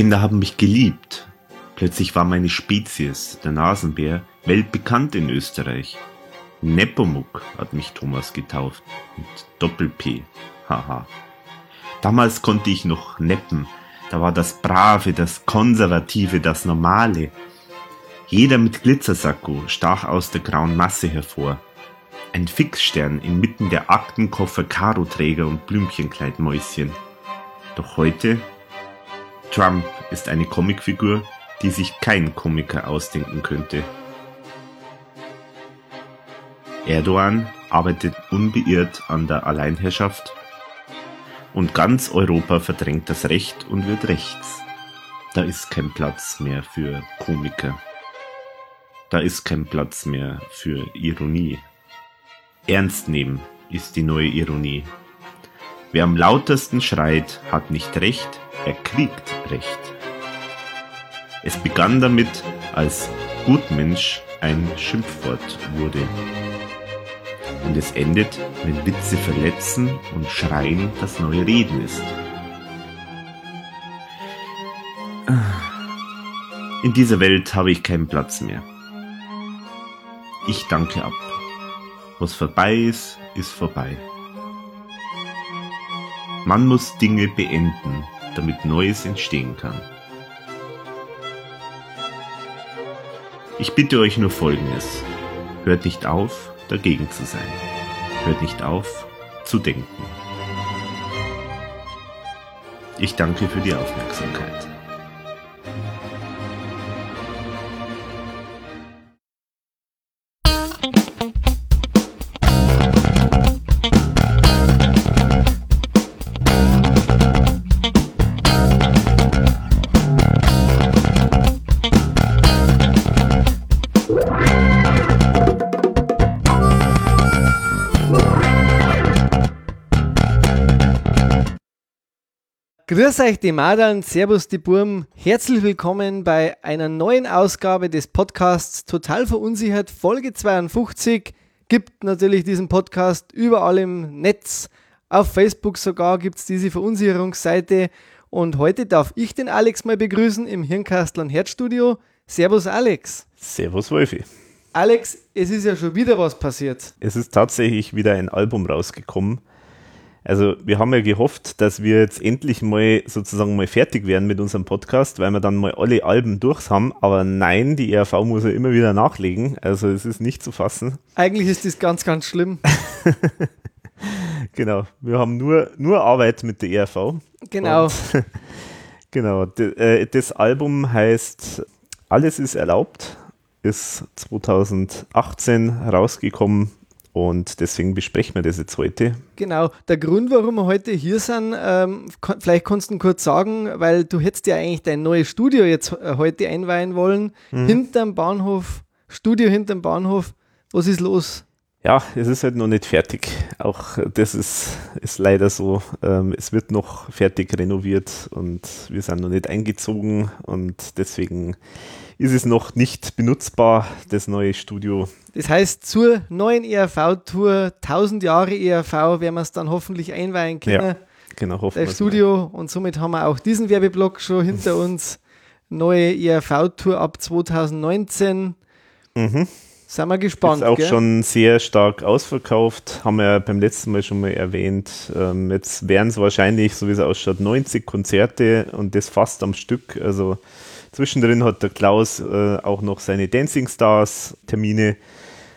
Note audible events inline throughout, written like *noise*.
Kinder haben mich geliebt. Plötzlich war meine Spezies, der Nasenbär, weltbekannt in Österreich. Nepomuk hat mich Thomas getauft. Mit Doppel-P. Haha. Damals konnte ich noch neppen. Da war das Brave, das Konservative, das Normale. Jeder mit Glitzersacko stach aus der grauen Masse hervor. Ein Fixstern inmitten der Aktenkoffer Karoträger und Blümchenkleidmäuschen. Doch heute? Trump ist eine Comicfigur, die sich kein Komiker ausdenken könnte. Erdogan arbeitet unbeirrt an der Alleinherrschaft und ganz Europa verdrängt das Recht und wird rechts. Da ist kein Platz mehr für Komiker. Da ist kein Platz mehr für Ironie. Ernst nehmen ist die neue Ironie. Wer am lautesten schreit, hat nicht recht, er kriegt Recht. Es begann damit, als Gutmensch ein Schimpfwort wurde. Und es endet, wenn Witze verletzen und Schreien das neue Reden ist. In dieser Welt habe ich keinen Platz mehr. Ich danke ab. Was vorbei ist, ist vorbei. Man muss Dinge beenden, damit Neues entstehen kann. Ich bitte euch nur Folgendes. Hört nicht auf, dagegen zu sein. Hört nicht auf, zu denken. Ich danke für die Aufmerksamkeit. Grüß euch die Madern, Servus die Burm, herzlich willkommen bei einer neuen Ausgabe des Podcasts Total Verunsichert, Folge 52. Gibt natürlich diesen Podcast überall im Netz, auf Facebook sogar gibt es diese Verunsicherungsseite. Und heute darf ich den Alex mal begrüßen im Hirnkastel und Herzstudio. Servus Alex. Servus Wolfi. Alex, es ist ja schon wieder was passiert. Es ist tatsächlich wieder ein Album rausgekommen also wir haben ja gehofft, dass wir jetzt endlich mal sozusagen mal fertig werden mit unserem Podcast, weil wir dann mal alle Alben durch haben. Aber nein, die ERV muss ja immer wieder nachlegen. Also es ist nicht zu fassen. Eigentlich ist das ganz, ganz schlimm. *laughs* genau, wir haben nur, nur Arbeit mit der ERV. Genau. Und, *laughs* genau, äh, das Album heißt Alles ist erlaubt, ist 2018 rausgekommen und deswegen besprechen wir das jetzt heute. Genau, der Grund, warum wir heute hier sind, ähm, vielleicht kannst du kurz sagen, weil du hättest ja eigentlich dein neues Studio jetzt äh, heute einweihen wollen, mhm. hinterm Bahnhof, Studio hinterm Bahnhof. Was ist los? Ja, es ist halt noch nicht fertig. Auch das ist, ist leider so. Ähm, es wird noch fertig renoviert und wir sind noch nicht eingezogen und deswegen ist es noch nicht benutzbar, das neue Studio. Das heißt, zur neuen ERV-Tour, 1000 Jahre ERV, werden wir es dann hoffentlich einweihen können. Ja, genau, hoffen Das Studio mal. und somit haben wir auch diesen Werbeblock schon hinter *laughs* uns. Neue ERV-Tour ab 2019. Mhm. Sind wir gespannt. Ist auch gell? schon sehr stark ausverkauft, haben wir ja beim letzten Mal schon mal erwähnt. Ähm, jetzt wären es wahrscheinlich, so wie es ausschaut, 90 Konzerte und das fast am Stück. Also Zwischendrin hat der Klaus äh, auch noch seine Dancing Stars Termine.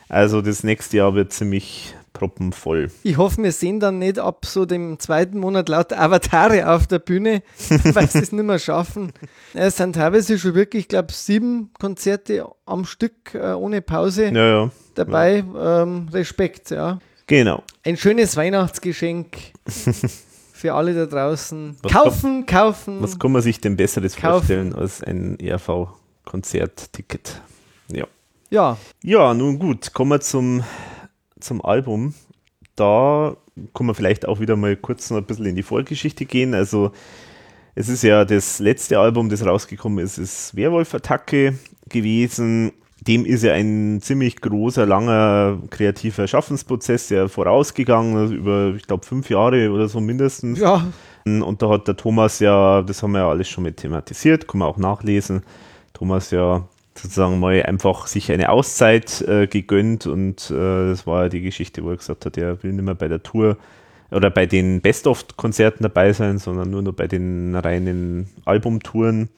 Also das nächste Jahr wird ziemlich proppenvoll. Ich hoffe, wir sehen dann nicht ab so dem zweiten Monat lauter Avatare auf der Bühne, *laughs* weil sie es nicht mehr schaffen. Es sind teilweise schon wirklich, ich glaube, sieben Konzerte am Stück äh, ohne Pause ja, ja. dabei. Ja. Ähm, Respekt, ja. Genau. Ein schönes Weihnachtsgeschenk. *laughs* für alle da draußen. Was kaufen, kann, kaufen. Was kann man sich denn Besseres kaufen. vorstellen als ein ERV-Konzertticket? Ja. Ja. Ja, nun gut, kommen wir zum, zum Album. Da kann man vielleicht auch wieder mal kurz noch ein bisschen in die Vorgeschichte gehen. Also, es ist ja das letzte Album, das rausgekommen ist, ist Werwolf-Attacke gewesen dem ist ja ein ziemlich großer, langer kreativer Schaffensprozess ja vorausgegangen, also über, ich glaube, fünf Jahre oder so mindestens. Ja, Und da hat der Thomas ja, das haben wir ja alles schon mit thematisiert, kann man auch nachlesen. Thomas ja sozusagen mal einfach sich eine Auszeit äh, gegönnt und äh, das war ja die Geschichte, wo er gesagt hat, er will nicht mehr bei der Tour oder bei den Best-of-Konzerten dabei sein, sondern nur noch bei den reinen Albumtouren.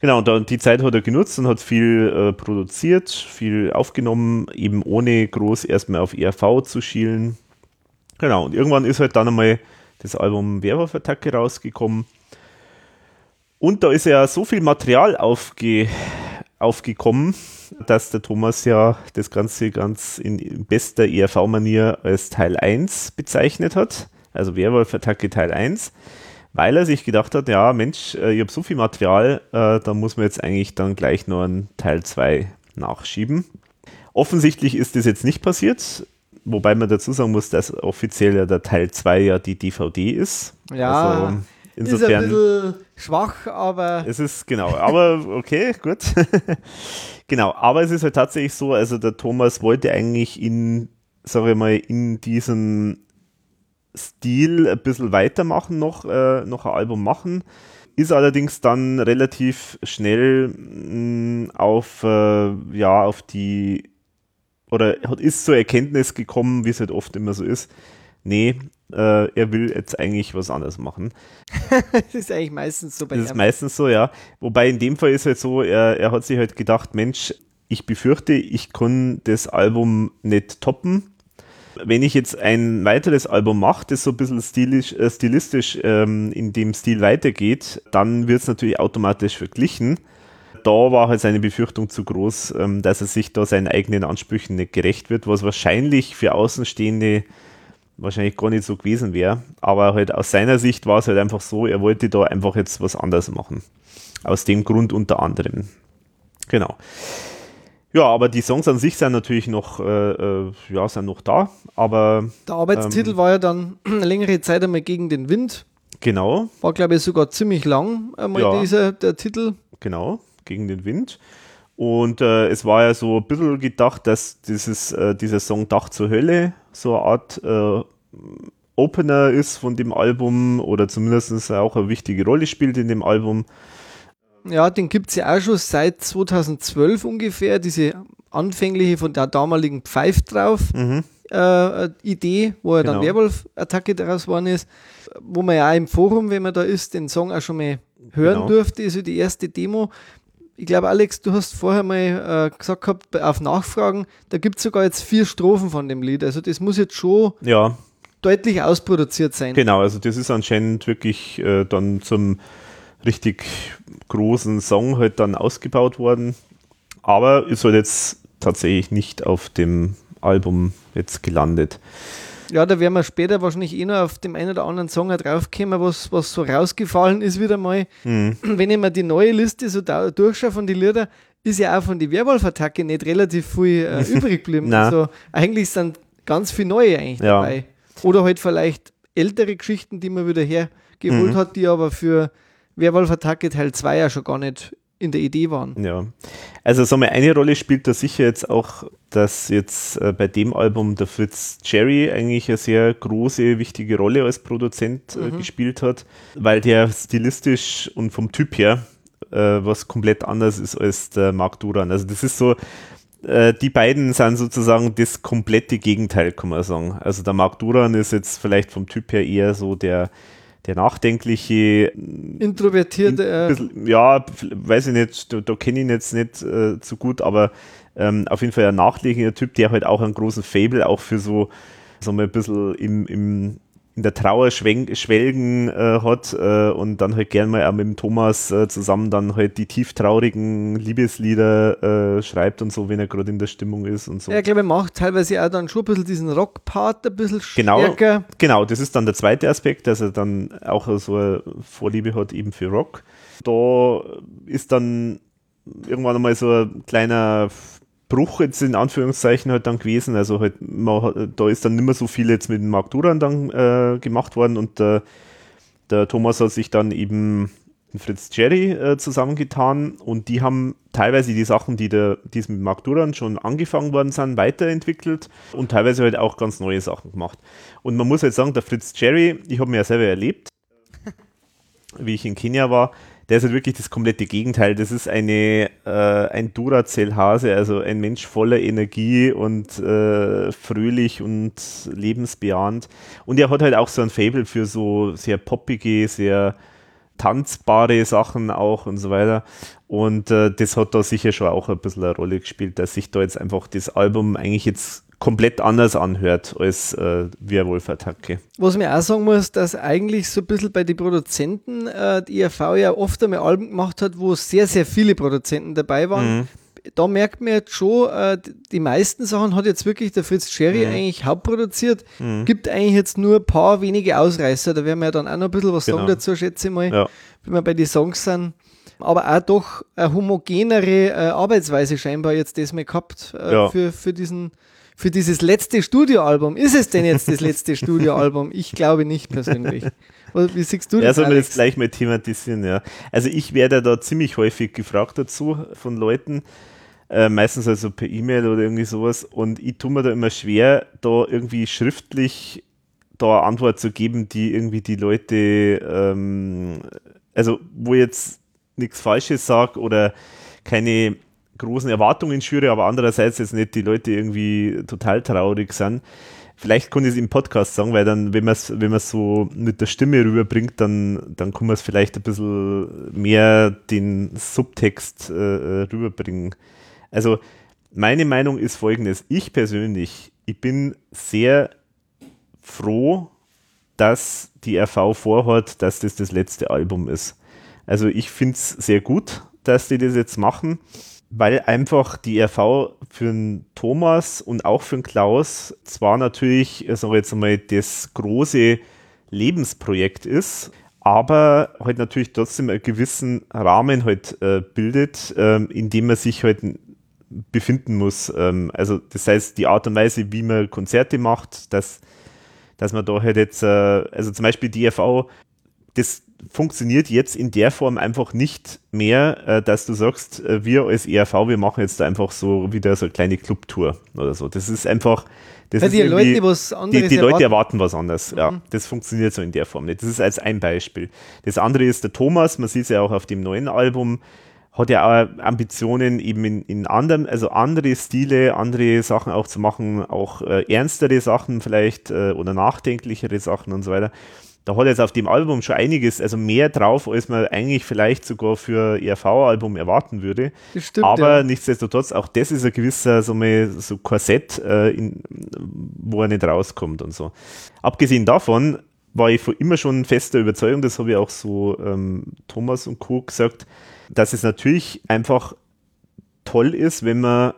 Genau, und die Zeit hat er genutzt und hat viel äh, produziert, viel aufgenommen, eben ohne groß erstmal auf ERV zu schielen. Genau, und irgendwann ist halt dann einmal das Album Werwolf-Attacke rausgekommen. Und da ist ja so viel Material aufge, aufgekommen, dass der Thomas ja das Ganze ganz in bester ERV-Manier als Teil 1 bezeichnet hat. Also Werwolf-Attacke Teil 1 weil er sich gedacht hat, ja Mensch, äh, ich habe so viel Material, äh, da muss man jetzt eigentlich dann gleich nur einen Teil 2 nachschieben. Offensichtlich ist das jetzt nicht passiert, wobei man dazu sagen muss, dass offiziell ja der Teil 2 ja die DVD ist. Ja, also insofern, schwach, aber... Es ist, genau, aber okay, gut. *laughs* genau, aber es ist halt tatsächlich so, also der Thomas wollte eigentlich in, sage ich mal, in diesen Stil ein bisschen weitermachen, noch, äh, noch ein Album machen. Ist allerdings dann relativ schnell mh, mm, auf, äh, ja, auf die, oder ist zur Erkenntnis gekommen, wie es halt oft immer so ist, nee, äh, er will jetzt eigentlich was anderes machen. *laughs* das ist eigentlich meistens so bei Das ist meistens so, ja. Wobei in dem Fall ist halt so, er, er hat sich halt gedacht, Mensch, ich befürchte, ich kann das Album nicht toppen wenn ich jetzt ein weiteres Album mache, das so ein bisschen stilisch, äh, stilistisch ähm, in dem Stil weitergeht, dann wird es natürlich automatisch verglichen. Da war halt seine Befürchtung zu groß, ähm, dass er sich da seinen eigenen Ansprüchen nicht gerecht wird, was wahrscheinlich für Außenstehende wahrscheinlich gar nicht so gewesen wäre. Aber halt aus seiner Sicht war es halt einfach so, er wollte da einfach jetzt was anderes machen. Aus dem Grund unter anderem. Genau. Ja, aber die Songs an sich sind natürlich noch, äh, äh, ja, sind noch da, aber. Der Arbeitstitel ähm, war ja dann eine *clears throat* längere Zeit einmal gegen den Wind. Genau. War, glaube ich, sogar ziemlich lang einmal ja, dieser, der Titel. Genau, gegen den Wind. Und äh, es war ja so ein bisschen gedacht, dass dieses, äh, dieser Song Dach zur Hölle so eine Art äh, Opener ist von dem Album oder zumindest auch eine wichtige Rolle spielt in dem Album. Ja, den gibt es ja auch schon seit 2012 ungefähr, diese anfängliche von der damaligen Pfeif drauf mhm. äh, Idee, wo ja genau. dann Werwolf-Attacke daraus geworden ist, wo man ja auch im Forum, wenn man da ist, den Song auch schon mal hören genau. durfte, also die erste Demo. Ich glaube, Alex, du hast vorher mal äh, gesagt gehabt, auf Nachfragen, da gibt es sogar jetzt vier Strophen von dem Lied. Also das muss jetzt schon ja. Deutlich ausproduziert sein. Genau, also das ist anscheinend wirklich äh, dann zum richtig großen Song halt dann ausgebaut worden. Aber ist halt jetzt tatsächlich nicht auf dem Album jetzt gelandet. Ja, da werden wir später wahrscheinlich eh noch auf dem einen oder anderen Song draufkommen, was, was so rausgefallen ist wieder mal. Mhm. *clears throat* Wenn ich mir die neue Liste so durchschaue von den Liedern, ist ja auch von den Werwolf-Attacke nicht relativ viel äh, *laughs* übrig geblieben. also eigentlich sind ganz viele neue eigentlich ja. dabei. Oder halt vielleicht ältere Geschichten, die man wieder hergeholt mhm. hat, die aber für Werwolf-Attacke Teil 2 ja schon gar nicht in der Idee waren. Ja, also so eine Rolle spielt da sicher jetzt auch, dass jetzt äh, bei dem Album der Fritz Jerry eigentlich eine sehr große, wichtige Rolle als Produzent äh, mhm. gespielt hat, weil der stilistisch und vom Typ her äh, was komplett anders ist als der Mark Duran. Also das ist so, äh, die beiden sind sozusagen das komplette Gegenteil, kann man sagen. Also der Mark Duran ist jetzt vielleicht vom Typ her eher so der der nachdenkliche, introvertierte, in, bisschen, ja, weiß ich nicht, da, da kenne ich ihn jetzt nicht äh, so gut, aber ähm, auf jeden Fall ein nachdenklicher Typ, der halt auch einen großen Fable auch für so, sagen wir, ein bisschen im, im in der Trauer schwelgen äh, hat äh, und dann halt gern mal auch mit dem Thomas äh, zusammen dann halt die tieftraurigen Liebeslieder äh, schreibt und so, wenn er gerade in der Stimmung ist und so. Ja, ich glaube, er macht teilweise auch dann schon ein bisschen diesen Rock-Part ein bisschen genau, stärker. Genau, das ist dann der zweite Aspekt, dass er dann auch so eine Vorliebe hat eben für Rock. Da ist dann irgendwann einmal so ein kleiner Bruch jetzt in Anführungszeichen halt dann gewesen. Also halt, man, da ist dann nicht mehr so viel jetzt mit dem Mark Duran dann äh, gemacht worden und äh, der Thomas hat sich dann eben mit Fritz Jerry äh, zusammengetan und die haben teilweise die Sachen, die, der, die mit Mark Duran schon angefangen worden sind, weiterentwickelt und teilweise halt auch ganz neue Sachen gemacht. Und man muss halt sagen, der Fritz Jerry, ich habe mir ja selber erlebt, *laughs* wie ich in Kenia war, der ist halt wirklich das komplette Gegenteil. Das ist eine, äh, ein Duracell-Hase, also ein Mensch voller Energie und äh, fröhlich und lebensbejahend. Und er hat halt auch so ein Fable für so sehr poppige, sehr tanzbare Sachen auch und so weiter. Und äh, das hat da sicher schon auch ein bisschen eine Rolle gespielt, dass sich da jetzt einfach das Album eigentlich jetzt komplett anders anhört als äh, Werwolf-Attacke. Was mir auch sagen muss, dass eigentlich so ein bisschen bei den Produzenten äh, die IRV ja oft einmal Alben gemacht hat, wo sehr, sehr viele Produzenten dabei waren. Mhm. Da merkt man jetzt schon, äh, die meisten Sachen hat jetzt wirklich der Fritz Cherry mhm. eigentlich hauptproduziert. Mhm. Gibt eigentlich jetzt nur ein paar wenige Ausreißer. Da werden wir ja dann auch noch ein bisschen was genau. sagen dazu, schätze ich mal, ja. wenn wir bei den Songs sind aber auch doch eine homogenere äh, Arbeitsweise scheinbar jetzt das mal gehabt äh, ja. für, für diesen für dieses letzte Studioalbum. Ist es denn jetzt das letzte Studioalbum? Ich glaube nicht persönlich. Wie siehst du das? Ja, sollen wir jetzt gleich mal thematisieren, ja. Also ich werde da ziemlich häufig gefragt dazu von Leuten, äh, meistens also per E-Mail oder irgendwie sowas und ich tue mir da immer schwer, da irgendwie schriftlich da eine Antwort zu geben, die irgendwie die Leute, ähm, also wo jetzt nichts Falsches sage oder keine großen Erwartungen schüre, aber andererseits jetzt nicht die Leute irgendwie total traurig sind. Vielleicht kann ich es im Podcast sagen, weil dann, wenn man es wenn so mit der Stimme rüberbringt, dann, dann kann man es vielleicht ein bisschen mehr den Subtext äh, äh, rüberbringen. Also meine Meinung ist folgendes. Ich persönlich, ich bin sehr froh, dass die RV vorhat, dass das das letzte Album ist. Also ich finde es sehr gut, dass die das jetzt machen weil einfach die RV für den Thomas und auch für den Klaus zwar natürlich, äh, sagen wir jetzt einmal, das große Lebensprojekt ist, aber halt natürlich trotzdem einen gewissen Rahmen halt äh, bildet, ähm, in dem man sich halt befinden muss. Ähm, also das heißt, die Art und Weise, wie man Konzerte macht, dass, dass man da halt jetzt, äh, also zum Beispiel die RV, das funktioniert jetzt in der Form einfach nicht mehr, äh, dass du sagst, äh, wir als ERV, wir machen jetzt einfach so wieder so eine kleine Clubtour oder so. Das ist einfach, das Weil ist die Leute was anderes die, die Leute erwarten was anderes. Mhm. Ja, das funktioniert so in der Form nicht. Das ist als ein Beispiel. Das andere ist der Thomas, man sieht es ja auch auf dem neuen Album, hat ja auch Ambitionen eben in, in anderen, also andere Stile, andere Sachen auch zu machen, auch äh, ernstere Sachen vielleicht äh, oder nachdenklichere Sachen und so weiter da hat jetzt auf dem Album schon einiges, also mehr drauf, als man eigentlich vielleicht sogar für ERV-Album erwarten würde. Das stimmt, Aber ja. nichtsdestotrotz, auch das ist ein gewisser so, mal, so Korsett, äh, in, wo er nicht rauskommt und so. Abgesehen davon war ich immer schon fester Überzeugung, das habe ich auch so ähm, Thomas und Co. gesagt, dass es natürlich einfach toll ist, wenn man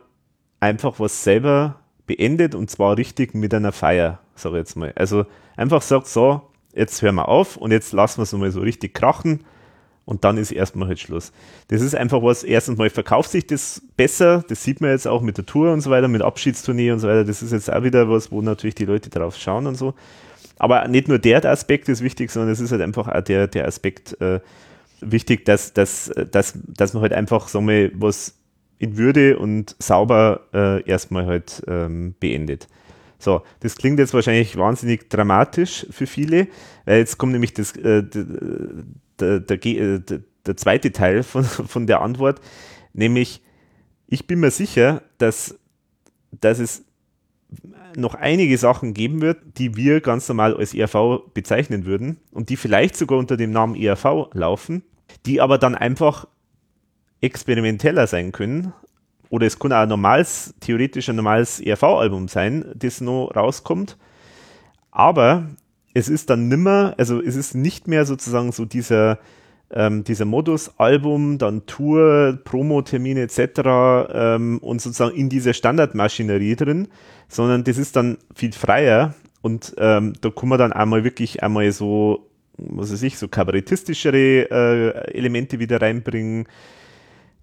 einfach was selber beendet und zwar richtig mit einer Feier, sage ich jetzt mal. Also einfach sagt, so, jetzt hören wir auf und jetzt lassen wir es mal so richtig krachen und dann ist erstmal halt Schluss. Das ist einfach was, erstens mal verkauft sich das besser, das sieht man jetzt auch mit der Tour und so weiter, mit Abschiedstournee und so weiter, das ist jetzt auch wieder was, wo natürlich die Leute drauf schauen und so. Aber nicht nur der, Aspekt ist wichtig, sondern es ist halt einfach auch der, der Aspekt äh, wichtig, dass, dass, dass, dass man halt einfach, sagen wir, was in Würde und sauber äh, erstmal halt ähm, beendet. So, das klingt jetzt wahrscheinlich wahnsinnig dramatisch für viele, weil jetzt kommt nämlich das, äh, der, der, der, der, zweite Teil von, *laughs* von der Antwort, nämlich ich bin mir sicher, dass, dass es noch einige Sachen geben wird, die wir ganz normal als ERV bezeichnen würden und die vielleicht sogar unter dem Namen ERV laufen, die aber dann einfach experimenteller sein können oder es kann auch ein normales, theoretisch ein normales ERV-Album sein, das noch rauskommt. Aber es ist dann nimmer, also es ist nicht mehr sozusagen so dieser, ähm, dieser Modus Album, dann Tour, Promo-Termine etc. Ähm, und sozusagen in dieser Standardmaschinerie drin, sondern das ist dann viel freier und ähm, da kann man dann einmal wirklich einmal so, was weiß ich, so kabarettistischere äh, Elemente wieder reinbringen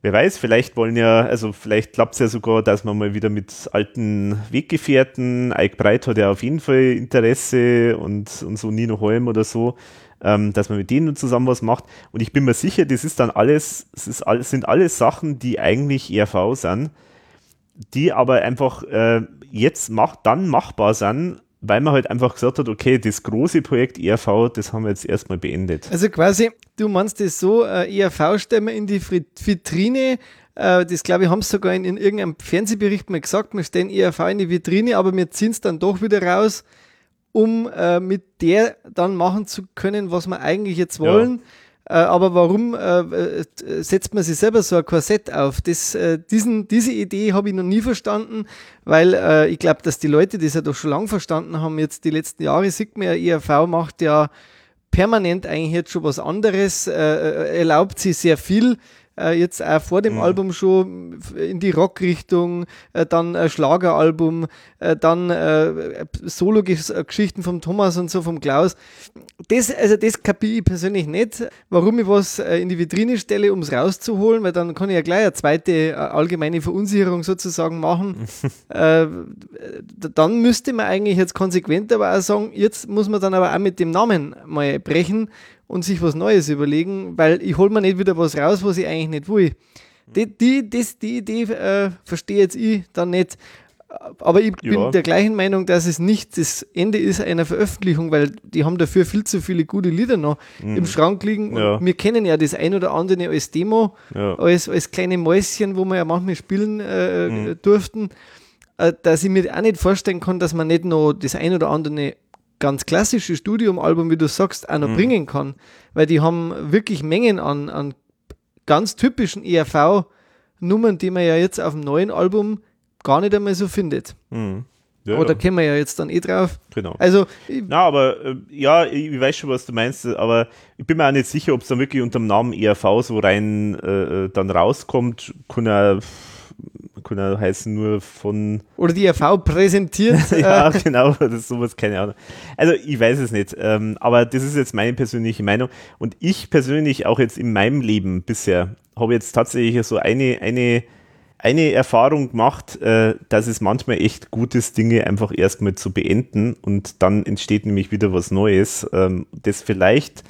wer weiß, vielleicht wollen ja, also vielleicht klappt es ja sogar, dass man mal wieder mit alten Weggefährten, Ike Breit hat ja auf jeden Fall Interesse und, und so Nino Holm oder so, ähm, dass man mit denen zusammen was macht. Und ich bin mir sicher, das ist dann alles, es ist alles, sind alles Sachen, die eigentlich ERV sind, die aber einfach äh, jetzt macht, dann machbar sind, weil man halt einfach gesagt hat, okay, das große Projekt ERV, das haben wir jetzt erstmal beendet. Also quasi, du meinst das so, äh, ERV stellen wir in die Vitrine, äh, das glaube ich, haben sie sogar in, in, irgendeinem Fernsehbericht mal gesagt, wir stellen ERV in die Vitrine, aber wir ziehen es dann doch wieder raus, um äh, mit der dann machen zu können, was wir eigentlich jetzt wollen. Ja. Äh, aber warum äh, äh, setzt man sich selber so ein Korsett auf? Das, diesen, diese Idee habe ich noch nie verstanden, weil ich glaube, dass die Leute das ja doch schon lange verstanden haben. Jetzt die letzten Jahre sieht man ja, IRV macht ja permanent eigentlich jetzt schon was anderes, erlaubt sie sehr viel jetzt auch vor dem mhm. Album schon in die Rockrichtung, dann ein Schlageralbum, dann Solo-Geschichten vom Thomas und so vom Klaus. Das, also das kapiere ich persönlich nicht, warum ich was äh, in die Vitrine stelle, um es rauszuholen, weil dann kann ich ja gleich eine zweite äh, allgemeine Verunsicherung sozusagen machen. *laughs* äh, dann müsste man eigentlich jetzt konsequent aber auch sagen, jetzt muss man dann aber auch mit dem Namen mal brechen und sich was Neues überlegen, weil ich hole mir nicht wieder was raus, was ich eigentlich nicht will. Die, die, das, die Idee äh, verstehe jetzt ich dann nicht. Aber ich ja. bin der gleichen Meinung, dass es nicht das Ende ist einer Veröffentlichung, weil die haben dafür viel zu viele gute Lieder noch mhm. im Schrank liegen. Ja. wir kennen ja das ein oder andere als Demo, ja. als, als kleine Mäuschen, wo wir ja manchmal spielen äh, mhm. durften, äh, dass ich mir auch nicht vorstellen kann, dass man nicht noch das ein oder andere ganz klassische Studiumalbum, wie du sagst, auch noch mhm. bringen kann. Weil die haben wirklich Mengen an, an ganz typischen ERV-Nummern, die man ja jetzt auf dem neuen Album gar nicht einmal so findet. Mhm. Ja, aber ja. da kommen wir ja jetzt dann eh drauf. Genau. Also, Na, aber äh, ja, ich weiß schon, was du meinst, aber ich bin mir auch nicht sicher, ob es dann wirklich unter dem Namen ERV so rein äh, äh dann rauskommt. Kann ja kann ja heißen nur von. Oder die RV präsentiert. *laughs* ja, äh. genau, das ist sowas, keine Ahnung. Also ich weiß es nicht, ähm, aber das ist jetzt meine persönliche Meinung. Und ich persönlich auch jetzt in meinem Leben bisher habe jetzt tatsächlich so eine, eine, eine Erfahrung gemacht, äh, dass es manchmal echt gut ist, Dinge einfach erstmal zu beenden und dann entsteht nämlich wieder was Neues, ähm, das vielleicht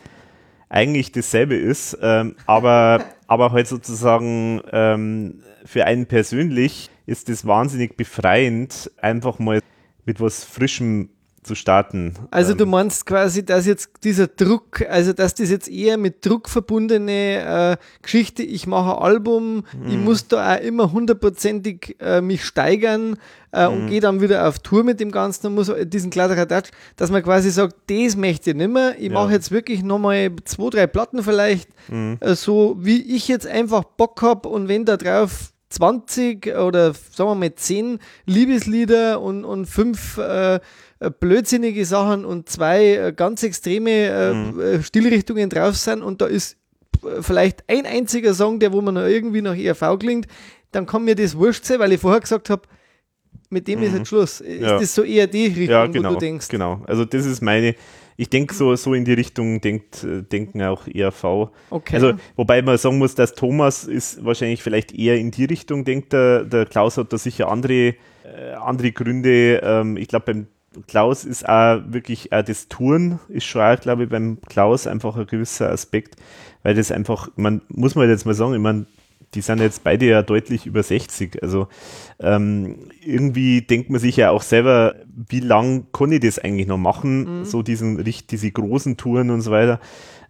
eigentlich dasselbe ist, ähm, aber, *laughs* aber halt sozusagen ähm, für einen persönlich ist es wahnsinnig befreiend, einfach mal mit was Frischem zu starten. Also du ähm, meinst quasi, dass jetzt dieser Druck, also dass das jetzt eher mit Druck verbundene äh, Geschichte, ich mache ein Album, mhm. ich muss da auch immer hundertprozentig äh, mich steigern äh, mhm. und gehe dann wieder auf Tour mit dem Ganzen und muss diesen Kladderadatsch, dass man quasi sagt, das möchte ich nicht mehr, ich ja. mache jetzt wirklich nochmal zwei, drei Platten vielleicht, mhm. äh, so wie ich jetzt einfach Bock habe und wenn da drauf 20 oder sagen wir mal 10 Liebeslieder und, und fünf äh, äh, blödsinnige Sachen und zwei äh, ganz extreme äh, mhm. Äh, Stilrichtungen drauf sind und da ist vielleicht ein einziger Song, der wo man irgendwie nach ERV klingt, dann kann mir das wurscht sein, weil ich vorher gesagt habe, mit dem mhm. ist jetzt Schluss. Ist ja. das so eher die Richtung, ja, genau, wo du denkst? Genau, also das ist meine, ich denke, so, so in die Richtung denkt, denken auch ERV. Okay. Also, wobei man sagen muss, dass Thomas ist wahrscheinlich vielleicht eher in die Richtung denkt, der, der Klaus hat da sicher andere, äh, andere Gründe. Ähm, ich glaube, beim Klaus ist auch wirklich, auch das Touren ist schon auch, glaube ich, beim Klaus einfach ein gewisser Aspekt, weil das einfach, man muss man jetzt mal sagen, ich meine, die sind jetzt beide ja deutlich über 60. Also ähm, irgendwie denkt man sich ja auch selber, wie lang kann ich das eigentlich noch machen, mhm. so diesen, diese großen Touren und so weiter.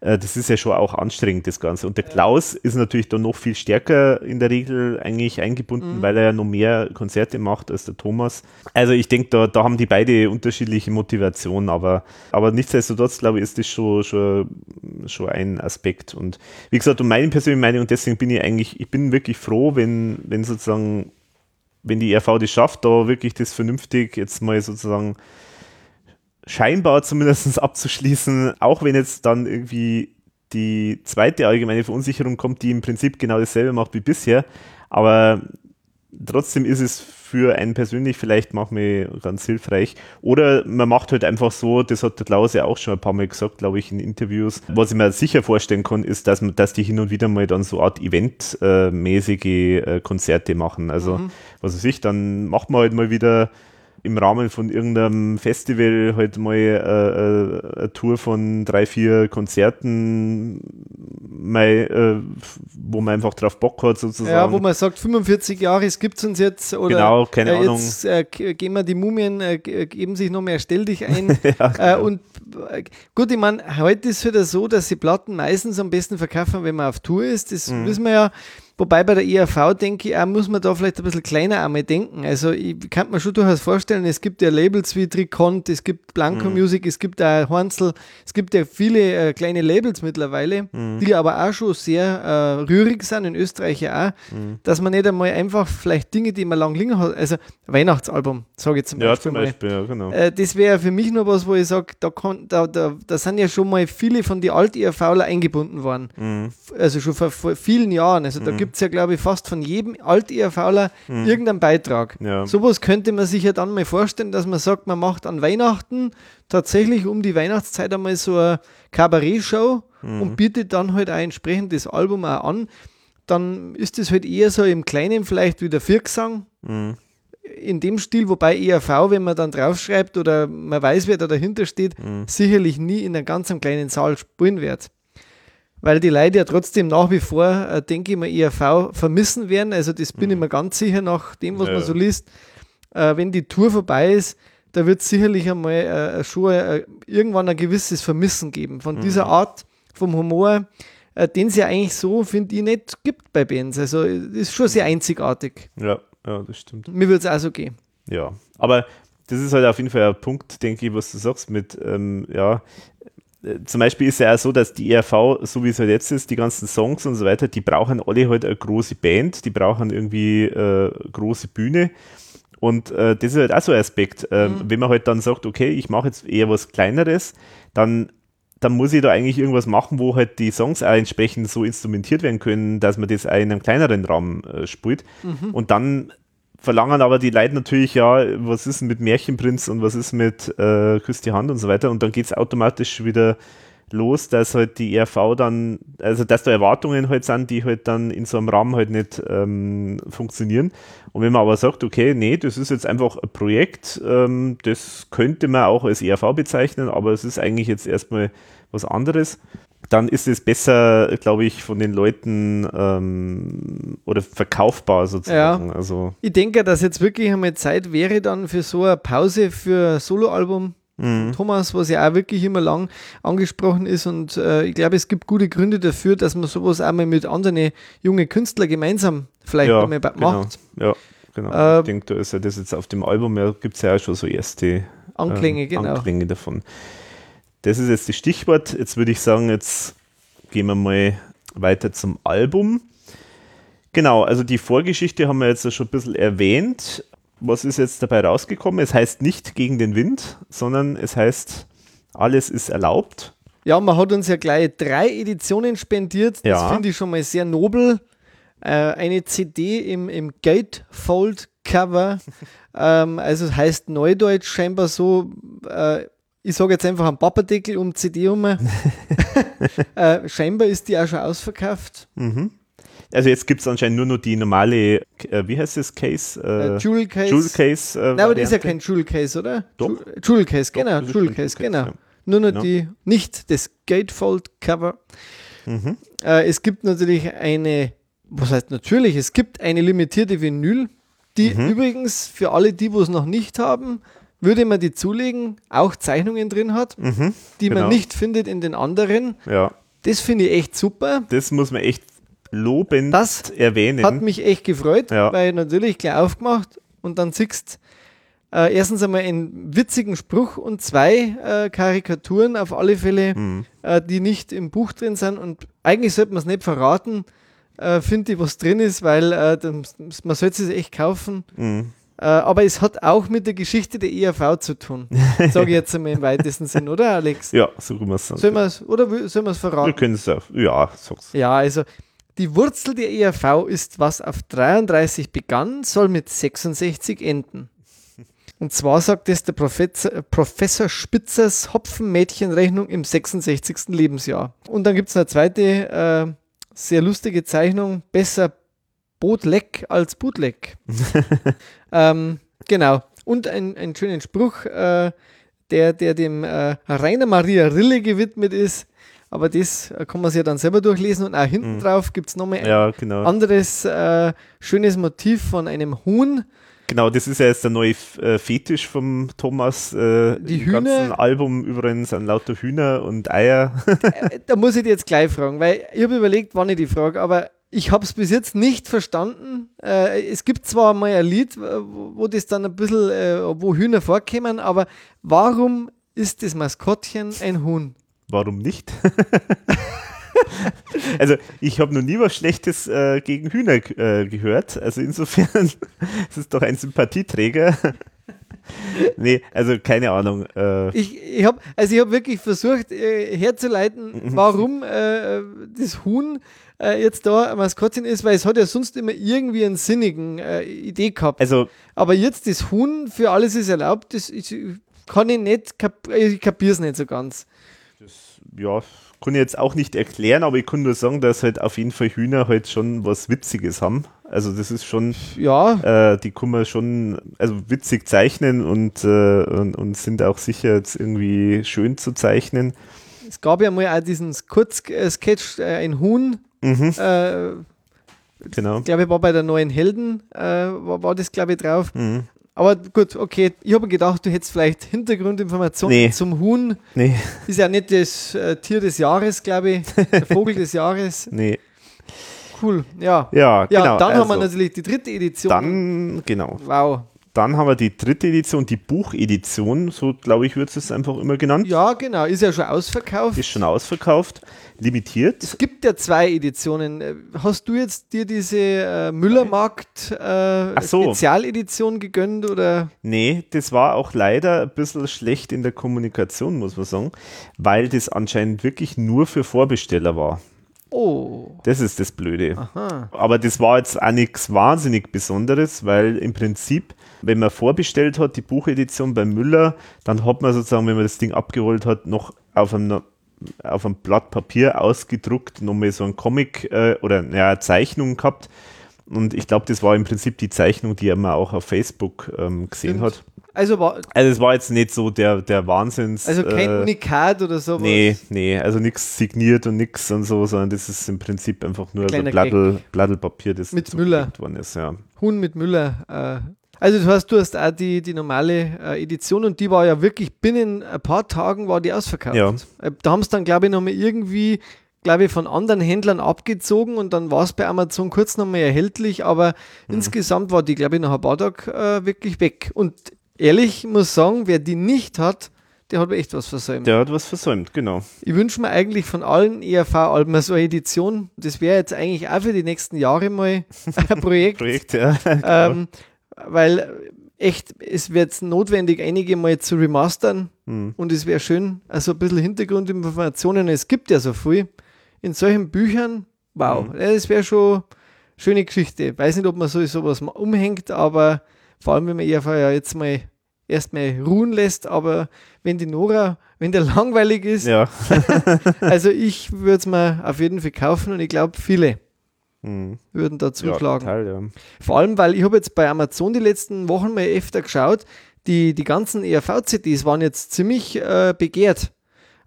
Äh, das ist ja schon auch anstrengend, das Ganze. Und der Klaus ist natürlich dann noch viel stärker in der Regel eigentlich eingebunden, mhm. weil er ja noch mehr Konzerte macht als der Thomas. Also ich denke, da, da haben die beide unterschiedliche Motivationen, aber, aber nichtsdestotrotz, glaube ich, ist das schon, schon, schon ein Aspekt. Und wie gesagt, um meine persönliche Meinung, und deswegen bin ich eigentlich, ich bin wirklich froh, wenn, wenn sozusagen, wenn die RV das schafft, da wirklich das vernünftig jetzt mal sozusagen scheinbar zumindest *laughs* abzuschließen, auch wenn jetzt dann irgendwie die zweite allgemeine Verunsicherung kommt, die im Prinzip genau dasselbe macht wie bisher, aber trotzdem ist es für einen persönlich vielleicht manchmal ganz hilfreich. Oder man macht halt einfach so, das hat der Klaus ja auch schon ein paar Mal gesagt, glaube ich, in Interviews. Was ich mir sicher vorstellen kann, ist, dass, man, dass die hin und wieder mal dann so Art Event-mäßige äh, Konzerte machen. Also, mhm. was weiß ich, dann macht man halt mal wieder im Rahmen von irgendeinem Festival halt mal äh, äh, eine Tour von drei, vier Konzerten mein, äh, wo man einfach drauf Bock hat sozusagen. Ja, wo man sagt, 45 Jahre, es gibt es uns jetzt oder genau, keine äh, Ahnung. jetzt äh, gehen wir die Mumien, äh, geben sich noch mehr, stell dich ein. *laughs* ja, genau. und gut, ich meine, heute ist es wieder so, dass die Platten meistens am besten verkaufen, wenn man auf Tour ist. Das Mhm. wissen wir ja. Wobei bei der ERV denke ich, auch, muss man da vielleicht ein bisschen kleiner einmal denken. Also ich kann mir schon durchaus vorstellen, es gibt ja Labels wie Tricont, es gibt Blanco Mhm. Music, es gibt auch Hornsel, es gibt ja viele äh, kleine Labels mittlerweile, Mhm. die aber auch schon sehr äh, rührig sind, in Österreich ja auch, Mhm. dass man nicht einmal einfach vielleicht Dinge, die man lang liegen hat, also Weihnachtsalbum, sage ich zum ja, Beispiel zum mal. Beispiel, ja, genau. Äh, das wäre für mich noch was, wo ich sage, da, kann- da, da, da sind ja schon mal viele von den Alt-ERVler eingebunden worden. Mhm. Also schon vor, vor vielen Jahren. Also da gibt es ja, glaube ich, fast von jedem Alt-ERVler irgendeinen Beitrag. Mhm. Ja. Sowas könnte man sich ja dann mal vorstellen, dass man sagt, man macht an Weihnachten tatsächlich um die Weihnachtszeit einmal so eine Kabarett-Show Mhm. und bietet dann halt auch entsprechend das Album auch an. Dann ist es halt eher so im Kleinen vielleicht wie der Viergesang Mhm. in dem Stil, wobei ERV, wenn man dann draufschreibt oder man weiß, wer da dahinter steht, Mhm. sicherlich nie in einem ganz kleinen Saal spielen wird. Weil die Leute ja trotzdem nach wie vor, äh, denke ich mal, ERV vermissen werden. Also das bin ich mir ganz sicher nach dem, was Mhm. Ja. man so liest. Äh, wenn die Tour vorbei ist, da wird es sicherlich einmal äh, schon äh, irgendwann ein gewisses Vermissen geben von Mhm. dieser Art vom Humor, äh, den es ja eigentlich so, finde ich, nicht gibt bei Bands. Also ist schon sehr einzigartig. ja, ja, das stimmt. Mir würde es auch so gehen. Ja, aber das ist halt auf jeden Fall ein Punkt, denke ich, was du sagst mit, ähm, ja, zum Beispiel ist ja auch so, dass die ERV, so wie es halt jetzt ist, die ganzen Songs und so weiter, die brauchen alle halt eine große Band, die brauchen irgendwie äh, große Bühne. Und äh, das ist halt auch so ein Aspekt. Ähm, Wenn man halt dann sagt, okay, ich mache jetzt eher was Kleineres, dann, dann muss ich da eigentlich irgendwas machen, wo halt die Songs auch entsprechend so instrumentiert werden können, dass man das auch in einem kleineren Raum äh, spielt. Und dann verlangen aber die Leute natürlich, ja, was ist mit Märchenprinz und was ist mit äh, Küss die Hand und so weiter. Und dann geht es automatisch wieder los, dass halt die ERV dann, also dass da Erwartungen halt sind, die halt dann in so einem Rahmen halt nicht ähm, funktionieren. Und wenn man aber sagt, okay, nee, das ist jetzt einfach ein Projekt, ähm, das könnte man auch als ERV bezeichnen, aber es ist eigentlich jetzt erstmal was anderes, dann ist es besser, glaube ich, von den Leuten ähm, oder verkaufbar sozusagen. Also Ich denke, dass jetzt wirklich einmal Zeit wäre dann für so eine Pause für ein Soloalbum. Thomas, was ja auch wirklich immer lang angesprochen ist und äh, ich glaube, es gibt gute Gründe dafür, dass man sowas einmal mit anderen jungen Künstlern gemeinsam vielleicht ja, einmal genau. macht. Ja, genau. Äh, ich denke, da ist ja das jetzt auf dem Album, ja, gibt es ja auch schon so erste Anklänge, ähm, genau. Anklänge davon. Das ist jetzt das Stichwort. Jetzt würde ich sagen, jetzt gehen wir mal weiter zum Album. Genau, also die Vorgeschichte haben wir jetzt schon ein bisschen erwähnt. Was ist jetzt dabei rausgekommen? Es heißt nicht gegen den Wind, sondern es heißt, alles ist erlaubt. Ja, man hat uns ja gleich drei Editionen spendiert. Das Ja. finde ich schon mal sehr nobel. Äh, eine CD im, im Gatefold-Cover. *laughs* ähm, also es heißt Neudeutsch scheinbar so, äh, ich sage jetzt einfach einen Papperdeckel um CD um. *laughs* äh, scheinbar ist die auch schon ausverkauft. Also jetzt gibt es anscheinend nur noch die normale, äh, wie heißt das, Case? Äh, Jewel Case. Jewel Case. Äh, Nein, aber das ist ja kein Jewel Case, oder? Doch. Jewel Case, genau, Jewel Case, genau. Case, Nur noch Genau. die, nicht das Gatefold-Cover. Mhm. Äh, es gibt natürlich eine, was heißt natürlich, es gibt eine limitierte Vinyl, die Mhm. übrigens für alle die, wo es noch nicht haben, würde man die zulegen, auch Zeichnungen drin hat, Mhm, die genau. man nicht findet in den anderen. Ja, Das finde ich echt super. das muss man echt lobend Das erwähnen. Hat mich echt gefreut, Ja. weil natürlich gleich aufgemacht und dann siehst äh, erstens einmal einen witzigen Spruch und zwei äh, Karikaturen auf alle Fälle, Mhm. äh, die nicht im Buch drin sind. Und eigentlich sollte man es nicht verraten, äh, finde ich, was drin ist, weil äh, das, man sollte es echt kaufen. Mhm. Äh, aber es hat auch mit der Geschichte der ERV zu tun. *laughs* Sage ich jetzt einmal im weitesten Sinn, oder Alex? Ja, so kann man es sagen. Wir oder sollen wir es Wir verraten? können es auch. Ja, sag's. Ja, also die Wurzel der ERV ist, was auf 33 begann, soll mit 66 enden. Und zwar sagt es der Professor, Professor Spitzers Hopfenmädchenrechnung im 66. Lebensjahr. Und dann gibt es eine zweite äh, sehr lustige Zeichnung, besser Bootleck als Bootleck. *laughs* ähm, genau. Und ein, einen schönen Spruch, äh, der, der dem äh, Rainer Maria Rille gewidmet ist. aber das kann man sich ja dann selber durchlesen und auch hinten Mhm. drauf gibt es nochmal ein Ja, genau. anderes äh, schönes Motiv von einem Huhn. Genau, das ist ja jetzt der neue äh, Fetisch vom Thomas. Äh, Die Im Hühner- ganzen Album übrigens sind lauter Hühner und Eier. *laughs* Äh, da muss ich dir jetzt gleich fragen, weil ich habe überlegt, wann ich die frage, aber ich habe es bis jetzt nicht verstanden. Äh, es gibt zwar mal ein Lied, wo wo das dann ein bisschen, äh, wo Hühner vorkommen, aber warum ist das Maskottchen ein Huhn? Warum nicht? *laughs* also ich habe noch nie was Schlechtes äh, gegen Hühner äh, gehört. Also insofern *laughs* es ist doch ein Sympathieträger. *laughs* nee, also keine Ahnung. Äh, Ich, ich habe also ich hab wirklich versucht äh, herzuleiten, Mhm. warum äh, das Huhn äh, jetzt da Maskottchen ist, weil es hat ja sonst immer irgendwie einen sinnigen äh, Idee gehabt. also Aber jetzt das Huhn für alles ist erlaubt, das ist, kann ich nicht, kap ich kapiere es nicht so ganz. ja, kann ich jetzt auch nicht erklären, aber ich kann nur sagen, dass halt auf jeden Fall Hühner halt schon was Witziges haben. Also das ist schon, Ja, äh, die kann man schon, also witzig zeichnen und, äh, und, und sind auch sicher jetzt irgendwie schön zu zeichnen. es gab ja mal auch diesen Kurzsketch, äh, ein Huhn, Mhm, äh, genau. ich glaube, war bei der neuen Helden, äh, war, war das, glaube ich, drauf. Mhm. Aber gut, okay, ich habe gedacht, du hättest vielleicht Hintergrundinformationen Nee. zum Huhn. Nee, Ist ja nicht das äh, Tier des Jahres, glaube ich, der Vogel des Jahres. *laughs* nee. Cool, ja. Ja, Ja, genau. dann haben wir also, natürlich die dritte Edition. Dann, genau. wow. Dann haben wir die dritte Edition, die Buchedition, so glaube ich, wird es einfach immer genannt. Ja, genau, ist ja schon ausverkauft. Ist schon ausverkauft, limitiert. Es gibt ja zwei Editionen. Äh, Hast du jetzt dir diese äh, Müllermarkt äh, so. Spezialedition gegönnt oder? Nee, das war auch leider ein bisschen schlecht in der Kommunikation, muss man sagen, weil das anscheinend wirklich nur für Vorbesteller war. Oh, Das ist das Blöde. aha. Aber das war jetzt auch nichts wahnsinnig Besonderes, weil im Prinzip, wenn man vorbestellt hat, die Buchedition bei Müller, dann hat man sozusagen, wenn man das Ding abgeholt hat, noch auf einem, auf einem Blatt Papier ausgedruckt, nochmal so ein Comic äh, oder ja, eine Zeichnung gehabt. Und ich glaube, das war im Prinzip die Zeichnung, die man auch auf Facebook ähm, gesehen Stimmt. hat. Also, war, Also es war jetzt nicht so der, der Wahnsinns. also kein äh, Unikat oder so. Nee, nee, also nichts signiert und nichts und so, sondern das ist im Prinzip einfach nur ein Blattl, Blattl-Papier, das Mit Müller. worden ist, ja. Huhn mit Müller. Äh. Also du hast, du hast auch die, die normale äh, Edition und die war ja wirklich binnen ein paar Tagen war die ausverkauft. Ja. Äh, da haben sie dann, glaube ich, nochmal irgendwie, glaube ich, von anderen Händlern abgezogen und dann war es bei Amazon kurz nochmal erhältlich, aber Mhm. insgesamt war die, glaube ich, nach ein paar Tagen äh, wirklich weg. Und ehrlich, ich muss sagen, wer die nicht hat, der hat echt was versäumt. Der hat was versäumt, genau. Ich wünsche mir eigentlich von allen ERV-Alben so eine Edition. Das wäre jetzt eigentlich auch für die nächsten Jahre mal *laughs* ein Projekt. Projekt, ja. *laughs* Ähm, weil echt, es wird notwendig, einige mal zu remastern Hm. und es wäre schön, also ein bisschen Hintergrundinformationen. Es gibt ja so viel in solchen Büchern. Wow, Mhm. das wäre schon eine schöne Geschichte. Weiß nicht, ob man so sowas mal umhängt, aber vor allem, wenn man ERV ja jetzt mal erstmal ruhen lässt, aber wenn die Nora, wenn der langweilig ist, Ja. *laughs* also *laughs* ich würde es mir auf jeden Fall kaufen und ich glaube, viele Hm. würden da ja, zuschlagen. total, ja. Vor allem, weil ich habe jetzt bei Amazon die letzten Wochen mal öfter geschaut, die, die ganzen ERV-CDs waren jetzt ziemlich äh, begehrt.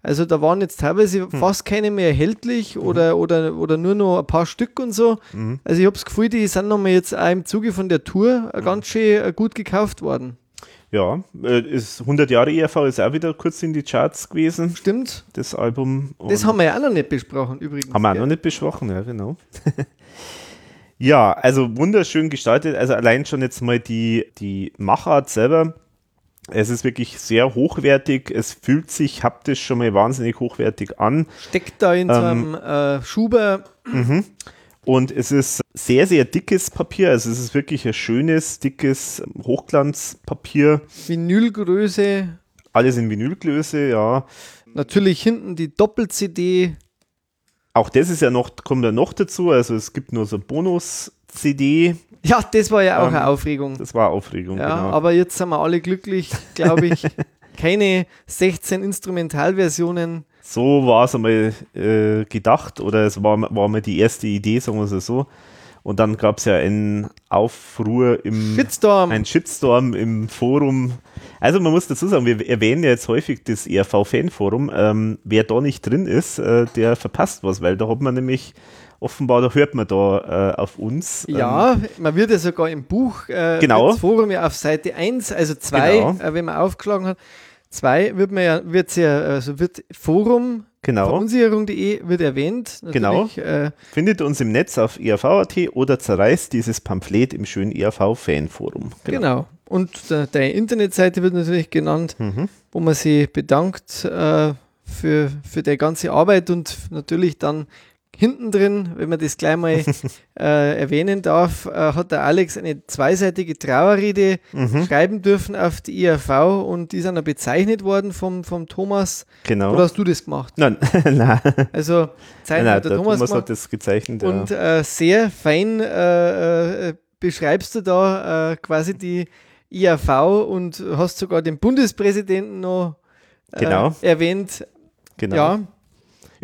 Also da waren jetzt teilweise fast keine mehr erhältlich oder, oder, oder nur noch ein paar Stück und so. Mhm. Also ich habe das Gefühl, die sind nochmal jetzt auch im Zuge von der Tour äh, ganz schön äh, gut gekauft worden. Ja, äh, ist 100 Jahre ERV ist auch wieder kurz in die Charts gewesen, Stimmt? das Album. Das haben wir ja auch noch nicht besprochen übrigens. Haben wir auch noch nicht besprochen, ja, genau. *laughs* ja, also wunderschön gestaltet. Also allein schon jetzt mal die, die Machart selber. Es ist wirklich sehr hochwertig. Es fühlt sich haptisch schon mal wahnsinnig hochwertig an. Steckt da in so Ähm, einem äh, Schuber. Und es ist sehr, sehr dickes Papier. Also es ist wirklich ein schönes, dickes Hochglanzpapier. Vinylgröße. Alles in Vinylgröße, ja. Natürlich hinten die Doppel-CD. Auch das ist ja noch, kommt ja noch dazu. Also es gibt nur so Bonus-CD. Ja, das war ja auch Ähm, eine Aufregung. Das war Aufregung, Ja, genau. aber jetzt sind wir alle glücklich, glaube ich. *laughs* Keine 16 Instrumentalversionen. So war es einmal äh, gedacht oder es war, war mal die erste Idee, sagen wir es so. Und dann gab es ja einen Aufruhr im Shitstorm. ein Shitstorm im Forum. Also man muss dazu sagen, wir erwähnen ja jetzt häufig das ERV-Fanforum. Ähm, wer da nicht drin ist, äh, der verpasst was, weil da hat man nämlich offenbar, da hört man da äh, auf uns. Ja, Ähm, man wird ja sogar im Buch, äh, Genau. das Forum ja auf Seite 1, also 2, Genau. äh, wenn man aufgeschlagen hat, 2 wird man ja, wird's ja, also wird Forum genau. verunsicherung.de wird erwähnt. Genau. Äh, Findet uns im Netz auf ERV.at oder zerreißt dieses Pamphlet im schönen ERV-Fanforum. genau. Und der, der Internetseite wird natürlich genannt, Mhm. wo man sich bedankt äh, für, für die ganze Arbeit und natürlich dann hinten drin, wenn man das gleich mal *laughs* äh, erwähnen darf, äh, hat der Alex eine zweiseitige Trauerrede Mhm. schreiben dürfen auf die IAV und die sind dann bezeichnet worden vom, vom Thomas. Genau. Oder hast du das gemacht? Nein, *laughs* nein, Also nein, Zeichen hat der, der Thomas, Thomas hat das gezeichnet. ja. und äh, sehr fein äh, äh, beschreibst du da äh, quasi die IAV und hast sogar den Bundespräsidenten noch Genau. erwähnt. genau. Ja,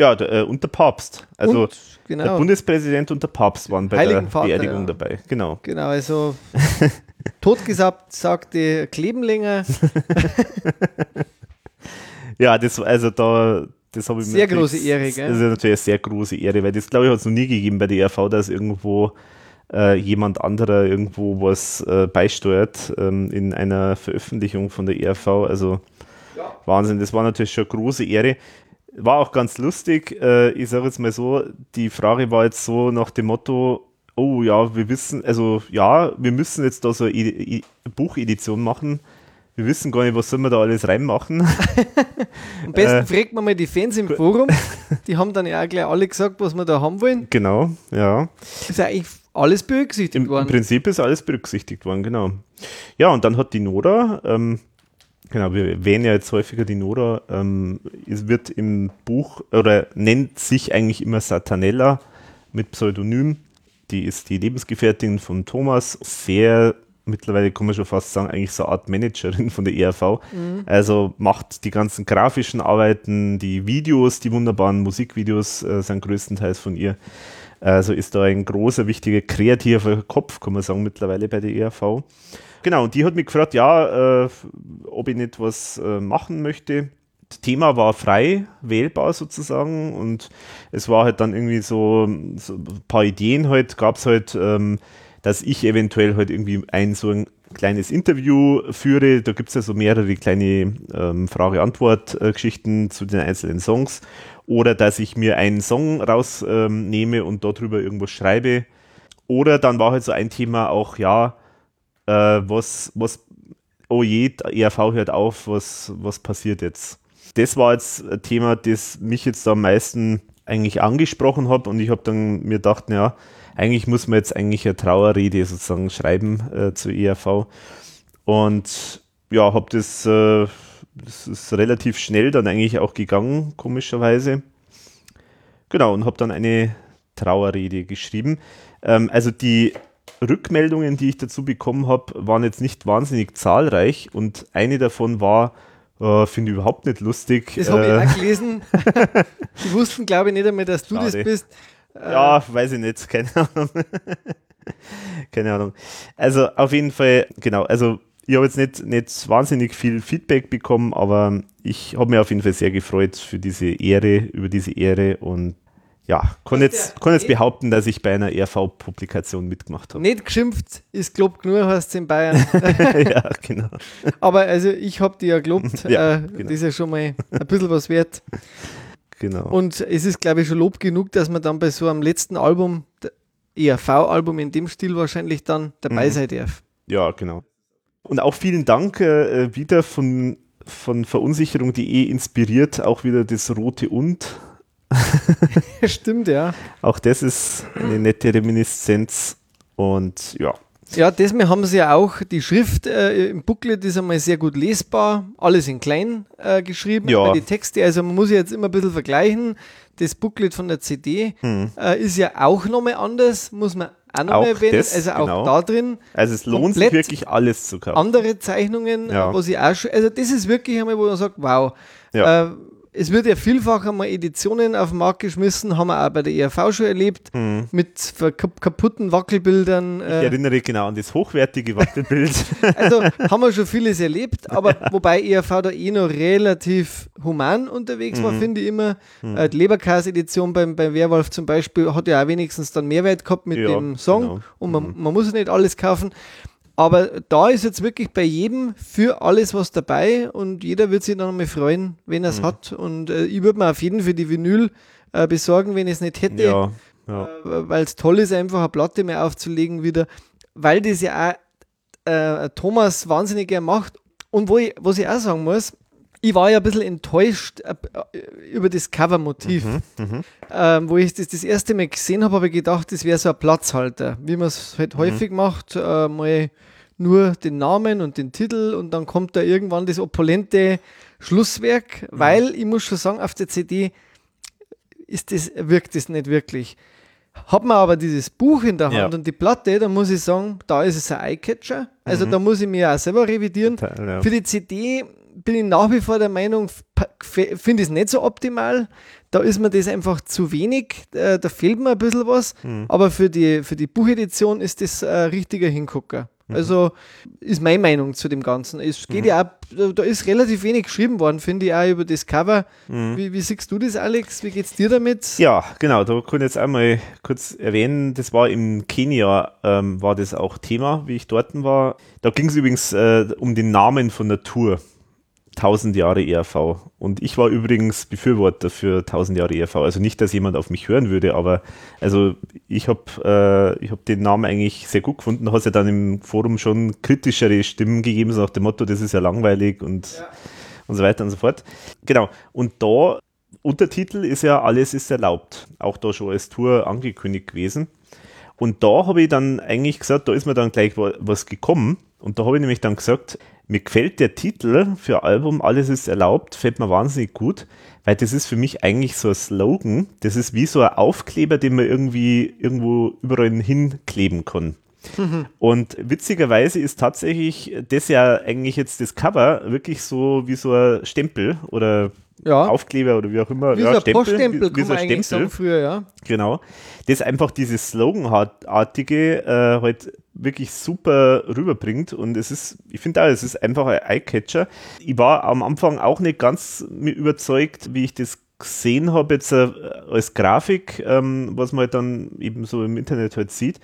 Ja, der, äh, und der Papst. Also und, der genau, Bundespräsident und der Papst waren bei Heiligen der Vater, Beerdigung ja. dabei. Genau. genau, also *laughs* totgesagt sagte kleben länger. *laughs* Ja, das also da, das habe ich mir Sehr natürlich- große Ehre, gell? Das ist natürlich eine sehr große Ehre, weil das glaube ich hat es noch nie gegeben bei der ERV, dass irgendwo äh, jemand anderer irgendwo was äh, beisteuert ähm, in einer Veröffentlichung von der ERV. Also Wahnsinn, das war natürlich schon eine große Ehre. War auch ganz lustig. Äh, ich sage jetzt mal so, die Frage war jetzt so nach dem Motto, oh ja, wir wissen, also ja, wir müssen jetzt da so eine E- E- Buchedition machen. Wir wissen gar nicht, was sollen wir da alles reinmachen. *laughs* Am besten Äh, fragt man mal die Fans im Forum. *laughs* Die haben dann ja auch gleich alle gesagt, was wir da haben wollen. genau, ja. Ist eigentlich alles berücksichtigt Im, Im worden. Prinzip ist alles berücksichtigt worden, genau. Ja, und dann hat die Nora, ähm, genau, wir erwähnen ja jetzt häufiger die Nora, ähm, es wird im Buch oder nennt sich eigentlich immer Satanella mit Pseudonym. Die ist die Lebensgefährtin von Thomas, sehr mittlerweile kann man schon fast sagen, eigentlich so eine Art Managerin von der ERV. Also macht die ganzen grafischen Arbeiten, die Videos, die wunderbaren Musikvideos äh, sind größtenteils von ihr. Also ist da ein großer, wichtiger, kreativer Kopf, kann man sagen, mittlerweile bei der ERV. Genau, und die hat mich gefragt, ja, äh, ob ich nicht was äh, machen möchte. Das Thema war frei wählbar sozusagen und es war halt dann irgendwie so, so ein paar Ideen halt, gab es halt, ähm, dass ich eventuell halt irgendwie ein so ein kleines Interview führe. Da gibt es ja so mehrere kleine ähm, Frage-Antwort-Geschichten zu den einzelnen Songs. Oder dass ich mir einen Song rausnehme ähm, und darüber irgendwas schreibe. Oder dann war halt so ein Thema auch, ja, was, was, oh je, ERV hört auf, was, was passiert jetzt? Das war jetzt ein Thema, das mich jetzt am meisten eigentlich angesprochen hat und ich habe dann mir gedacht, ja, eigentlich muss man jetzt eigentlich eine Trauerrede sozusagen schreiben äh, zur ERV und ja, habe das, äh, das ist relativ schnell dann eigentlich auch gegangen, komischerweise. Genau, und habe dann eine Trauerrede geschrieben. Ähm, also die Rückmeldungen, die ich dazu bekommen habe, waren jetzt nicht wahnsinnig zahlreich und eine davon war, äh, finde ich überhaupt nicht lustig. Das habe äh, ich auch gelesen. *laughs* Die wussten, glaube ich, nicht einmal, dass du das Schade. bist. Äh, Ja, weiß ich nicht, keine Ahnung. *laughs* keine Ahnung. Also auf jeden Fall, genau, also ich habe jetzt nicht, nicht wahnsinnig viel Feedback bekommen, aber ich habe mich auf jeden Fall sehr gefreut für diese Ehre, über diese Ehre und ja, kann jetzt, kann jetzt behaupten, dass ich bei einer RV-Publikation mitgemacht habe. Nicht geschimpft ist gelobt genug, heißt es in Bayern. *laughs* ja, genau. Aber also ich habe dir ja gelobt. Ja, äh, genau. Das ist ja schon mal ein bisschen was wert. genau. Und es ist, glaube ich, schon Lob genug, dass man dann bei so einem letzten Album, ERV-Album in dem Stil wahrscheinlich dann dabei Mhm. sein darf. Ja, genau. Und auch vielen Dank äh, wieder von, von Verunsicherung.de inspiriert, auch wieder das rote Und. *laughs* Stimmt, ja. Auch das ist eine nette Reminiszenz. Und ja, Ja, diesmal haben sie ja auch, die Schrift äh, im Booklet ist einmal sehr gut lesbar, alles in klein äh, geschrieben, Ja. die Texte, also man muss ja jetzt immer ein bisschen vergleichen, das Booklet von der CD Hm. äh, ist ja auch nochmal anders, muss man auch noch Auch mal erwähnen, das, also auch genau. da drin also es lohnt sich wirklich alles zu kaufen. andere Zeichnungen, Ja. äh, was ich auch schon, also das ist wirklich einmal, wo man sagt, wow, Ja. Es wird ja vielfach einmal Editionen auf den Markt geschmissen, haben wir auch bei der ERV schon erlebt, Mhm. mit kaputten Wackelbildern. Ich Äh, erinnere genau an das hochwertige Wackelbild. *laughs* also haben wir schon vieles erlebt, aber wobei ERV da eh noch relativ human unterwegs Mhm. war, finde ich immer. Äh, die Leberkas-Edition beim, beim Werwolf zum Beispiel hat ja auch wenigstens dann Mehrwert gehabt mit Ja, dem Song genau. und man, man muss ja nicht alles kaufen. Aber da ist jetzt wirklich bei jedem für alles was dabei und jeder wird sich dann mal freuen, wenn er es Mhm. hat. Und äh, ich würde mir auf jeden Fall die Vinyl äh, besorgen, wenn ich es nicht hätte ja, ja. weil es toll ist, einfach eine Platte mehr aufzulegen wieder, weil das ja auch äh, Thomas wahnsinnig gern macht. Und wo ich, was ich auch sagen muss, ich war ja ein bisschen enttäuscht äh, über das Covermotiv. Ähm, wo ich das das erste Mal gesehen habe, habe ich gedacht, das wäre so ein Platzhalter, wie man es halt häufig macht, äh, mal nur den Namen und den Titel und dann kommt da irgendwann das opulente Schlusswerk, weil ich muss schon sagen, auf der CD ist das, wirkt das nicht wirklich. Hat man aber dieses Buch in der Hand Ja. und die Platte, dann muss ich sagen, da ist es ein Eyecatcher. Also da muss ich mir auch selber revidieren. Ja. Für die CD bin ich nach wie vor der Meinung, finde ich es nicht so optimal. Da ist mir das einfach zu wenig, äh, da fehlt mir ein bisschen was. Mhm. Aber für die, für die Buchedition ist das ein richtiger Hingucker. Mhm. Also ist meine Meinung zu dem Ganzen. Es geht ja auch, da- ist relativ wenig geschrieben worden, finde ich, auch über das Cover. Wie, wie siehst du das, Alex? Wie geht's dir damit? Mhm. Ja, genau, da kann ich jetzt einmal kurz erwähnen, das war im Kenia, ähm, war das auch Thema, wie ich dort war. Da ging es übrigens äh, um den Namen von der Tour. 1000 Jahre ERV. Und ich war übrigens Befürworter für 1000 Jahre ERV. Also nicht, dass jemand auf mich hören würde, aber also ich habe äh, ich hab den Namen eigentlich sehr gut gefunden. Es ja dann im Forum schon kritischere Stimmen gegeben, so nach dem Motto, das ist ja langweilig und, und so weiter und so fort. Genau. Und da Untertitel ist ja Alles ist erlaubt. Auch da schon als Tour angekündigt gewesen. Und da habe ich dann eigentlich gesagt, da ist mir dann gleich wa- was gekommen. Und da habe ich nämlich dann gesagt, mir gefällt der Titel für Album Alles ist erlaubt, fällt mir wahnsinnig gut, weil das ist für mich eigentlich so ein Slogan. Das ist wie so ein Aufkleber, den man irgendwie irgendwo überall hinkleben kann. Und witzigerweise ist tatsächlich das ja eigentlich jetzt das Cover wirklich so wie so ein Stempel oder Ja, Aufkleber oder wie auch immer. wie ja, so ein Stempel, Poststempel, wie, so ein Stempel. sagen früher, ja. Genau. Das einfach dieses Sloganartige äh, halt wirklich super rüberbringt und es ist, ich finde auch, es ist einfach ein Eyecatcher. Ich war am Anfang auch nicht ganz überzeugt, wie ich das gesehen habe jetzt äh, als Grafik, ähm, was man halt dann eben so im Internet halt sieht.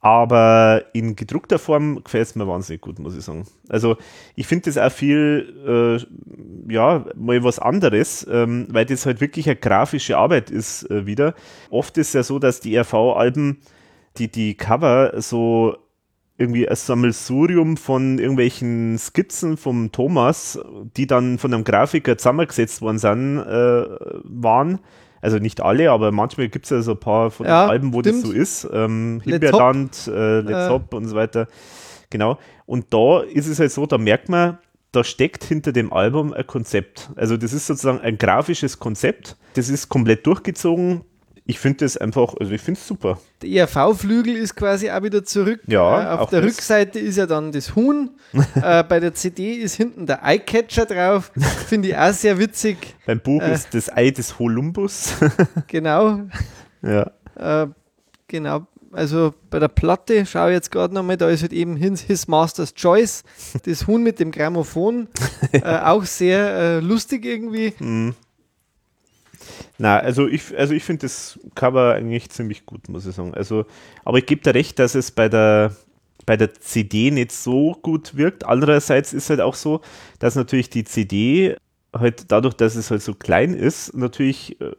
Aber in gedruckter Form gefällt es mir wahnsinnig gut, muss ich sagen. Also ich finde das auch viel, äh, ja, mal was anderes, ähm, weil das halt wirklich eine grafische Arbeit ist äh, wieder. Oft ist ja so, dass die RV-Alben, die, die Cover so irgendwie ein Sammelsurium von irgendwelchen Skizzen vom Thomas, die dann von einem Grafiker zusammengesetzt worden sind, äh, waren. Also nicht alle, aber manchmal gibt es ja so ein paar von Ja, den Alben, wo stimmt. das so ist. Ähm, Let's Himbeerland, äh, Let's Äh. Hop und so weiter. Genau. Und da ist es halt so, da merkt man, da steckt hinter dem Album ein Konzept. Also das ist sozusagen ein grafisches Konzept. Das ist komplett durchgezogen. Ich finde das einfach, also ich finde es super. Der ERV-Flügel ist quasi auch wieder zurück. Ja, Äh, auf der. Rückseite ist ja dann das Huhn. *laughs* äh, bei der CD ist hinten der Eyecatcher drauf. Finde ich auch sehr witzig. Beim Buch Äh. ist das Ei des Holumbus. *laughs* Genau. ja. Äh, genau. Also bei der Platte schaue ich jetzt gerade nochmal, da ist halt eben His, His Master's Choice, *laughs* das Huhn mit dem Grammophon. äh, auch sehr äh, lustig irgendwie. Na, also ich, also ich finde das Cover eigentlich ziemlich gut, muss ich sagen. Also, aber ich gebe dir recht, dass es bei der, bei der CD nicht so gut wirkt. Andererseits ist halt auch so, dass natürlich die CD halt dadurch, dass es halt so klein ist, natürlich äh,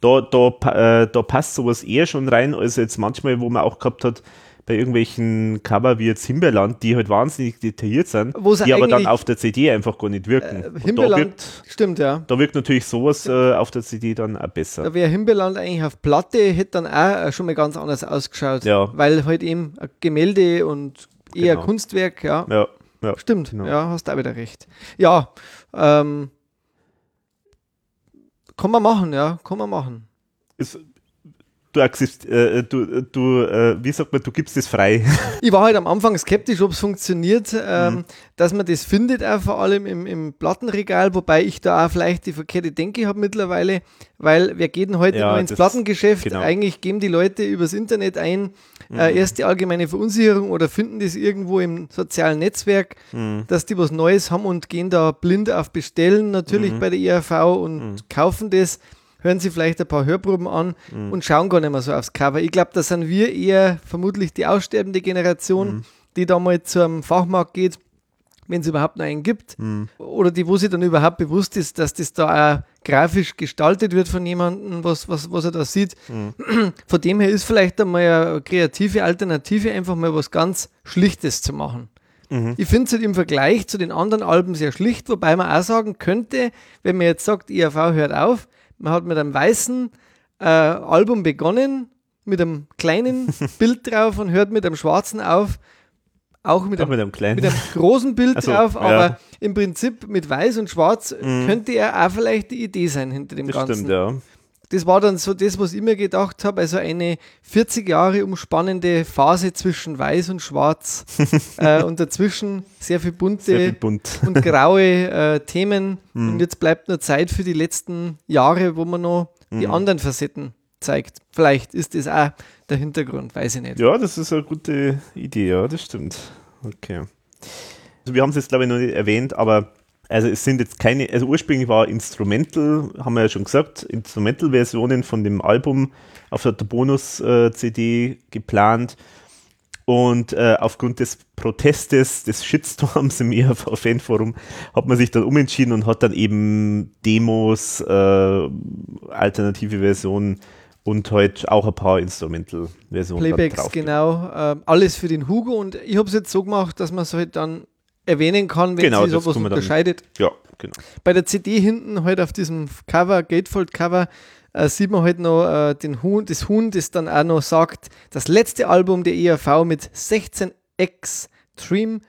da, da, äh, da passt sowas eher schon rein, als jetzt manchmal, wo man auch gehabt hat, bei irgendwelchen Cover wie jetzt Himbeerland, die halt wahnsinnig detailliert sind, die aber dann auf der CD einfach gar nicht wirken. Äh, da Himbeerland, wirkt, stimmt ja. da wirkt natürlich sowas äh, auf der CD dann auch besser. Da wäre Himbeerland eigentlich auf Platte, hätte dann auch äh, schon mal ganz anders ausgeschaut. Ja. Weil halt eben Gemälde und eher Genau. Kunstwerk, ja. Ja, ja. Stimmt, Genau. ja, hast auch wieder recht. Ja, ähm, kann man machen, ja, kann man machen. Ist, du, äh, du, du äh, wie sagt man, du gibst es frei. *laughs* Ich war halt am Anfang skeptisch, ob es funktioniert, ähm, mhm. dass man das findet, auch vor allem im, im Plattenregal, wobei ich da auch vielleicht die verkehrte Denke habe mittlerweile, weil wer geht denn heute ja, ins Plattengeschäft? Genau. Eigentlich geben die Leute übers Internet ein, äh, mhm. äh, erst die allgemeine Verunsicherung oder finden das irgendwo im sozialen Netzwerk, mhm. dass die was Neues haben und gehen da blind auf Bestellen, natürlich mhm. bei der IAV und mhm. kaufen das hören sie vielleicht ein paar Hörproben an mhm. und schauen gar nicht mehr so aufs Cover. Ich glaube, da sind wir eher vermutlich die aussterbende Generation, mhm. die da mal zum Fachmarkt geht, wenn es überhaupt noch einen gibt. Mhm. Oder die, wo sie dann überhaupt bewusst ist, dass das da auch grafisch gestaltet wird von jemandem, was, was, was er da sieht. Mhm. *clears throat* Von dem her ist vielleicht einmal eine kreative Alternative, einfach mal was ganz Schlichtes zu machen. Mhm. Ich finde es halt im Vergleich zu den anderen Alben sehr schlicht, wobei man auch sagen könnte, wenn man jetzt sagt, IAV hört auf, man hat mit einem weißen äh, Album begonnen, mit einem kleinen *laughs* Bild drauf und hört mit einem schwarzen auf. Auch mit, auch einem, mit, einem, kleinen. mit einem großen Bild *laughs* so, drauf, aber ja. im Prinzip mit weiß und schwarz mhm. könnte er auch vielleicht die Idee sein hinter dem das Ganzen. Stimmt, ja das war dann so das, was ich mir gedacht habe, also eine 40 Jahre umspannende Phase zwischen Weiß und Schwarz *laughs* äh, und dazwischen sehr viel bunte sehr viel bunt. *laughs* und graue äh, Themen. Mhm. Und jetzt bleibt nur Zeit für die letzten Jahre, wo man noch mhm. die anderen Facetten zeigt. Vielleicht ist das auch der Hintergrund, weiß ich nicht. Ja, das ist eine gute Idee, ja, das stimmt. Okay. Also wir haben es jetzt, glaube ich, noch nicht erwähnt, aber also es sind jetzt keine, also ursprünglich war Instrumental, haben wir ja schon gesagt, Instrumental-Versionen von dem Album auf der Bonus-CD äh, geplant. Und äh, aufgrund des Protestes, des Shitstorms im ERV-Fanforum, hat man sich dann umentschieden und hat dann eben Demos, äh, alternative Versionen und halt auch ein paar Instrumental-Versionen. Playbacks, genau. Äh, alles für den Hugo. Und ich habe es jetzt so gemacht, dass man es halt dann erwähnen kann, wenn genau, sie sowas unterscheidet. ja, genau. Bei der CD hinten halt auf diesem Cover, Gatefold-Cover, äh, sieht man halt noch äh, den Huhn, das Huhn, das dann auch noch sagt, das letzte Album der ERV mit 16 extrem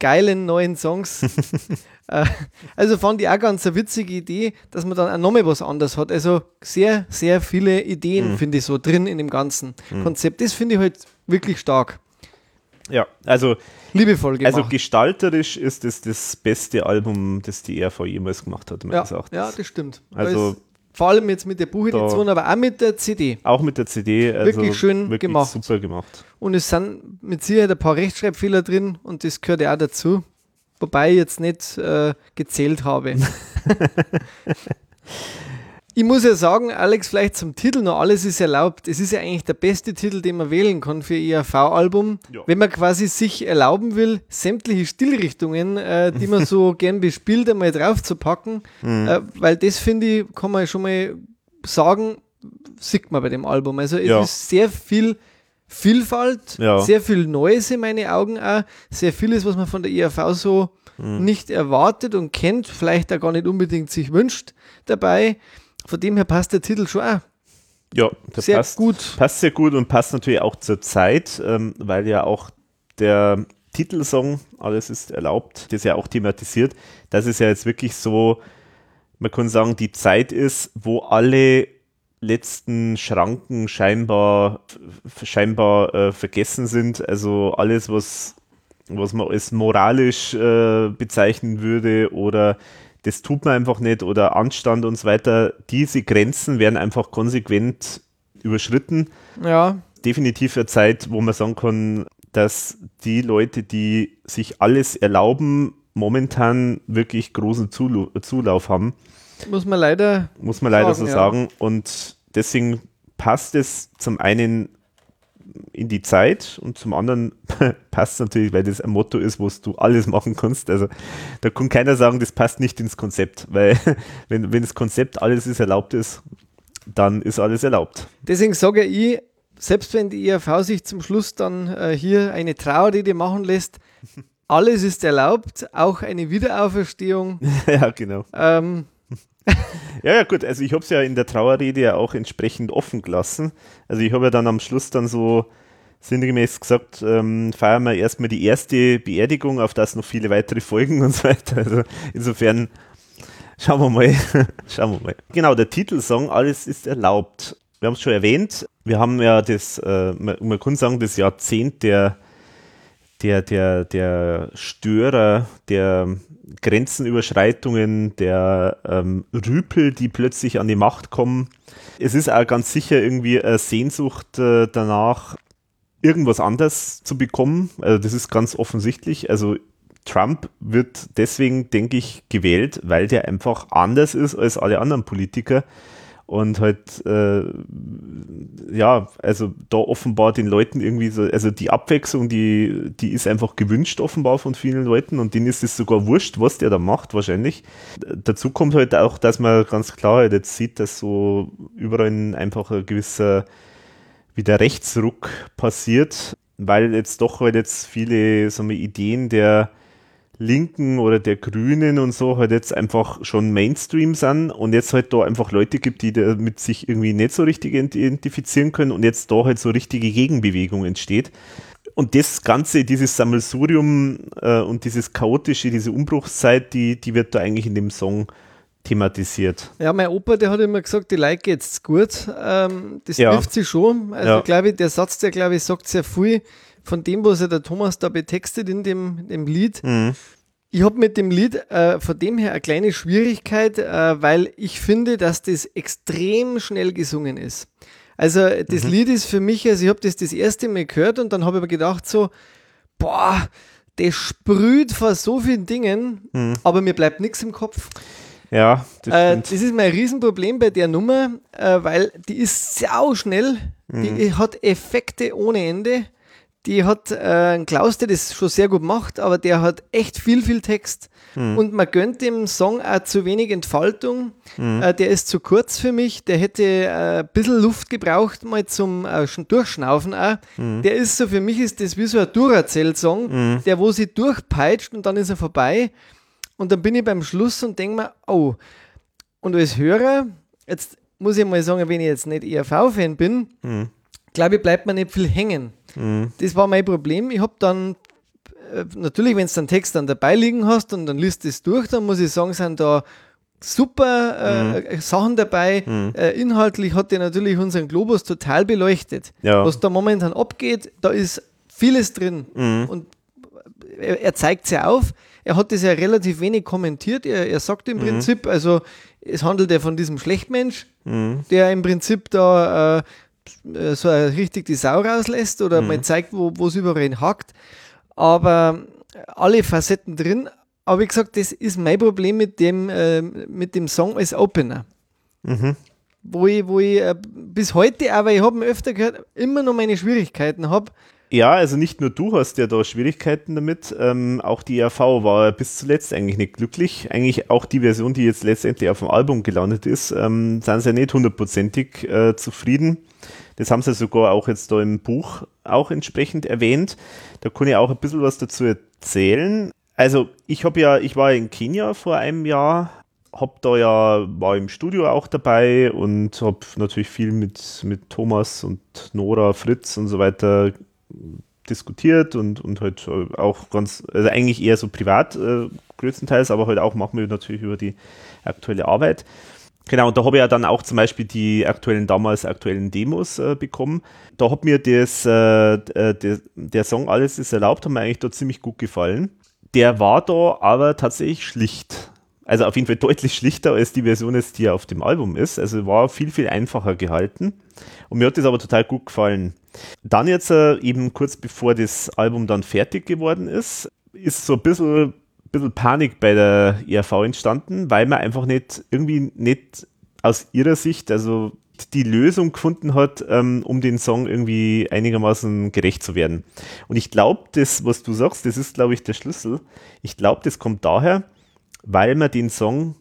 geilen neuen Songs. *laughs* äh, also fand ich auch ganz eine witzige Idee, dass man dann auch nochmal was anderes hat. Also sehr, sehr viele Ideen mhm. finde ich so drin in dem ganzen mhm. Konzept. Das finde ich halt wirklich stark. Ja, also liebevoll gemacht. Also gestalterisch ist es das beste Album, das die ERV jemals gemacht hat, meines ja, Erachtens. Ja, das stimmt. Also da vor allem jetzt mit der Buchedition, aber auch mit der CD. Auch mit der CD. Also wirklich schön wirklich gemacht. Super gemacht. Und es sind mit Sicherheit ein paar Rechtschreibfehler drin und das gehört ja auch dazu. Wobei ich jetzt nicht äh, gezählt habe. *laughs* *laughs* Ich muss ja sagen, Alex, vielleicht zum Titel noch, alles ist erlaubt. Es ist ja eigentlich der beste Titel, den man wählen kann für ihr album ja. Wenn man quasi sich erlauben will, sämtliche Stilrichtungen, äh, die man so *laughs* gern bespielt, einmal drauf zu packen. Mhm. Äh, weil das, finde ich, kann man schon mal sagen, sieht man bei dem Album. Also es ja. ist sehr viel Vielfalt, ja. sehr viel Neues in meinen Augen auch, sehr vieles, was man von der IAV so mhm. nicht erwartet und kennt, vielleicht auch gar nicht unbedingt sich wünscht dabei. Von dem her passt der Titel schon auch. Ja, der sehr passt, gut. Passt sehr gut und passt natürlich auch zur Zeit, ähm, weil ja auch der Titelsong Alles ist erlaubt, das ja auch thematisiert. Das ist ja jetzt wirklich so, man kann sagen, die Zeit ist, wo alle letzten Schranken scheinbar, scheinbar äh, vergessen sind. Also alles, was, was man als moralisch äh, bezeichnen würde oder das tut man einfach nicht oder Anstand und so weiter. Diese Grenzen werden einfach konsequent überschritten. Ja. Definitiv eine Zeit, wo man sagen kann, dass die Leute, die sich alles erlauben, momentan wirklich großen Zulauf haben. Muss man leider. Muss man leider sagen, so ja. sagen. Und deswegen passt es zum einen in die Zeit und zum anderen *laughs* passt es natürlich, weil das ein Motto ist, wo du alles machen kannst. Also da kann keiner sagen, das passt nicht ins Konzept, weil *laughs* wenn, wenn das Konzept alles ist erlaubt ist, dann ist alles erlaubt. Deswegen sage ich, selbst wenn die IAV sich zum Schluss dann äh, hier eine Trauerrede machen lässt, *laughs* alles ist erlaubt, auch eine Wiederauferstehung. ja, genau. Ähm, ja, ja, gut. Also ich habe es ja in der Trauerrede ja auch entsprechend offen gelassen. Also ich habe ja dann am Schluss dann so sinngemäß gesagt, ähm, feiern wir erstmal die erste Beerdigung, auf das noch viele weitere Folgen und so weiter. Also insofern schauen wir mal. *laughs* schauen wir mal. Genau, der Titelsong Alles ist erlaubt. Wir haben es schon erwähnt, wir haben ja das, äh, man, man, kann sagen, das Jahrzehnt der, der, der, der Störer, der Grenzenüberschreitungen, der ähm, Rüpel, die plötzlich an die Macht kommen. Es ist auch ganz sicher irgendwie eine Sehnsucht äh, danach, irgendwas anderes zu bekommen. Also das ist ganz offensichtlich. Also Trump wird deswegen, denke ich, gewählt, weil der einfach anders ist als alle anderen Politiker und halt, äh, ja, also da offenbar den Leuten irgendwie so, also die Abwechslung, die, die ist einfach gewünscht offenbar von vielen Leuten und denen ist es sogar wurscht, was der da macht, wahrscheinlich. Dazu kommt halt auch, dass man ganz klar halt jetzt sieht, dass so überall einfach ein gewisser wieder Rechtsruck passiert, weil jetzt doch halt jetzt viele, sagen wir, Ideen der Linken oder der Grünen und so halt jetzt einfach schon Mainstream sind und jetzt halt da einfach Leute gibt, die damit sich irgendwie nicht so richtig identifizieren können und jetzt da halt so richtige Gegenbewegung entsteht. Und das Ganze, dieses Sammelsurium äh, und dieses chaotische, diese Umbruchszeit, die, die wird da eigentlich in dem Song thematisiert. Ja, mein Opa, der hat immer gesagt, die Leute geht's gut. Ähm, das ja. trifft sie schon. Also, ja. glaube ich, der Satz, der, glaube ich, sagt sehr viel von dem, was er der Thomas da betextet in dem, dem Lied. Mhm. Ich habe mit dem Lied äh, von dem her eine kleine Schwierigkeit, äh, weil ich finde, dass das extrem schnell gesungen ist. Also das mhm. Lied ist für mich, also ich habe das das erste Mal gehört und dann habe ich mir gedacht so, boah, das sprüht vor so vielen Dingen, mhm. aber mir bleibt nichts im Kopf. Ja, das, äh, das, ist mein Riesenproblem bei der Nummer, äh, weil die ist sau schnell, mhm. die hat Effekte ohne Ende die hat äh, einen Klaus, der das schon sehr gut macht, aber der hat echt viel, viel Text. Mhm. Und man gönnt dem Song auch zu wenig Entfaltung. Mhm. Äh, der ist zu kurz für mich. Der hätte äh, ein bisschen Luft gebraucht, mal zum äh, Durchschnaufen auch. Mhm. Der ist so, für mich ist das wie so ein Duracell-Song, hm. der wo sie durchpeitscht und dann ist er vorbei. Und dann bin ich beim Schluss und denke mir, oh. Und als Hörer, jetzt muss ich mal sagen, wenn ich jetzt nicht ERV-Fan bin, hm. glaube ich, bleibt mir nicht viel hängen. Mhm. Das war mein Problem. Ich habe dann, äh, natürlich, wenn du einen Text dann dabei liegen hast und dann liest es durch, dann muss ich sagen, sind da super äh, mhm. Äh, Sachen dabei. Mhm. Äh, inhaltlich hat er natürlich unseren Globus total beleuchtet. Ja. Was da momentan abgeht, da ist vieles drin. Mhm. Und er, er zeigt es ja auf. Er hat das ja relativ wenig kommentiert. Er, er sagt im mhm. Prinzip, also es handelt ja von diesem Schlechtmensch, mhm. der im Prinzip da äh, äh, so richtig die Sau rauslässt oder mhm. mal zeigt, wo es überall hakt. Aber alle Facetten drin. Aber wie gesagt, das ist mein Problem mit dem, äh, mit dem Song als Opener. Mhm. Wo ich, wo ich äh, bis heute, aber ich habe ihn öfter gehört, immer noch meine Schwierigkeiten habe. Ja, also nicht nur du hast ja da Schwierigkeiten damit, ähm, auch die ERV war bis zuletzt eigentlich nicht glücklich. Eigentlich auch die Version, die jetzt letztendlich auf dem Album gelandet ist, ähm, sind sie ja nicht hundertprozentig äh, zufrieden. Das haben sie sogar auch jetzt da im Buch auch entsprechend erwähnt. Da kann ich auch ein bisschen was dazu erzählen. Also ich habe ja, ich war in Kenia vor einem Jahr, hab da ja, war im Studio auch dabei und habe natürlich viel mit, mit Thomas und Nora, Fritz und so weiter diskutiert und, und halt auch ganz, also eigentlich eher so privat äh, größtenteils, aber halt auch machen wir natürlich über die aktuelle Arbeit. Genau, und da habe ich ja dann auch zum Beispiel die aktuellen, damals aktuellen Demos äh, bekommen. Da hat mir das, äh, äh, der, der Song Alles ist erlaubt, hat mir eigentlich da ziemlich gut gefallen. Der war da aber tatsächlich schlicht. Also auf jeden Fall deutlich schlichter als die Version jetzt, die auf dem Album ist. Also war viel, viel einfacher gehalten. Und mir hat das aber total gut gefallen. Dann jetzt äh, eben kurz bevor das Album dann fertig geworden ist, ist so ein bisschen bisschen Panik bei der ERV entstanden, weil man einfach nicht irgendwie nicht aus ihrer Sicht, also die Lösung gefunden hat, ähm, um den Song irgendwie einigermaßen gerecht zu werden. Und ich glaube, das, was du sagst, das ist, glaube ich, der Schlüssel. Ich glaube, das kommt daher, weil man den Song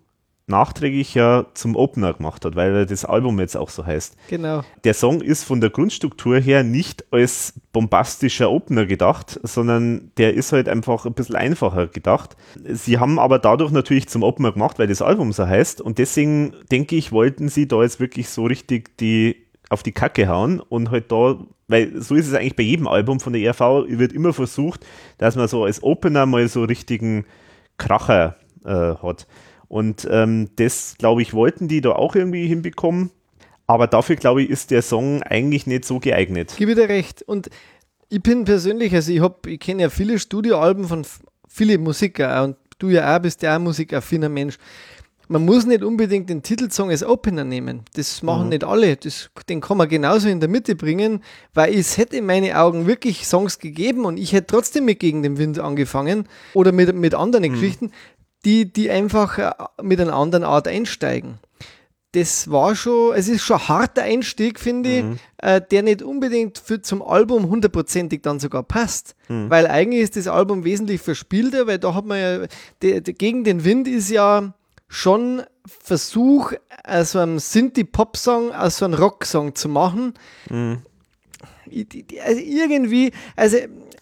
nachträglich ja zum Opener gemacht hat, weil das Album jetzt auch so heißt. Genau. Der Song ist von der Grundstruktur her nicht als bombastischer Opener gedacht, sondern der ist halt einfach ein bisschen einfacher gedacht. Sie haben aber dadurch natürlich zum Opener gemacht, weil das Album so heißt und deswegen denke ich, wollten sie da jetzt wirklich so richtig die auf die Kacke hauen und halt da, weil so ist es eigentlich bei jedem Album von der ERV, wird immer versucht, dass man so als Opener mal so richtigen Kracher äh, hat. Und ähm, das, glaube ich, wollten die da auch irgendwie hinbekommen. Aber dafür, glaube ich, ist der Song eigentlich nicht so geeignet. Gib dir recht. Und ich bin persönlich, also ich, hab, ich kenne ja viele Studioalben von vielen Musiker und du ja auch bist ja auch ein musikaffiner Mensch. Man muss nicht unbedingt den Titelsong als Opener nehmen. Das machen mhm. nicht alle. Das, den kann man genauso in der Mitte bringen, weil es hätte in meinen Augen wirklich Songs gegeben und ich hätte trotzdem mit Gegen den Wind angefangen oder mit, mit anderen mhm. Geschichten, die, die einfach äh, mit einer anderen Art einsteigen das war schon, es ist schon ein harter Einstieg, finde ich, mhm. äh, der nicht unbedingt für, zum Album hundertprozentig dann sogar passt. Mhm. Weil eigentlich ist das Album wesentlich verspielter, weil da hat man ja, de, de, gegen den Wind ist ja schon Versuch, aus so einem Synthie-Pop-Song aus so einem Rock-Song zu machen. Mhm. Also irgendwie, also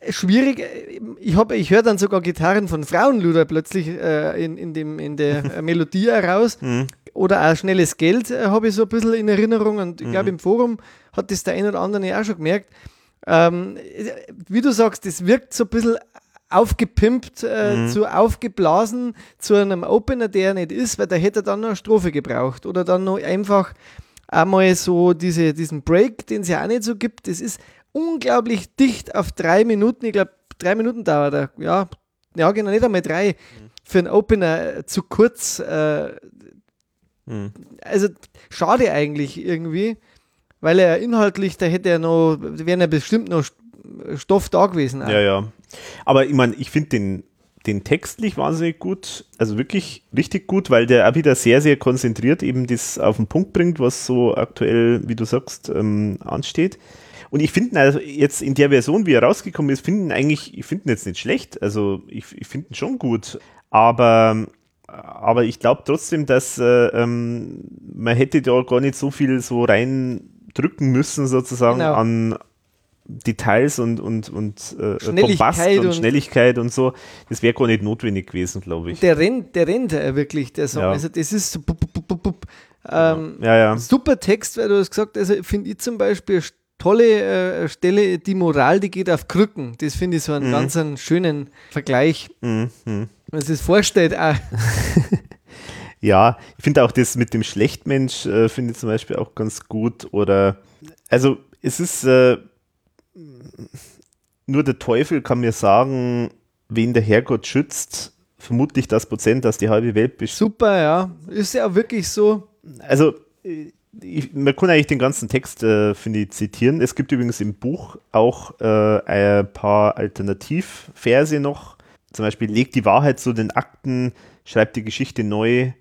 schwierig. Ich, ich höre dann sogar Gitarren von Frauenluder plötzlich äh, in, in, dem, in der *laughs* Melodie heraus. Mhm oder auch schnelles Geld äh, habe ich so ein bisschen in Erinnerung und ich glaube, mhm. im Forum hat das der ein oder andere ja auch schon gemerkt. Ähm, wie du sagst, das wirkt so ein bisschen aufgepimpt, äh, mhm. zu aufgeblasen zu einem Opener, der nicht ist, weil da hätte er dann noch eine Strophe gebraucht oder dann noch einfach einmal so diese, diesen Break, den es ja auch nicht so gibt. Das ist unglaublich dicht auf drei Minuten. Ich glaube, drei Minuten dauert er. Ja, ja, genau, nicht einmal drei. Mhm. Für einen Opener zu kurz. Äh, Mhm. Also schade eigentlich irgendwie, weil er inhaltlich, da hätte er noch, wäre ja bestimmt noch Stoff da gewesen. Auch. Ja, ja. Aber ich meine, ich finde den, den textlich wahnsinnig gut, also wirklich richtig gut, weil der auch wieder sehr, sehr konzentriert eben das auf den Punkt bringt, was so aktuell, wie du sagst, ähm, ansteht. Und ich finde also jetzt in der Version, wie er rausgekommen ist, finden eigentlich, ich finde ihn jetzt nicht schlecht. Also ich, ich finde ihn schon gut. Aber aber ich glaube trotzdem, dass äh, ähm, man hätte da gar nicht so viel so reindrücken müssen, sozusagen genau. an Details und, und, und äh, Kompass und, und, Schnelligkeit und so. Das wäre gar nicht notwendig gewesen, glaube ich. Der rennt, der rennt ja wirklich, der Song. Ja. Also das ist so bup, bup, bup, ähm, ja, ja. super Text, weil du hast gesagt, also finde ich zum Beispiel tolle äh, Stelle, die Moral, die geht auf Krücken. Das finde ich so einen mhm. ganz einen schönen Vergleich. Mhm. Wenn man sich das vorstellt. Auch. *laughs* ja, ich finde auch das mit dem Schlechtmensch, äh, finde ich zum Beispiel auch ganz gut. Oder, also es ist, äh, nur der Teufel kann mir sagen, wen der Herrgott schützt. Vermutlich das Prozent, das die halbe Welt bestimmt. Super, ja. Ist ja auch wirklich so. Also, ich, man kann eigentlich den ganzen Text, äh, finde ich, zitieren. Es gibt übrigens im Buch auch äh, ein paar Alternativverse noch. Zum Beispiel, legt die Wahrheit zu den Akten, schreibt die Geschichte neu,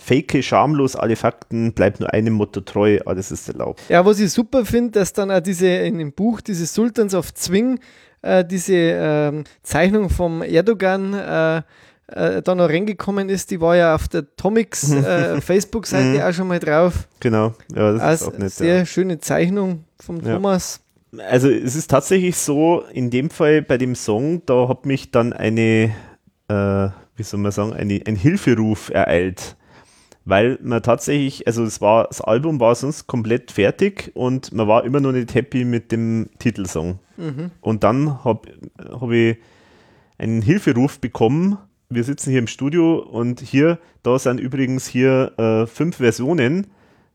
fake schamlos alle Fakten, bleibt nur einem Motto treu, alles ist erlaubt. Ja, was ich super finde, dass dann auch diese in dem Buch, diese Sultans of Zwing, äh, diese ähm, Zeichnung vom Erdogan, äh, äh, da noch reingekommen ist, die war ja auf der Tomics *laughs* äh, Facebook-Seite mhm. auch schon mal drauf. Genau, ja, das also ist auch nett. Sehr ja. schöne Zeichnung vom ja. Thomas. Also es ist tatsächlich so, in dem Fall bei dem Song, da hat mich dann eine, äh, wie soll man sagen, eine, ein Hilferuf ereilt. Weil man tatsächlich, also es war, das Album war sonst komplett fertig und man war immer noch nicht happy mit dem Titelsong. Mhm. Und dann habe hab ich einen Hilferuf bekommen wir sitzen hier im Studio und hier, da sind übrigens hier äh, fünf Versionen.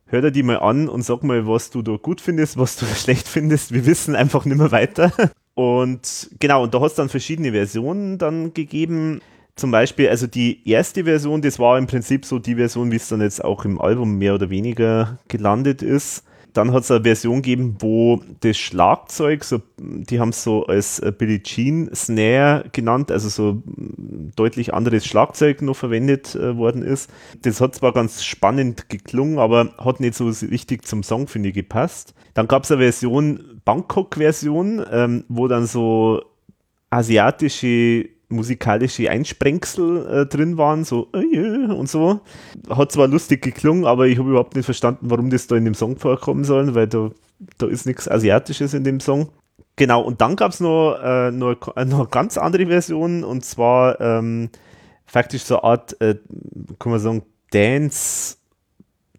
Hör dir die mal an und sag mal, was du da gut findest, was du *laughs* schlecht findest. Wir wissen einfach nicht mehr weiter. *laughs* Und genau, und da hat es dann verschiedene Versionen dann gegeben. Zum Beispiel, also die erste Version, das war im Prinzip so die Version, wie es dann jetzt auch im Album mehr oder weniger gelandet ist. Dann hat es eine Version gegeben, wo das Schlagzeug, so, die haben es so als äh, Billie Jean Snare genannt, also so deutlich anderes Schlagzeug noch verwendet äh, worden ist. Das hat zwar ganz spannend geklungen, aber hat nicht so richtig zum Song, finde ich, gepasst. Dann gab es eine Version, Bangkok-Version, ähm, wo dann so asiatische musikalische Einsprengsel äh, drin waren, so äh, und so. Hat zwar lustig geklungen, aber ich habe überhaupt nicht verstanden, warum das da in dem Song vorkommen soll, weil da, da ist nichts Asiatisches in dem Song. Genau, und dann gab es noch, äh, noch, noch eine ganz andere Version und zwar ähm, faktisch so eine Art, äh, kann man sagen, Dance-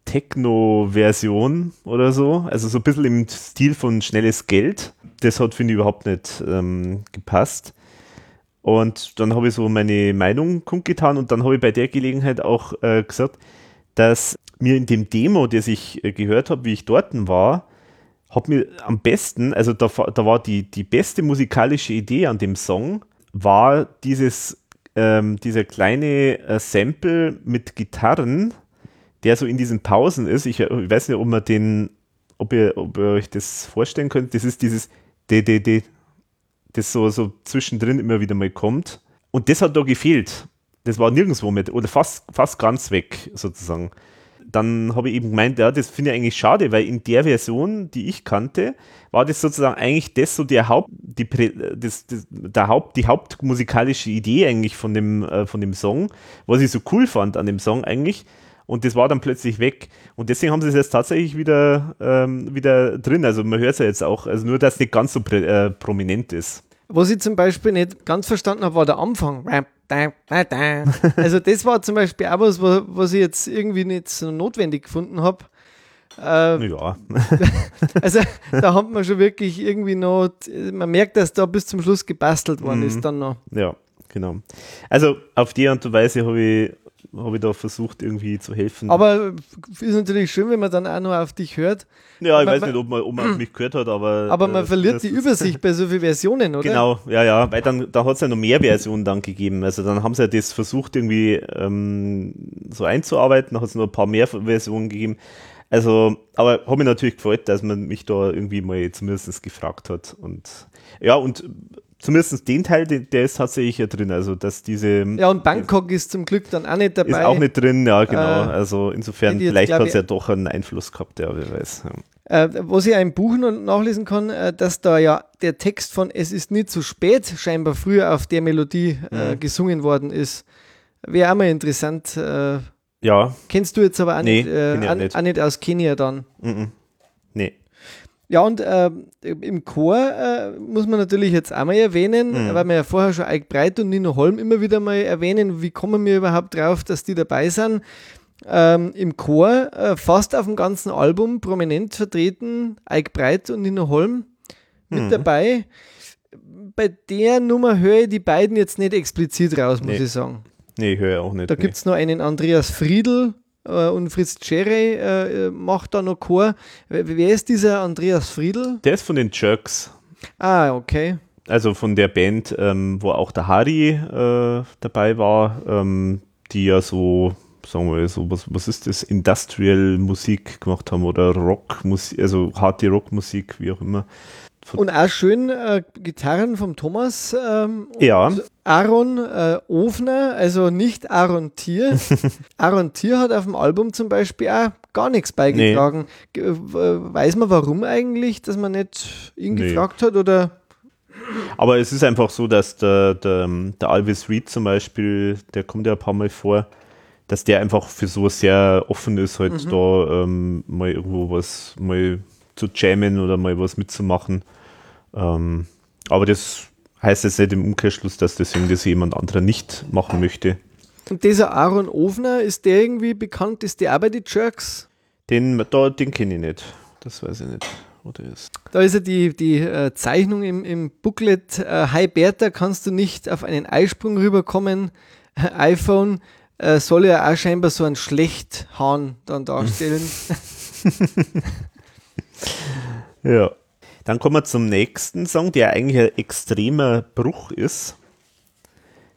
Techno-Version oder so, also so ein bisschen im Stil von schnelles Geld. Das hat, finde ich, überhaupt nicht ähm, gepasst. Und dann habe ich so meine Meinung kundgetan und dann habe ich bei der Gelegenheit auch äh, gesagt, dass mir in dem Demo, das ich äh, gehört habe, wie ich dort war, hat mir am besten, also da, da war die, die beste musikalische Idee an dem Song, war dieses, ähm, dieser kleine äh, Sample mit Gitarren, der so in diesen Pausen ist. Ich, ich weiß nicht, ob man den, ob ihr, ob ihr euch das vorstellen könnt. Das ist dieses DDD, das so, so zwischendrin immer wieder mal kommt. Und das hat da gefehlt. Das war nirgendwo mit, oder fast, fast ganz weg, sozusagen dann habe ich eben gemeint, ja, das finde ich eigentlich schade, weil in der Version, die ich kannte, war das sozusagen eigentlich das so der Haupt, die, das, das, der Haupt, die hauptmusikalische Idee eigentlich von dem, äh, von dem Song, was ich so cool fand an dem Song eigentlich. Und das war dann plötzlich weg. Und deswegen haben sie es jetzt tatsächlich wieder, ähm, wieder drin. Also man hört es ja jetzt auch, also nur, dass es nicht ganz so äh, prominent ist. Was ich zum Beispiel nicht ganz verstanden habe, war der Anfang. Also das war zum Beispiel auch was, was ich jetzt irgendwie nicht so notwendig gefunden habe. Äh, ja. *laughs* also da hat man schon wirklich irgendwie noch, man merkt, dass da bis zum Schluss gebastelt worden mhm. ist dann noch. Ja, genau. Also auf die Art und Weise habe ich habe ich da versucht, irgendwie zu helfen. Aber ist natürlich schön, wenn man dann auch noch auf dich hört. Ja, ich man, weiß nicht, ob man, ob man auf mich gehört hat, aber. Aber man äh, verliert die Übersicht bei so vielen Versionen, oder? Genau, ja, ja, weil dann da hat es ja noch mehr Versionen dann gegeben. Also dann haben sie ja das versucht, irgendwie ähm, so einzuarbeiten, dann hat es noch ein paar mehr Versionen gegeben. Also, aber habe mich natürlich gefreut, dass man mich da irgendwie mal zumindest gefragt hat. Und ja, und zumindest den Teil, der, ist tatsächlich ja drin. Also, dass diese. Ja, und Bangkok ist zum Glück dann auch nicht dabei. Ist auch nicht drin, ja, genau. Äh, also, insofern, vielleicht hat es ja doch einen Einfluss gehabt, ja, wer weiß. Ja. Äh, was ich im Buch noch nachlesen kann, äh, dass da ja der Text von Es ist nie zu spät scheinbar früher auf der Melodie äh, mhm. gesungen worden ist. Wäre auch mal interessant. Äh, ja. Kennst du jetzt aber auch, nee, nicht, auch, nicht. auch nicht aus Kenia dann? Mhm. Ja, und äh, im Chor äh, muss man natürlich jetzt auch mal erwähnen, mhm. weil wir ja vorher schon Eik Breit und Nino Holm immer wieder mal erwähnen, wie kommen wir überhaupt drauf, dass die dabei sind. Ähm, Im Chor äh, fast auf dem ganzen Album prominent vertreten, Eik Breit und Nino Holm mit mhm. dabei. Bei der Nummer höre ich die beiden jetzt nicht explizit raus, muss nee. ich sagen. Nee, ich höre auch nicht. Da nee. gibt es noch einen Andreas Friedl, äh, und Fritz Cherry äh, macht da noch Chor. Wer ist dieser Andreas Friedl? Der ist von den Jerks. Ah, okay. Also von der Band, ähm, wo auch der Harry äh, dabei war, ähm, die ja so, sagen wir so, was, was ist das, Industrial Musik gemacht haben oder Rock, also harte Rockmusik, wie auch immer. Und auch schön äh, Gitarren vom Thomas. Ähm, ja. Aaron äh, Ofner, also nicht Aaron Tier. *laughs* Aaron Tier hat auf dem Album zum Beispiel auch gar nichts beigetragen. Nee. Weiß man warum eigentlich, dass man nicht ihn nee. gefragt hat oder? Aber es ist einfach so, dass der, der, der Alvis Reed zum Beispiel, der kommt ja ein paar Mal vor, dass der einfach für sowas sehr offen ist, halt mhm. da ähm, mal irgendwo was mal zu jammen oder mal was mitzumachen. Ähm, aber das heißt jetzt nicht im Umkehrschluss, dass das irgendwie jemand anderer nicht machen möchte. Und dieser Aaron Ofner, ist der irgendwie bekannt? Ist der auch bei den Jerks? Den, da, den kenne ich nicht. Das weiß ich nicht. Ist. Da ist ja die, die äh, Zeichnung im, im Booklet. Äh, Hi Bertha, kannst du nicht auf einen Eisprung rüberkommen? *laughs* IPhone äh, soll ja auch scheinbar so ein Schlechthahn dann darstellen. *laughs* ja. Dann kommen wir zum nächsten Song, der eigentlich ein extremer Bruch ist.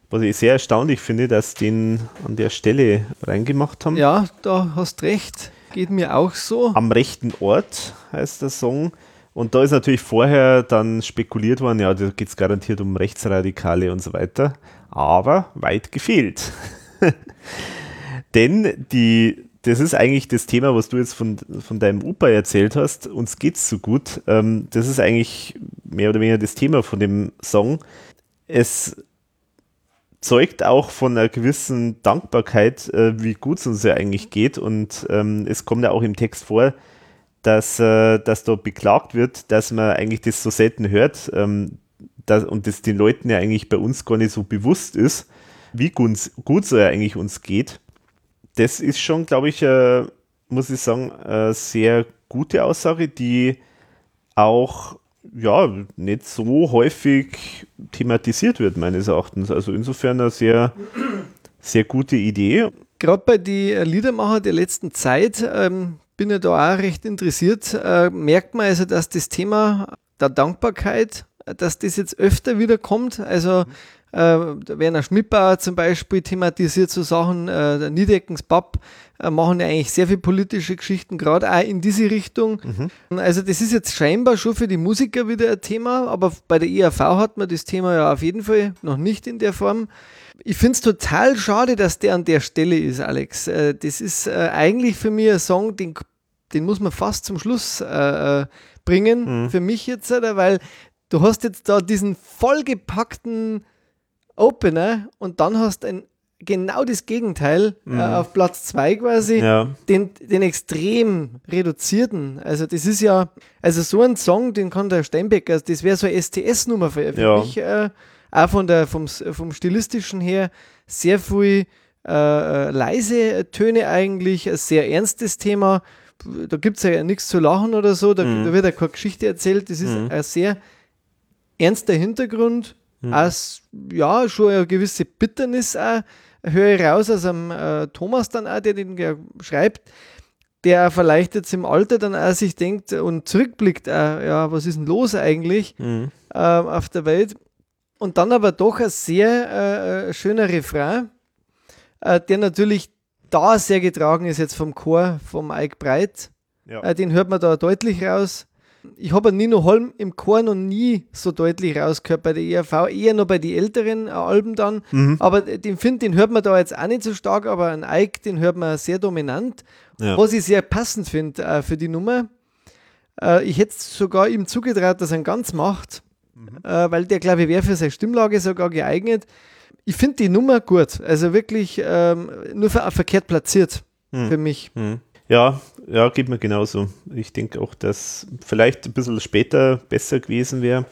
Was ich sehr erstaunlich finde, dass den an der Stelle reingemacht haben. Ja, da hast recht. Geht mir auch so. Am rechten Ort heißt der Song. Und da ist natürlich vorher dann spekuliert worden, ja, da geht es garantiert um Rechtsradikale und so weiter. Aber weit gefehlt. *laughs* Denn die das ist eigentlich das Thema, was du jetzt von, von deinem Opa erzählt hast. Uns geht's so gut. Ähm, das ist eigentlich mehr oder weniger das Thema von dem Song. Es zeugt auch von einer gewissen Dankbarkeit, äh, wie gut es uns ja eigentlich geht. Und ähm, es kommt ja auch im Text vor, dass, äh, dass da beklagt wird, dass man eigentlich das so selten hört ähm, dass, und das den Leuten ja eigentlich bei uns gar nicht so bewusst ist, wie gut es ja eigentlich uns geht das ist schon, glaube ich, äh, muss ich sagen, eine sehr gute Aussage, die auch ja, nicht so häufig thematisiert wird, meines Erachtens. Also insofern eine sehr, sehr gute Idee. gerade bei den Liedermacher der letzten Zeit, ähm, bin ich da auch recht interessiert, äh, merkt man also, dass das Thema der Dankbarkeit, dass das jetzt öfter wieder kommt. Also äh, Werner Schmidbauer zum Beispiel thematisiert so Sachen, äh, der Niedeckens Papp äh, machen ja eigentlich sehr viele politische Geschichten, gerade auch in diese Richtung. Mhm. Also das ist jetzt scheinbar schon für die Musiker wieder ein Thema, aber bei der ERV hat man das Thema ja auf jeden Fall noch nicht in der Form. Ich finde es total schade, dass der an der Stelle ist, Alex. Äh, das ist äh, eigentlich für mich ein Song, den, den muss man fast zum Schluss äh, bringen, mhm. für mich jetzt, weil du hast jetzt da diesen vollgepackten Opener und dann hast ein genau das Gegenteil äh, mhm. äh, auf Platz 2 quasi, ja. den, den extrem reduzierten. Also das ist ja, also so ein Song, den kann der Steinbecker, das wäre so eine STS-Nummer für, für ja. mich, äh, auch von der, vom, vom stilistischen her, sehr viel äh, äh leise Töne eigentlich, ein sehr ernstes Thema. Da gibt es ja nichts zu lachen oder so, da, mhm. da wird ja keine Geschichte erzählt. Das ist mhm. ein sehr ernster Hintergrund, mhm. als ja, schon eine gewisse Bitternis auch, höre ich raus aus dem äh, Thomas dann auch, der den ja schreibt, der vielleicht jetzt im Alter dann auch sich denkt und zurückblickt, äh, ja, was ist denn los eigentlich mhm. äh, auf der Welt? Und dann aber doch ein sehr äh, äh, schöner Refrain, äh, der natürlich da sehr getragen ist jetzt vom Chor, vom Ike Breit. Ja. den hört man da deutlich raus ich habe Nino Holm im Chor noch nie so deutlich rausgehört bei der ERV, eher noch bei den älteren äh, Alben dann. Mhm. Aber den finde, den hört man da jetzt auch nicht so stark, aber ein Ike, den hört man sehr dominant. Ja. Was ich sehr passend finde äh, für die Nummer. Äh, ich hätte sogar ihm zugetraut, dass er ihn ganz macht, mhm. äh, weil der, glaube ich, wäre für seine Stimmlage sogar geeignet. Ich finde die Nummer gut, also wirklich ähm, nur ver verkehrt platziert mhm. für mich. Mhm. Ja, ja, geht mir genauso. Ich denke auch, dass vielleicht ein bisschen später besser gewesen wäre.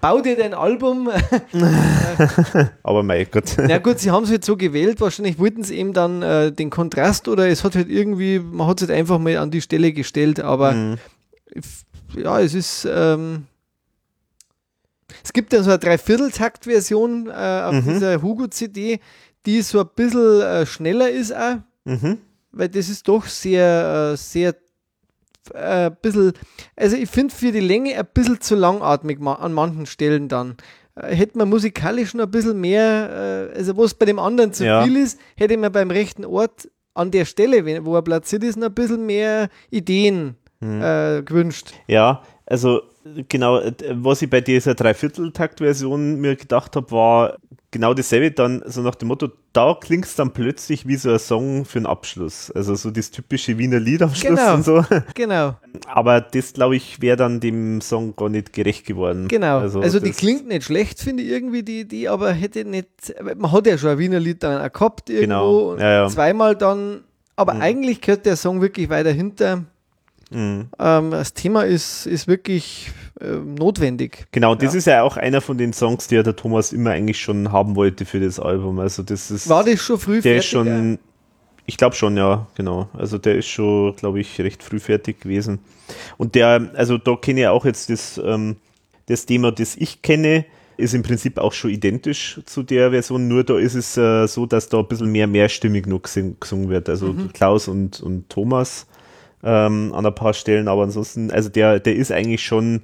Bau dir dein Album. *laughs* *laughs* Aber mein Gott. Na gut, sie haben es halt so gewählt. Wahrscheinlich wollten sie eben dann äh, den Kontrast oder es hat halt irgendwie, man hat es halt einfach mal an die Stelle gestellt. Aber mhm. ja, es ist. Ähm, es gibt ja so eine Dreivierteltakt-Version äh, auf mhm. dieser Hugo-CD, die so ein bisschen äh, schneller ist auch. Mhm weil das ist doch sehr, äh, sehr ein äh, bisschen, also ich finde für die Länge ein bisschen zu langatmig an manchen Stellen dann. Äh, hätte man musikalisch noch ein bisschen mehr, also was bei dem anderen zu ja. viel ist, hätte man beim rechten Ort an der Stelle, wo er platziert ist, noch ein bisschen mehr Ideen hm. äh, gewünscht. Ja, also genau, was ich bei dieser Dreivierteltakt-Version mir gedacht habe, war, genau dasselbe dann so nach dem Motto, da klingt es dann plötzlich wie so ein Song für einen Abschluss. Also so das typische Wiener Lied am Schluss genau, und so. *laughs* Genau. Aber das, glaube ich, wäre dann dem Song gar nicht gerecht geworden. Genau. Also, also die klingt nicht schlecht, finde ich irgendwie, die, die aber hätte nicht, man hat ja schon ein Wiener Lied dann auch gehabt irgendwo. Genau. Ja, ja. Zweimal dann, aber mhm. eigentlich gehört der Song wirklich weiter hinter. Mhm. Ähm, das Thema ist, ist wirklich äh, notwendig. Genau, das ja. ist ja auch einer von den Songs, die ja der Thomas immer eigentlich schon haben wollte für das Album. Also das ist. War das schon früh der fertig? Ist schon, ich glaube schon, ja, genau. Also der ist schon, glaube ich, recht früh fertig gewesen. Und der, also da kenne ich auch jetzt das, ähm, das Thema, das ich kenne, ist im Prinzip auch schon identisch zu der Version, nur da ist es äh, so, dass da ein bisschen mehr mehrstimmig noch gesungen wird. Also mhm. Klaus und, und Thomas ähm, an ein paar Stellen, aber ansonsten, also der, der ist eigentlich schon,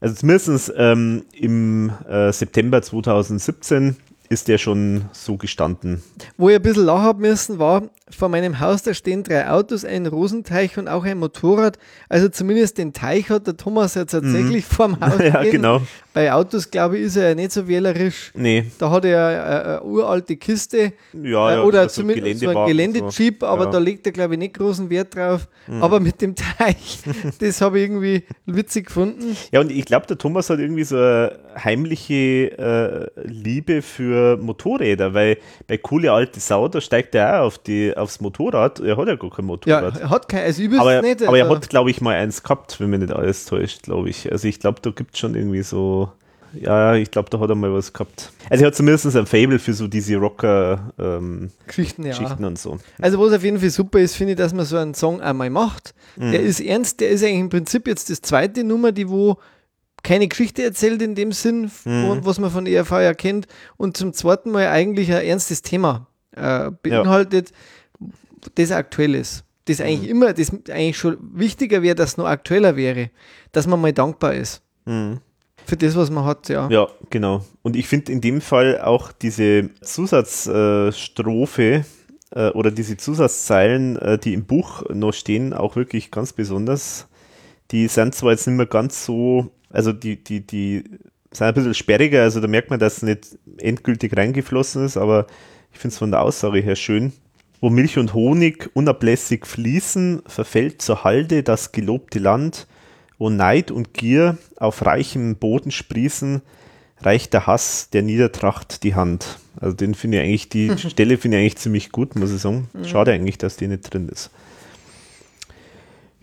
also zumindest ähm, im äh, September 2017 ist der schon so gestanden. Wo ich ein bisschen lachen müssen, war, vor meinem Haus, da stehen drei Autos, ein Rosenteich und auch ein Motorrad. Also zumindest den Teich hat der Thomas ja tatsächlich mhm. vorm *laughs* Haus. ja, stehen. genau. Bei Autos, glaube ich, ist er ja nicht so wählerisch. Nee. Da hat er eine, eine uralte Kiste. Ja, ja, oder zumindest so ein Geländejeep, so. aber ja. da legt er, glaube ich, nicht großen Wert drauf. Mhm. Aber mit dem Teich, *laughs* das habe ich irgendwie witzig gefunden. Ja, und ich glaube, der Thomas hat irgendwie so eine heimliche äh, Liebe für Motorräder, weil bei coole alte Sau, da steigt er auch auf die aufs Motorrad. Er hat ja gar kein Motorrad. Ja, er hat kein, also ich aber, nicht. Aber er hat, glaube ich, mal eins gehabt, wenn mich nicht alles täuscht, glaube ich. Also ich glaube, da gibt es schon irgendwie so. Ja, ich glaube, da hat er mal was gehabt. Also er hat zumindest ein Fable für so diese Rocker-Geschichten ähm, ja. und so. Also was auf jeden Fall super ist, finde ich, dass man so einen Song einmal macht. Mhm. Der ist ernst, der ist eigentlich im Prinzip jetzt das zweite Nummer, die wo keine Geschichte erzählt in dem Sinn, mhm. was man von ERV ja kennt und zum zweiten Mal eigentlich ein ernstes Thema äh, beinhaltet, ja. das aktuell ist. Das eigentlich mhm. immer, das eigentlich schon wichtiger wäre, dass es noch aktueller wäre, dass man mal dankbar ist. Mhm. Für das, was man hat, ja. Ja, genau. Und ich finde in dem Fall auch diese Zusatzstrophe äh, oder diese Zusatzzeilen, äh, die im Buch noch stehen, auch wirklich ganz besonders. Die sind zwar jetzt nicht mehr ganz so, also die, die, die sind ein bisschen sperriger, also da merkt man, dass es nicht endgültig reingeflossen ist, aber ich finde es von der Aussage her schön. Wo Milch und Honig unablässig fließen, verfällt zur Halde das gelobte Land, wo Neid und Gier auf reichem Boden sprießen, reicht der Hass der Niedertracht die Hand. Also den finde ich eigentlich, die *laughs* Stelle finde ich eigentlich ziemlich gut, muss ich sagen. Mhm. Schade eigentlich, dass die nicht drin ist.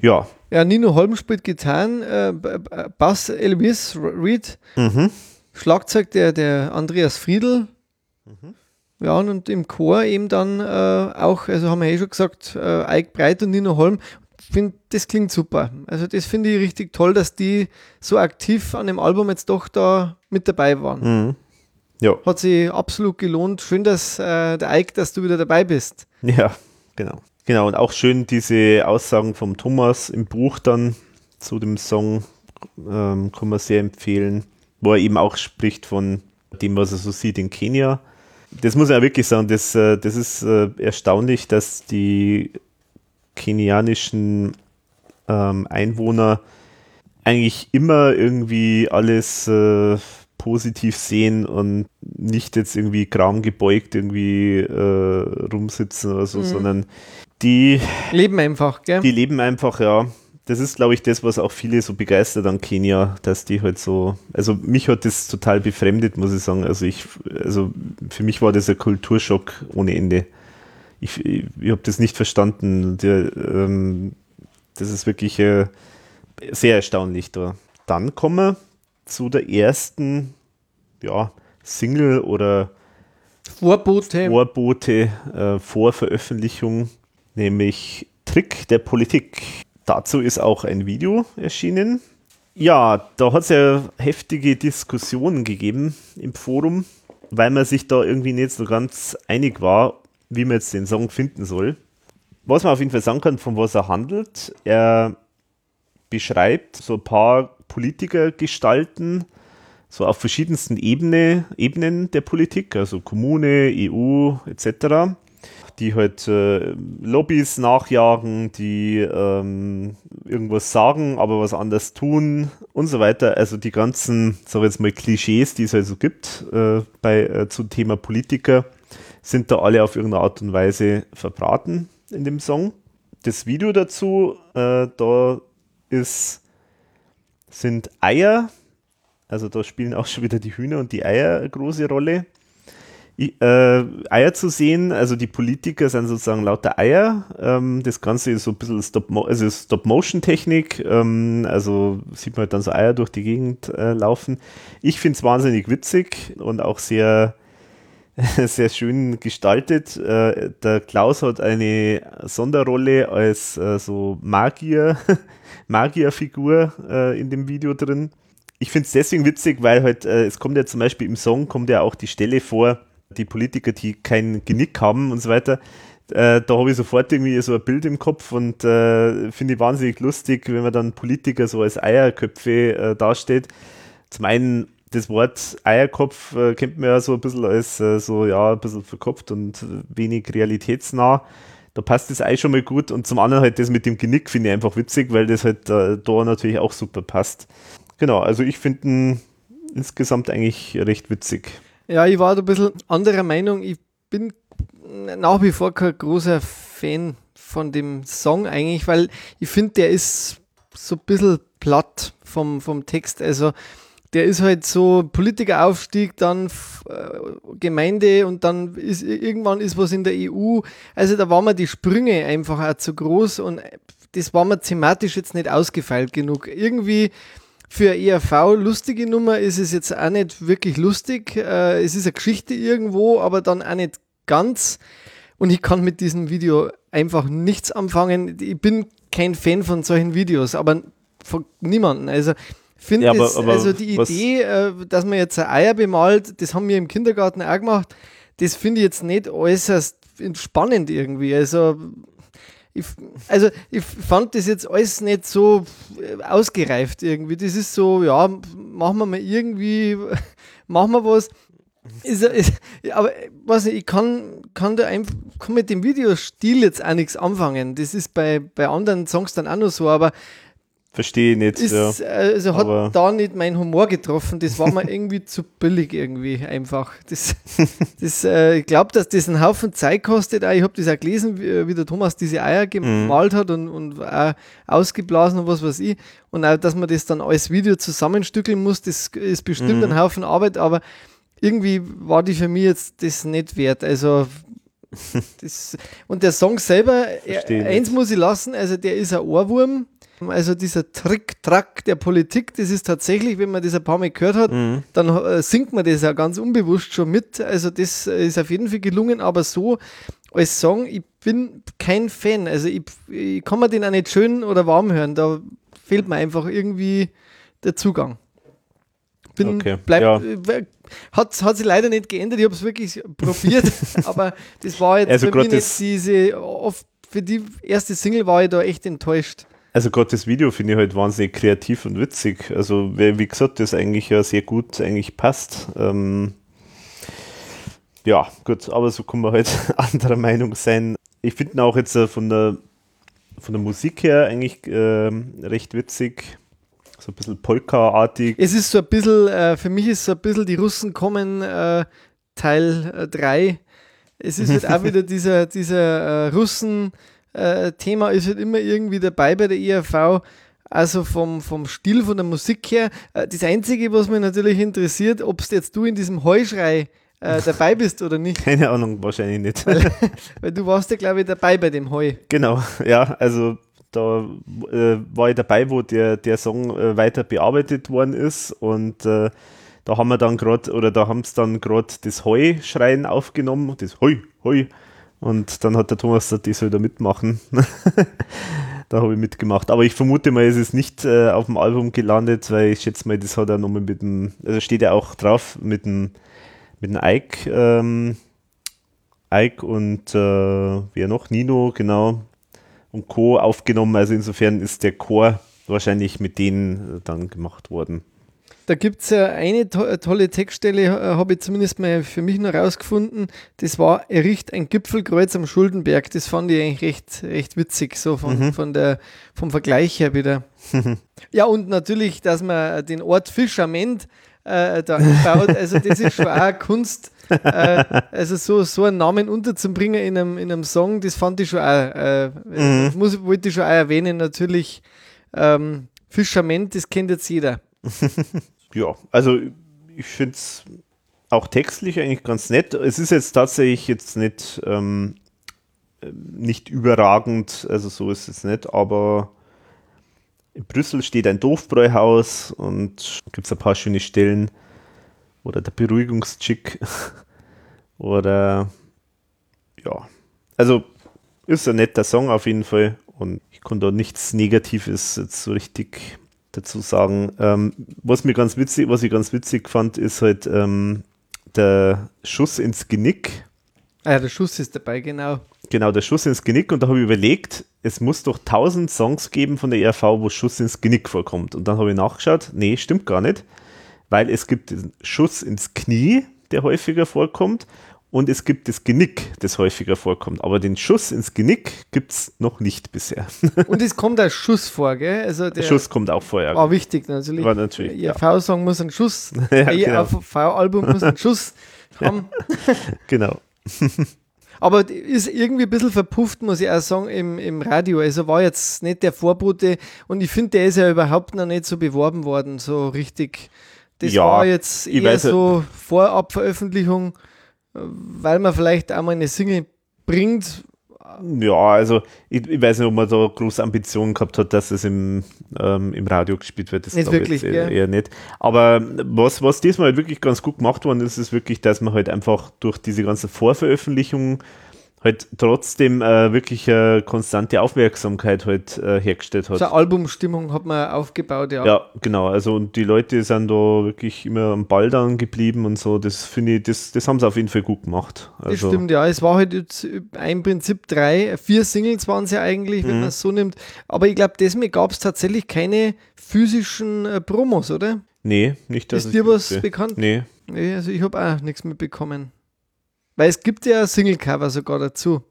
Ja. Ja, Nino Holm spielt Gitarren, äh, Bass Elvis Reed, mhm. Schlagzeug der, der Andreas Friedl. Mhm. Ja, und im Chor eben dann äh, auch, also haben wir eh schon gesagt, äh, Eik Breit und Nino Holm. Find, das klingt super. Also das finde ich richtig toll, dass die so aktiv an dem Album jetzt doch da mit dabei waren. Mhm. Ja. Hat sich absolut gelohnt. Schön, dass äh, der Eik, dass du wieder dabei bist. Ja, genau. Genau, und auch schön diese Aussagen vom Thomas im Buch dann zu dem Song, ähm, kann man sehr empfehlen, wo er eben auch spricht von dem, was er so sieht in Kenia. Das muss er wirklich sagen, das, äh, das ist äh, erstaunlich, dass die kenianischen ähm, Einwohner eigentlich immer irgendwie alles äh, positiv sehen und nicht jetzt irgendwie gebeugt irgendwie äh, rumsitzen oder so, mhm. sondern die leben einfach, gell? Die leben einfach, ja. Das ist, glaube ich, das, was auch viele so begeistert an Kenia, dass die halt so, also mich hat das total befremdet, muss ich sagen. Also ich, also für mich war das ein Kulturschock ohne Ende. Ich, ich, ich habe das nicht verstanden. Der, ähm, das ist wirklich äh, sehr erstaunlich da. Dann kommen wir zu der ersten, ja, Single oder Vorbote, Vorbote äh, Vorveröffentlichung nämlich Trick der Politik. Dazu ist auch ein Video erschienen. Ja, da hat es ja heftige Diskussionen gegeben im Forum, weil man sich da irgendwie nicht so ganz einig war, wie man jetzt den Song finden soll. Was man auf jeden Fall sagen kann, von was er handelt, er beschreibt so ein paar Politikergestalten, so auf verschiedensten Ebene, Ebenen der Politik, also Kommune, EU etc die halt äh, Lobbys nachjagen, die ähm, irgendwas sagen, aber was anders tun und so weiter. Also die ganzen, sag ich jetzt mal, Klischees, die es also gibt äh, bei äh, zum Thema Politiker, sind da alle auf irgendeine Art und Weise verbraten in dem Song. Das Video dazu, äh, da ist, sind Eier, also da spielen auch schon wieder die Hühner und die Eier eine große Rolle äh, Eier zu sehen. Also die Politiker sind sozusagen lauter Eier. Ähm, das Ganze ist so ein bisschen also Stop-Motion-Technik. ähm, also sieht man halt dann so Eier durch die Gegend äh, laufen. Ich finde es wahnsinnig witzig und auch sehr, *laughs* sehr schön gestaltet. Äh, der Klaus hat eine Sonderrolle als äh, so Magier, *laughs* Magierfigur äh, in dem Video drin. Ich finde es deswegen witzig, weil halt, äh, es kommt ja zum Beispiel im Song, kommt ja auch die Stelle vor, die Politiker, die kein Genick haben und so weiter. Äh, da habe ich sofort irgendwie so ein Bild im Kopf und äh, finde ich wahnsinnig lustig, wenn man dann Politiker so als Eierköpfe dasteht. Zum einen das Wort Eierkopf äh, kennt man ja so ein bisschen als äh, so, ja, ein bisschen verkopft und wenig realitätsnah. Da passt das Ei schon mal gut und zum anderen halt das mit dem Genick finde ich einfach witzig, weil das halt äh, da natürlich auch super passt. Genau, also ich finde ihn insgesamt eigentlich recht witzig. Ja, ich war da ein bisschen anderer Meinung. Ich bin nach wie vor kein großer Fan von dem Song eigentlich, weil ich finde, der ist so ein bisschen platt vom, vom Text. Also der ist halt so Politikeraufstieg, dann äh, Gemeinde und dann ist irgendwann ist was in der EU. Also da waren mir die Sprünge einfach auch zu groß und das war mir thematisch jetzt nicht ausgefeilt genug. Irgendwie für ERV lustige Nummer ist es jetzt auch nicht wirklich lustig. Äh, es ist eine Geschichte irgendwo, aber dann auch nicht ganz. Und ich kann mit diesem Video einfach nichts anfangen. Ich bin kein Fan von solchen Videos, aber von niemandem. Also finde ja, also die Idee, äh, dass man jetzt ein Eier bemalt, das haben wir im Kindergarten auch gemacht. Das finde ich jetzt nicht äußerst spannend irgendwie. Also ich, also ich fand das jetzt alles nicht so äh, ausgereift irgendwie. Das ist so, ja, machen wir mal irgendwie, *laughs* machen wir was. Ist, ist, aber was ich kann, kann da einfach kann mit dem Videostil jetzt auch nichts anfangen. Das ist bei, bei anderen Songs dann auch noch so, aber Verstehe ich nicht. Ist, ja. Also hat Aber da nicht meinen Humor getroffen. Das war mir *laughs* irgendwie zu billig irgendwie einfach. Das, das, äh, ich glaube, dass das einen Haufen Zeit kostet. Ich habe das auch gelesen, wie, wie, der Thomas diese Eier gemalt mhm. hat und, und auch ausgeblasen und was weiß ich. Und auch, dass man das dann als Video zusammenstückeln muss, das ist bestimmt mhm. ein Haufen Arbeit, aber irgendwie war die für mich jetzt das nicht wert. Also *laughs* das, und der Song selber, er, eins muss ich lassen, also der ist ein Ohrwurm also dieser Trick-Track der Politik, das ist tatsächlich, wenn man das ein paar Mal gehört hat, mhm. dann äh, singt man das ja ganz unbewusst schon mit. Also das ist auf jeden Fall gelungen, aber so als Song, ich bin kein Fan. Also ich, ich kann mir den auch nicht schön oder warm hören. Da fehlt mir einfach irgendwie der Zugang. Bin, okay. bleib, ja. Äh, hat, hat sich leider nicht geändert, ich habe es wirklich probiert, *laughs* aber das war jetzt also für mich nicht diese, oft für die erste Single war ich da echt enttäuscht. Also gerade das Video finde ich halt wahnsinnig kreativ und witzig. Also wie gesagt, das eigentlich ja sehr gut eigentlich passt. Ähm, ja, gut, aber so kann man halt *laughs* anderer Meinung sein. Ich finde auch jetzt äh, von der von der Musik her eigentlich äh, recht witzig. So ein bisschen Polka-artig. Es ist so ein bisschen, äh, für mich ist so ein bisschen die Russen kommen äh, Teil 3. Äh, es ist halt auch *laughs* wieder dieser, dieser äh, Russen- äh, Thema ist halt immer irgendwie dabei bei der ERV. Also vom, vom Stil, von der Musik her. Äh, das Einzige, was mich natürlich interessiert, ob jetzt du in diesem Heuschrei äh, *laughs* dabei bist oder nicht. Keine Ahnung, wahrscheinlich nicht. Weil, *laughs* weil du warst ja, glaube ich, dabei bei dem Heu. Genau, ja, also da äh, war ich dabei, wo der, der Song äh, weiter bearbeitet worden ist und da haben wir dann gerade, oder da haben sie dann gerade das Heuschreien aufgenommen, das Heu, Heu, und dann hat der Thomas gesagt, ich soll da mitmachen. *laughs* da habe ich mitgemacht. Aber ich vermute mal, es ist nicht äh, auf dem Album gelandet, weil ich schätze mal, das hat er nochmal mit dem, also steht ja auch drauf, mit dem, mit dem Ike, ähm, Ike und äh, wer noch? Nino, genau, und Co. aufgenommen. Also insofern ist der Chor wahrscheinlich mit denen dann gemacht worden. Da gibt es ja eine to tolle Textstelle, äh, habe ich zumindest mal für mich noch rausgefunden. Das war Erricht ein Gipfelkreuz am Schuldenberg. Das fand ich eigentlich recht, recht witzig, so von, mhm. von der, vom Vergleich her wieder. *laughs* ja, und natürlich, dass man den Ort Fischament äh, da baut. Also, das ist schon auch Kunst. äh, also so, so einen Namen unterzubringen in einem, in einem Song, das fand ich schon auch, äh, mhm. muss, wollte ich schon auch erwähnen, natürlich ähm, Fischament, das kennt jetzt jeder. *laughs* ja, also ich finde es auch textlich eigentlich ganz nett. Es ist jetzt tatsächlich jetzt nicht, ähm, nicht überragend, also so ist es nicht, aber in Brüssel steht ein Doofbräuhaus und gibt es ein paar schöne Stellen. Oder der Beruhigungschick. *laughs* oder ja. Also ist ein netter Song auf jeden Fall und ich konnte da nichts Negatives jetzt so richtig dazu sagen. Ähm, was mir ganz witzig, was ich ganz witzig fand, ist halt ähm, der Schuss ins Genick. Ah ja, der Schuss ist dabei, genau. Genau, der Schuss ins Genick. Und da habe ich überlegt, es muss doch tausend Songs geben von der ERV, wo Schuss ins Genick vorkommt. Und dann habe ich nachgeschaut, nee, stimmt gar nicht, weil es gibt den Schuss ins Knie, der häufiger vorkommt und es gibt das Genick, das häufiger vorkommt. Aber den Schuss ins Genick gibt es noch nicht bisher. *laughs* Und es kommt ein Schuss vor, gell? Also der, Schuss kommt auch vor, ja. War wichtig natürlich. War natürlich. Ihr ja. V-Song muss einen Schuss, *laughs* ja, ihr genau. V-Album muss einen Schuss *laughs* haben. genau. Aber ist irgendwie ein bisschen verpufft, muss ich auch sagen, im, im Radio. Also war jetzt nicht der Vorbote und ich finde, der ist ja überhaupt noch nicht so beworben worden, so richtig. Das ja, war jetzt eher so Vorabveröffentlichung. Weil man vielleicht einmal eine Single bringt. Ja, also ich, ich, weiß nicht, ob man da große Ambitionen gehabt hat, dass es im, ähm, im Radio gespielt wird. Das nicht wirklich, eher, ja. eher, nicht. Aber was, was diesmal halt wirklich ganz gut gemacht worden ist, ist wirklich, dass man halt einfach durch diese ganze Vorveröffentlichung halt trotzdem äh, wirklich äh, konstante Aufmerksamkeit halt äh, hergestellt hat. So eine Albumstimmung hat man aufgebaut, ja. Ja, genau. Also und die Leute sind da wirklich immer am Ball dann geblieben und so. Das finde ich, das, das haben sie auf jeden Fall gut gemacht. Also, das stimmt, ja. Es war halt jetzt im Prinzip drei, vier Singles waren es ja eigentlich, wenn mhm. man es so nimmt. Aber ich glaube, deswegen gab es tatsächlich keine physischen äh, Promos, oder? Nee, nicht das. Ist dir was bekannt? Nee. Nee, also ich habe auch nichts mitbekommen. Weil es gibt ja Singlecover sogar dazu.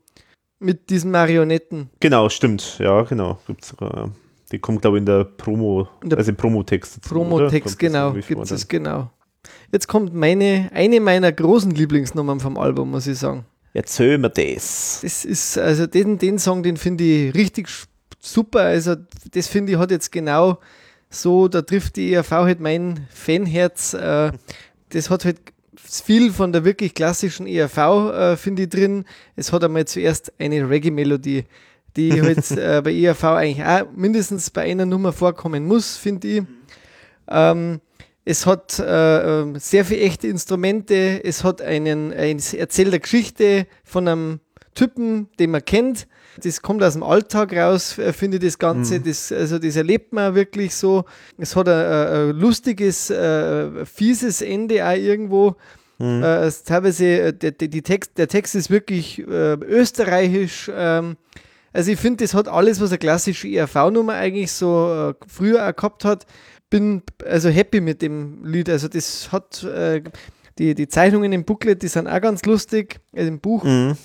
Mit diesen Marionetten. Genau, stimmt. Ja, genau. Gibt's sogar. Die kommt, glaube ich, in der Promo, in der also im Promotext. Promotext, genau. Gibt es genau. Jetzt kommt meine, eine meiner großen Lieblingsnummern vom Album, muss ich sagen. Erzähl mir das. Das ist, also den, den Song, den finde ich richtig super. Also, das finde ich hat jetzt genau so, da trifft die ERV halt mein Fanherz. Äh, das hat halt viel von der wirklich klassischen ERV, äh, finde ich, drin. Es hat einmal zuerst eine Reggae-Melodie, die *laughs* halt äh, bei ERV eigentlich auch mindestens bei einer Nummer vorkommen muss, finde ich. Ähm, es hat äh, ähm, sehr viele echte Instrumente, es hat einen, ein Erzähl der Geschichte von einem Typen, den man kennt. Das kommt aus dem Alltag raus, äh, finde ich das Ganze. Mhm. Das, also das erlebt man wirklich so. Es hat ein, ein lustiges, äh, fieses Ende auch irgendwo. Mhm. Äh, teilweise, äh, der, die Text, der Text ist wirklich äh, österreichisch. Ähm, also ich finde, das hat alles, was eine klassische ERV-Nummer eigentlich so äh, früher auch gehabt hat. Bin also happy mit dem Lied. Also das hat äh, die, die Zeichnungen im Booklet, die sind auch ganz lustig. Also im Buch mhm.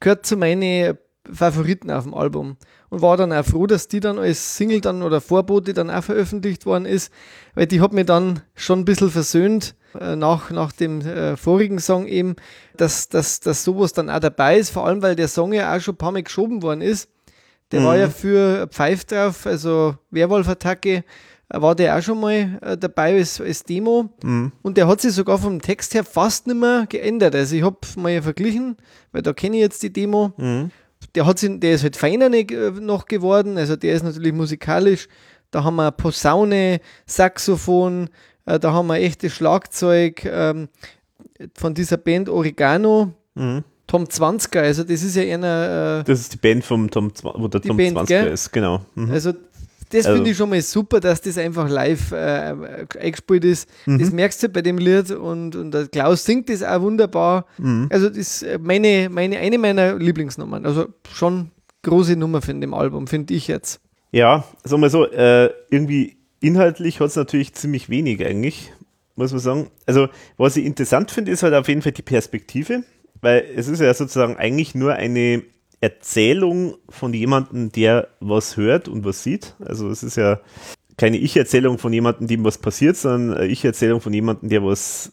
gehört zu meinen Favoriten auf dem Album und war dann auch froh, dass die dann als Single dann oder Vorbote dann auch veröffentlicht worden ist, weil die hat mir dann schon ein bisschen versöhnt äh, nach, nach dem äh, vorigen Song eben, dass, dass, dass sowas dann auch dabei ist, vor allem weil der Song ja auch schon ein paar Mal geschoben worden ist. Der mhm. war ja für Pfeif drauf, also Werwolf-Attacke, äh, war der auch schon mal äh, dabei als, als Demo mhm. und der hat sich sogar vom Text her fast nicht mehr geändert. Also ich habe mal verglichen, weil da kenne ich jetzt die Demo. Mhm. Der, hat sich, der ist halt feiner äh, noch geworden, also der ist natürlich musikalisch. Da haben wir Posaune, Saxophon, äh, da haben wir echtes Schlagzeug ähm, von dieser Band Oregano. Mhm. Tom 20er, also das ist ja einer. Äh, das ist die Band vom Tom, wo der Tom Band, 20er gell? ist, genau. Mhm. Also das also, finde ich schon mal super, dass das einfach live äh, eingespielt ist. Mhm. Das merkst du bei dem Lied und, und der Klaus singt das auch wunderbar. Mhm. Also das ist meine, meine, eine meiner Lieblingsnummern. Also schon große Nummer von dem Album, finde ich jetzt. Ja, sagen wir so, äh, irgendwie inhaltlich hat es natürlich ziemlich wenig eigentlich, muss man sagen. Also, was ich interessant finde, ist halt auf jeden Fall die Perspektive, weil es ist ja sozusagen eigentlich nur eine Erzählung von jemandem, der was hört und was sieht. Also es ist ja keine Ich-Erzählung von jemandem, dem was passiert, sondern eine Ich-Erzählung von jemandem, der was,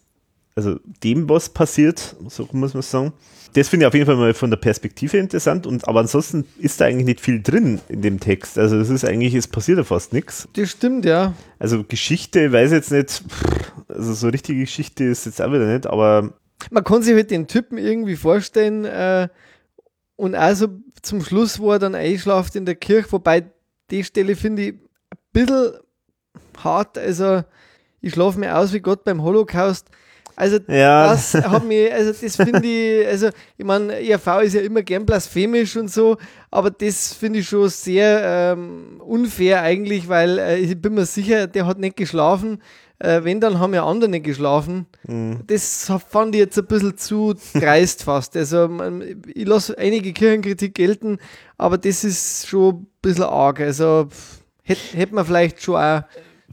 also dem was passiert, so muss man sagen das finde ich auf jeden Fall mal von der Perspektive interessant. Und, aber ansonsten ist da eigentlich nicht viel drin in dem Text. Also es ist eigentlich, es passiert ja fast nichts. Das stimmt, ja. Also Geschichte, weiß jetzt nicht, also so richtige Geschichte ist jetzt auch wieder nicht, aber. Man kann sich halt den Typen irgendwie vorstellen äh, und also zum Schluss, wo er dann einschlaft in der Kirche, wobei die Stelle finde ich ein bisschen hart. Also ich schlafe mir aus wie Gott beim Holocaust. Also ja. das hat mich, also das finde ich, also ich meine, ERV ist ja immer gern blasphemisch und so, aber das finde ich schon sehr ähm, unfair eigentlich, weil äh, ich bin mir sicher, der hat nicht geschlafen. Äh, wenn, dann haben ja andere nicht geschlafen. Mhm. Das fand ich jetzt ein bisschen zu dreist fast. Also man, ich lasse einige Kirchenkritik gelten, aber das ist schon ein bisschen arg. Also hätte hätt man vielleicht schon auch.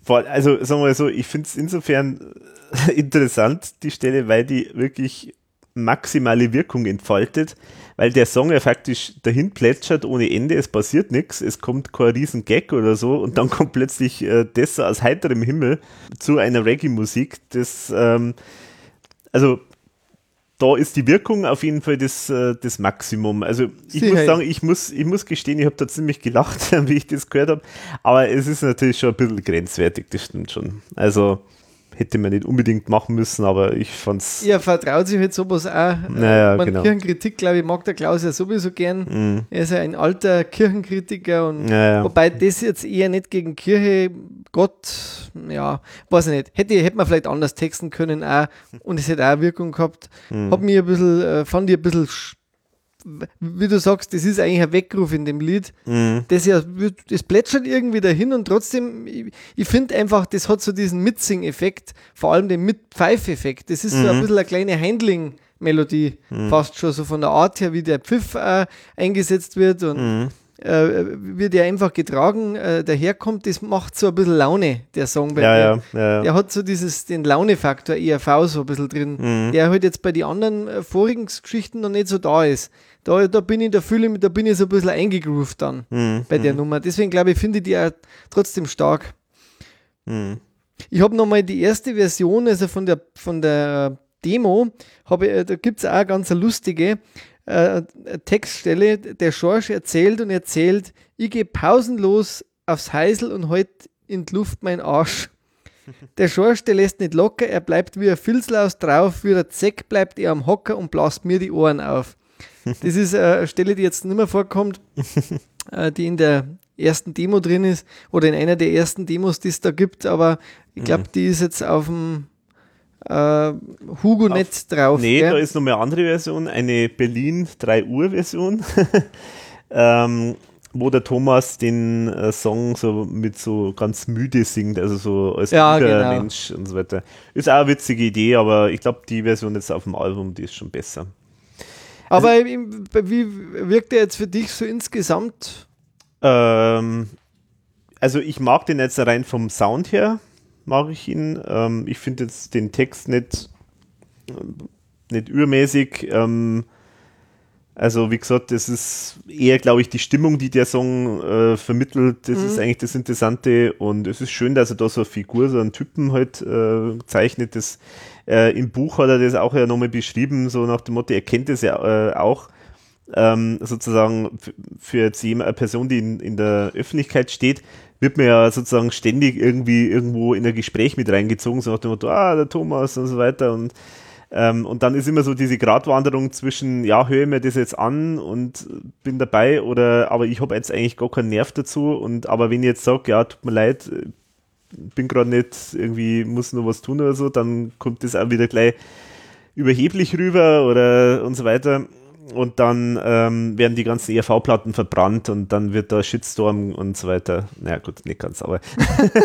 Also sagen wir mal so, ich finde es insofern *laughs* interessant, die Stelle, weil die wirklich maximale Wirkung entfaltet, weil der Song ja faktisch dahin plätschert ohne Ende, es passiert nichts, es kommt kein riesen Gag oder so und dann *laughs* kommt plötzlich äh, das aus heiterem Himmel zu einer Reggae-Musik, das ähm, also da ist die Wirkung auf jeden Fall das, äh, das Maximum. Also ich Sie muss sagen, ich muss, ich muss gestehen, ich habe da ziemlich gelacht, *laughs* wie ich das gehört habe, aber es ist natürlich schon ein bisschen grenzwertig, das stimmt schon. Also hätte man nicht unbedingt machen müssen, aber ich fand's. Ja, vertraut sich halt sowas auch. Naja, Man genau. Kirchenkritik, glaube ich, mag der Klaus ja sowieso gern. Mhm. Er ist ja ein alter Kirchenkritiker und naja. wobei das jetzt eher nicht gegen Kirche, Gott, ja, weiß ich nicht. Hätte, hätte man vielleicht anders texten können auch und es hätte auch Wirkung gehabt. Mhm. Hat mir ein bisschen, äh, fand ich ein bisschen wie du sagst, das ist eigentlich ein Weckruf in dem Lied. Mhm. Das ja, das plätschert irgendwie dahin und trotzdem, ich, ich finde einfach, das hat so diesen Mitsing-Effekt, vor allem den Mit-Pfeif-Effekt. Das ist so ein Mhm. bisschen eine kleine Handling-Melodie, fast schon so von der Art her, wie der Pfiff äh, eingesetzt wird und Mhm. äh, wie der einfach getragen äh, daherkommt, das macht so ein bisschen Laune, der Song bei Ja, mir. ja, ja. ja. Der hat so dieses, den Launefaktor ERV so ein bisschen drin, Mhm. der halt jetzt bei den anderen äh, vorigen Geschichten noch nicht so da ist. Da, da bin ich, da fühle ich da bin ich so ein bisschen eingegroovt dann Mhm. bei der Nummer. Deswegen glaube ich, finde ich die auch trotzdem stark. Mhm. Ich habe nochmal die erste Version, also von der, von der Demo, habe, ich, äh, da gibt es auch eine ganz lustige äh, eine Textstelle. Der Schorsch erzählt und erzählt, ich gehe pausenlos aufs Heisel und halt in die Luft mein Arsch. *laughs* Der Schorsch, der lässt nicht locker, er bleibt wie ein Filzlaus drauf, wie ein Zeck bleibt er am Hocker und blast mir die Ohren auf. Das ist äh, eine Stelle, die jetzt nicht mehr vorkommt, *laughs* äh, die in der ersten Demo drin ist oder in einer der ersten Demos, die es da gibt, aber ich glaube, die ist jetzt auf dem äh, Hugo-Netz drauf. Nee, gell? da ist noch eine andere Version, eine Berlin 3 Uhr Version, *laughs* ähm, wo der Thomas den äh, Song so mit so ganz müde singt, also so als Ja, müder genau. Mensch und so weiter. Ist auch eine witzige Idee, aber ich glaube, die Version jetzt auf dem Album, die ist schon besser. Aber im- wie wirkt der jetzt für dich so insgesamt? Ähm, also ich mag den jetzt rein vom Sound her, mag ich ihn. Ähm, ich finde jetzt den Text nicht, nicht übermäßig. Ähm, also wie gesagt, das ist eher, glaube ich, die Stimmung, die der Song äh, vermittelt. Das ist eigentlich das Interessante und es ist schön, dass er da so eine Figur, so einen Typen halt äh, zeichnet. Das, äh, Im Buch hat er das auch ja nochmal beschrieben, so nach dem Motto, er kennt das ja äh, auch ähm, sozusagen für jetzt jemand, eine Person, die in, in der Öffentlichkeit steht, wird man ja sozusagen ständig irgendwie irgendwo in ein Gespräch mit reingezogen, so nach dem Motto, ah, der Thomas und so weiter. Und ähm, und dann ist immer so diese Gratwanderung zwischen, ja, höre mir das jetzt an und bin dabei oder aber ich habe jetzt eigentlich gar keinen Nerv dazu. Und aber wenn ich jetzt sage, ja, tut mir leid, bin gerade nicht irgendwie, muss nur was tun oder so, dann kommt das auch wieder gleich überheblich rüber oder und so weiter. Und dann ähm, werden die ganzen ERV-Platten verbrannt und dann wird da Shitstorm und so weiter. Naja, gut, nicht ganz, aber.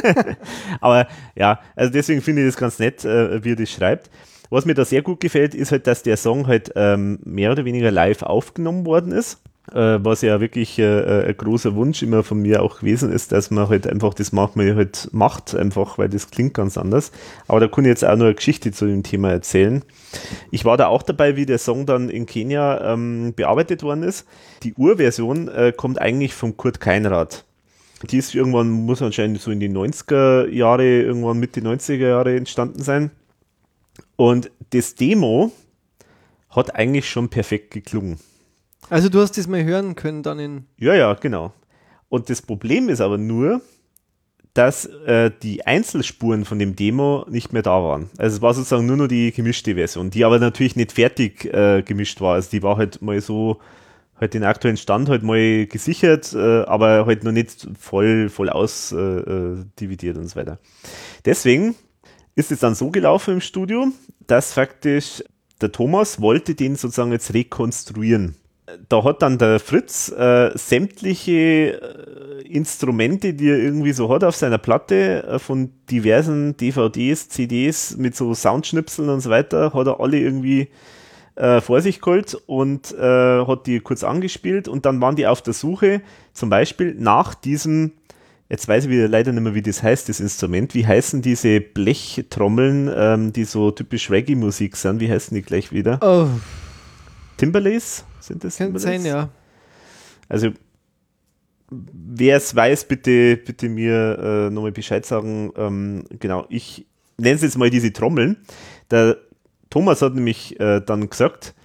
*laughs* aber ja, also deswegen finde ich das ganz nett, äh, wie er das schreibt. Was mir da sehr gut gefällt, ist halt, dass der Song halt ähm, mehr oder weniger live aufgenommen worden ist. Äh, was ja wirklich äh, ein großer Wunsch immer von mir auch gewesen ist, dass man halt einfach das manchmal halt macht, einfach weil das klingt ganz anders. Aber da kann ich jetzt auch nur eine Geschichte zu dem Thema erzählen. Ich war da auch dabei, wie der Song dann in Kenia ähm, bearbeitet worden ist. Die Urversion äh, kommt eigentlich von Kurt Keinrad. Die ist irgendwann, muss anscheinend so in die 90er Jahre, irgendwann Mitte 90er Jahre entstanden sein. Und das Demo hat eigentlich schon perfekt geklungen. Also du hast das mal hören können dann in. Ja, ja, genau. Und das Problem ist aber nur, dass äh, die Einzelspuren von dem Demo nicht mehr da waren. Also es war sozusagen nur noch die gemischte Version, die aber natürlich nicht fertig äh, gemischt war. Also die war halt mal so, halt den aktuellen Stand halt mal gesichert, äh, aber halt noch nicht voll, voll aus äh, äh, und so weiter. Deswegen ist es dann so gelaufen im Studio, dass faktisch der Thomas wollte den sozusagen jetzt rekonstruieren da hat dann der Fritz äh, sämtliche äh, Instrumente, die er irgendwie so hat auf seiner Platte, äh, von diversen DVDs, CDs mit so Soundschnipseln und so weiter, hat er alle irgendwie äh, vor sich geholt und äh, hat die kurz angespielt und dann waren die auf der Suche zum Beispiel nach diesem, jetzt weiß ich wieder leider nicht mehr, wie das heißt, das Instrument, wie heißen diese Blechtrommeln, ähm, die so typisch Reggae-Musik sind, wie heißen die gleich wieder? Oh, Timberlace? Sind das könnte sein, ja. Also, wer es weiß, bitte, bitte mir äh, nochmal Bescheid sagen. Ähm, genau, ich nenne es jetzt mal diese Trommeln. Der Thomas hat nämlich äh, dann gesagt,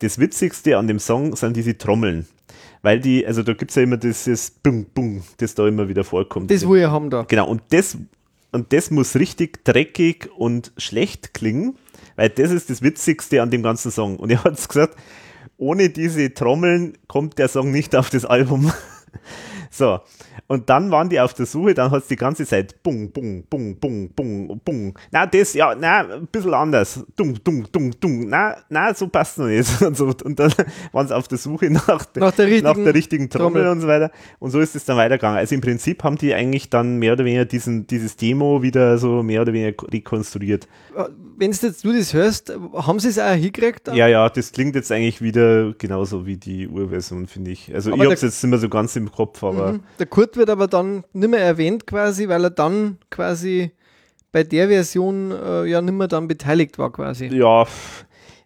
das Witzigste an dem Song sind diese Trommeln. Weil die, also da gibt es ja immer dieses Bung, Bung, das da immer wieder vorkommt. Das, wo wir haben da. Genau, und das, und das muss richtig dreckig und schlecht klingen, weil das ist das Witzigste an dem ganzen Song. Und er hat gesagt, ohne diese Trommeln kommt der Song nicht auf das Album. *laughs* So, und dann waren die auf der Suche, dann hat es die ganze Zeit bung, bung, bung, bung, bung, bung. Na, das, ja, na, ein bisschen anders. Dung, dung, dung, dung. Na, na, so passt noch nicht. *laughs* Und, so, und dann *laughs* waren sie auf der Suche nach, Nach der richtigen nach der richtigen Trommel, Trommel. und so weiter. Und so ist es dann weitergegangen. Also im Prinzip haben die eigentlich dann mehr oder weniger diesen, dieses Demo wieder so mehr oder weniger rekonstruiert. Wenn du jetzt du das hörst, haben sie es auch hingekriegt? Ja, ja, das klingt jetzt eigentlich wieder genauso wie die Urversion, finde ich. Also Aber ich habe es jetzt nicht mehr so ganz im Kopf, aber Mhm. Der Kurt wird aber dann nicht mehr erwähnt quasi, weil er dann quasi bei der Version äh, ja nicht mehr dann beteiligt war quasi. Ja,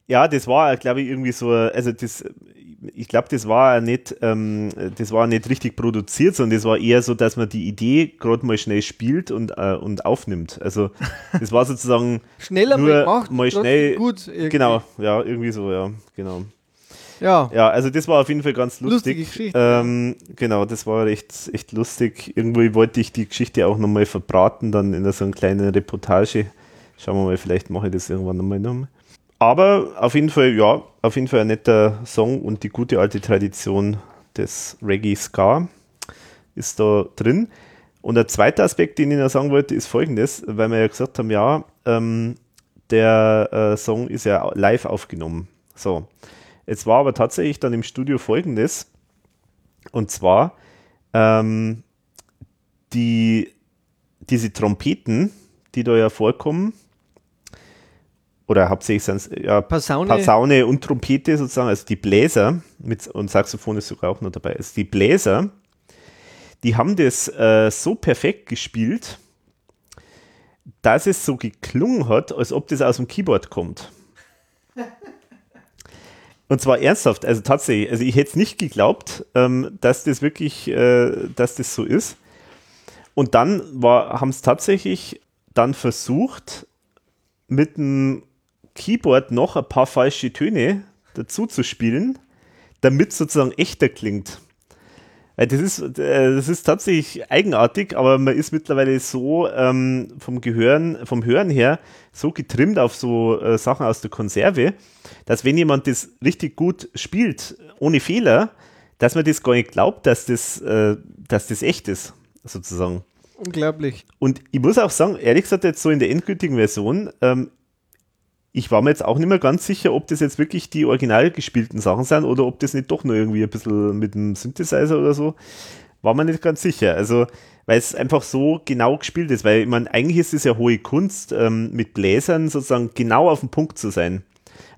ja, das war, glaube ich, irgendwie so, also das, ich glaube, das war nicht, ähm, das war nicht richtig produziert, sondern das war eher so, dass man die Idee gerade mal schnell spielt und, äh, und aufnimmt. Also das war sozusagen, *laughs* Schneller Nur mal gemacht, mal schnell- gut. irgendwie. genau, ja, irgendwie so, ja, genau. Ja, Ja, also das war auf jeden Fall ganz lustig. Lustige Geschichte, Ähm, genau, das war echt, echt lustig. Irgendwie wollte ich die Geschichte auch nochmal verbraten, dann in so einer kleinen Reportage. Schauen wir mal, vielleicht mache ich das irgendwann nochmal noch. Aber auf jeden Fall, ja, auf jeden Fall ein netter Song und die gute alte Tradition des Reggae Ska ist da drin. Und der zweite Aspekt, den ich noch sagen wollte, ist folgendes, weil wir ja gesagt haben, ja, ähm, der äh, Song ist ja live aufgenommen. So. Jetzt war aber tatsächlich dann im Studio folgendes. Und zwar ähm, die, diese Trompeten, die da ja vorkommen, oder hauptsächlich sind es ja, Posaune. Posaune und Trompete sozusagen, also die Bläser, mit, und Saxophon ist sogar auch noch dabei, also die Bläser, die haben das äh, so perfekt gespielt, dass es so geklungen hat, als ob das aus dem Keyboard kommt. *laughs* Und zwar ernsthaft, also tatsächlich, also ich hätte es nicht geglaubt, ähm, dass das wirklich, äh, dass das so ist. Und dann haben es tatsächlich dann versucht, mit dem Keyboard noch ein paar falsche Töne dazu zu spielen, damit sozusagen echter klingt. Weil Das ist, äh, das ist tatsächlich eigenartig, aber man ist mittlerweile so ähm, vom Gehören, vom Hören her so getrimmt auf so äh, Sachen aus der Konserve, dass wenn jemand das richtig gut spielt, ohne Fehler, dass man das gar nicht glaubt, dass das, äh, dass das echt ist, sozusagen. Unglaublich. Und ich muss auch sagen, ehrlich gesagt, jetzt so in der endgültigen Version, ähm, ich war mir jetzt auch nicht mehr ganz sicher, ob das jetzt wirklich die original gespielten Sachen sind oder ob das nicht doch nur irgendwie ein bisschen mit dem Synthesizer oder so. War mir nicht ganz sicher. Also, weil es einfach so genau gespielt ist. Weil, ich meine, eigentlich ist es ja hohe Kunst, ähm, mit Bläsern sozusagen genau auf dem Punkt zu sein.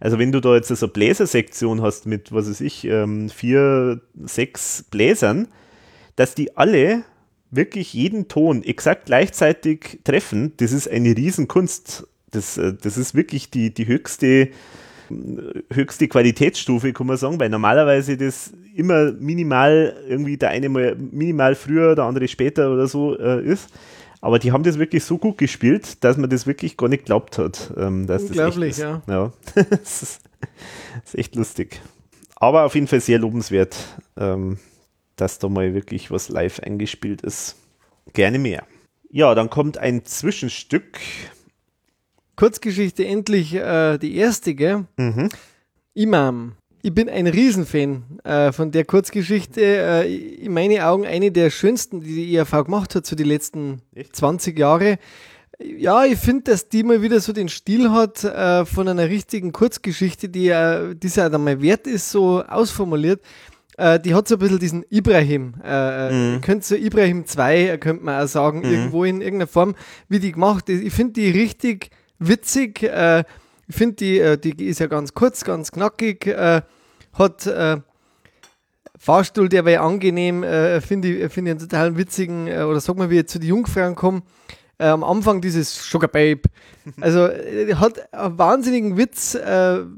Also, wenn du da jetzt so eine Bläsersektion hast mit, was weiß ich, ähm, vier, sechs Bläsern, dass die alle wirklich jeden Ton exakt gleichzeitig treffen, das ist eine Riesenkunst. Das, äh, das ist wirklich die, die höchste, höchste Qualitätsstufe, kann man sagen, weil normalerweise das immer minimal irgendwie der eine mal minimal früher, der andere später oder so äh, ist. Aber die haben das wirklich so gut gespielt, dass man das wirklich gar nicht glaubt hat. Ähm, Unglaublich, das ja. ja. *laughs* das, ist, das ist echt lustig. Aber auf jeden Fall sehr lobenswert, ähm, dass da mal wirklich was live eingespielt ist. Gerne mehr. Ja, dann kommt ein Zwischenstück. Kurzgeschichte endlich äh, die erste, gell? Mhm. Imam. Ich bin ein Riesenfan äh, von der Kurzgeschichte. Äh, in meinen Augen eine der schönsten, die die IAV gemacht hat, so die letzten Echt? 20 Jahre. Ja, ich finde, dass die mal wieder so den Stil hat äh, von einer richtigen Kurzgeschichte, die ja, die ja dann mal wert ist, so ausformuliert. Äh, die hat so ein bisschen diesen Ibrahim. Äh, Mhm. Könnte so Ibrahim 2, äh, könnte man auch sagen, irgendwo in irgendeiner Form, wie die gemacht ist. Ich finde die richtig witzig. Äh, ich finde, die, äh, die ist ja ganz kurz, ganz knackig. Äh, hat äh, Fahrstuhl, der wäre angenehm, äh, finde ich, find ich einen total witzigen, oder sag mal, wie ich zu den Jungfrauen komme. Äh, am Anfang dieses Sugar Babe. *laughs* Also hat einen wahnsinnigen Witz.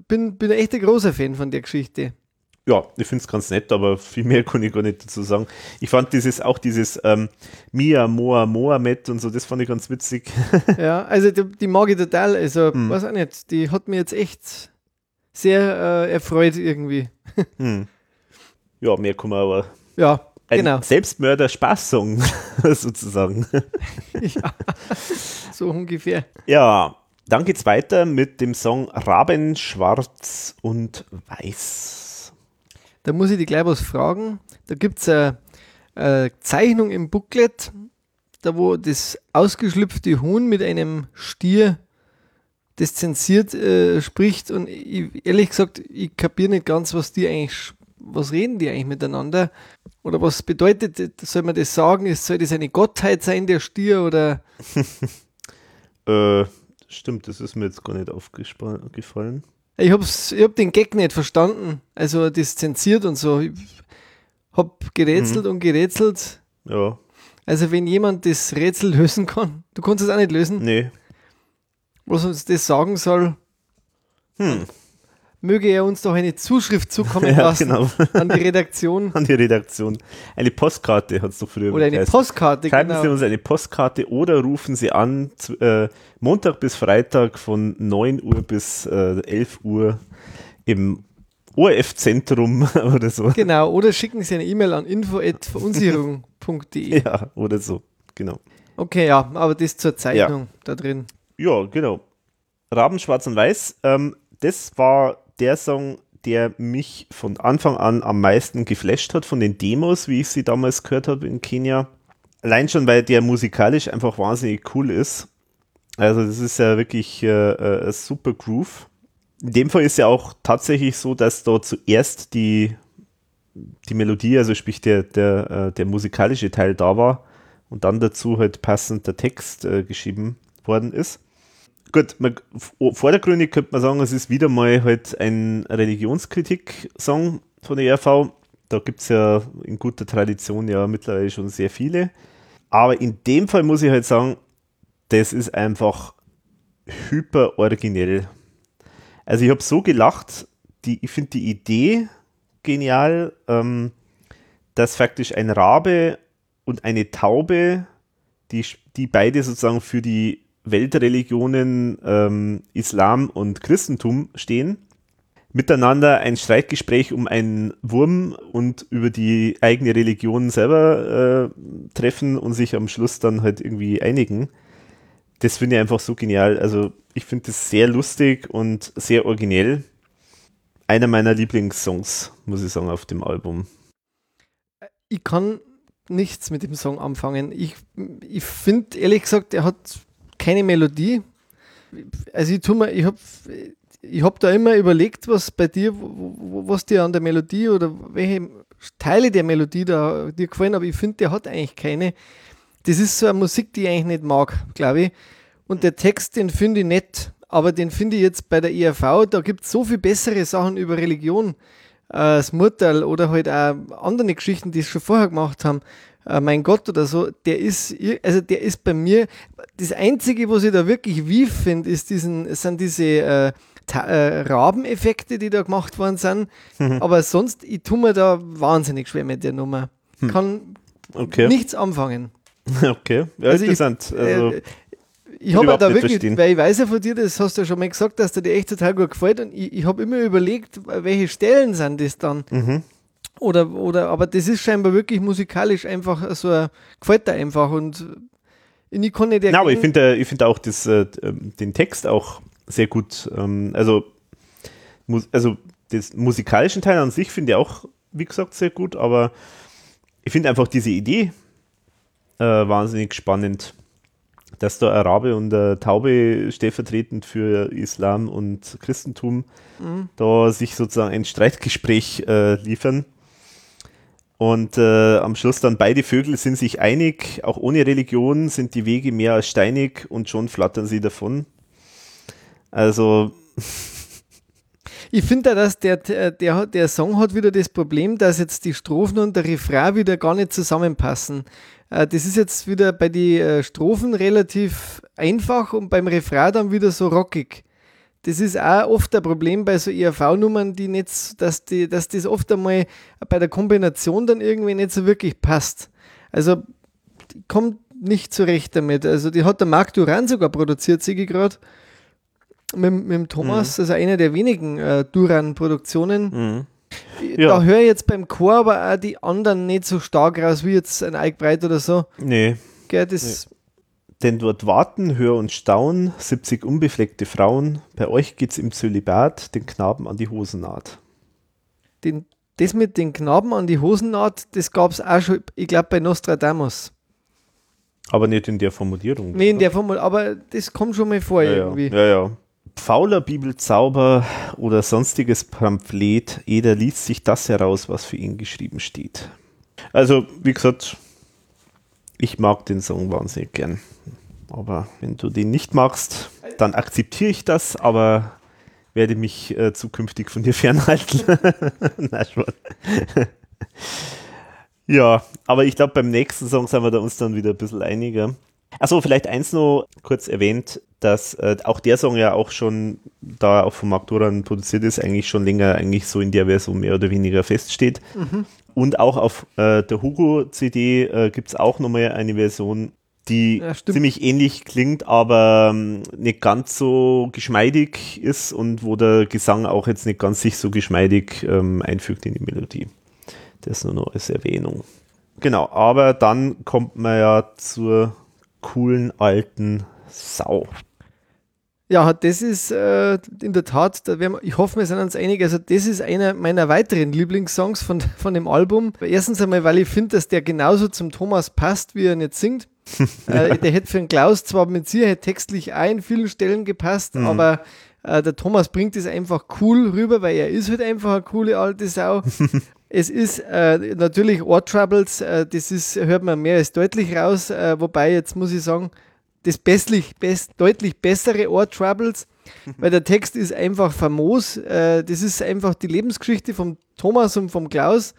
Bin, bin echt ein großer Fan von der Geschichte. Ja, ich finde es ganz nett, aber viel mehr *laughs* kann ich gar nicht dazu sagen. Ich fand dieses auch dieses ähm, Mia, Moa, Mohamed und so, das fand ich ganz witzig. *laughs* ja, also die, die mag ich total. Also, Hm. weiß auch nicht, die hat mir jetzt echt sehr äh, erfreut irgendwie. *laughs* Hm. Ja, mehr kann man aber. Ja, Ein genau. Selbstmörder-Spaß-Song sozusagen. ja, so ungefähr. Ja, dann geht's weiter mit dem Song Raben, Schwarz und Weiß. Da muss ich dich gleich was fragen. Da gibt es ein, äh, Zeichnung im Booklet, da wo das ausgeschlüpfte Huhn mit einem Stier das zensiert äh, spricht und ich, ehrlich gesagt, ich kapiere nicht ganz, was die eigentlich, was reden die eigentlich miteinander oder was bedeutet, soll man das sagen, soll das eine Gottheit sein, der Stier oder? *laughs* äh, stimmt, das ist mir jetzt gar nicht aufgefallen. Ich hab's, ich hab den Gag nicht verstanden, also das zensiert und so. Ich hab gerätselt mhm. und gerätselt. Ja. Also wenn jemand das Rätsel lösen kann, du kannst es auch nicht lösen. Nee, was uns das sagen soll, hm. Möge er uns doch eine Zuschrift zukommen *laughs* lassen ja, genau. an die Redaktion. *laughs* An die Redaktion. Eine Postkarte hat es doch früher Oder eine geheißen. Postkarte, Schreiben genau. Sie uns eine Postkarte oder rufen Sie an, äh, Montag bis Freitag von 9 Uhr bis äh, 11 Uhr im ORF-Zentrum *laughs* oder so. Genau, oder schicken Sie eine E-Mail an info.verunsicherung.de. ja, oder so, genau. Okay, ja, aber das zur Zeichnung ja. da drin. Ja, genau. Raben Schwarz und Weiß, ähm, das war der Song, der mich von Anfang an am meisten geflasht hat von den Demos, wie ich sie damals gehört habe in Kenia. Allein schon, weil der musikalisch einfach wahnsinnig cool ist. Also das ist ja wirklich äh, äh, super Groove. In dem Fall ist ja auch tatsächlich so, dass da zuerst die, die Melodie, also sprich der, der, äh, der musikalische Teil da war und dann dazu halt passend der Text äh, geschrieben worden ist gut, man, vordergründig könnte man sagen, es ist wieder mal halt ein Religionskritik-Song von der ERV. Da gibt es ja in guter Tradition ja mittlerweile schon sehr viele. Aber in dem Fall muss ich halt sagen, das ist einfach hyper originell. Also ich habe so gelacht, die, ich finde die Idee genial, ähm, dass faktisch ein Rabe und eine Taube, die, die beide sozusagen für die Weltreligionen ähm, Islam und Christentum stehen, miteinander ein Streitgespräch um einen Wurm und über die eigene Religion selber äh, treffen und sich am Schluss dann halt irgendwie einigen. Das finde ich einfach so genial. Also ich finde das sehr lustig und sehr originell. Einer meiner Lieblingssongs, muss ich sagen, auf dem Album. Ich kann nichts mit dem Song anfangen. Ich, ich finde, ehrlich gesagt, er hat keine Melodie. Also ich tue mir, ich habe ich hab da immer überlegt, was bei dir, was dir an der Melodie oder welche Teile der Melodie da dir gefallen, aber ich finde, der hat eigentlich keine. Das ist so eine Musik, die ich eigentlich nicht mag, glaube ich. Und der Text, den finde ich nett, aber den finde ich jetzt bei der ERV, da gibt es so viel bessere Sachen über Religion, äh, das Murteil oder halt auch andere Geschichten, die es schon vorher gemacht haben äh, mein Gott oder so, der ist, also der ist bei mir, das Einzige, was ich da wirklich wie finde, ist diesen, sind diese äh, äh, Rabeneffekte, die da gemacht worden sind. Mhm. Aber sonst, ich tue mir da wahnsinnig schwer mit der Nummer. Hm. Kann okay. nichts anfangen. *laughs* Okay, ja, also interessant. Ich, äh, also, ich habe da wirklich, verstehen. weil ich weiß ja von dir, das hast du ja schon mal gesagt, dass dir die echt total gut gefällt und ich, ich habe immer überlegt, welche Stellen sind das dann. Mhm. Oder, oder, aber das ist scheinbar wirklich musikalisch einfach so, gefällt da einfach und ich kann nicht erkennen. Ja, aber ich finde ich find auch das, äh, den Text auch sehr gut. Ähm, also, also, das musikalischen Teil an sich finde ich auch, wie gesagt, sehr gut, aber ich finde einfach diese Idee äh, wahnsinnig spannend, dass da Arabe und äh, Taube stellvertretend für Islam und Christentum mhm. da sich sozusagen ein Streitgespräch äh, liefern und äh, am Schluss dann beide Vögel sind sich einig, auch ohne Religion sind die Wege mehr als steinig und schon flattern sie davon. Also. Ich finde da, dass der, der, der Song hat wieder das Problem, dass jetzt die Strophen und der Refrain wieder gar nicht zusammenpassen. Äh, das ist jetzt wieder bei den äh, Strophen relativ einfach und beim Refrain dann wieder so rockig das ist auch oft ein Problem bei so ERV-Nummern, die nicht, dass, die, dass das oft einmal bei der Kombination dann irgendwie nicht so wirklich passt. Also kommt nicht zurecht damit. Also die hat der Marc Duran sogar produziert, sehe ich gerade. Mit, mit dem Thomas, mhm. also einer der wenigen äh, Duran-Produktionen. Mhm. Ja. Da höre ich jetzt beim Chor aber auch die anderen nicht so stark raus wie jetzt ein Eichbreit oder so. Nee. Gell, das, nee. Denn dort warten, hör und staun, 70 unbefleckte Frauen. Bei euch geht's im Zölibat den Knaben an die Hosennaht. Den das mit den Knaben an die Hosennaht, das gab es auch schon, ich glaube, bei Nostradamus. Aber nicht in der Formulierung. Nee, in der Formulierung, aber das kommt schon mal vor ja, irgendwie. Ja, ja. ja. Fauler Bibelzauber oder sonstiges Pamphlet, jeder liest sich das heraus, was für ihn geschrieben steht. Also, wie gesagt, ich mag den Song wahnsinnig gern. Aber wenn du den nicht magst, dann akzeptiere ich das, aber werde mich äh, zukünftig von dir *laughs* fernhalten. *laughs* Na schon. *laughs* ja, aber ich glaube, beim nächsten Song sind wir da uns dann wieder ein bisschen einiger. Achso, vielleicht eins noch kurz erwähnt, dass äh, auch der Song ja auch schon, da auch von Mark Duran produziert ist, eigentlich schon länger eigentlich so in der Version mehr oder weniger feststeht. Mhm. Und auch auf äh, der Hugo-CD äh, gibt es auch nochmal eine Version, die ja, ziemlich ähnlich klingt, aber ähm, nicht ganz so geschmeidig ist und wo der Gesang auch jetzt nicht ganz sich so geschmeidig ähm, einfügt in die Melodie. Das nur noch als Erwähnung. Genau, aber dann kommt man ja zur coolen alten Sau. Ja, das ist äh, in der Tat, da wir, ich hoffe, wir sind uns einig, also das ist einer meiner weiteren Lieblingssongs von, von dem Album. Erstens einmal, weil ich finde, dass der genauso zum Thomas passt, wie er nicht singt. Äh, der hätte für den Klaus zwar mit Sicherheit textlich auch in vielen Stellen gepasst, mhm. aber äh, der Thomas bringt es einfach cool rüber, weil er ist halt einfach eine coole alte Sau. *laughs* es ist äh, natürlich Ohr Troubles, äh, das ist, hört man mehr als deutlich raus, äh, wobei jetzt muss ich sagen, das bestlich, best, deutlich bessere Ohr Troubles, *laughs* weil der Text ist einfach famos. Äh, das ist einfach die Lebensgeschichte vom Thomas und vom Klaus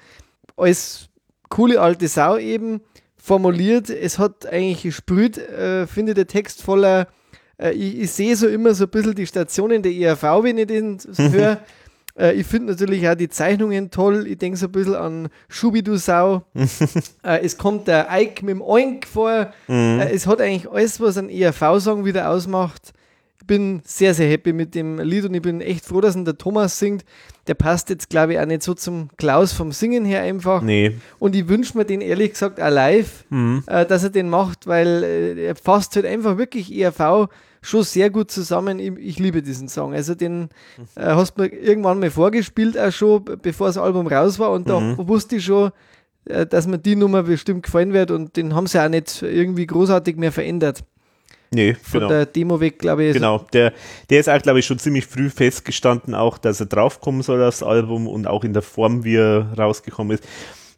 als coole alte Sau eben formuliert. Es hat eigentlich gesprüht, äh, finde der Text voller. Äh, ich, ich sehe so immer so ein bisschen die Stationen der ERV, wenn ich den höre. Äh, ich finde natürlich auch die Zeichnungen toll. Ich denke so ein bisschen an Schubidu Sau. *laughs* äh, es kommt der Ike mit dem Oink vor. Mhm. Äh, es hat eigentlich alles, was ein ERV-Song wieder ausmacht. Ich bin sehr, sehr happy mit dem Lied und ich bin echt froh, dass ihn der Thomas singt. Der passt jetzt, glaube ich, auch nicht so zum Klaus vom Singen her einfach. Nee. Und ich wünsche mir den ehrlich gesagt auch live, mhm. äh, dass er den macht, weil äh, er fasst halt einfach wirklich ERV schon sehr gut zusammen. Ich, ich liebe diesen Song. Also den äh, hast du mir irgendwann mal vorgespielt, auch schon, bevor das Album raus war. Und da mhm. wusste ich schon, äh, dass mir die Nummer bestimmt gefallen wird. Und den haben sie auch nicht irgendwie großartig mehr verändert. Nee, Von genau. der Demo weg, glaube ich. Genau, der, der ist auch, glaube ich, schon ziemlich früh festgestanden, auch, dass er draufkommen soll aufs Album und auch in der Form, wie er rausgekommen ist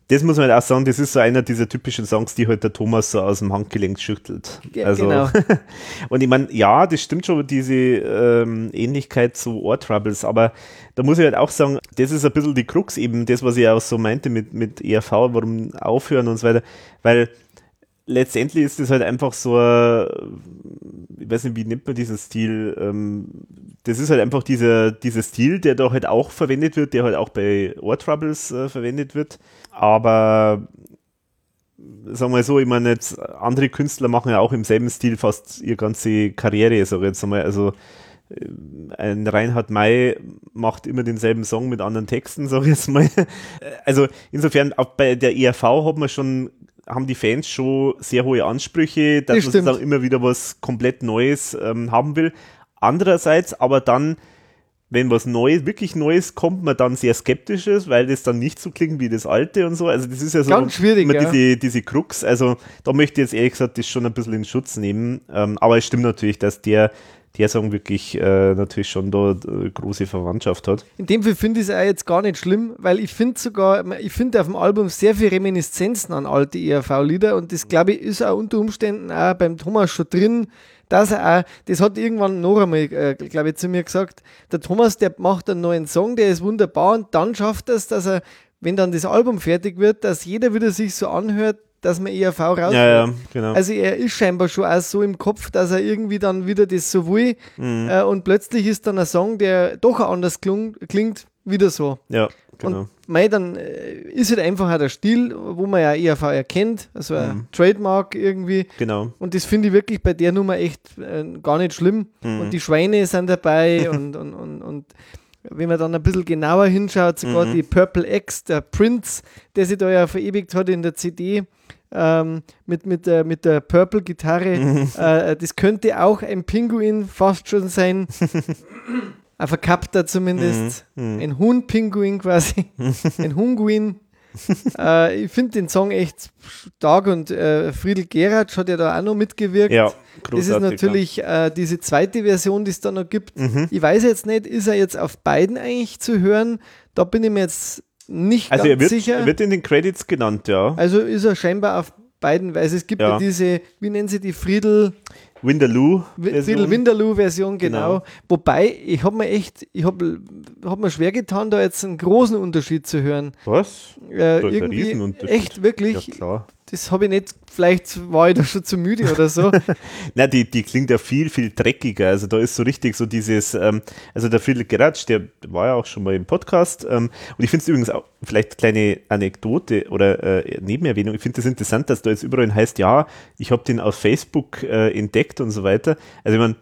das muss man halt auch sagen, das ist so einer dieser typischen Songs, die halt der Thomas so aus dem Handgelenk schüttelt. Ja, also, genau. *laughs* und ich meine, ja, das stimmt schon, diese ähm, Ähnlichkeit zu Ohr Troubles, aber da muss ich halt auch sagen, das ist ein bisschen die Krux eben, das, was ich auch so meinte mit, mit ERV, warum aufhören und so weiter, weil letztendlich ist das halt einfach so, ich weiß nicht, wie nennt man diesen Stil? Ähm, das ist halt einfach dieser, dieser Stil, der da halt auch verwendet wird, der halt auch bei Ohr Troubles äh, verwendet wird. Aber sagen wir mal so, ich meine, jetzt andere Künstler machen ja auch im selben Stil fast ihre ganze Karriere, sag ich jetzt einmal. Also äh, ein Reinhard May macht immer denselben Song mit anderen Texten, sag ich jetzt mal. *laughs* Also insofern, auch bei der ERV hat man schon, haben die Fans schon sehr hohe Ansprüche, dass das man sozusagen immer wieder was komplett Neues ähm, haben will. Andererseits aber dann wenn was Neues, wirklich Neues kommt, man dann sehr skeptisch ist, weil das dann nicht so klingt wie das alte und so. Also das ist ja so Ganz schwierig, immer ja. diese, diese Krux. Also da möchte ich jetzt ehrlich gesagt das schon ein bisschen in Schutz nehmen. Ähm, aber es stimmt natürlich, dass der der Song wirklich äh, natürlich schon da äh, große Verwandtschaft hat. In dem Fall finde ich es auch jetzt gar nicht schlimm, weil ich finde sogar, ich finde auf dem Album sehr viele Reminiszenzen an alte ERV-Lieder und das glaube ich ist auch unter Umständen auch beim Thomas schon drin, dass er auch, das hat irgendwann noch einmal, äh, glaube ich, zu mir gesagt, der Thomas, der macht einen neuen Song, der ist wunderbar und dann schafft er es, dass er, wenn dann das Album fertig wird, dass jeder wieder sich so anhört, dass man ERV raus. Ja, ja, genau. Also er ist scheinbar schon auch so im Kopf, dass er irgendwie dann wieder das so will mhm. äh, und plötzlich ist dann ein Song, der doch anders kling, klingt, wieder so. Ja, genau. Und mei, dann äh, ist halt einfach auch der Stil, wo man ja ERV erkennt, also ein mhm. Trademark irgendwie. Genau. Und das finde ich wirklich bei der Nummer echt äh, gar nicht schlimm. Mhm. Und die Schweine sind dabei *laughs* und, und, und, und wenn man dann ein bisschen genauer hinschaut, sogar mhm. die Purple X, der Prince, der sich da ja verewigt hat in der CD, ähm, mit, mit, der, mit der Purple-Gitarre. Mhm. Äh, das könnte auch ein Pinguin fast schon sein. *laughs* ein verkappter zumindest, Mhm, mhm. ein Huhn-Pinguin quasi, *laughs* ein Hunguin. *laughs* äh, ich finde den Song echt stark und äh, Friedel Geratsch hat ja da auch noch mitgewirkt. Ja, Das ist natürlich äh, diese zweite Version, die es da noch gibt. Mhm. Ich weiß jetzt nicht, ist er jetzt auf beiden eigentlich zu hören? Da bin ich mir jetzt nicht Also ganz er wird, sicher. er wird in den Credits genannt, ja. also ist er scheinbar auf beiden, weil es gibt ja, Ja. diese, wie nennen sie die Friedel, Winderloo. Friedel Winterloo-Version, genau. Genau. Wobei, ich habe mir echt, ich habe hab mir schwer getan, da jetzt einen großen Unterschied zu hören. Was? Äh, irgendwie, Riesenunterschied. echt, wirklich, Ja, klar. Das habe ich nicht, vielleicht war ich da schon zu müde oder so. *laughs* Na, die, die klingt ja viel, viel dreckiger. Also da ist so richtig so dieses, ähm, also der Friedel Geratsch, der war ja auch schon mal im Podcast. Ähm, und ich finde es übrigens auch, vielleicht kleine Anekdote oder äh, Nebenerwähnung, ich finde es das interessant, dass da jetzt überall heißt, ja, ich habe den auf Facebook äh, entdeckt und so weiter. Also ich meine,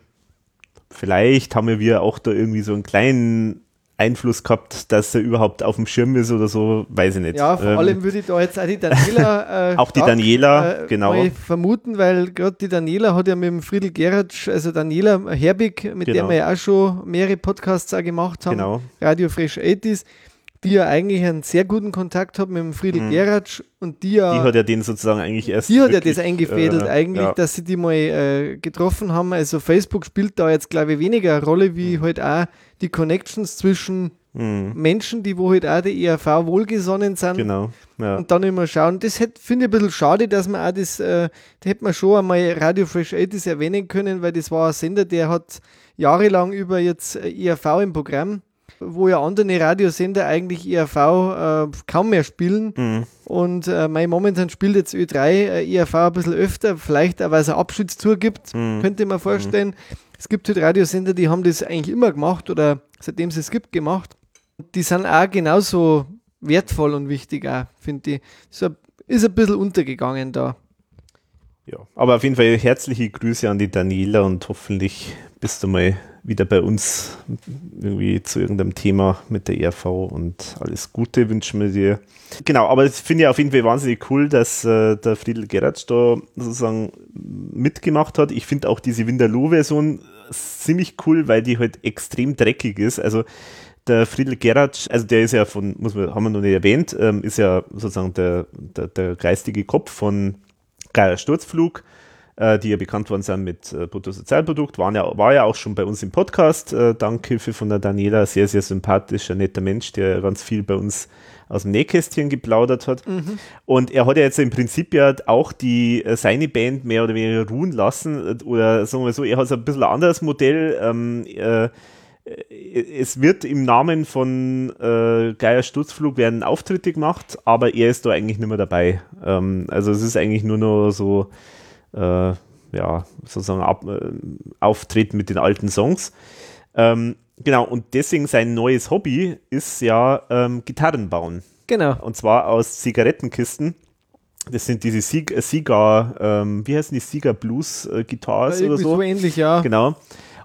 vielleicht haben wir auch da irgendwie so einen kleinen Einfluss gehabt, dass er überhaupt auf dem Schirm ist oder so, weiß ich nicht. Ja, vor Ähm, allem würde ich da jetzt auch die Daniela. Äh, *laughs* Auch die Daniela, genau. mal vermuten, weil gerade die Daniela hat ja mit dem Friedel Geratsch, also Daniela Herbig, mit der Genau. wir ja auch schon mehrere Podcasts auch gemacht haben, Genau. Radio Fresh 80s, die ja eigentlich einen sehr guten Kontakt hat mit dem Friedel Geratsch und die ja. Mhm. Die hat ja den sozusagen eigentlich erst. Die hat ja wirklich, das eingefädelt äh, eigentlich, ja. dass sie die mal äh, getroffen haben. Also Facebook spielt da jetzt, glaube ich, weniger eine Rolle, wie halt auch die Connections zwischen Mhm, Menschen, die wo halt auch der ERV wohlgesonnen sind. genau. Ja. Und dann immer schauen. Das finde ich ein bisschen schade, dass man auch das, äh, da hätte man schon einmal Radio Fresh 80s erwähnen können, weil das war ein Sender, der hat jahrelang über jetzt äh, ERV im Programm, wo ja andere Radiosender eigentlich ERV äh, kaum mehr spielen. Mhm. Und äh, mein momentan spielt jetzt Ö3 äh, ERV ein bisschen öfter, vielleicht auch, weil es eine Abschiedstour gibt, Mhm. könnte man vorstellen. Es gibt halt Radiosender, die haben das eigentlich immer gemacht oder seitdem es es gibt gemacht. Die sind auch genauso wertvoll und wichtig, finde ich. So, ist ein bisschen untergegangen da. Ja, aber auf jeden Fall herzliche Grüße an die Daniela und hoffentlich bist du mal wieder bei uns irgendwie zu irgendeinem Thema mit der ERV und alles Gute wünschen wir dir. Genau, aber das finde ich auf jeden Fall wahnsinnig cool, dass äh, der Friedel Geratsch da sozusagen mitgemacht hat. Ich finde auch diese Winterloo-Version ziemlich cool, weil die halt extrem dreckig ist. Also der Friedel Geratsch, also der ist ja von, muss man, haben wir noch nicht erwähnt, ähm, ist ja sozusagen der, der, der geistige Kopf von Geier Sturzflug, äh, die ja bekannt worden sind mit äh, Bruttosozialprodukt, waren ja, war ja auch schon bei uns im Podcast. Äh, Dankhilfe von der Daniela, sehr, sehr sympathischer, netter Mensch, der ganz viel bei uns aus dem Nähkästchen geplaudert hat. Und er hat ja jetzt im Prinzip ja auch die äh, seine Band mehr oder weniger ruhen lassen. äh, Oder sagen wir so, er hat so ein bisschen ein anderes Modell. Ähm, äh, es wird im Namen von äh, Geier Sturzflug werden Auftritte gemacht, aber er ist da eigentlich nicht mehr dabei. Ähm, also es ist eigentlich nur noch so, äh, ja, sozusagen ab, äh, Auftritt mit den alten Songs. Ähm, genau, und deswegen sein neues Hobby ist ja ähm, Gitarren bauen. Genau. Und zwar aus Zigarettenkisten. Das sind diese Sieg Sieger, ähm, wie heißen die Sieger Blues äh, Guitars oder so? so ähnlich, ja. Genau.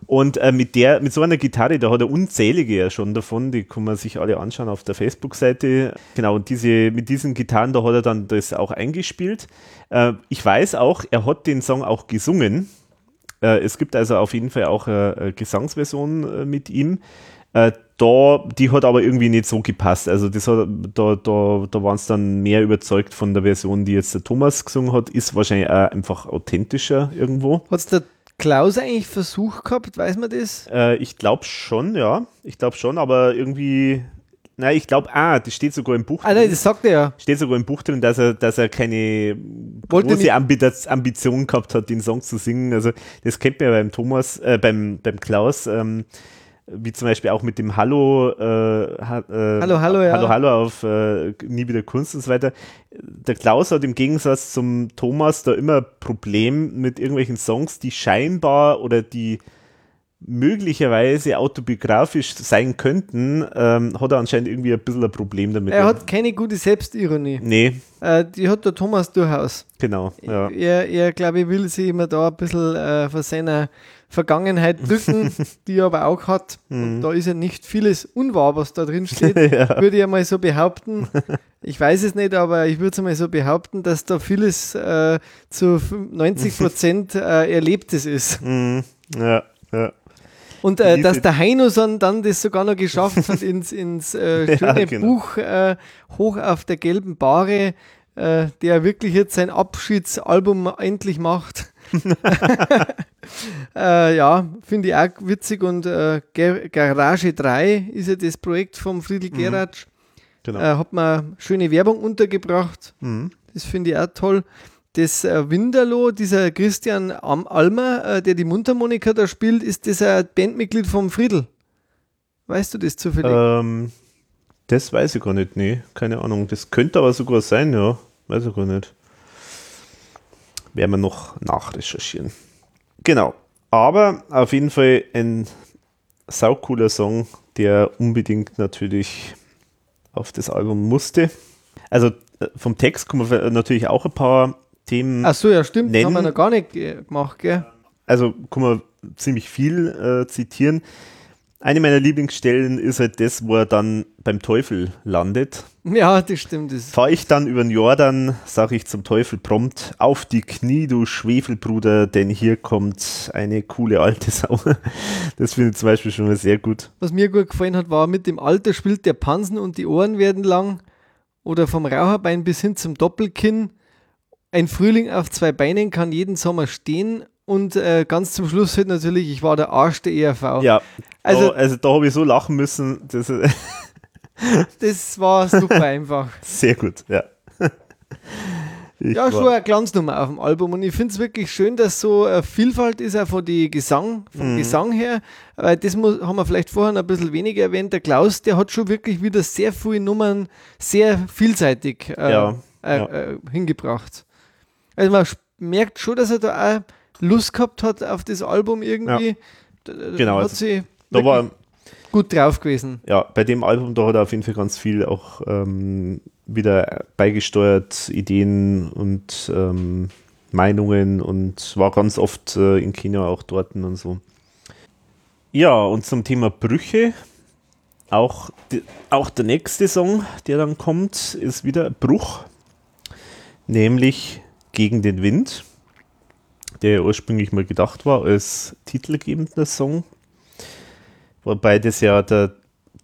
Und äh, mit der, mit so einer Gitarre, da hat er unzählige ja schon davon, die kann man sich alle anschauen auf der Facebook-Seite. Genau, und diese, mit diesen Gitarren, da hat er dann das auch eingespielt. Äh, ich weiß auch, er hat den Song auch gesungen. Äh, es gibt also auf jeden Fall auch eine, eine Gesangsversion äh, mit ihm. Äh, da, die hat aber irgendwie nicht so gepasst. Also das hat, da, da, da waren es dann mehr überzeugt von der Version, die jetzt der Thomas gesungen hat. Ist wahrscheinlich auch einfach authentischer irgendwo. Hat es der Klaus eigentlich Versuch gehabt, weiß man das? Äh, ich glaube schon, ja. Ich glaube schon, aber irgendwie. Na, ich glaube, ah, das steht sogar im Buch Ah, nein, das sagt er ja. steht sogar im Buch drin, dass er, dass er keine Wollte große Ambi Ambition gehabt hat, den Song zu singen. Also das kennt man ja beim Thomas, äh, beim, beim Klaus, ähm, wie zum Beispiel auch mit dem Hallo, äh, ha, äh, Hallo, hallo, ja. Hallo, Hallo auf äh, Nie wieder Kunst und so weiter. Der Klaus hat im Gegensatz zum Thomas da immer Problem mit irgendwelchen Songs, die scheinbar oder die möglicherweise autobiografisch sein könnten, ähm, hat er anscheinend irgendwie ein bisschen ein Problem damit. Er hat keine gute Selbstironie. nee, Äh, die hat der Thomas durchaus. genau. Ja. Er, er glaube ich, will sich immer da ein bisschen äh, von seiner Vergangenheit *laughs* drücken, die er aber auch hat. Und da ist ja nicht vieles unwahr, was da drin *laughs* steht. Mhm. ja. Würde ich mal so behaupten. *laughs* Ich weiß es nicht, aber ich würde es mal so behaupten, dass da vieles äh, zu 90 Prozent äh, Erlebtes ist. Mhm. ja, ja. Und äh, dass der Heino dann das sogar noch geschafft hat, ins, ins äh, schöne ja, genau. Buch äh, Hoch auf der gelben Bahre, äh, der wirklich jetzt sein Abschiedsalbum endlich macht. *laughs* äh, ja, finde ich auch witzig und äh, Garage 3 ist ja das Projekt vom Friedel mhm. Geratsch. Genau. Äh, hat man schöne Werbung untergebracht. Mhm. Das finde ich auch toll. Das äh, Winterloh, dieser Christian Almer, äh, der die Mundharmonika da spielt, ist das ein Bandmitglied vom Friedel. Weißt du das zufällig? Ähm, das weiß ich gar nicht, nee, keine Ahnung. Das könnte aber sogar sein, ja. Weiß ich gar nicht. Werden wir noch nachrecherchieren. Genau. Aber auf jeden Fall ein saucooler Song, der unbedingt natürlich auf das Album musste. Also äh, vom Text kommen wir natürlich auch ein paar Themen. Ach so, ja, stimmt. Nennen. Haben wir noch gar nicht gemacht, gell? Also kann man ziemlich viel äh, zitieren. Eine meiner Lieblingsstellen ist halt das, wo er dann beim Teufel landet. Ja, das stimmt. Fahre ich dann über den Jordan, sage ich zum Teufel prompt, auf die Knie, du Schwefelbruder, denn hier kommt eine coole alte *laughs* Sau. Das finde ich zum Beispiel schon mal sehr gut. Was mir gut gefallen hat, war, mit dem Alter spielt der Pansen und die Ohren werden lang. Oder vom Raucherbein bis hin zum Doppelkinn. Ein Frühling auf zwei Beinen kann jeden Sommer stehen und äh, ganz zum Schluss halt natürlich, ich war der Arsch der ERV. Ja, also, da, also da habe ich so lachen müssen. Das, *laughs* das war super einfach. *laughs* Sehr gut, ja. *laughs* Ich ja, schon eine Glanznummer auf dem Album und ich finde es wirklich schön, dass so eine Vielfalt ist, auch von die Gesang, vom mhm. Gesang her, weil das muss, haben wir vielleicht vorher ein bisschen weniger erwähnt. Der Klaus, der hat schon wirklich wieder sehr viele Nummern sehr vielseitig äh, ja, äh, ja. Äh, hingebracht. Also man merkt schon, dass er da auch Lust gehabt hat auf das Album irgendwie. Ja. Genau. Hat also, sie da war gut drauf gewesen. Ja, bei dem Album, da hat er auf jeden Fall ganz viel auch ähm, wieder beigesteuert, Ideen und ähm, Meinungen und war ganz oft äh, in Kenia auch dort und so. Ja, und zum Thema Brüche, auch, die, auch der nächste Song, der dann kommt, ist wieder Bruch, nämlich Gegen den Wind der ja ursprünglich mal gedacht war als titelgebender Song. Wobei das ja der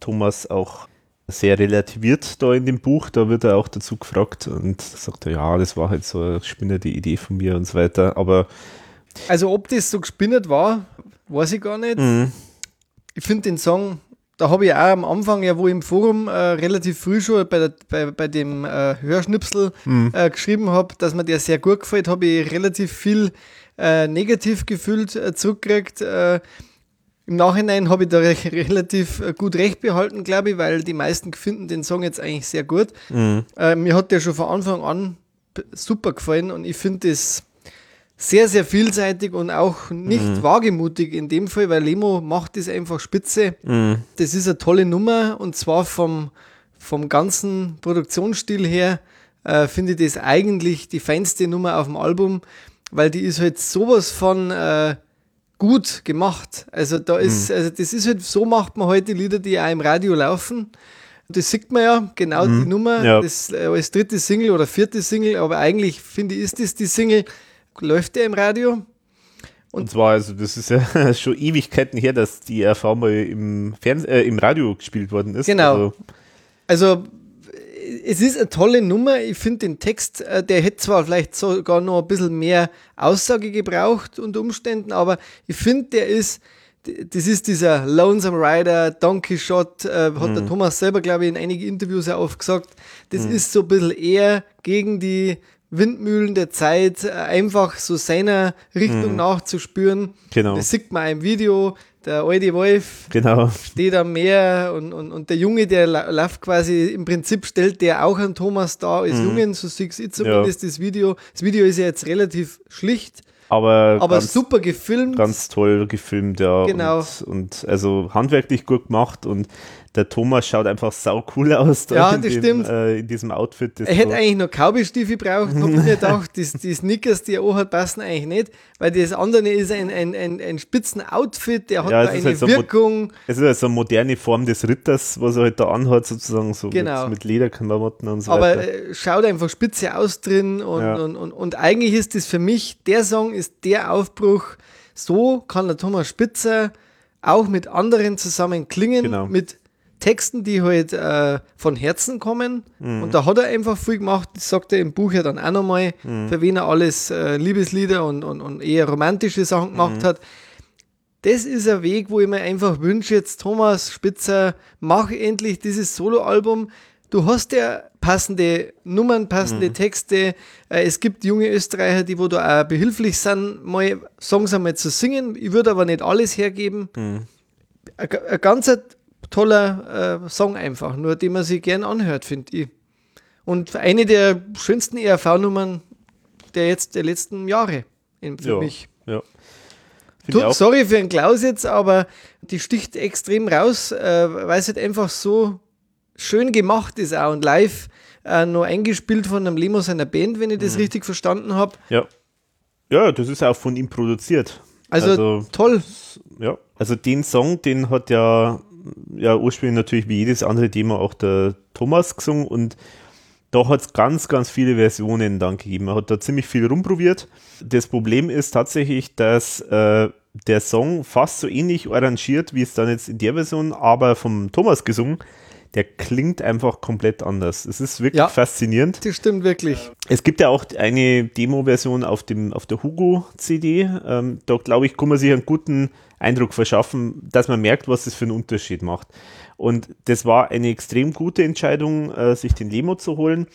Thomas auch sehr relativiert da in dem Buch. Da wird er auch dazu gefragt und sagt er, ja, das war halt so eine spinnerte Idee von mir und so weiter. Aber. Also, ob das so gespinnert war, weiß ich gar nicht. Mhm. Ich finde den Song da habe ich auch am Anfang, ja, wo im Forum äh, relativ früh schon bei, der, bei, bei dem äh, Hörschnipsel mhm. äh, geschrieben habe, dass mir der sehr gut gefällt, habe ich relativ viel äh, negativ gefühlt äh, zurückgekriegt. Äh, Im Nachhinein habe ich da re *laughs* relativ äh, gut recht behalten, glaube ich, weil die meisten finden den Song jetzt eigentlich sehr gut. Mhm. Äh, mir hat der schon von Anfang an super gefallen und ich finde das sehr, sehr vielseitig und auch nicht mhm. wagemutig in dem Fall, weil Lemo macht das einfach spitze. Mhm. Das ist eine tolle Nummer und zwar vom, vom ganzen Produktionsstil her äh, finde ich das eigentlich die feinste Nummer auf dem Album weil die ist halt sowas von äh, gut gemacht. Also da ist, mhm. also das ist halt, so macht man heute halt Lieder, die auch im Radio laufen. Das sieht man ja, genau mhm. die Nummer, ja. das äh, als dritte Single oder vierte Single, aber eigentlich finde ich, ist das die Single, läuft der im Radio. Und, und, zwar, also das ist ja *laughs* schon Ewigkeiten her, dass die RV mal im, Fernseh äh, im Radio gespielt worden ist. Genau. Also, also es ist eine tolle Nummer. Ich finde den Text, äh, der hätte zwar vielleicht sogar noch ein bisschen mehr Aussage gebraucht unter Umständen, aber ich finde, der ist, das ist dieser Lonesome Rider, Donkey Shot, äh, hat mhm. der Thomas selber, glaube ich, in einigen Interviews auch oft gesagt. Das mhm. ist so ein bisschen eher gegen die Windmühlen der Zeit, äh, einfach so seiner Richtung mhm. nachzuspüren. Genau. Das sieht man im Video der alte Wolf genau. steht am Meer und, und, und der Junge, der läuft quasi, im Prinzip stellt der auch einen Thomas dar als mhm. Jungen, so siehst ich zumindest ja. das Video. Das Video ist ja jetzt relativ schlicht, aber, aber ganz, super gefilmt. Ganz toll gefilmt, ja. Genau. Und, und also handwerklich gut gemacht und der Thomas schaut einfach sau cool *laughs* aus. ja, das dem, stimmt. Äh, in diesem Outfit. Er hätte eigentlich noch Cowboy-Stiefel braucht, hab mir gedacht. *laughs* Die, die Snickers, die er auch hat, passen eigentlich nicht, weil das andere ist ein, ein, ein, ein spitzen Outfit, der hat ja, eine halt Wirkung. So es ist halt so eine moderne Form des Ritters, was er halt da anhat, sozusagen, so genau. mit, mit Lederklamotten und so Aber weiter. Aber äh, schaut einfach spitze aus drin und, ja. und, und, und eigentlich ist das für mich, der Song ist der Aufbruch, so kann der Thomas Spitzer auch mit anderen zusammen klingen, Genau. mit Texten, die halt äh, von Herzen kommen. Mhm. Und da hat er einfach viel gemacht. Das sagt er im Buch ja dann auch nochmal, Mhm. für wen er alles äh, Liebeslieder und, und, und eher romantische Sachen gemacht Mhm. hat. Das ist ein Weg, wo ich mir einfach wünsche, jetzt Thomas Spitzer, mach endlich dieses Soloalbum. Du hast ja passende Nummern, passende Mhm. Texte. Äh, Es gibt junge Österreicher, die wo da auch behilflich sind, mal Songs einmal zu singen. Ich würde aber nicht alles hergeben. Mhm. Ein, ein ganz toller äh, Song einfach, nur den man sich gern anhört, finde ich. Und eine der schönsten ERV-Nummern der jetzt der letzten Jahre in, für Ja. mich. Ja. Auch. sorry für den Klaus jetzt, aber die sticht extrem raus, äh, weil es halt einfach so schön gemacht ist auch und live äh, noch eingespielt von einem Lemo seiner Band, wenn ich Mhm. das richtig verstanden habe. Ja. Ja, das ist auch von ihm produziert. Also, toll. Ja, also den Song, den hat ja, ja ursprünglich natürlich wie jedes andere Thema auch der Thomas gesungen und da hat es ganz, ganz viele Versionen dann gegeben. Er hat da ziemlich viel rumprobiert. Das Problem ist tatsächlich, dass äh, der Song fast so ähnlich arrangiert, wie es dann jetzt in der Version, aber vom Thomas gesungen, der klingt einfach komplett anders. Es ist wirklich Ja. faszinierend. Das stimmt wirklich. Es gibt ja auch eine Demo-Version auf, dem, auf der Hugo-CD. Ähm, da glaube ich, kann man sich einen guten Eindruck verschaffen, dass man merkt, was das für einen Unterschied macht. Und das war eine extrem gute Entscheidung, äh, sich den Lemo zu holen.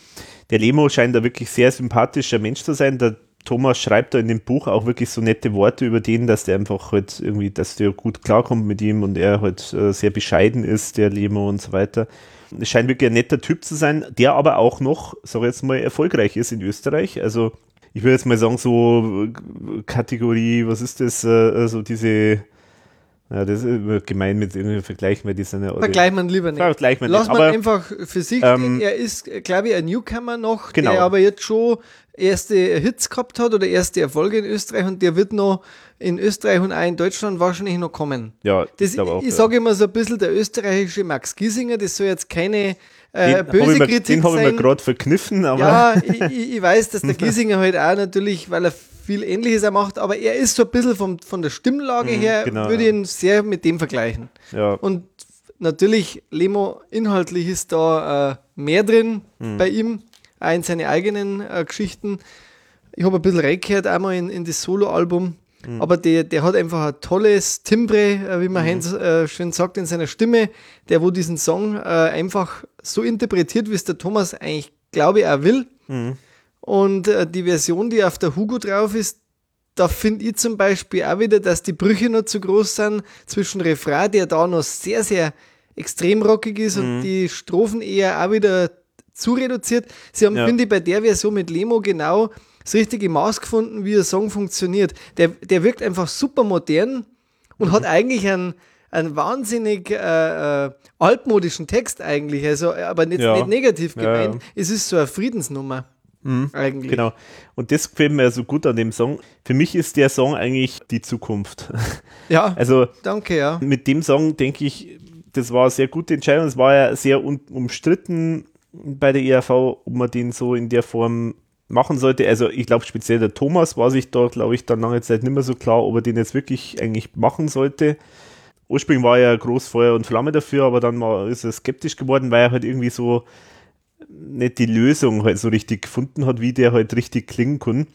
Der Lemo scheint da wirklich sehr sympathischer Mensch zu sein. Der Thomas schreibt da in dem Buch auch wirklich so nette Worte über den, dass der einfach halt irgendwie, dass der gut klarkommt mit ihm und er halt äh, sehr bescheiden ist, der Lemo und so weiter. Es scheint wirklich ein netter Typ zu sein, der aber auch noch, sag ich jetzt mal, erfolgreich ist in Österreich. Also ich würde jetzt mal sagen, so äh, Kategorie, was ist das, äh, so diese, ja, das ist gemein mit irgendwie Vergleich, weil die sind ja Vergleicht man lieber nicht. Vergleicht man Lass nicht, man aber- einfach für sich Ähm. Er ist, glaube ich, ein Newcomer noch, Genau. der aber jetzt schon erste Hits gehabt hat oder erste Erfolge in Österreich und der wird noch in Österreich und auch in Deutschland wahrscheinlich noch kommen. Ja, Das, auch, ich ja. sage immer so ein bisschen der österreichische Max Giesinger, das soll jetzt keine äh, den böse habe ich mir, Kritik den hab ich mir gerade verkniffen, aber Ja, ich, ich ich weiß, dass der *laughs* Giesinger halt auch natürlich, weil er viel Ähnliches er macht, aber er ist so ein bisschen vom, von der Stimmlage her, genau, würde ich ihn sehr mit dem vergleichen. ja, Und natürlich, Lemo, inhaltlich ist da äh, mehr drin Hm. bei ihm, auch in seine eigenen äh, Geschichten. Ich habe ein bisschen reingehört einmal in, in das Soloalbum, Hm. aber der, der hat einfach ein tolles Timbre, äh, wie man Hm. Heinz äh, schön sagt, in seiner Stimme, der wo diesen Song äh, einfach so interpretiert, wie es der Thomas eigentlich, glaube ich, auch will. Hm. Und äh, die Version, die auf der Hugo drauf ist, da finde ich zum Beispiel auch wieder, dass die Brüche noch zu groß sind zwischen Refrain, der da noch sehr, sehr extrem rockig ist Mhm. und die Strophen eher auch wieder zu reduziert. Sie haben, Ja. finde ich, bei der Version mit Lemo genau das richtige Maß gefunden, wie der Song funktioniert. Der, der wirkt einfach super modern und Mhm. hat eigentlich einen, einen wahnsinnig äh, äh, altmodischen Text eigentlich, also aber nicht, Ja. nicht negativ gemeint. ja. Es ist so eine Friedensnummer. Eigentlich. Genau. Und das gefällt mir so gut an dem Song. Für mich ist der Song eigentlich die Zukunft. *laughs* Ja, Also danke, ja. mit dem Song denke ich, das war eine sehr gute Entscheidung. Es war ja sehr umstritten bei der ERV, ob man den so in der Form machen sollte. Also ich glaube speziell der Thomas war sich da, glaube ich, dann lange Zeit nicht mehr so klar, ob er den jetzt wirklich eigentlich machen sollte. Ursprünglich war er groß Feuer und Flamme dafür, aber dann war, ist er skeptisch geworden, weil er halt irgendwie so nicht die Lösung halt so richtig gefunden hat, wie der halt richtig klingen kann.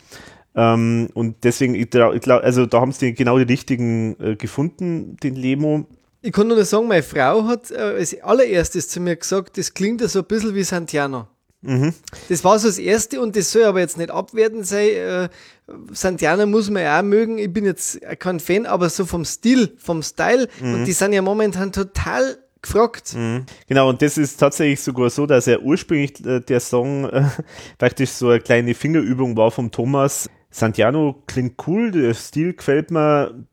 Ähm, und deswegen, ich glaub, also da haben sie genau die richtigen äh, gefunden, den Lemo. Ich kann nur sagen, meine Frau hat äh, als allererstes zu mir gesagt, das klingt ja so ein bisschen wie Santiano. Mhm. Das war so das Erste und das soll aber jetzt nicht abwertend sein. Äh, Santiano muss man ja auch mögen. Ich bin jetzt kein Fan, aber so vom Stil, vom Style. Mhm. Und die sind ja momentan total gefragt. Genau, und das ist tatsächlich sogar so, dass er ursprünglich äh, der Song äh, *laughs* praktisch so eine kleine Fingerübung war vom Thomas. Santiano klingt cool, der Stil gefällt mir.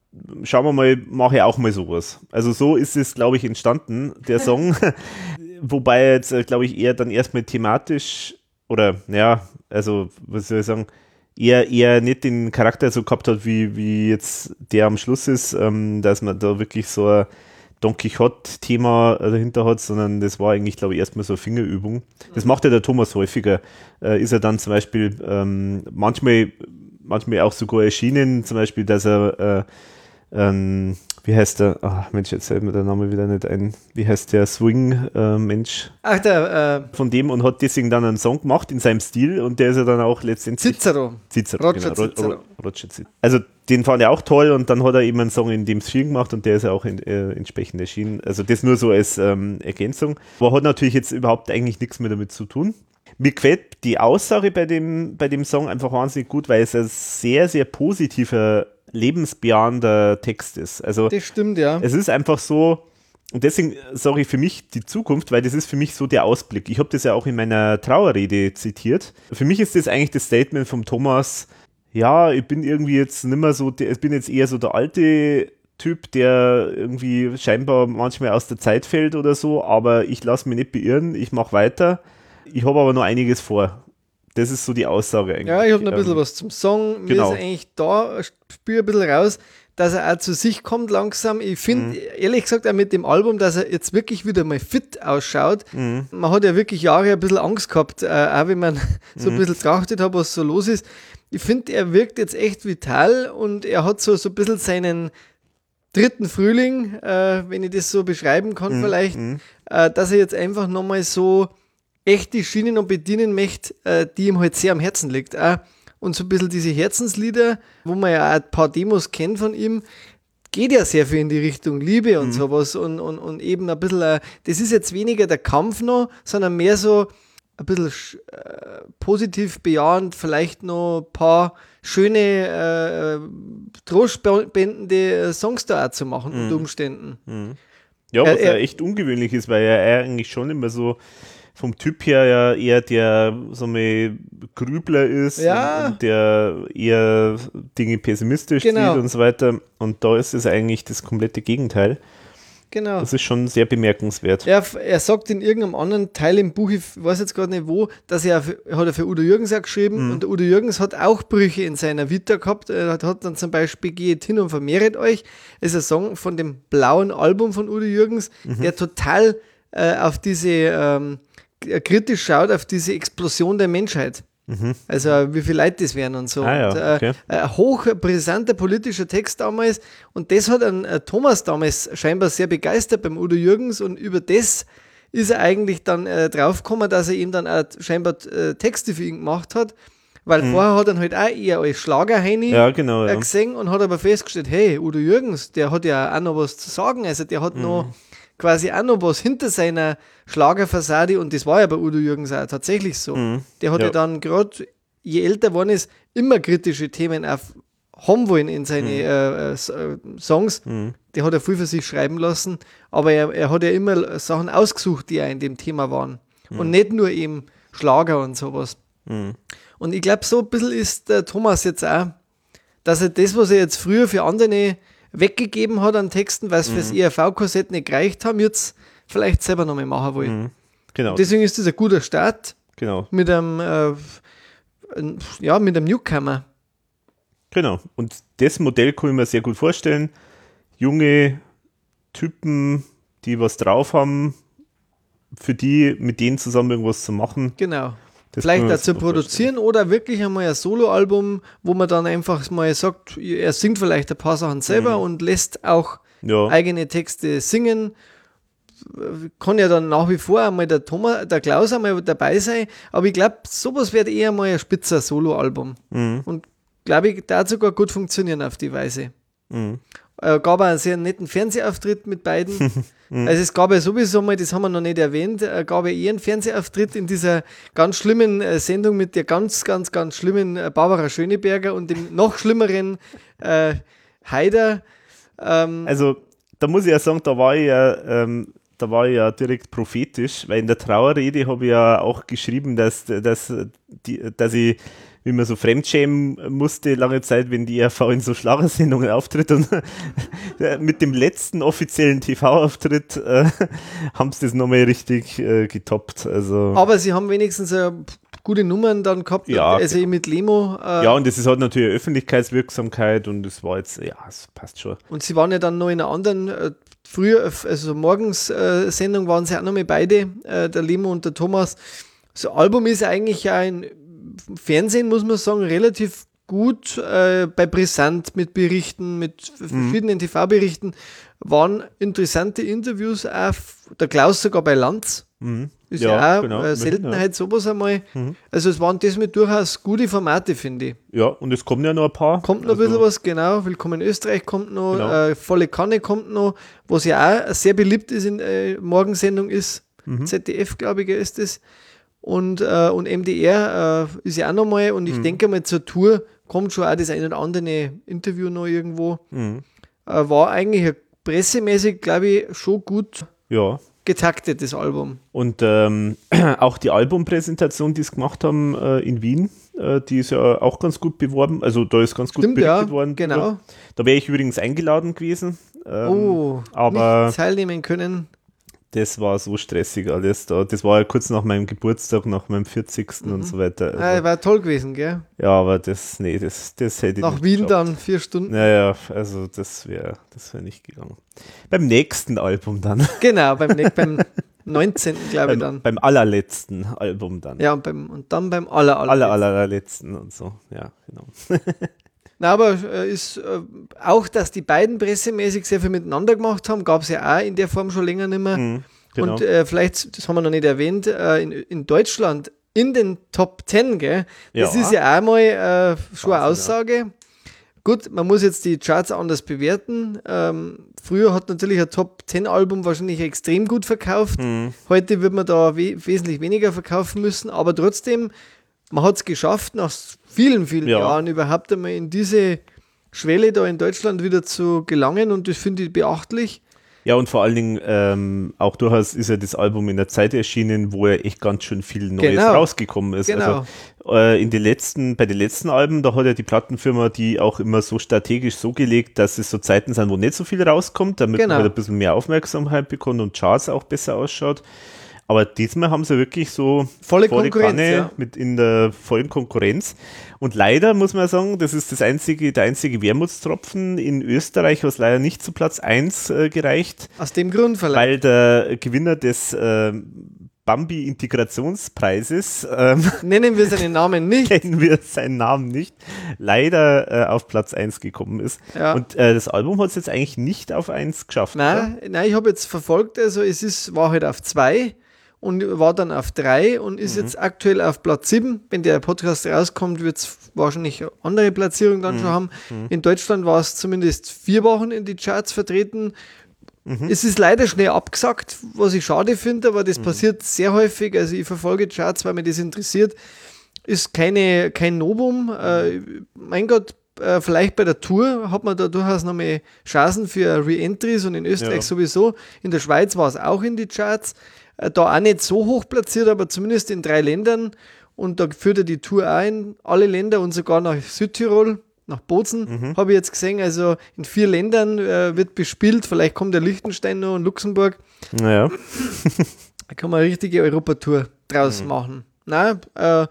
Schauen wir mal, mache ich auch mal sowas. Also so ist es, glaube ich, entstanden, der Song. *laughs* Wobei er jetzt, äh, glaube ich, eher dann erstmal thematisch oder, ja, also, was soll ich sagen, eher, eher nicht den Charakter so gehabt hat, wie, wie jetzt der am Schluss ist, ähm, dass man da wirklich so ein Don Quixote-Thema dahinter hat, sondern das war eigentlich, glaube ich, erstmal so eine Fingerübung. Das macht ja der Thomas häufiger. Äh, ist er dann zum Beispiel ähm, manchmal, manchmal auch sogar erschienen, zum Beispiel, dass er äh, ähm, wie heißt der? Ach Mensch, jetzt fällt mir der Name wieder nicht ein. Wie heißt der Swing-Mensch? Ach, der, äh, Von dem und hat deswegen dann einen Song gemacht in seinem Stil und der ist ja dann auch letztendlich. Cicero. Cicero, Roger genau. Cicero. Roger Cicero. Also den fand er auch toll und dann hat er eben einen Song in dem Stil gemacht und der ist ja auch in, äh, entsprechend erschienen. Also das nur so als ähm, Ergänzung. Aber hat natürlich jetzt überhaupt eigentlich nichts mehr damit zu tun. Mir gefällt die Aussage bei dem, bei dem Song einfach wahnsinnig gut, weil es ein sehr, sehr positiver lebensbejahender Text ist. Also das stimmt, ja. Es ist einfach so, und deswegen sage ich für mich die Zukunft, weil das ist für mich so der Ausblick. Ich habe das ja auch in meiner Trauerrede zitiert. Für mich ist das eigentlich das Statement vom Thomas, ja, ich bin irgendwie jetzt nicht mehr so, ich bin jetzt eher so der alte Typ, der irgendwie scheinbar manchmal aus der Zeit fällt oder so, aber ich lasse mich nicht beirren, ich mache weiter. Ich habe aber noch einiges vor. Das ist so die Aussage eigentlich. Ja, ich habe noch ein bisschen ähm, was zum Song. Mir genau. ist eigentlich da, spüre ein bisschen raus, dass er auch zu sich kommt langsam. Ich finde, mhm. ehrlich gesagt, auch mit dem Album, dass er jetzt wirklich wieder mal fit ausschaut. Mhm. Man hat ja wirklich Jahre ein bisschen Angst gehabt, äh, auch wenn man *laughs* so ein mhm. bisschen trachtet hat, was so los ist. Ich finde, er wirkt jetzt echt vital und er hat so, so ein bisschen seinen dritten Frühling, äh, wenn ich das so beschreiben kann, mhm. vielleicht, mhm. äh, dass er jetzt einfach nochmal so echt die Schienen und bedienen möchte, äh, die ihm halt sehr am Herzen liegt. Und so ein bisschen diese Herzenslieder, wo man ja auch ein paar Demos kennt von ihm, geht ja sehr viel in die Richtung Liebe und mhm. sowas und, und, und eben ein bisschen, äh, das ist jetzt weniger der Kampf noch, sondern mehr so ein bisschen äh, positiv bejahend, vielleicht noch ein paar schöne, äh, trostspendende Songs da auch zu machen, mhm. unter Umständen. Mhm. Ja, was ja echt ungewöhnlich ist, weil er eigentlich schon immer so vom Typ her ja eher der so Grübler ist ja. und, und, der eher Dinge pessimistisch genau. sieht und so weiter. Und da ist es eigentlich das komplette Gegenteil. Genau. Das ist schon sehr bemerkenswert. Er, er sagt in irgendeinem anderen Teil im Buch, ich weiß jetzt gerade nicht wo, dass er, für, hat er für Udo Jürgens auch geschrieben mhm. und Udo Jürgens hat auch Brüche in seiner Vita gehabt. Er hat, dann zum Beispiel Geht hin und vermehret euch. Das ist ein Song von dem blauen Album von Udo Jürgens, mhm. der total äh, auf diese ähm, äh, kritisch schaut auf diese Explosion der Menschheit. Mhm. Also wie viele Leute das wären und so. Ah, ja, und, äh, okay. Ein hochbrisanter politischer Text damals und das hat ein äh, Thomas damals scheinbar sehr begeistert beim Udo Jürgens und über das ist er eigentlich dann äh, draufgekommen, dass er ihm dann auch scheinbar äh, Texte für ihn gemacht hat. Weil mhm. vorher hat er halt auch eher als Schlagerheini ja, genau, ja. gesehen und hat aber festgestellt, hey, Udo Jürgens, der hat ja auch noch was zu sagen. Also der hat mhm. noch quasi auch noch was hinter seiner Schlagerfassade und das war ja bei Udo Jürgens auch tatsächlich so. Mhm. Der hat ja, dann gerade, je älter geworden ist, immer kritische Themen auf haben wollen in seine mhm. äh, äh, Songs. Mhm. Der hat er viel für sich schreiben lassen, aber er, er hat ja immer Sachen ausgesucht, die ja in dem Thema waren. Mhm. Und nicht nur eben Schlager und sowas. Mhm. Und ich glaube, so ein bisschen ist der Thomas jetzt auch, dass er das, was er jetzt früher für andere weggegeben hat an Texten, weil es mhm. fürs ERV-Korsett nicht gereicht haben, jetzt vielleicht selber nochmal machen wollen. Mhm. Genau. Deswegen ist das ein guter Start. Genau. Mit einem, äh, ja, mit einem Newcomer. Genau. Und das Modell kann ich mir sehr gut vorstellen. Junge Typen, die was drauf haben, für die mit denen zusammen irgendwas zu machen. Genau. Das Vielleicht auch zu produzieren vorstellen. oder wirklich einmal ein Soloalbum, wo man dann einfach mal sagt, er singt vielleicht ein paar Sachen selber mhm. und lässt auch ja. eigene Texte singen. Kann ja dann nach wie vor einmal der Thomas, der Klaus einmal dabei sein, aber ich glaube, sowas wird eher mal ein spitzer Soloalbum. Mhm. Und glaube ich, da sogar gut funktionieren auf die Weise. Mhm. Äh, gab auch einen sehr netten Fernsehauftritt mit beiden. *laughs* Mhm. Also es gab ja sowieso mal, das haben wir noch nicht erwähnt, äh, gab ja eher einen Fernsehauftritt in dieser ganz schlimmen äh, Sendung mit der ganz, ganz, ganz schlimmen äh, Barbara Schöneberger und dem noch schlimmeren äh, Haider. Ähm, also da muss ich ja sagen, da war ich ja, ähm, da war ich ja direkt prophetisch, weil in der Trauerrede habe ich ja auch geschrieben, dass, dass, die, dass ich wie man so fremdschämen musste lange Zeit, wenn die ERV in so Schlagersendungen auftritt. Und *laughs* mit dem letzten offiziellen TV-Auftritt äh, haben sie das nochmal richtig äh, getoppt. Also. Aber sie haben wenigstens äh, gute Nummern dann gehabt, ja, also genau. mit Lemo. Äh, ja, und das ist halt natürlich Öffentlichkeitswirksamkeit und das war jetzt, ja, es passt schon. Und sie waren ja dann noch in einer anderen äh, früher, also morgens äh, Sendung waren sie auch noch mal beide, äh, der Lemo und der Thomas. So Album ist eigentlich ein Fernsehen, muss man sagen, relativ gut äh, bei Brisant mit Berichten, mit verschiedenen mhm. TV-Berichten. Waren interessante Interviews auch. Der Klaus sogar bei Lanz. Mhm. Ist ja, ja auch genau, eine Seltenheit, ja. sowas einmal. Mhm. Also es waren das mit durchaus gute Formate, finde ich. Ja, und es kommen ja noch ein paar. Kommt noch also, ein bisschen was, genau. Willkommen in Österreich kommt noch, genau. äh, Volle Kanne kommt noch, was ja auch sehr beliebt ist in äh, Morgensendung ist. Mhm. ZDF, glaube ich, ist es. Und, äh, und MDR äh, ist ja auch nochmal. Und ich mhm. denke mal, zur Tour kommt schon auch das eine oder andere Interview noch irgendwo. Mhm. Äh, war eigentlich pressemäßig, glaube ich, schon gut ja. getaktet, das Album. Und ähm, *clears throat* auch die Albumpräsentation, die sie gemacht haben äh, in Wien, äh, die ist ja auch ganz gut beworben. Also da ist ganz gut Stimmt, berichtet ja, worden. Genau. Da wäre ich übrigens eingeladen gewesen. Ähm, oh, aber nicht teilnehmen können das war so stressig alles da. Das war ja kurz nach meinem Geburtstag, nach meinem 40. Mhm. und so weiter. Also, ja, war toll gewesen, gell? Ja, aber das, nee, das, das hätte ich Nach Wien geschafft. dann, vier Stunden. Naja, also das wäre das wär nicht gegangen. Beim nächsten Album dann. *laughs* Genau, beim, beim 19. glaube ich dann. Beim allerletzten Album dann. Ja, und, beim, und dann beim aller, allerletzten. Aller, allerletzten und so, ja, genau. *laughs* Na, aber äh, ist äh, auch, dass die beiden pressemäßig sehr viel miteinander gemacht haben, gab es ja auch in der Form schon länger nicht mehr. Mhm, genau. Und äh, vielleicht, das haben wir noch nicht erwähnt, äh, in, in Deutschland in den Top 10, gell? Das ja. ist ja auch mal äh, schon eine Aussage. Ja. Gut, man muss jetzt die Charts anders bewerten. Ähm, früher hat natürlich ein Top 10 Album wahrscheinlich extrem gut verkauft. Mhm. Heute wird man da we wesentlich weniger verkaufen müssen, aber trotzdem man hat es geschafft, nach vielen, vielen ja. Jahren überhaupt einmal in diese Schwelle da in Deutschland wieder zu gelangen und das finde ich beachtlich. Ja, und vor allen Dingen ähm, auch durchaus ist ja das Album in der Zeit erschienen, wo ja echt ganz schön viel Neues genau. rausgekommen ist. Genau. Also äh, in den letzten, bei den letzten Alben, da hat ja die Plattenfirma die auch immer so strategisch so gelegt, dass es so Zeiten sind, wo nicht so viel rauskommt, damit genau. man halt ein bisschen mehr Aufmerksamkeit bekommt und Charts auch besser ausschaut. Aber diesmal haben sie wirklich so volle, volle Konkurrenz ja. mit in der vollen Konkurrenz. Und leider muss man sagen, das ist das einzige, der einzige Wermutstropfen in Österreich, was leider nicht zu Platz 1 äh, gereicht. Aus dem Grund vielleicht. Weil der Gewinner des äh, Bambi-Integrationspreises. Ähm, *laughs* Nennen wir seinen Namen nicht. Kennen wir seinen Namen nicht. Leider äh, auf Platz 1 gekommen ist. Ja. Und äh, das Album hat es jetzt eigentlich nicht auf 1 geschafft. Nein, nein ich habe jetzt verfolgt, also es ist, war halt auf 2 und war dann auf 3 und ist mhm. jetzt aktuell auf Platz 7. Wenn der Podcast rauskommt, wird es wahrscheinlich andere Platzierung dann mhm. schon haben. Mhm. In Deutschland war es zumindest vier Wochen in die Charts vertreten. Mhm. Es ist leider schnell abgesagt, was ich schade finde, aber das mhm. passiert sehr häufig. Also ich verfolge Charts, weil mich das interessiert. Ist keine, kein Novum. Äh, mein Gott, äh, vielleicht bei der Tour hat man da durchaus noch mehr Chancen für Re-Entries und in Österreich ja. sowieso. In der Schweiz war es auch in die Charts. Äh, da auch nicht so hoch platziert, aber zumindest in drei Ländern. Und da führt er die Tour ein, alle Länder und sogar nach Südtirol, nach Bozen, mhm. habe ich jetzt gesehen. Also in vier Ländern äh, wird bespielt. Vielleicht kommt der Liechtenstein noch und Luxemburg. Naja. da kann man eine richtige Europatour draus mhm. machen. Na, äh,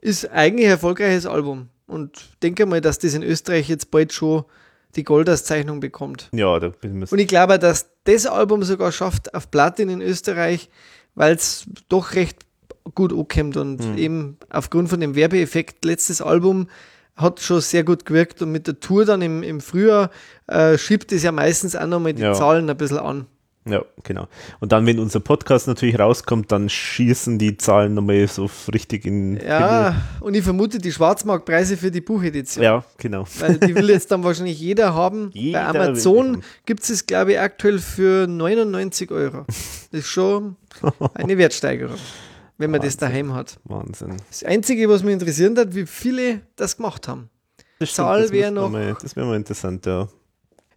ist eigentlich ein erfolgreiches Album. Und denke mal, dass das in Österreich jetzt bald schon die Goldauszeichnung bekommt. Ja, da bin ich Und ich glaube, dass das Album sogar schafft auf Platin in Österreich, weil es doch recht gut ankommt und mhm. eben aufgrund von dem Werbeeffekt letztes Album hat schon sehr gut gewirkt und mit der Tour dann im, im Frühjahr äh, schiebt es ja meistens auch nochmal die ja. Zahlen ein bisschen an. Ja, genau. Und dann, wenn unser Podcast natürlich rauskommt, dann schießen die Zahlen nochmal so richtig in. Ja, Himmel. und ich vermute die Schwarzmarktpreise für die Buchedition. Ja, genau. Weil die will jetzt *laughs* dann wahrscheinlich jeder haben. Jeder Bei Amazon gibt es, glaube ich, aktuell für 99 Euro. *laughs* Das ist schon eine Wertsteigerung, wenn man Wahnsinn. das daheim hat. Wahnsinn. Das Einzige, was mich interessiert hat, wie viele das gemacht haben. Das Zahl wäre noch. Mal, das wäre mal interessant, ja.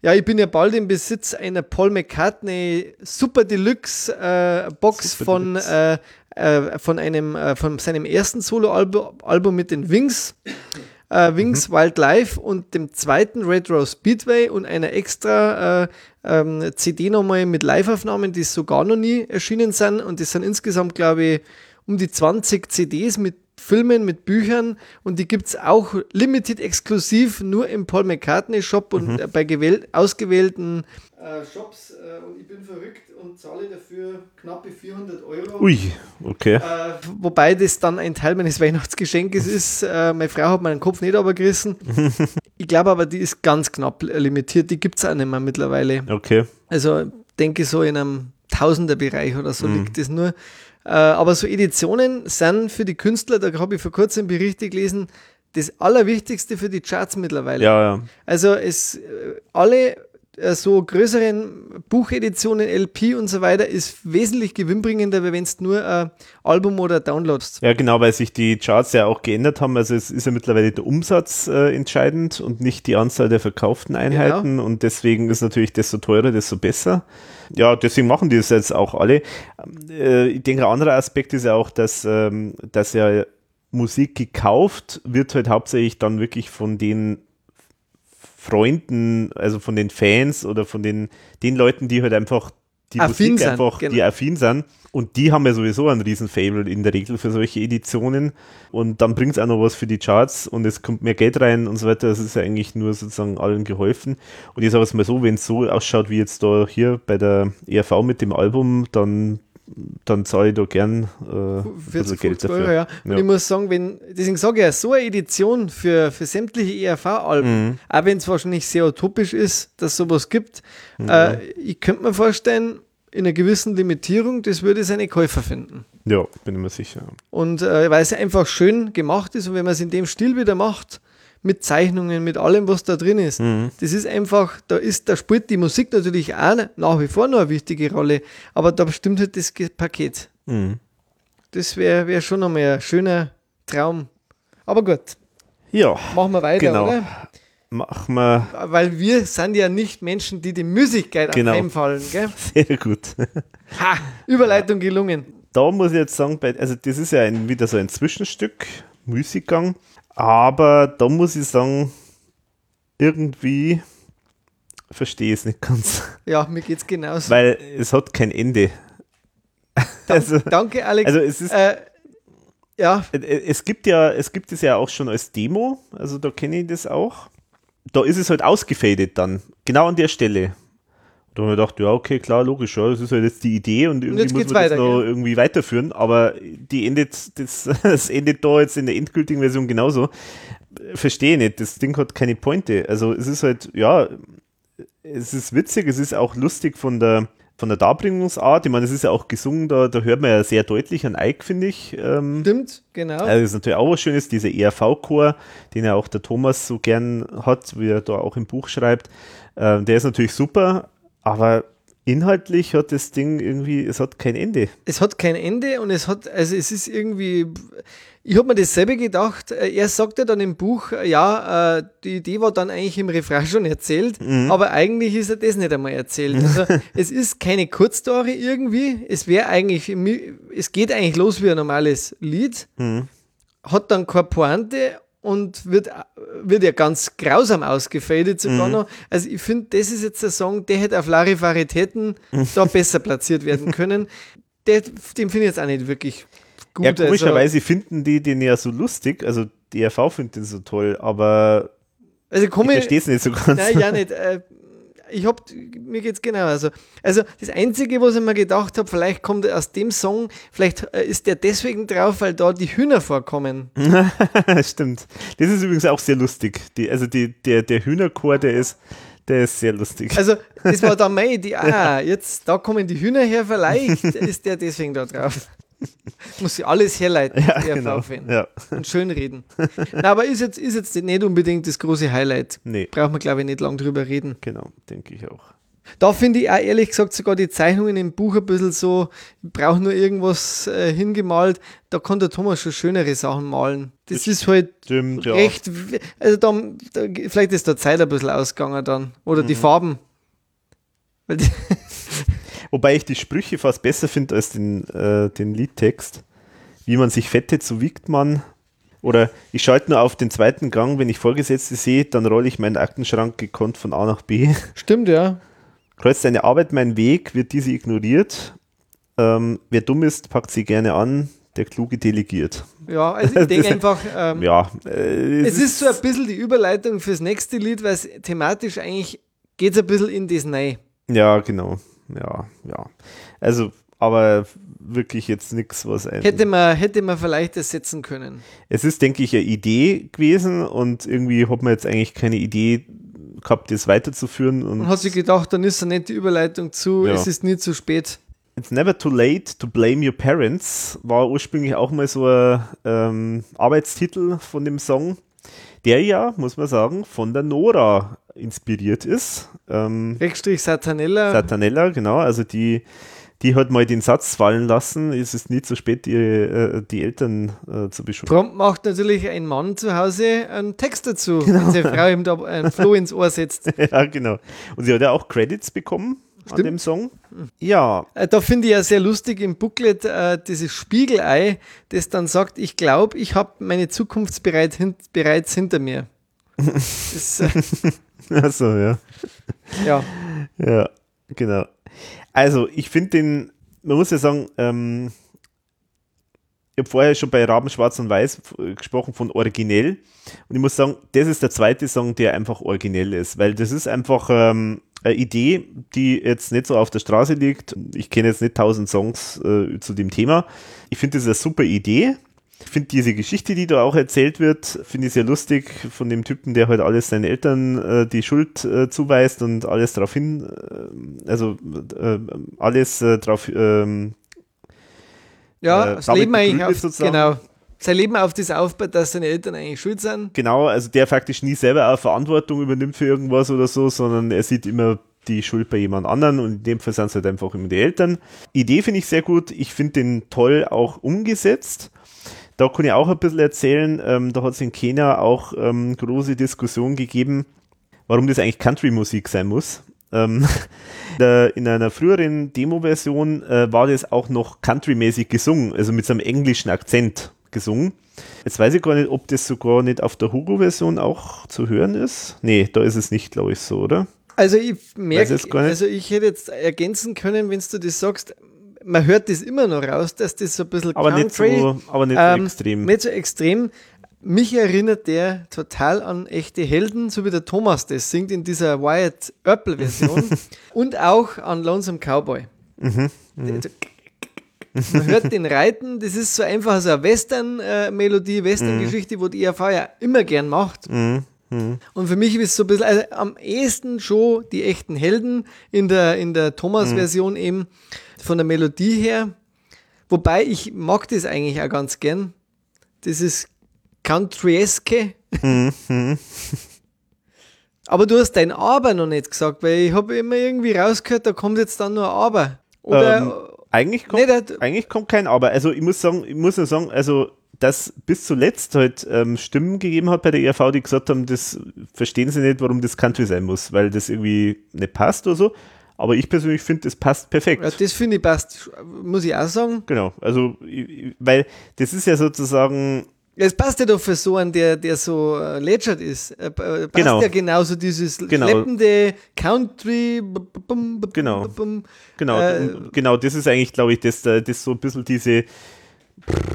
Ja, ich bin ja bald im Besitz einer Paul McCartney Super Deluxe äh, Box Super von, Deluxe. Äh, äh, von einem äh, von seinem ersten Soloalbum Album mit den Wings. Äh, Wings mhm. Wildlife und dem zweiten Retro Speedway und einer extra äh, ähm, CD nochmal mit Live-Aufnahmen, die so gar noch nie erschienen sind. Und das sind insgesamt, glaube ich, um die 20 CDs mit Filmen, mit Büchern und die gibt es auch limited exklusiv nur im Paul McCartney Shop und Mhm. äh, bei gewähl- ausgewählten äh, Shops äh, und ich bin verrückt und zahle dafür knappe 400 Euro. Ui, okay. Äh, wobei das dann ein Teil meines *laughs* Weihnachtsgeschenkes ist. Äh, meine Frau hat meinen Kopf nicht aber gerissen. *laughs* ich glaube aber, die ist ganz knapp limitiert. Die gibt es auch nicht mehr mittlerweile. Okay. Also denke so in einem Tausenderbereich oder so liegt das nur. Äh, aber so Editionen sind für die Künstler, da habe ich vor kurzem Berichte gelesen, das Allerwichtigste für die Charts mittlerweile. Ja, ja. Also es äh, alle äh, so größeren Bucheditionen, LP und so weiter, ist wesentlich gewinnbringender, wenn es nur ein Album oder downloadst. Ja, genau, weil sich die Charts ja auch geändert haben. Also es ist ja mittlerweile der Umsatz äh, entscheidend und nicht die Anzahl der verkauften Einheiten. Und deswegen ist natürlich desto teurer, desto besser. Ja, deswegen machen die es jetzt auch alle. Äh, ich denke, ein anderer Aspekt ist ja auch, dass, ähm, dass ja Musik gekauft wird halt hauptsächlich dann wirklich von den Freunden, also von den Fans oder von den, den Leuten, die halt einfach die Affin Musik sind, einfach, die genau. affin sind. Und die haben ja sowieso einen riesen Fable in der Regel für solche Editionen. Und dann bringt es auch noch was für die Charts und es kommt mehr Geld rein und so weiter. Das ist ja eigentlich nur sozusagen allen geholfen. Und ich sage es mal so, wenn es so ausschaut wie jetzt da hier bei der ERV mit dem Album, dann, dann zahle ich da gern äh, 40, Geld 50 dafür. Euro, ja. Und Ja. ich muss sagen, wenn, deswegen sage ich ja, so eine Edition für, für sämtliche ERV-Alben, Mhm. auch wenn es wahrscheinlich sehr utopisch ist, dass sowas gibt, äh, ich könnte mir vorstellen, in einer gewissen Limitierung, das würde seine Käufer finden. Ja, bin ich mir sicher. Und äh, weil es einfach schön gemacht ist und wenn man es in dem Stil wieder macht, mit Zeichnungen, mit allem, was da drin ist, Mhm. das ist einfach, da ist, da spielt die Musik natürlich auch nach wie vor noch eine wichtige Rolle, aber da bestimmt halt das Paket. Mhm. Das wäre wär schon einmal ein schöner Traum. Aber gut, Ja, machen wir weiter, Genau. oder? machen wir Weil wir sind ja nicht Menschen, die die Müdigkeit Genau. anheimfallen. Gell? *laughs* sehr gut. *laughs* Ha, Überleitung gelungen. da muss ich jetzt sagen, also das ist ja ein, wieder so ein Zwischenstück, Müßiggang, aber da muss ich sagen, irgendwie verstehe ich es nicht ganz, Ja, mir geht's genauso. weil es hat kein Ende. *laughs* Also, Danke, Alex. also es ist, äh, ja, es gibt ja, es gibt es ja auch schon als Demo, also da kenne ich das auch. Da ist es halt ausgefadet dann, genau an der Stelle. Da haben wir gedacht, ja, okay, klar, logisch, ja, das ist halt jetzt die Idee und irgendwie jetzt muss man weiter, das noch gell? irgendwie weiterführen, aber die endet, das, *laughs* das endet da jetzt in der endgültigen Version genauso. Verstehe nicht, das Ding hat keine Pointe. Also es ist halt, ja, es ist witzig, es ist auch lustig von der, von der Darbringungsart. Ich meine, es ist ja auch gesungen, da, da hört man ja sehr deutlich an Ike, finde ich. Ähm, stimmt, genau. also das ist natürlich auch was Schönes, dieser ERV-Chor, den ja auch der Thomas so gern hat, wie er da auch im Buch schreibt. Ähm, der ist natürlich super, aber inhaltlich hat das Ding irgendwie, es hat kein Ende. es hat kein Ende und es hat, also es ist irgendwie, ich habe mir dasselbe gedacht, äh, er sagt ja dann im Buch, äh, ja, äh, die Idee war dann eigentlich im Refrain schon erzählt, aber eigentlich ist er das nicht einmal erzählt. Also *laughs* es ist keine Kurzstory irgendwie, es wäre eigentlich, es geht eigentlich los wie ein normales Lied, hat dann keine Pointe und wird, wird ja ganz grausam ausgefadet sogar noch. Also ich finde, das ist jetzt ein Song, der hätte auf Larifaritäten da besser platziert werden können. Der, den finde ich jetzt auch nicht wirklich gut. Ja, also, komischerweise finden die den ja so lustig, also die ERV findet den so toll, aber also ich komme verstehe es nicht so ganz. Nein, ja nicht. Äh, ich hab, mir geht's genau. Also, also das Einzige, was ich mir gedacht habe, vielleicht kommt aus dem Song, vielleicht äh, ist der deswegen drauf, weil da die Hühner vorkommen. *laughs* Stimmt. Das ist übrigens auch sehr lustig. Die, also die, der, der Hühnerchor, der ist, der ist sehr lustig. Also, das war *laughs* dann meine Idee. Ah, jetzt, da kommen die Hühner her, vielleicht *laughs* ist der deswegen da drauf. *laughs* Muss ich alles herleiten, ja, der genau. VfN. Ja. Und schön reden. Na, aber ist jetzt, ist jetzt nicht *laughs* unbedingt das große Highlight. Nee, Braucht man, glaube ich, nicht lang drüber reden. genau, denke ich auch. Da finde ich auch ehrlich gesagt sogar die Zeichnungen im Buch ein bisschen so, ich brauche nur irgendwas äh, hingemalt. Da kann der Thomas schon schönere Sachen malen. Das, Das ist halt Stimmt, ja. recht, w- also da, da, vielleicht ist der Zeit ein bisschen ausgegangen dann. Oder Mhm. die Farben. Weil die, *laughs* Wobei ich die Sprüche fast besser finde als den, äh, den Liedtext. Wie man sich fettet, so wiegt man. Oder ich schalte nur auf den zweiten Gang, wenn ich Vorgesetzte sehe, dann rolle ich meinen Aktenschrank gekonnt von A nach B. stimmt, ja. Kreuzt eine Arbeit meinen Weg, wird diese ignoriert. Ähm, wer dumm ist, packt sie gerne an. der Kluge delegiert. Ja, also ich *laughs* denke einfach, ähm, Ja, äh, es ist so ein bisschen die Überleitung fürs nächste Lied, weil es thematisch eigentlich geht es ein bisschen in das rein. Ja, genau. Ja, ja. Also, aber wirklich jetzt nichts, was ein. Hätte man, hätte man vielleicht ersetzen können. Es ist, denke ich, eine Idee gewesen und irgendwie hat man jetzt eigentlich keine Idee gehabt, das weiterzuführen. Und Und hat sich gedacht, dann ist eine nette Überleitung zu, Ja. es ist nie zu spät. It's never too late to blame your parents war ursprünglich auch mal so ein ähm, Arbeitstitel von dem Song, der ja, muss man sagen, von der Nora inspiriert ist. Ähm, Satanella. Satanella, genau, also die, die hat mal den Satz fallen lassen, es ist nie zu spät, die, äh, die Eltern äh, zu beschützen. Prompt macht natürlich ein Mann zu Hause einen Text dazu, Genau. wenn seine Frau ihm da ein Floh ins Ohr setzt. *laughs* ja, genau. Und sie hat ja auch Credits bekommen an Stimmt. dem Song. Ja, Äh, Da finde ich ja sehr lustig im Booklet äh, dieses Spiegelei, das dann sagt, ich glaube, ich habe meine Zukunft bereit, hin, bereits hinter mir. Das, äh, *laughs* also ja. ja. Ja, genau. Also, ich finde den, man muss ja sagen, ähm, ich habe vorher schon bei Raben Schwarz und Weiß f- gesprochen von originell. Und ich muss sagen, das ist der zweite Song, der einfach originell ist, weil das ist einfach ähm, eine Idee, die jetzt nicht so auf der Straße liegt. Ich kenne jetzt nicht tausend Songs äh, zu dem Thema. Ich finde das eine super Idee. Ich finde diese Geschichte, die da auch erzählt wird, finde ich sehr lustig von dem Typen, der halt alles seinen Eltern äh, die Schuld äh, zuweist und alles darauf hin, äh, also äh, alles äh, darauf Ja, ähm, Äh, das Leben eigentlich auf, sozusagen. genau. Sein Leben auf das aufbaut, dass seine Eltern eigentlich schuld sind. Genau, also der faktisch nie selber auch Verantwortung übernimmt für irgendwas oder so, sondern er sieht immer die Schuld bei jemand anderen und in dem Fall sind es halt einfach immer die Eltern. Idee finde ich sehr gut. Ich finde den toll auch umgesetzt. Da kann ich auch ein bisschen erzählen. Ähm, da hat es in Kenia auch ähm, große Diskussion gegeben, warum das eigentlich Country-Musik sein muss. Ähm, *laughs* in einer früheren Demo-Version äh, war das auch noch Country-mäßig gesungen, also mit so einem englischen Akzent gesungen. Jetzt weiß ich gar nicht, ob das sogar nicht auf der Hugo-Version auch zu hören ist. Nee, da ist es nicht, glaube ich, so, oder? Also ich merke, nicht. also ich hätte jetzt ergänzen können, wenn du das sagst, man hört das immer noch raus, dass das so ein bisschen Aber nicht Country, so, aber nicht ähm, so extrem. Nicht so extrem. Mich erinnert der total an echte Helden, so wie der Thomas das singt in dieser Wyatt Earple Version *laughs* und auch an Lonesome Cowboy. Mhm, Der- Man hört den Reiten, das ist so einfach so eine Western-Melodie, Western-Geschichte, wo die IAV ja immer gern macht. Mhm, mhm. Und für mich ist es so ein bisschen, also am ehesten schon die echten Helden in der, in der Thomas-Version eben von der Melodie her. Wobei ich mag das eigentlich auch ganz gern. Das ist Countryeske. *laughs* Aber du hast dein Aber noch nicht gesagt, weil ich habe immer irgendwie rausgehört, da kommt jetzt dann nur ein Aber. Oder Ähm, eigentlich kommt, Nee, eigentlich kommt kein Aber. Also ich muss sagen, ich muss nur sagen, also dass bis zuletzt halt ähm, Stimmen gegeben hat bei der ERV, die gesagt haben, das verstehen sie nicht, warum das Country sein muss, weil das irgendwie nicht passt oder so. Aber ich persönlich finde, das passt perfekt. ja, das finde ich passt, muss ich auch sagen. Genau, also weil das ist ja sozusagen Es passt ja doch für so einen, der, der so äh, lätschert ist. Äh, äh, passt Genau. ja genauso dieses Genau. schleppende Country. bum, b- Genau. bum. genau, Äh, genau, das ist eigentlich, glaube ich, das, das so ein bisschen diese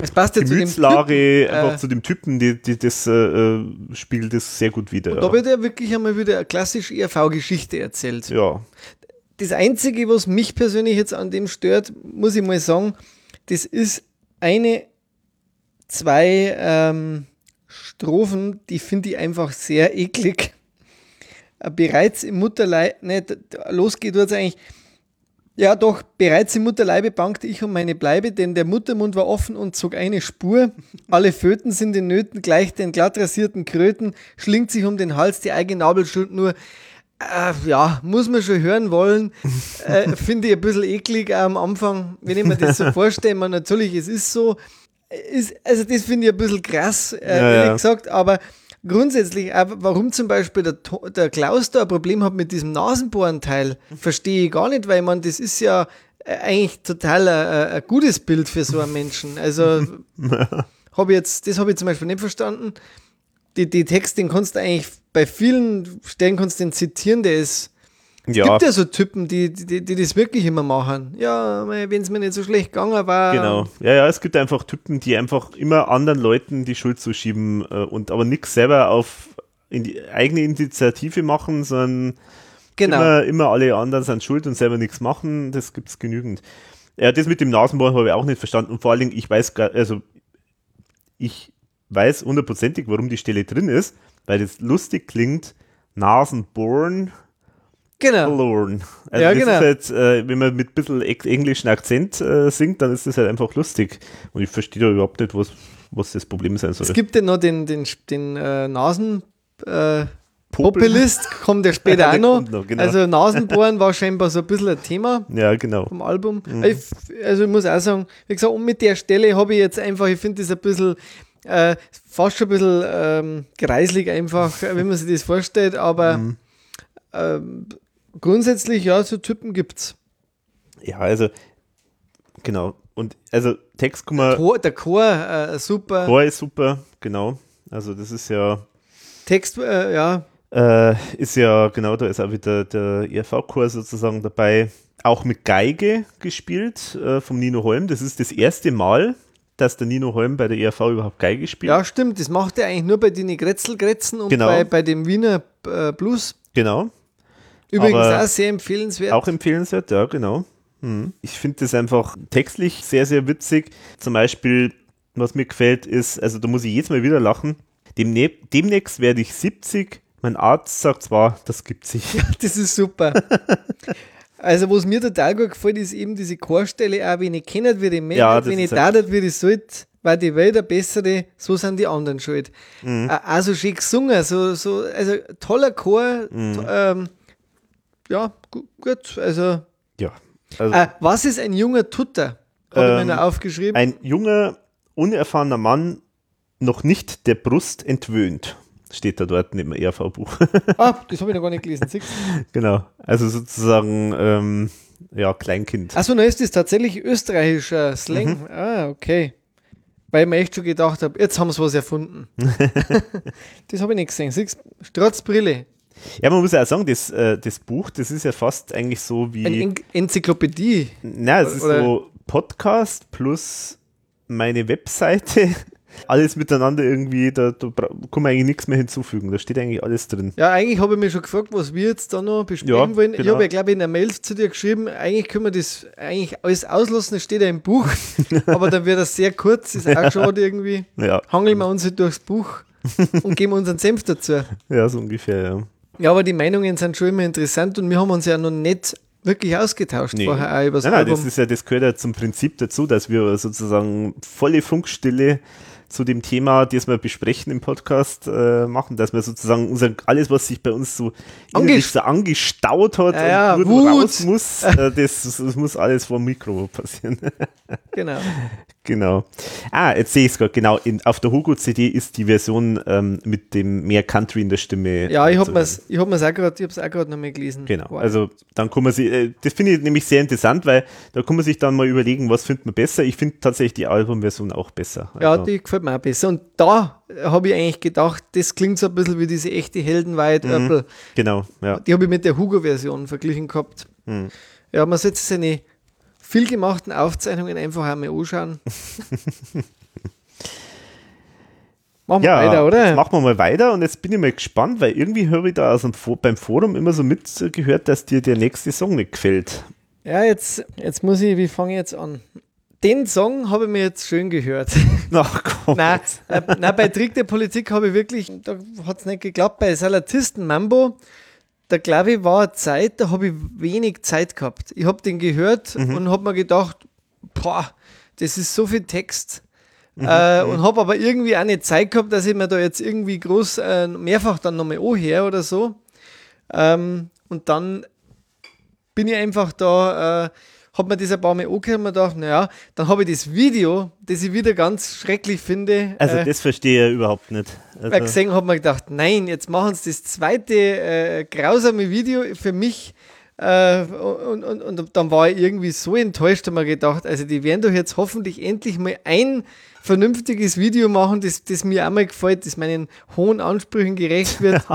Es passt ja zu dem Gemütslage, Typen, einfach äh, zu dem Typen, die, die das äh, spiegelt das sehr gut wieder. Da wird ja wirklich einmal wieder eine klassische ERV-Geschichte erzählt. ja. Das Einzige, was mich persönlich jetzt an dem stört, muss ich mal sagen, das ist eine, zwei ähm, Strophen, die finde ich einfach sehr eklig. Äh, Bereits im Mutterleib, nicht, losgeht wird es eigentlich. Ja, doch, bereits im Mutterleibe bangte ich um meine Bleibe, denn der Muttermund war offen und zog eine Spur. Alle Föten sind in Nöten, gleich den glatt rasierten Kröten, schlingt sich um den Hals die eigene Nabelschuld nur. Äh, ja, muss man schon hören wollen. Äh, *laughs* Finde ich ein bisschen eklig auch am Anfang, wenn ich mir das so vorstelle. Man, natürlich, es ist so. Ist, also, das finde ich ein bisschen krass, äh, Ja, ehrlich ja. gesagt, aber grundsätzlich, auch warum zum Beispiel der, der Klaus da ein Problem hat mit diesem Nasenbohrenteil, verstehe ich gar nicht, weil man, das ist ja äh, eigentlich total ein, ein gutes Bild für so einen Menschen. Also, *laughs* habe jetzt, das habe ich zum Beispiel nicht verstanden. Die, die Text, den kannst du eigentlich bei vielen Stellen kannst du den zitieren, der ist, Es Ja, gibt ja so Typen, die, die, die das wirklich immer machen. Ja, wenn es mir nicht so schlecht gegangen war. genau. Ja, ja, es gibt einfach Typen, die einfach immer anderen Leuten die Schuld zuschieben äh, und aber nichts selber auf in die eigene Initiative machen, sondern Genau. immer, immer alle anderen sind schuld und selber nichts machen. Das gibt's genügend. Ja, das mit dem Nasenbohren habe ich auch nicht verstanden und vor allen Dingen, ich weiß also ich weiß hundertprozentig, warum die Stelle drin ist, weil das lustig klingt. Nasenbohren genau. verloren. Also Ja, das genau. ist halt, äh, wenn man mit ein bisschen englischen Akzent äh, singt, dann ist das halt einfach lustig. Und ich verstehe da überhaupt nicht, was, was das Problem sein soll. Es gibt ja noch den, den, den äh, Nasen. Äh. Populist kommt ja später *laughs* Ja, auch noch. noch, genau. Also Nasenbohren war scheinbar so ein bisschen ein Thema *laughs* ja, genau. vom Album. Mhm. Ich, also ich muss auch sagen, wie gesagt, und mit der Stelle habe ich jetzt einfach, ich finde das ein bisschen, äh, fast schon ein bisschen ähm, greislig einfach, wenn man sich das vorstellt, aber Mhm. ähm, grundsätzlich, ja, so Typen gibt's. Ja, also, genau. Und also Text kann man, Chor, der Chor, äh, super. Chor ist super, genau. Also das ist ja, Text, äh, ja, äh, ist ja, genau, da ist auch wieder der ERV-Chor sozusagen dabei. Auch mit Geige gespielt äh, vom Nino Holm. Das ist das erste Mal, dass der Nino Holm bei der ERV überhaupt Geige spielt. ja, stimmt, das macht er eigentlich nur bei den Grätzelgrätzen und Genau. bei, bei dem Wiener äh, Blues. Genau. Übrigens Aber auch sehr empfehlenswert. Auch empfehlenswert, ja, genau. Mhm. Ich finde das einfach textlich sehr, sehr witzig. Zum Beispiel, was mir gefällt, ist, also da muss ich jedes Mal wieder lachen. Demne demnächst werde ich 70. Mein Arzt sagt zwar, das gibt sich. *laughs* Das ist super. Also, was mir total gut gefällt, ist eben diese Chorstelle, auch wenn ich kennt, wie die Männer, Ja, wenn ich datet, wie ich sollte, war die Welt eine bessere, so sind die anderen schuld. Mhm. Äh, auch so schön gesungen, so, so, also toller Chor, Mhm. ähm, ja, gu gut, also, Ja. Also äh, was ist ein junger Tutter? Habe ich Ähm, mir noch aufgeschrieben. ein junger, unerfahrener Mann, noch nicht der Brust entwöhnt. Steht da dort neben dem ERV-Buch. *laughs* ah, das habe ich noch gar nicht gelesen. genau. Also sozusagen, ähm, ja, Kleinkind. Achso, na ist das tatsächlich österreichischer Slang. Mhm. Ah, okay. Weil ich mir echt schon gedacht habe, jetzt haben sie was erfunden. *laughs* *laughs* das habe ich nicht gesehen. Siehst du? Stratzbrille. Ja, man muss ja auch sagen, das, äh, das Buch, das ist ja fast eigentlich so wie. Eine En Enzyklopädie. Na, es ist Oder- so Podcast plus meine Webseite. *laughs* Alles miteinander irgendwie, da, da kann man eigentlich nichts mehr hinzufügen. Da steht eigentlich alles drin. Ja, eigentlich habe ich mich schon gefragt, was wir jetzt da noch besprechen Ja, wollen. Ich genau. habe ja, glaube ich, in der Mail zu dir geschrieben, eigentlich können wir das eigentlich alles auslassen, das steht ja im Buch. *laughs* aber dann wird das sehr kurz, ist auch schade irgendwie. Ja, Hangeln wir uns halt durchs Buch und geben unseren Senf dazu. *laughs* ja so ungefähr, ja. Ja, aber die Meinungen sind schon immer interessant und wir haben uns ja noch nicht wirklich ausgetauscht Nee. vorher auch über das Nein, nein, Album. das, ist ja, das gehört ja zum Prinzip dazu, dass wir sozusagen volle Funkstille zu dem Thema, das wir besprechen im Podcast, äh, machen, dass wir sozusagen unser, alles, was sich bei uns so Angest- so angestaut hat Ja, ja, und Wut. raus muss, äh, das, das muss alles vor dem Mikro passieren. genau. *laughs* Genau. Ah, jetzt sehe ich es gerade. Genau, in, auf der Hugo-CD ist die Version ähm, mit dem mehr Country in der Stimme. Ja, ich äh, habe ich hab auch gerade, es noch mal gelesen. Genau. Wow. Also dann kann man sich, äh, das finde ich nämlich sehr interessant, weil da kann man sich dann mal überlegen, was findet man besser. Ich finde tatsächlich die Albumversion auch besser. ja, Also, die gefällt mir auch besser. Und da habe ich eigentlich gedacht, das klingt so ein bisschen wie diese echte Heldenweid Mhm. Apple. Genau, ja. Die habe ich mit der Hugo-Version verglichen gehabt. Mhm. Ja, man sollte seine viel gemachten Aufzeichnungen einfach einmal anschauen. *laughs* Machen wir Ja, weiter, oder? jetzt machen wir mal weiter und jetzt bin ich mal gespannt, weil irgendwie höre ich da aus dem For beim Forum immer so mitgehört, dass dir der nächste Song nicht gefällt. Ja, jetzt, jetzt muss ich, wie fange ich jetzt an? Den Song habe ich mir jetzt schön gehört. *laughs* Ach komm. nein, äh, nein, bei Trick der Politik habe ich wirklich, da hat es nicht geklappt. Bei Salatisten Mambo, da glaube ich, war eine Zeit, da habe ich wenig Zeit gehabt. Ich habe den gehört und habe mir gedacht, boah, das ist so viel Text. äh, und habe aber irgendwie auch nicht Zeit gehabt, dass ich mir da jetzt irgendwie groß äh, mehrfach dann nochmal anhöre oder so. Ähm, und dann bin ich einfach da, äh, habe mir das ein paar Mal angehört und mir gedacht, naja, dann habe ich das Video, das ich wieder ganz schrecklich finde, Also äh, das verstehe ich überhaupt nicht. Also, gesehen habe mir gedacht, nein, jetzt machen sie das zweite äh, grausame Video für mich. Äh, und, und, und dann war ich irgendwie so enttäuscht und mir gedacht, also die werden doch jetzt hoffentlich endlich mal ein vernünftiges Video machen, das, das mir auch mal gefällt, das meinen hohen Ansprüchen gerecht wird. *laughs*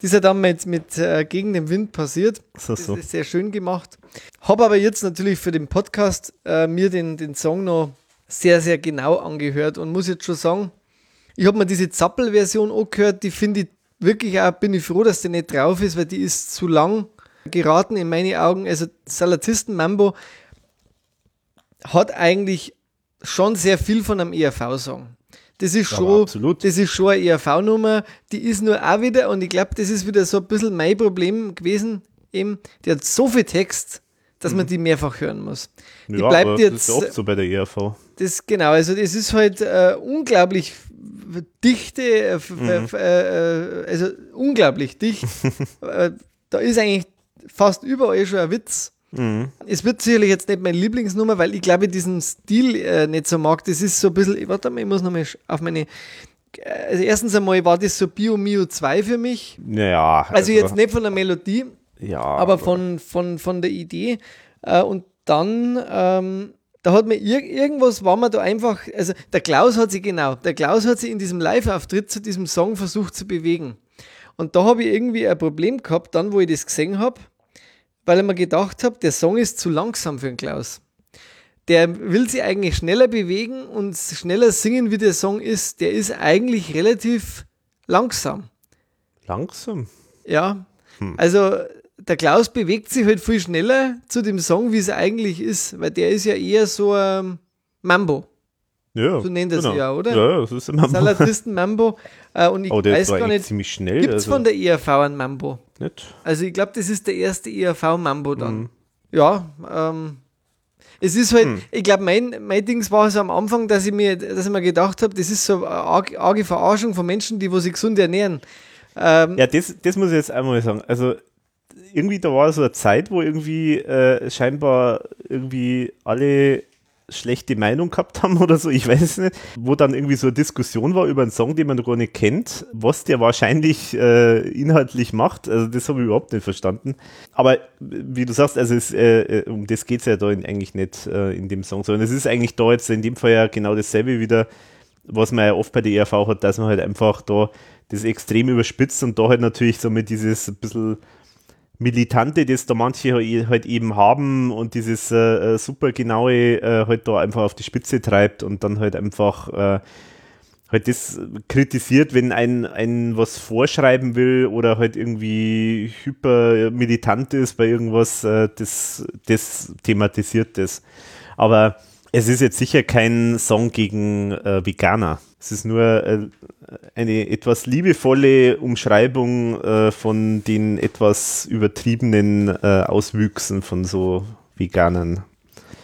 Das ist ja dann mit, mit äh, Gegen den Wind passiert. So, Das so. ist sehr schön gemacht. Habe aber jetzt natürlich für den Podcast äh, mir den, den Song noch sehr, sehr genau angehört und muss jetzt schon sagen, ich habe mir diese Zappel-Version angehört, die finde ich wirklich auch, bin ich froh, dass die nicht drauf ist, weil die ist zu lang geraten in meine Augen. Also Salatisten Mambo hat eigentlich schon sehr viel von einem ERV-Song. Das ist schon, das ist schon eine ERV-Nummer, die ist nur auch wieder, und ich glaube, das ist wieder so ein bisschen mein Problem gewesen, eben, die hat so viel Text, dass man die mehrfach hören muss. Die Mhm. ja, bleibt jetzt, das ist oft so bei der ERV. das genau, also das ist halt äh, unglaublich dichte, äh, Mhm. f- äh, äh, also unglaublich dicht. *laughs* äh, da ist eigentlich fast überall schon ein Witz. Mhm. Es wird sicherlich jetzt nicht meine Lieblingsnummer, weil ich glaube, ich diesen Stil äh, nicht so mag. Das ist so ein bisschen, warte mal, ich muss nochmal auf meine. Also, erstens einmal war das so Bio Mio 2 für mich. Naja. Also, jetzt nicht von der Melodie, Ja, aber von, von, von der Idee. Äh, und dann, ähm, da hat mir ir irgendwas, war mir da einfach, also der Klaus hat sich genau, der Klaus hat sich in diesem Live-Auftritt zu diesem Song versucht zu bewegen. Und da habe ich irgendwie ein Problem gehabt, dann, wo ich das gesehen habe, weil ich mir gedacht habe, der Song ist zu langsam für den Klaus. Der will sich eigentlich schneller bewegen und schneller singen, wie der Song ist. Der ist eigentlich relativ langsam. Langsam. Ja, also der Klaus bewegt sich halt viel schneller zu dem Song, wie es eigentlich ist, weil der ist ja eher so ein Mambo. Ja. So nennt er sie ja, oder? Ja, das ist immer Salatisten Mambo. *laughs* Äh, und ich Oh, der weiß gar nicht, ziemlich schnell. gibt es also von der ERV einen Mambo? nicht. Also ich glaube, das ist der erste ERV-Mambo dann. Mhm. Ja, ähm, es ist halt, Hm. ich glaube, mein, mein Dings war so am Anfang, dass ich mir, dass ich mir gedacht habe, das ist so eine arge, arge Verarschung von Menschen, die wo sich gesund ernähren. Ähm, Ja, das, das muss ich jetzt einmal sagen. Also irgendwie, da war so eine Zeit, wo irgendwie äh, scheinbar irgendwie alle schlechte Meinung gehabt haben oder so, ich weiß nicht, wo dann irgendwie so eine Diskussion war über einen Song, den man gar nicht kennt, was der wahrscheinlich äh, inhaltlich macht. Also das habe ich überhaupt nicht verstanden. Aber wie du sagst, also es, äh, um das geht es ja da eigentlich nicht äh, in dem Song, sondern es ist eigentlich da jetzt in dem Fall ja genau dasselbe wieder, was man ja oft bei der ERV hat, dass man halt einfach da das extrem überspitzt und da halt natürlich so mit dieses bisschen Militante, das da manche halt halt eben haben und dieses äh, äh, super genaue äh, halt da einfach auf die Spitze treibt und dann halt einfach äh, halt das kritisiert, wenn ein, ein was vorschreiben will oder halt irgendwie hyper militant ist bei irgendwas, äh, das, das thematisiert das. Aber es ist jetzt sicher kein Song gegen äh, Veganer. Es ist nur äh, eine etwas liebevolle Umschreibung äh, von den etwas übertriebenen äh, Auswüchsen von so Veganern.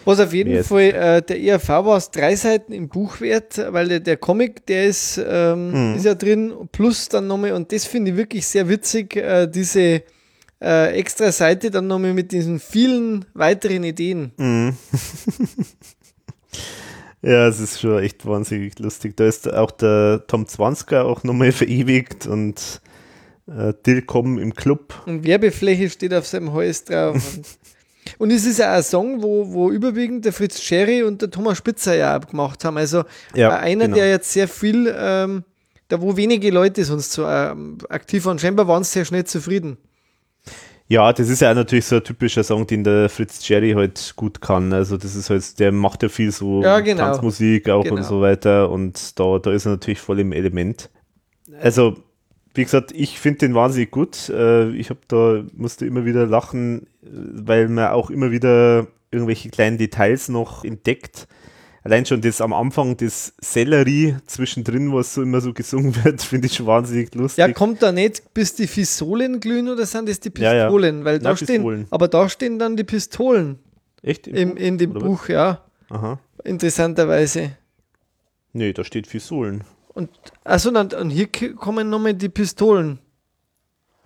Was auf jeden ist- Fall, äh, der ERV war es drei Seiten im Buch wert, weil der, der Comic, der ist, ähm, Hm. ist ja drin, plus dann nochmal, und das finde ich wirklich sehr witzig, äh, diese extra Seite dann nochmal mit diesen vielen weiteren Ideen. *laughs* Ja, es ist schon echt wahnsinnig lustig. Da ist auch der Tom Zwansker auch nochmal *laughs* verewigt und äh, Dillcom im Club. Und Werbefläche steht auf seinem Hals drauf. *laughs* und es ist ja ein Song, wo, wo überwiegend der Fritz Scherry und der Thomas Spitzer ja gemacht haben. Also Ja, äh, einer, genau. der jetzt sehr viel, ähm, da wo wenige Leute sonst so ähm, aktiv waren, scheinbar waren sie sehr schnell zufrieden. Ja, das ist ja auch natürlich so ein typischer Song, den der Fritz Jerry halt gut kann. Also das ist halt, der macht ja viel so Ja, genau. Tanzmusik auch Genau. und so weiter und da, da ist er natürlich voll im Element. Also, wie gesagt, ich finde den wahnsinnig gut. Äh, Ich habe da, musste immer wieder lachen, weil man auch immer wieder irgendwelche kleinen Details noch entdeckt. Allein schon das am Anfang, das Sellerie zwischendrin, was so immer so gesungen *laughs* wird, finde ich schon wahnsinnig lustig. Ja, kommt da nicht, bis die Fisolen glühen oder sind das die Ja, ja. Pistolen? Weil da Na, stehen, Pistolen. aber da stehen dann die Pistolen Echt? im, in dem Oder was? Buch, ja, Aha. interessanterweise. Nee, da steht Fisolen. Und also dann, und hier kommen nochmal die Pistolen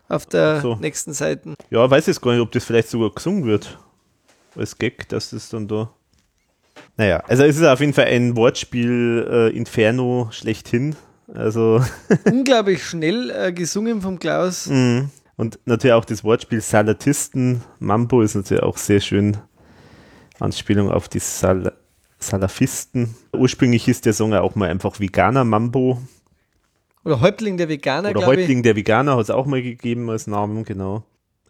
auf der so. nächsten Seite. Ja, weiß jetzt gar nicht, ob das vielleicht sogar gesungen wird. Als Gag, dass das dann da. Naja, also es ist auf jeden Fall ein Wortspiel äh, Inferno schlechthin. Also, *laughs* Unglaublich schnell äh, gesungen vom Klaus. mh. und natürlich auch das Wortspiel Salatisten. Mambo ist natürlich auch sehr schön. Anspielung auf die Sal Salafisten. Ursprünglich ist der Song ja auch mal einfach Veganer Mambo. Oder Häuptling der Veganer, Oder Häuptling ich. der Veganer hat es auch mal gegeben als Namen, genau.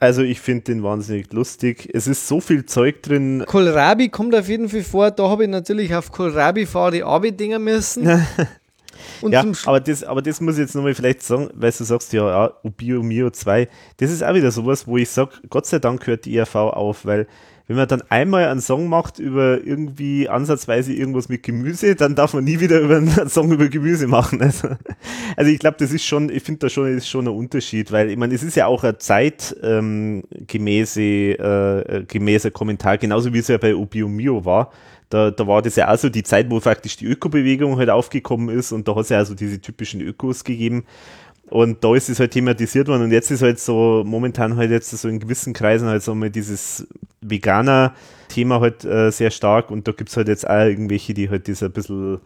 Also ich finde den wahnsinnig lustig. Es ist so viel Zeug drin. Kohlrabi kommt auf jeden Fall vor. Da habe ich natürlich auf Kohlrabi fahre Abi-Dinger müssen. *laughs* ja, aber das, aber das muss ich jetzt nochmal vielleicht sagen, weil du sagst, ja, ja Bio Mio 2, das ist auch wieder sowas, wo ich sage, Gott sei Dank hört die ERV auf, weil wenn man dann einmal einen Song macht über irgendwie ansatzweise irgendwas mit Gemüse, dann darf man nie wieder über einen *laughs* Song über Gemüse machen. *laughs* Also, also ich glaube, das ist schon, ich finde da schon, ist schon ein Unterschied, weil ich meine, es ist ja auch ein zeitgemäße, ähm, äh, äh, gemäßer Kommentar, genauso wie es ja bei Obio Mio war. Da, da war das ja also die Zeit, wo praktisch die Ökobewegung halt aufgekommen ist und da hat es ja also diese typischen Ökos gegeben. Und da ist es halt thematisiert worden und jetzt ist halt so momentan halt jetzt so in gewissen Kreisen halt so mal dieses Veganer-Thema halt äh, sehr stark und da gibt es halt jetzt auch irgendwelche, die halt das ein bisschen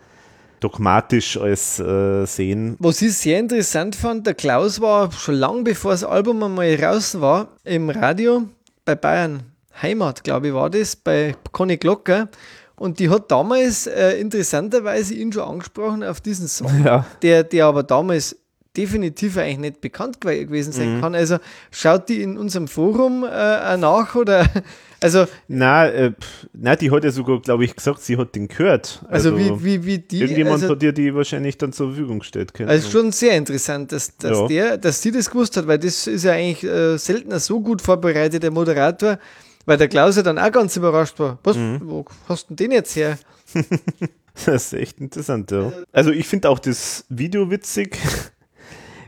dogmatisch als äh, sehen. Was ich sehr interessant fand, der Klaus war schon lange bevor das Album einmal raus war, im Radio bei Bayern Heimat, glaube ich, war das, bei Conny Glocker. Und die hat damals äh, interessanterweise ihn schon angesprochen auf diesen Song, ja. der, der aber damals definitiv eigentlich nicht bekannt gewesen sein mhm. kann. Also schaut die in unserem Forum äh, nach oder *laughs* also na, äh, na, die hat ja sogar, glaube ich, gesagt, sie hat den gehört. Also, also wie, wie, wie die. Irgendjemand also, hat dir die wahrscheinlich dann zur Verfügung gestellt. Also schon sehr interessant, dass, dass ja. der, dass sie das gewusst hat, weil das ist ja eigentlich äh, seltener so gut vorbereitet, der Moderator, weil der Klaus ja dann auch ganz überrascht war. Was, mhm. wo hast du denn den jetzt her? *laughs* das ist echt interessant, ja. Also ich finde auch das Video witzig.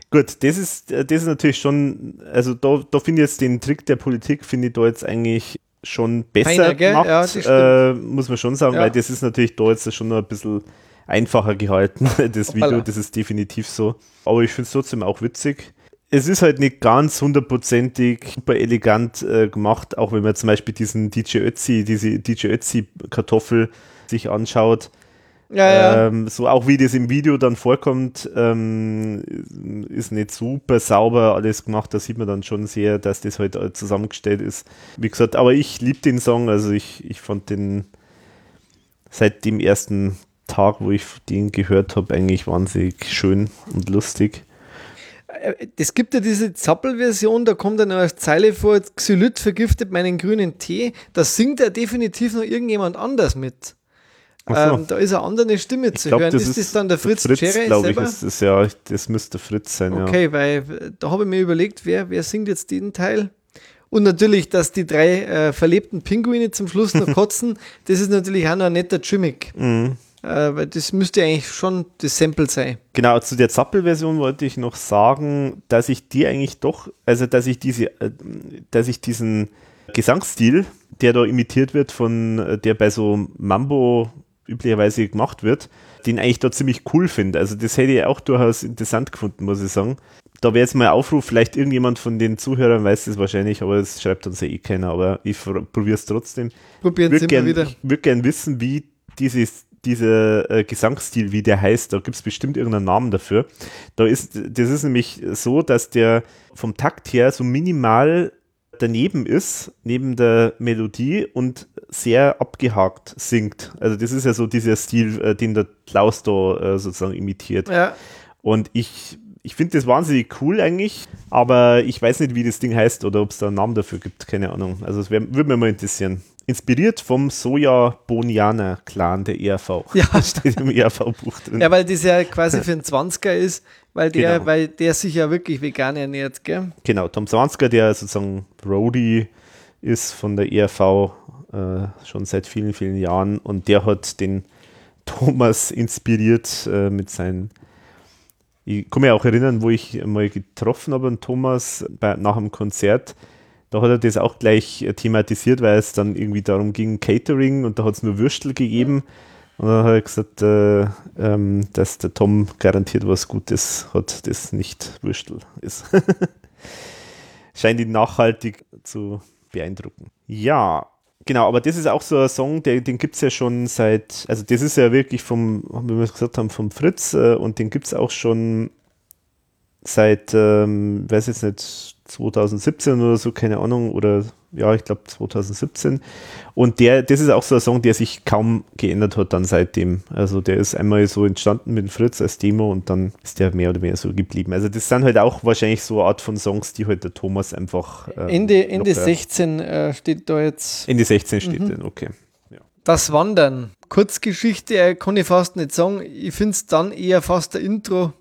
Gut, das ist, das ist natürlich schon, also da, da finde ich jetzt den Trick der Politik, finde ich da jetzt eigentlich schon besser Feiner, gemacht, ja, äh, muss man schon sagen, ja. weil das ist natürlich da jetzt schon noch ein bisschen einfacher gehalten, *laughs* das Video, das ist definitiv so. Aber ich finde es trotzdem auch witzig. Es ist halt nicht ganz hundertprozentig super elegant äh, gemacht, auch wenn man zum Beispiel diesen DJ Ötzi, diese DJ Ötzi Kartoffel sich anschaut ja, ja. Ähm, so auch wie das im Video dann vorkommt, ähm, ist nicht super sauber alles gemacht. Da sieht man dann schon sehr, dass das halt zusammengestellt ist. Wie gesagt, aber ich liebe den Song. Also ich, ich fand den seit dem ersten Tag, wo ich den gehört habe, eigentlich wahnsinnig schön und lustig. Es gibt ja diese Zappel-Version, da kommt dann eine Zeile vor, Xylit vergiftet meinen grünen Tee. Da singt er definitiv noch irgendjemand anders mit. So. Ähm, da ist eine andere Stimme zu glaub, hören. Das ist, das dann der Fritz, Fritz Cherry glaube ich, ist das, ja. Das müsste Fritz sein, Okay, ja. weil äh, da habe ich mir überlegt, wer, wer singt jetzt den Teil? Und natürlich, dass die drei äh, verlebten Pinguine zum Schluss noch *laughs* kotzen, das ist natürlich auch noch ein netter Gimmick. Mhm. Äh, weil das müsste eigentlich schon das Sample sein. Genau, zu der Zappel-Version wollte ich noch sagen, dass ich die eigentlich doch, also dass ich diese, äh, dass ich diesen Gesangsstil, der da imitiert wird von, äh, der bei so Mambo üblicherweise gemacht wird, den eigentlich da ziemlich cool finde. Also das hätte ich auch durchaus interessant gefunden, muss ich sagen. Da wäre jetzt mal ein Aufruf, vielleicht irgendjemand von den Zuhörern weiß das wahrscheinlich, aber das schreibt uns ja eh keiner, aber ich probiere es trotzdem. Probieren Sie gern, wieder. Ich würde gerne wissen, wie dieses dieser äh, Gesangsstil, wie der heißt, da gibt es bestimmt irgendeinen Namen dafür. Da ist, das ist nämlich so, dass der vom Takt her so minimal daneben ist, neben der Melodie und sehr abgehakt singt. Also das ist ja so dieser Stil, äh, den der Klaus da äh, sozusagen imitiert. Ja. Und ich, ich finde das wahnsinnig cool eigentlich, aber ich weiß nicht, wie das Ding heißt oder ob es da einen Namen dafür gibt, keine Ahnung. Also es würde mich mal interessieren. Inspiriert vom Soja-Bonianer-Clan der ERV. Ja, *laughs* steht im ERV-Buch drin. Ja, weil das ja quasi für einen 20er ist, weil der, genau. weil der sich ja wirklich vegan ernährt, gell? Genau, Tom 20er, der sozusagen Roadie ist von der ERV äh, schon seit vielen, vielen Jahren und der hat den *laughs* Thomas inspiriert äh, mit seinen ich kann mich auch erinnern, wo ich mal getroffen habe, einen Thomas bei, nach einem Konzert da hat er das auch gleich äh, thematisiert, weil es dann irgendwie darum ging, Catering und da hat es nur Würstel gegeben. Und dann hat er gesagt, äh, ähm, dass der Tom garantiert was Gutes hat, das nicht Würstel ist. *laughs* Scheint ihn nachhaltig zu beeindrucken. Ja, genau, aber das ist auch so ein Song, der, den gibt es ja schon seit, also das ist ja wirklich vom, wie wir gesagt haben, vom Fritz äh, und den gibt es auch schon seit, ähm, weiß jetzt nicht, 2017 oder so, keine Ahnung, oder ja, ich glaube 2017. Und der, das ist auch so ein Song, der sich kaum geändert hat dann seitdem. Also der ist einmal so entstanden mit Fritz als Demo und dann ist der mehr oder weniger so geblieben. Also das sind halt auch wahrscheinlich so eine Art von Songs, die halt der Thomas einfach. Ähm, Ende Ende 16 äh, steht da jetzt. Ende 16 steht mhm. drin, okay. Ja. Das Wandern. Kurzgeschichte äh, kann ich fast nicht sagen. Ich finde es dann eher fast der Intro.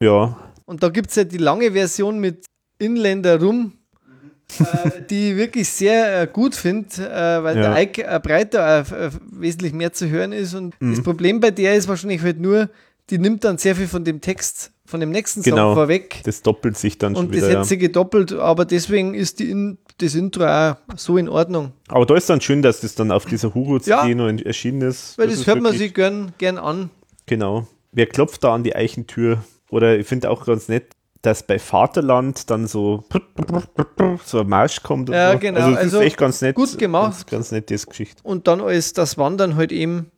Ja. Und da gibt es ja die lange Version mit Inländer rum, äh, die ich wirklich sehr äh, gut finde, äh, weil ja. der Ike äh, breiter äh, wesentlich mehr zu hören ist. Und mhm. das Problem bei der ist wahrscheinlich halt nur, die nimmt dann sehr viel von dem Text, von dem nächsten Song genau, vorweg. Das doppelt sich dann schon und wieder. Und das hätte sie gedoppelt, aber deswegen ist die in, das Intro auch so in Ordnung. Aber da ist dann schön, dass das dann auf dieser Hugo-CD ja, noch erschienen ist. Weil das, das hört man sich gern, gern an. Genau. Wer klopft da an die Eichentür? Oder ich finde auch ganz nett, dass bei Vaterland dann so, so ein Marsch kommt. ja, so. genau. Also, das also ist echt ganz nett. Gut gemacht. Ganz, ganz nette Geschichte. Und dann als das Wandern halt eben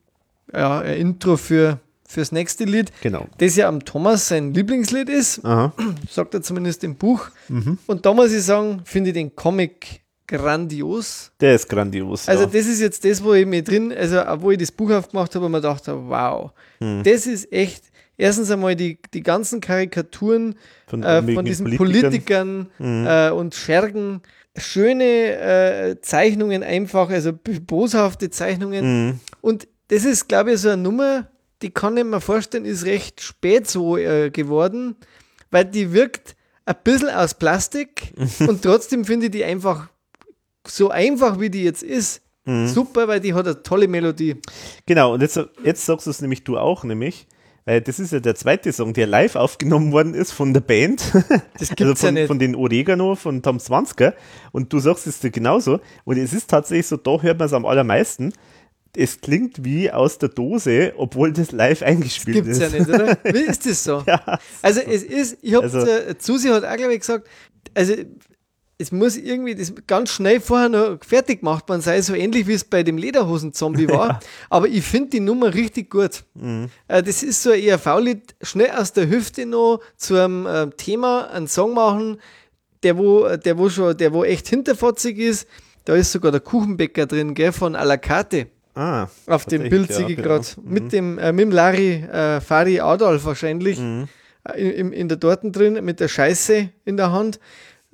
ja, ein Intro für fürs nächste Lied, genau. das ja am Thomas sein Lieblingslied ist, Aha. *clears throat* sagt er zumindest im Buch. Mhm. Und da muss ich sagen, finde ich den Comic grandios. Der ist grandios. Also ja. das ist jetzt das, wo ich mir drin, also wo ich das Buch aufgemacht habe, und mir gedacht habe, wow, mhm. das ist echt erstens einmal die, die ganzen Karikaturen von, äh, von diesen Politikern, Politikern mhm. äh, und Schergen, schöne äh, Zeichnungen einfach, also boshafte Zeichnungen. Mhm. Und das ist, glaube ich, so eine Nummer, die kann ich mir vorstellen, ist recht spät so äh, geworden, weil die wirkt ein bisschen aus Plastik *laughs* und trotzdem finde ich die einfach so einfach, wie die jetzt ist. Mhm. Super, weil die hat eine tolle Melodie. Genau, und jetzt, jetzt sagst du es nämlich du auch, nämlich, weil das ist ja der zweite Song, der live aufgenommen worden ist von der Band. *laughs* Das gibt's also von, ja nicht. von den Oregano, von Tom Zwansker. Und du sagst es genauso. Und es ist tatsächlich so, da hört man es am allermeisten. Es klingt wie aus der Dose, obwohl das live eingespielt das gibt's ist. ja nicht, oder? Wie ist das so? *laughs* ja, also es ist, ich habe, also, Susi hat auch, glaube ich, gesagt, also es muss irgendwie das ganz schnell vorher noch fertig gemacht worden sein, so ähnlich wie es bei dem Lederhosen-Zombie war. *laughs* Ja. Aber ich finde die Nummer richtig gut. Mhm. Äh, das ist so ein ERV-Lied, schnell aus der Hüfte noch zu einem äh, Thema einen Song machen, der wo, der wo schon, der wo echt hinterfotzig ist. Da ist sogar der Kuchenbäcker drin, gell, von à la carte. Ah, auf dem Bild ja, genau. gerade. Mhm. Mit dem, äh, mit dem Larry, äh, Fari Adolf wahrscheinlich. Mhm. Äh, in, in, der Torten drin, mit der Scheiße in der Hand.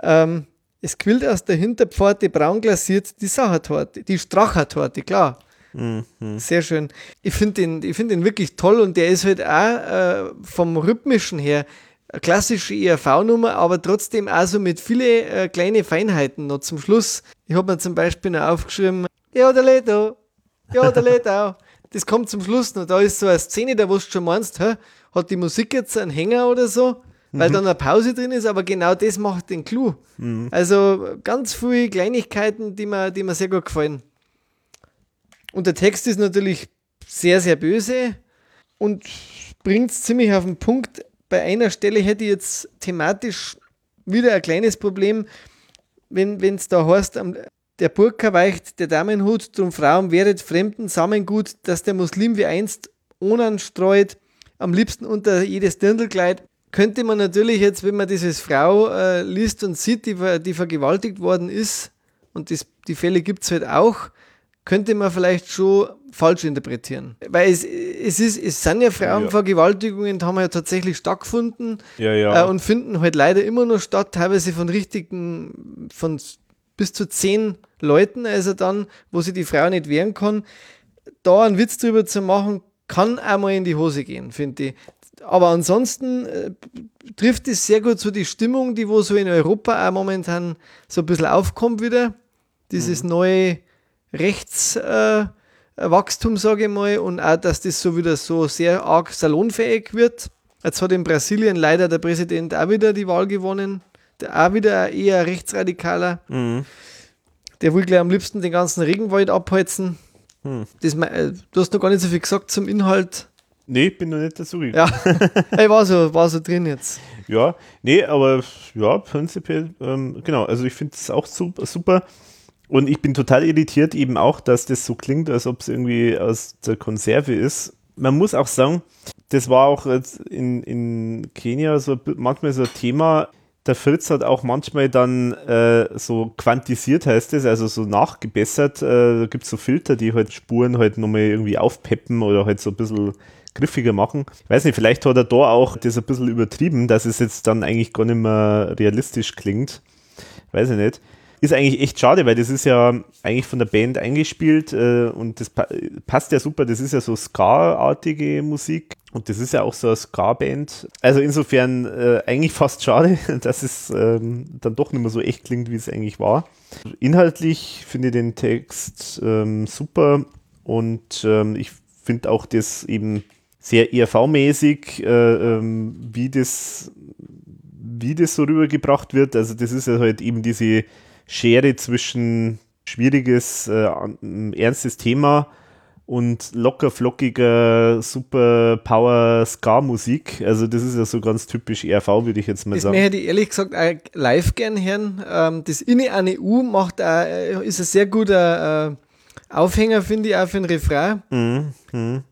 Ähm, es quillt aus der Hinterpforte braun glasiert die Sachertorte, die Strachertorte, klar. Mhm. Sehr schön. Ich finde den, find den wirklich toll und der ist halt auch äh, vom Rhythmischen her eine klassische ERV-Nummer, aber trotzdem auch so mit viele äh, kleine Feinheiten noch zum Schluss. Ich habe mir zum Beispiel noch aufgeschrieben, ja, der Leto, ja, der Leto. *laughs* Das kommt zum Schluss noch. Da ist so eine Szene, da wo du schon meinst, hä, hat die Musik jetzt einen Hänger oder so? Weil mhm. dann eine Pause drin ist, aber genau das macht den Clou. Mhm. Also ganz viele Kleinigkeiten, die mir, die mir sehr gut gefallen. Und der Text ist natürlich sehr, sehr böse und bringt es ziemlich auf den Punkt. Bei einer Stelle hätte ich jetzt thematisch wieder ein kleines Problem, wenn es da heißt, der Burka weicht der Damenhut, drum Frauen wäret Fremden Samengut, dass der Muslim wie einst Onan streut, am liebsten unter jedes Dirndlkleid könnte man natürlich jetzt, wenn man dieses Frau äh, liest und sieht, die, die vergewaltigt worden ist, und das, die Fälle gibt es halt auch, könnte man vielleicht schon falsch interpretieren. Weil es, es, ist, es sind ja Frauenvergewaltigungen, die haben ja tatsächlich stattgefunden ja, ja. Äh, und finden halt leider immer noch statt, teilweise von richtigen, von bis zu zehn Leuten, also dann, wo sie die Frau nicht wehren kann. Da einen Witz drüber zu machen, kann einmal in die Hose gehen, finde ich aber ansonsten äh, trifft es sehr gut so die Stimmung, die wo so in Europa auch momentan so ein bisschen aufkommt wieder. Dieses mhm. neue Rechtswachstum, äh, sage ich mal, und auch, dass das so wieder so sehr arg salonfähig wird. Jetzt hat in Brasilien leider der Präsident auch wieder die Wahl gewonnen. Der auch wieder eher rechtsradikaler. Mhm. Der will gleich am liebsten den ganzen Regenwald abholzen. Mhm. Das, äh, du hast noch gar nicht so viel gesagt zum Inhalt. Nee, ich bin noch nicht dazu gekommen. Ja, *laughs* ich war so, war so drin jetzt. Ja, nee, aber ja, prinzipiell, ähm, genau, also ich finde es auch super, super. Und ich bin total irritiert eben auch, dass das so klingt, als ob es irgendwie aus der Konserve ist. Man muss auch sagen, das war auch jetzt in, in Kenia so manchmal so ein Thema, der Fritz hat auch manchmal dann äh, so quantisiert, heißt es, also so nachgebessert. Äh, da gibt es so Filter, die halt Spuren halt nochmal irgendwie aufpeppen oder halt so ein bisschen griffiger machen. Ich weiß nicht, vielleicht hat er da auch das ein bisschen übertrieben, dass es jetzt dann eigentlich gar nicht mehr realistisch klingt. Weiß ich nicht. Ist eigentlich echt schade, weil das ist ja eigentlich von der Band eingespielt äh, und das pa passt ja super. Das ist ja so Ska-artige Musik und das ist ja auch so eine Ska-Band. Also insofern äh, eigentlich fast schade, *laughs* dass es ähm, dann doch nicht mehr so echt klingt, wie es eigentlich war. Inhaltlich finde ich den Text ähm, super und ähm, ich finde auch das eben sehr ERV-mäßig, äh, ähm, wie das wie das so rübergebracht wird. Also das ist ja halt eben diese Schere zwischen schwieriges, äh, ernstes Thema und locker flockiger Super Power Ska Musik. Also das ist ja so ganz typisch ERV, würde ich jetzt mal das sagen. Das hätte ich ehrlich gesagt auch live gern hören. Ähm, das Inne an EU macht auch, äh, ist ein sehr guter äh, Aufhänger, finde ich, auch für ein Refrain. Mhm. Mhm.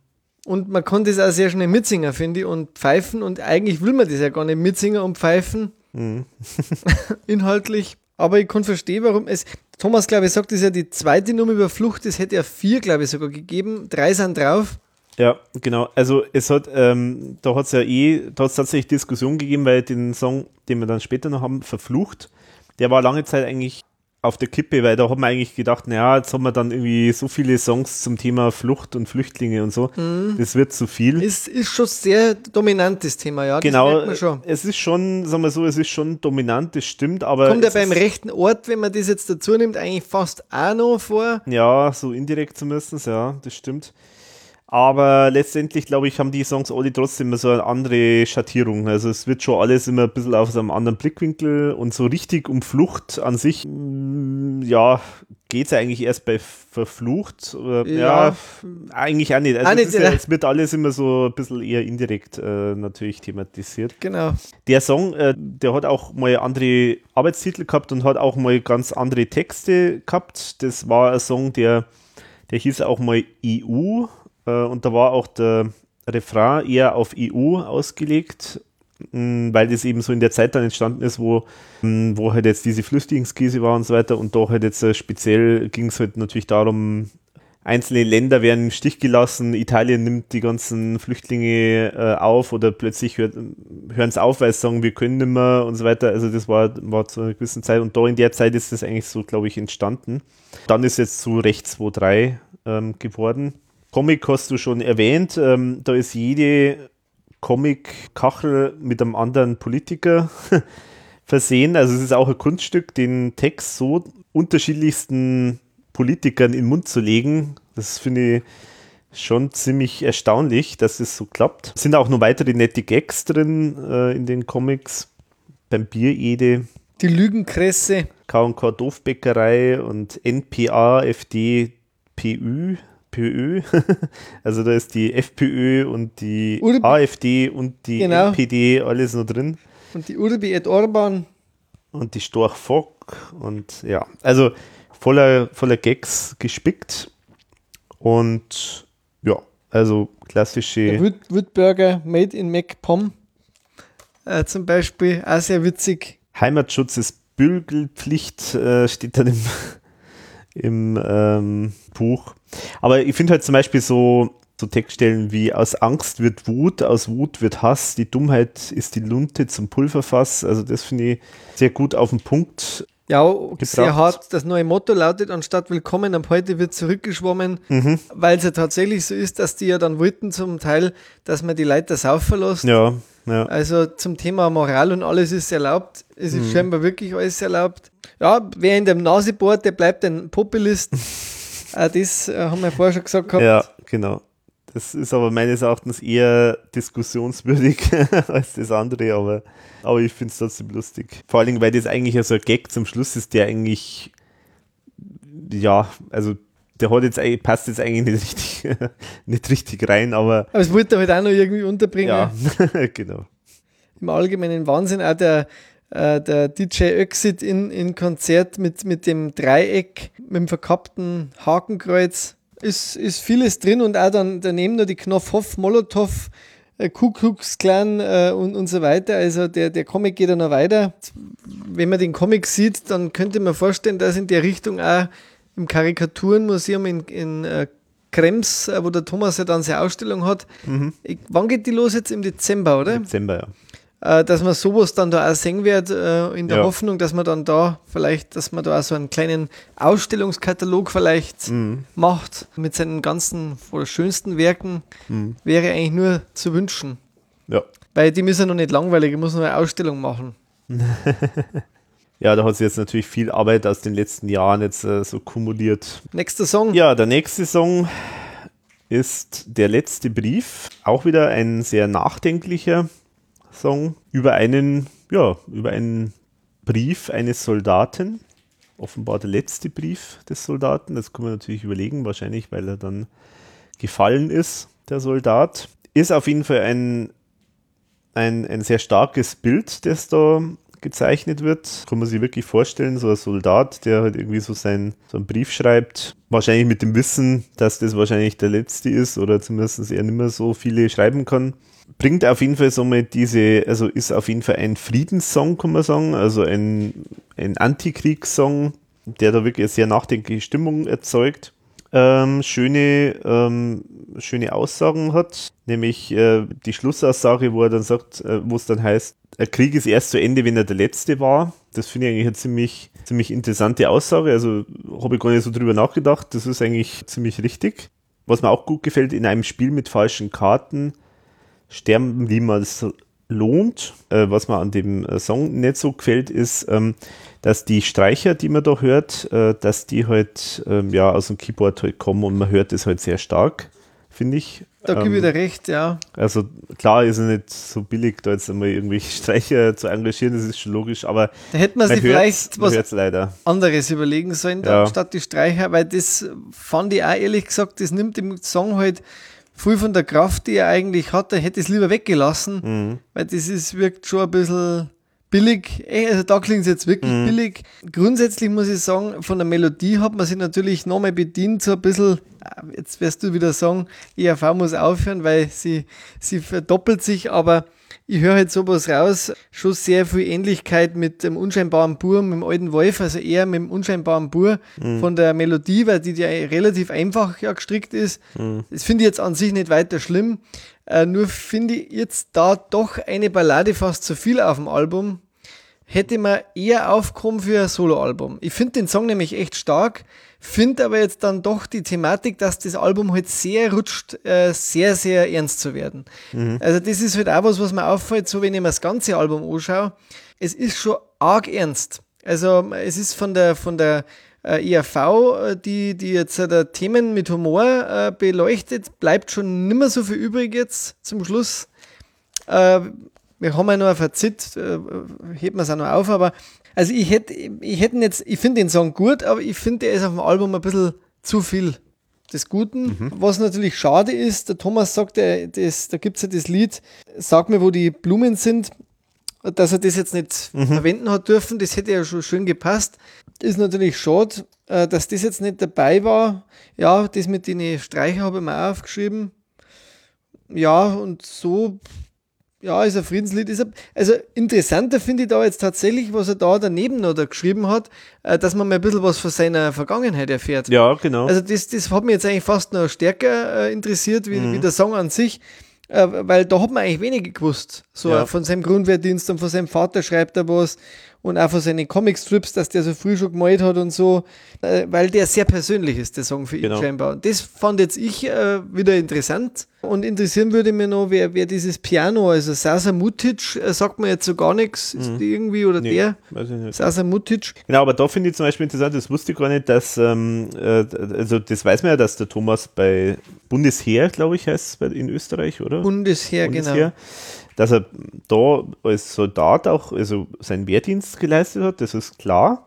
Und man kann das auch sehr schnell mitsingen, finde ich, und pfeifen. Und eigentlich will man das ja gar nicht mitsingen und pfeifen. Mhm. *laughs* Inhaltlich. Aber ich kann verstehen, warum es. Thomas, glaube ich, sagt, das ist ja die zweite Nummer über Flucht, das hätte ja vier, glaube ich, sogar gegeben. Drei sind drauf. Ja, genau. Also es hat, ähm, da hat es ja eh, da hat es tatsächlich Diskussion gegeben, weil den Song, den wir dann später noch haben, verflucht, der war lange Zeit eigentlich auf der Kippe, weil da hat man eigentlich gedacht, naja, jetzt haben wir dann irgendwie so viele Songs zum Thema Flucht und Flüchtlinge und so. Mhm. Das wird zu viel. Ist, ist schon sehr dominantes Thema, ja. Genau. Es ist schon, sagen wir so, es ist schon dominant, das stimmt, aber. Kommt ja beim rechten Ort, wenn man das jetzt dazu nimmt, eigentlich fast auch noch vor. Ja, so indirekt zumindest, ja, das stimmt. Aber letztendlich, glaube ich, haben die Songs alle trotzdem so eine andere Schattierung. Also es wird schon alles immer ein bisschen aus einem anderen Blickwinkel und so richtig um Flucht an sich, mm, ja, geht es eigentlich erst bei Verflucht. Oder, ja. ja. eigentlich auch nicht. Also auch nicht ja, es wird alles immer so ein bisschen eher indirekt äh, natürlich thematisiert. Genau. Der Song, äh, der hat auch mal andere Arbeitstitel gehabt und hat auch mal ganz andere Texte gehabt. Das war ein Song, der, der hieß auch mal EU und da war auch der Refrain eher auf EU ausgelegt, mm, weil das eben so in der Zeit dann entstanden ist, wo, mm, wo halt jetzt diese Flüchtlingskrise war und so weiter. Und da halt jetzt äh, speziell ging es halt natürlich darum, einzelne Länder werden im Stich gelassen, Italien nimmt die ganzen Flüchtlinge äh, auf oder plötzlich hören es auf, weil sie sagen, wir können nicht mehr und so weiter. Also das war, war zu einer gewissen Zeit und da in der Zeit ist das eigentlich so, glaube ich, entstanden. Dann ist jetzt zu Rechts 2.3 ähm, geworden. Comic hast du schon erwähnt. Ähm, da ist jede Comic-Kachel mit einem anderen Politiker *laughs* versehen. Also es ist auch ein Kunststück, den Text so unterschiedlichsten Politikern in den Mund zu legen. Das finde ich schon ziemlich erstaunlich, dass es so klappt. Es sind auch noch weitere nette Gags drin äh, in den Comics. Beim Bierede. Die Lügenkresse. K&K Doofbäckerei und NPA, FD, PÜ. FPÖ. *laughs* also da ist die FPÖ und die Urbi AfD und die genau. NPD alles noch drin. Und die Urbi et Orban. Und die Storch Fock und ja, also voller, voller Gags gespickt. Und ja, also klassische. Der Woodburger Made in MacPom äh, zum Beispiel, auch sehr witzig. Heimatschutz ist Bügelpflicht, äh, steht dann im, *laughs* im ähm, Buch. Aber ich finde halt zum Beispiel so, so Textstellen wie aus Angst wird Wut, aus Wut wird Hass, die Dummheit ist die Lunte zum Pulverfass. Also das finde ich sehr gut auf den Punkt. Ja, gebracht. sehr hart. Das neue Motto lautet, anstatt willkommen ab heute wird zurückgeschwommen, mhm. weil es ja tatsächlich so ist, dass die ja dann wollten zum Teil, dass man die Leute saufen lässt. Ja, ja. Also zum Thema Moral und alles ist erlaubt. Es ist mhm. scheinbar wirklich alles erlaubt. Ja, wer in der Nase bohrt, der bleibt ein Populist. *laughs* Auch das äh, haben wir vorher schon gesagt gehabt. Ja, genau. Das ist aber meines Erachtens eher diskussionswürdig *laughs* als das andere, aber, aber ich finde es trotzdem lustig. Vor allem, weil das eigentlich ja so ein Gag zum Schluss ist, der eigentlich, ja, also der hat jetzt passt jetzt eigentlich nicht richtig, *laughs* nicht richtig rein, aber. Aber es wollte halt auch noch irgendwie unterbringen. Ja, *laughs* genau. Im allgemeinen Wahnsinn auch der, äh, der DJ Exit in, in Konzert mit, mit dem Dreieck, mit dem verkappten Hakenkreuz. Ist, ist vieles drin und auch dann daneben noch die Knopfhoff Molotow äh, Ku Klux Klan äh, und, und so weiter. Also der, der Comic geht ja noch weiter. Wenn man den Comic sieht, dann könnte man vorstellen, dass in der Richtung auch im Karikaturenmuseum in, in äh, Krems, äh, wo der Thomas ja dann seine Ausstellung hat. Mhm. Wann geht die los jetzt? Im Dezember, oder? Dezember, ja äh, dass man sowas dann da auch sehen wird, äh, in der ja. Hoffnung, dass man dann da vielleicht, dass man da auch so einen kleinen Ausstellungskatalog vielleicht mhm. macht mit seinen ganzen oder schönsten Werken, mhm. wäre eigentlich nur zu wünschen. Ja. Weil die müssen ja noch nicht langweilig, ich muss noch eine Ausstellung machen. *laughs* ja, da hat sich jetzt natürlich viel Arbeit aus den letzten Jahren jetzt äh, so kumuliert. Nächster Song? Ja, der nächste Song ist der letzte Brief. Auch wieder ein sehr nachdenklicher Song über einen, ja, über einen Brief eines Soldaten. Offenbar der letzte Brief des Soldaten. Das kann man natürlich überlegen, wahrscheinlich, weil er dann gefallen ist, der Soldat. Ist auf jeden Fall ein, ein, ein sehr starkes Bild, das da gezeichnet wird. Kann man sich wirklich vorstellen, so ein Soldat, der halt irgendwie so, sein, so einen Brief schreibt, wahrscheinlich mit dem Wissen, dass das wahrscheinlich der letzte ist oder zumindest er nicht mehr so viele schreiben kann bringt auf jeden Fall so mal diese, also ist auf jeden Fall ein Friedenssong, kann man sagen, also ein, ein Antikriegssong, der da wirklich eine sehr nachdenkliche Stimmung erzeugt. Ähm, schöne, ähm, schöne Aussagen hat, nämlich äh, die Schlussaussage, wo er dann sagt, äh, wo es dann heißt, ein Krieg ist erst zu Ende, wenn er der letzte war. Das finde ich eigentlich eine ziemlich, ziemlich interessante Aussage. Also habe ich gar nicht so drüber nachgedacht. Das ist eigentlich ziemlich richtig. Was mir auch gut gefällt, in einem Spiel mit falschen Karten sterben niemals lohnt. Äh, was mir an dem äh, Song nicht so gefällt, ist, ähm, dass die Streicher, die man da hört, äh, dass die halt ähm, ja, aus dem Keyboard halt kommen und man hört das halt sehr stark, finde ich. Da gebe ich ähm, dir recht, ja. Also klar ist es nicht so billig, da jetzt einmal irgendwelche *laughs* Streicher zu engagieren, das ist schon logisch, aber da hätte man, man sich vielleicht was leider. anderes überlegen sollen, ja. statt die Streicher, weil das fand ich auch ehrlich gesagt, das nimmt dem Song halt viel von der Kraft, die er eigentlich hatte, hätte ich es lieber weggelassen, mhm. weil das ist, wirkt schon ein bisschen billig. Also da klingt es jetzt wirklich mhm. billig. Grundsätzlich muss ich sagen, von der Melodie hat man sich natürlich nochmal bedient, so ein bisschen, äh, jetzt wirst du wieder sagen, ERV muss aufhören, weil sie, sie verdoppelt sich, aber ich höre jetzt sowas raus, schon sehr viel Ähnlichkeit mit dem unscheinbaren Bur, mit dem alten Wolf, also eher mit dem unscheinbaren Bur mhm. von der Melodie, weil die ja relativ einfach ja gestrickt ist. Mhm. Das finde ich jetzt an sich nicht weiter schlimm. Äh, nur finde ich jetzt da doch eine Ballade fast zu viel auf dem Album. Hätte man eher aufgekommen für ein Soloalbum. Ich finde den Song nämlich echt stark. Finde aber jetzt dann doch die Thematik, dass das Album halt sehr rutscht, äh, sehr, sehr ernst zu werden. Mhm. Also das ist halt auch was, was mir auffällt, so wenn ich mir das ganze Album anschaue. Es ist schon arg ernst. Also es ist von der, von der äh, ERV, äh, die, die jetzt äh, Themen mit Humor äh, beleuchtet, bleibt schon nimmer so viel übrig jetzt zum Schluss. Äh, wir haben ja noch ein Fazit, äh, heben wir es auch noch auf, aber also ich hätte, ich hätte jetzt, ich finde den Song gut, aber ich finde, der ist auf dem Album ein bisschen zu viel des Guten. Mhm. Was natürlich schade ist, der Thomas sagt, der, das, da gibt es ja das Lied, Sag mir, wo die Blumen sind, dass er das jetzt nicht mhm. verwenden hat dürfen, das hätte ja schon schön gepasst. Ist natürlich schade, äh, dass das jetzt nicht dabei war. Ja, das mit den Streicher habe ich mir auch aufgeschrieben. Ja, und so ja, ist ein Friedenslied. Ist ein, also interessanter finde ich da jetzt tatsächlich, was er da daneben noch da geschrieben hat, äh, dass man mal ein bisschen was von seiner Vergangenheit erfährt. Ja, genau. Also das, das hat mich jetzt eigentlich fast noch stärker äh, interessiert, wie, mhm. wie der Song an sich. Äh, weil da hat man eigentlich wenig gewusst. So ja. von seinem Grundwehrdienst und von seinem Vater schreibt er was und auch von seinen Comicstrips, dass der so früh schon gemalt hat und so, äh, weil der sehr persönlich ist, der Song für genau. ihn scheinbar. Und das fand jetzt ich äh, wieder interessant und interessieren würde mir noch, wer, wer dieses Piano, also Sasa Mutic, äh, sagt man jetzt so gar nichts, ist mhm. irgendwie oder nee, der? Weiß ich nicht. Sasa Mutic. Genau, aber da finde ich zum Beispiel interessant, das wusste ich gar nicht, dass, ähm, äh, also das weiß man ja, dass der Thomas bei Bundesheer, glaube ich, heißt es in Österreich, oder? Bundesheer, Bundesheer genau dass er da als Soldat auch also seinen Wehrdienst geleistet hat, das ist klar.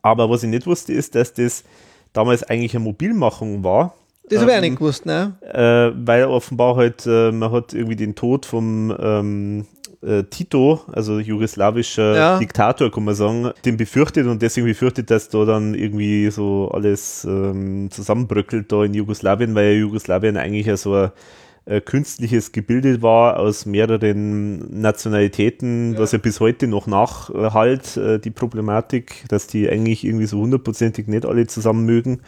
Aber was ich nicht wusste, ist, dass das damals eigentlich eine Mobilmachung war. Das habe ich auch nicht gewusst, ne? Äh, weil offenbar halt, äh, man hat irgendwie den Tod vom ähm, äh, Tito, also jugoslawischer ja. Diktator, kann man sagen, den befürchtet und deswegen befürchtet, dass da dann irgendwie so alles ähm, zusammenbröckelt da in Jugoslawien, weil Jugoslawien eigentlich ja so ein äh, künstliches gebildet war aus mehreren Nationalitäten, ja. was ja bis heute noch nachhalt, äh, die Problematik, dass die eigentlich irgendwie so hundertprozentig nicht alle zusammen mögen.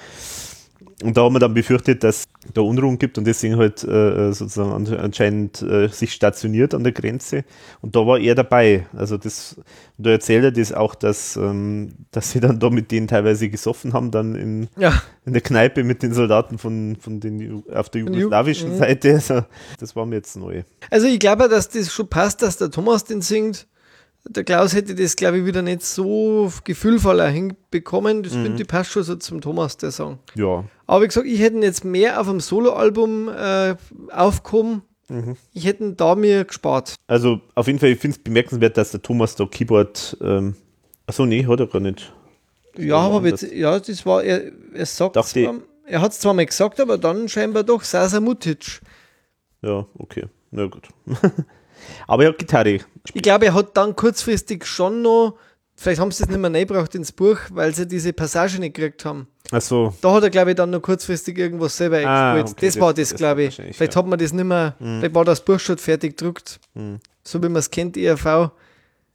Und da haben wir dann befürchtet, dass da Unruhen gibt und deswegen halt äh, sozusagen anscheinend äh, sich stationiert an der Grenze. Und da war er dabei. Also das, da erzählt er das auch, dass, ähm, dass sie dann da mit denen teilweise gesoffen haben, dann in, ja. in der Kneipe mit den Soldaten von, von den auf der jugoslawischen Ju Seite. Also, das war mir jetzt neu. Also ich glaube, dass das schon passt, dass der Thomas den singt der Klaus hätte das, glaube ich, wieder nicht so gefühlvoller hinbekommen. Das mhm. finde ich passt schon so zum Thomas, der Song. Ja. Aber wie gesagt, ich hätte jetzt mehr auf dem Soloalbum äh, aufgehoben. Mhm. Ich hätte da mir gespart. Also auf jeden Fall, ich finde es bemerkenswert, dass der Thomas da Keyboard. Ähm, achso, nee, hat er gar nicht. Ja, aber jetzt, ja, das war, er, er sagt zwar, er hat es zwar mal gesagt, aber dann scheinbar doch Sasa Mutic. Ja, okay. Na gut. *laughs* Aber er hat Gitarre gespielt. Ich glaube, er hat dann kurzfristig schon noch, vielleicht haben sie das nicht mehr reingebracht ins Buch, weil sie diese Passage nicht gekriegt haben. Ach so. Da hat er, glaube ich, dann noch kurzfristig irgendwas selber ah, eingespielt. Okay, das, das, war das, das glaube ich. Vielleicht ja. hat man das nicht mehr, mhm. vielleicht war das Buch schon fertig gedruckt. Mhm. So wie man es kennt, ERV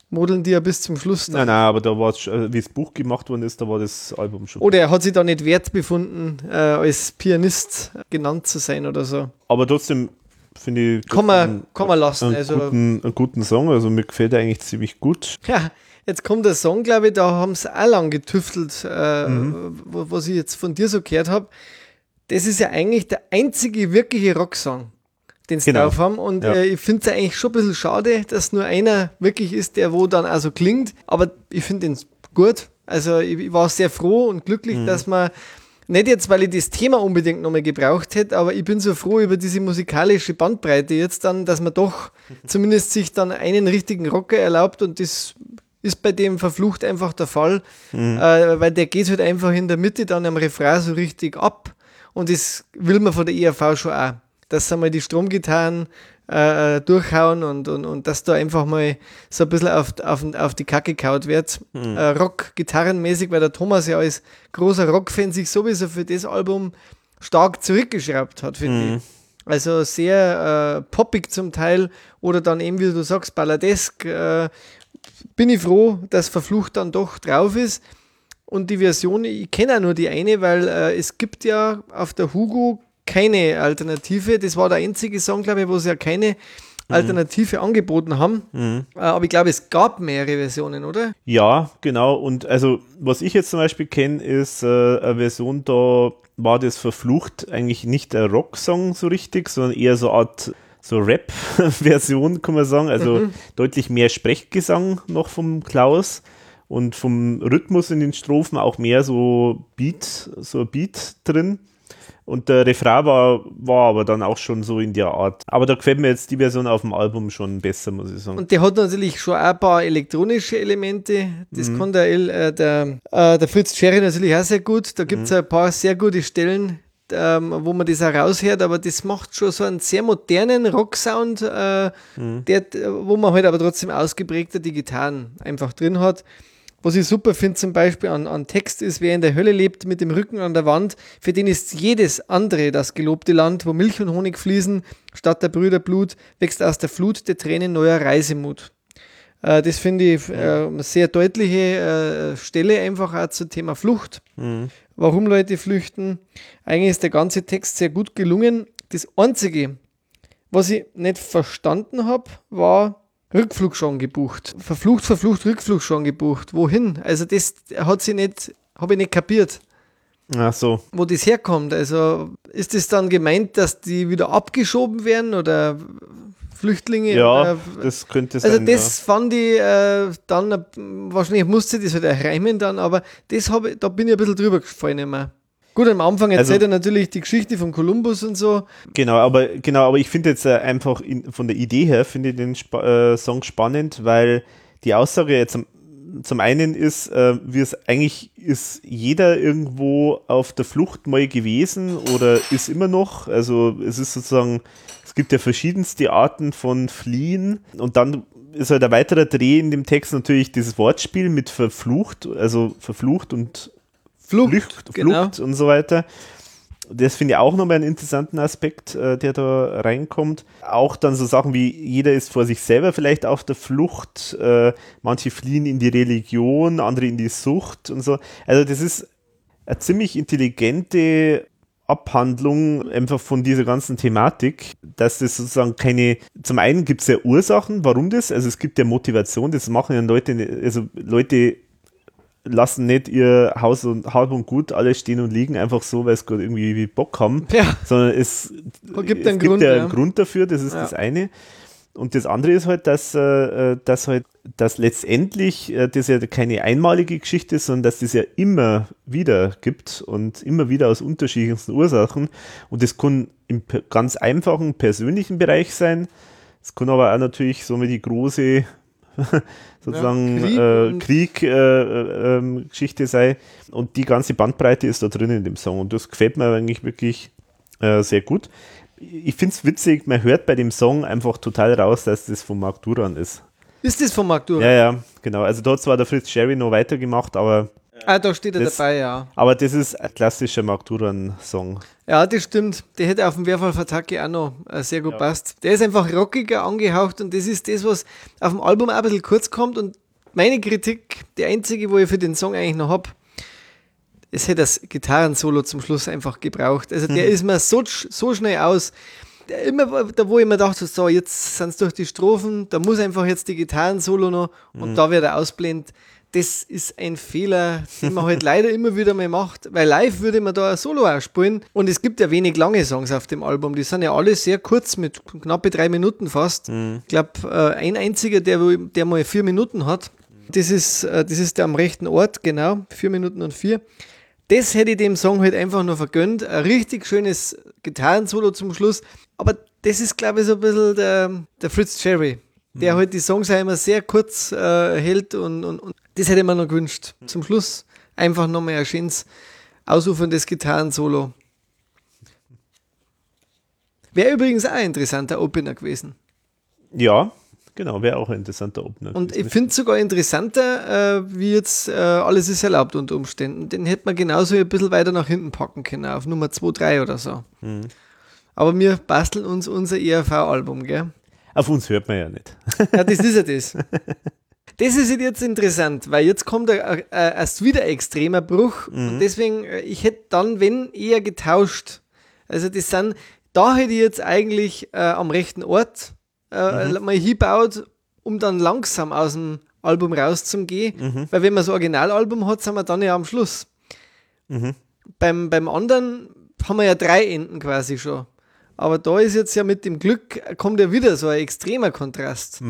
modeln die ja bis zum Schluss. Dann. Nein, nein, aber da war es, äh, wie das Buch gemacht worden ist, da war das Album schon. Oder er hat sich da nicht wert befunden, äh, als Pianist genannt zu sein oder so. Aber trotzdem finde ich. Kann man, kann man lassen. Einen, also, guten, einen guten Song, also mir gefällt er eigentlich ziemlich gut. Ja, jetzt kommt der Song, glaube ich, da haben sie auch lang getüftelt, äh, mhm. was ich jetzt von dir so gehört habe. Das ist ja eigentlich der einzige wirkliche Rocksong, den sie genau. drauf haben. Und ja. äh, ich finde es eigentlich schon ein bisschen schade, dass nur einer wirklich ist, der wo dann also klingt. Aber ich finde ihn gut. Also ich, ich, war sehr froh und glücklich, mhm. dass man nicht jetzt, weil ich das Thema unbedingt nochmal gebraucht hätte, aber ich bin so froh über diese musikalische Bandbreite jetzt dann, dass man doch *laughs* zumindest sich dann einen richtigen Rocker erlaubt und das ist bei dem verflucht einfach der Fall, mhm. äh, weil der geht halt einfach in der Mitte dann am Refrain so richtig ab und das will man von der ERV schon auch, dass einmal die Stromgitarren äh, äh, durchhauen und, und, und dass da einfach mal so ein bisschen auf, auf, auf die Kacke kaut wird. Mhm. Äh, Rock, gitarrenmäßig, weil der Thomas ja als großer Rockfan sich sowieso für das Album stark zurückgeschraubt hat, finde mhm. ich. Also sehr äh, poppig zum Teil oder dann eben, wie du sagst, balladesk. Äh, bin ich froh, dass Verflucht dann doch drauf ist. Und die Version, ich kenne auch nur die eine, weil äh, es gibt ja auf der Hugo keine Alternative. Das war der einzige Song, glaube ich, wo sie ja keine mhm. Alternative mhm. angeboten haben. Mhm. Äh, aber ich glaube, es gab mehrere Versionen, oder? Ja, genau. Und also, was ich jetzt zum Beispiel kenne, ist äh, eine Version, da war das verflucht eigentlich nicht ein Rocksong so richtig, sondern eher so eine Art so Rap-Version, kann man sagen. Also mhm. deutlich mehr Sprechgesang noch vom Klaus und vom Rhythmus in den Strophen auch mehr so Beat, so Beat drin. Und der Refrain war, war aber dann auch schon so in der Art. Aber da gefällt mir jetzt die Version auf dem Album schon besser, muss ich sagen. Und der hat natürlich schon ein paar elektronische Elemente. Das mhm. kann der, äh, der, äh, der Fritz Cherry natürlich auch sehr gut. Da gibt es mhm. ein paar sehr gute Stellen, ähm, wo man das auch raushört, aber das macht schon so einen sehr modernen Rocksound, äh, mhm. der, wo man halt aber trotzdem ausgeprägter die Gitarren einfach drin hat. Was ich super finde zum Beispiel an, an Text ist, wer in der Hölle lebt mit dem Rücken an der Wand, für den ist jedes andere das gelobte Land, wo Milch und Honig fließen, statt der Brüder Blut wächst aus der Flut der Tränen neuer Reisemut. Äh, das finde ich äh, eine sehr deutliche äh, Stelle einfach auch zum Thema Flucht. Mhm. Warum Leute flüchten. Eigentlich ist der ganze Text sehr gut gelungen. Das Einzige, was ich nicht verstanden habe, war, Rückflug schon gebucht. Verflucht, verflucht, Rückflug schon gebucht. Wohin? Also das hat sie nicht, habe ich nicht kapiert. Ach so. Wo das herkommt. Also ist es dann gemeint, dass die wieder abgeschoben werden oder Flüchtlinge? Ja, oder, das könnte also sein. Also das ja. fand ich äh, dann, wahrscheinlich musste das halt reimen dann, aber das habe da bin ich ein bisschen drüber gefallen immer. Gut, am Anfang erzählt also, er natürlich die Geschichte von Kolumbus und so. Genau, aber genau, aber ich finde jetzt äh, einfach in, von der Idee her finde ich den Sp äh, Song spannend, weil die Aussage jetzt zum, zum einen ist, äh, wie es eigentlich ist jeder irgendwo auf der Flucht mal gewesen oder ist immer noch. Also es ist sozusagen, es gibt ja verschiedenste Arten von Fliehen und dann ist halt ein weiterer Dreh in dem Text natürlich dieses Wortspiel mit verflucht, also verflucht und Flucht, Flucht, genau. Flucht und so weiter. Das finde ich auch nochmal einen interessanten Aspekt, äh, der da reinkommt. Auch dann so Sachen wie, jeder ist vor sich selber vielleicht auf der Flucht, äh, manche fliehen in die Religion, andere in die Sucht und so. Also das ist eine ziemlich intelligente Abhandlung einfach von dieser ganzen Thematik, dass das sozusagen keine, zum einen gibt es ja Ursachen, warum das, also es gibt ja Motivation, das machen ja Leute, also Leute lassen nicht ihr Haus und Hab und Gut alles stehen und liegen, einfach so, weil sie gerade irgendwie Bock haben, Ja. sondern es, gibt es einen gibt Grund, ja ja. einen Grund dafür, das ist Ja. das eine. Und das andere ist halt, dass, äh, dass halt, dass letztendlich äh, das ja keine einmalige Geschichte ist, sondern dass das ja immer wieder gibt und immer wieder aus unterschiedlichsten Ursachen. Und das kann im ganz einfachen persönlichen Bereich sein. Es kann aber auch natürlich so mit die große *laughs* sozusagen Ja, Krieg äh, Krieg, äh, äh, ähm, Geschichte sei. Und die ganze Bandbreite ist da drin in dem Song. Und das gefällt mir eigentlich wirklich äh, sehr gut. Ich finde es witzig, man hört bei dem Song einfach total raus, dass das von Mark Duran ist. Ist das von Mark Duran? Ja, ja, genau. Also da hat zwar der Fritz Sherry noch weitergemacht, aber, Ah, da steht er Das- dabei, ja. aber das ist ein klassischer Mark Duran-Song. Ja, das stimmt. Der hätte auf dem Werwolf-Attacke auch noch äh, sehr gut passt. Der ist einfach rockiger angehaucht und das ist das, was auf dem Album auch ein bisschen kurz kommt. Und meine Kritik, die einzige, wo ich für den Song eigentlich noch habe, es hätte das Gitarrensolo zum Schluss einfach gebraucht. Also der ist mir so, so schnell aus. Der Immer da, wo ich mir dachte, so, jetzt sind es durch die Strophen, da muss einfach jetzt die Gitarrensolo noch und da wird er ausblendet. Das ist ein Fehler, den man halt leider immer wieder mal macht, weil live würde man da ein Solo auch spielen und es gibt ja wenig lange Songs auf dem Album, die sind ja alle sehr kurz, mit knappe drei Minuten fast. Ich glaube, äh, ein einziger, der, der mal vier Minuten hat, das ist, äh, das ist der am rechten Ort, genau, vier Minuten und vier. Das hätte ich dem Song halt einfach nur vergönnt. Ein richtig schönes Gitarrensolo zum Schluss. Aber das ist, glaube ich, so ein bisschen der, der Fritz Cherry, der halt die Songs auch immer sehr kurz äh, hält und, und, und das hätte ich mir noch gewünscht. Zum Schluss einfach nochmal ein schönes, ausuferndes Gitarrensolo. Wäre übrigens auch ein interessanter Opener gewesen. Ja, genau, wäre auch ein interessanter Opener. Und ich gewesen. finde es sogar interessanter, äh, wie jetzt äh, Alles ist erlaubt unter Umständen. Den hätte man genauso ein bisschen weiter nach hinten packen können, auf Nummer 2, 3 oder so. Mhm. Aber wir basteln uns unser ERV-Album, gell? Auf uns hört man ja nicht. Ja, das ist ja das. *laughs* Das ist jetzt interessant, weil jetzt kommt ein, ein, ein, erst wieder ein extremer Bruch. Und deswegen, äh, ich hätte dann, wenn, eher getauscht. Also das sind, da hätte ich jetzt eigentlich äh, am rechten Ort äh, mal hinbaut, um dann langsam aus dem Album rauszugehen. Weil wenn man ein Originalalbum hat, sind wir dann ja am Schluss. Beim, beim anderen haben wir ja drei Enden quasi schon. Aber da ist jetzt ja mit dem Glück, kommt ja wieder so ein extremer Kontrast.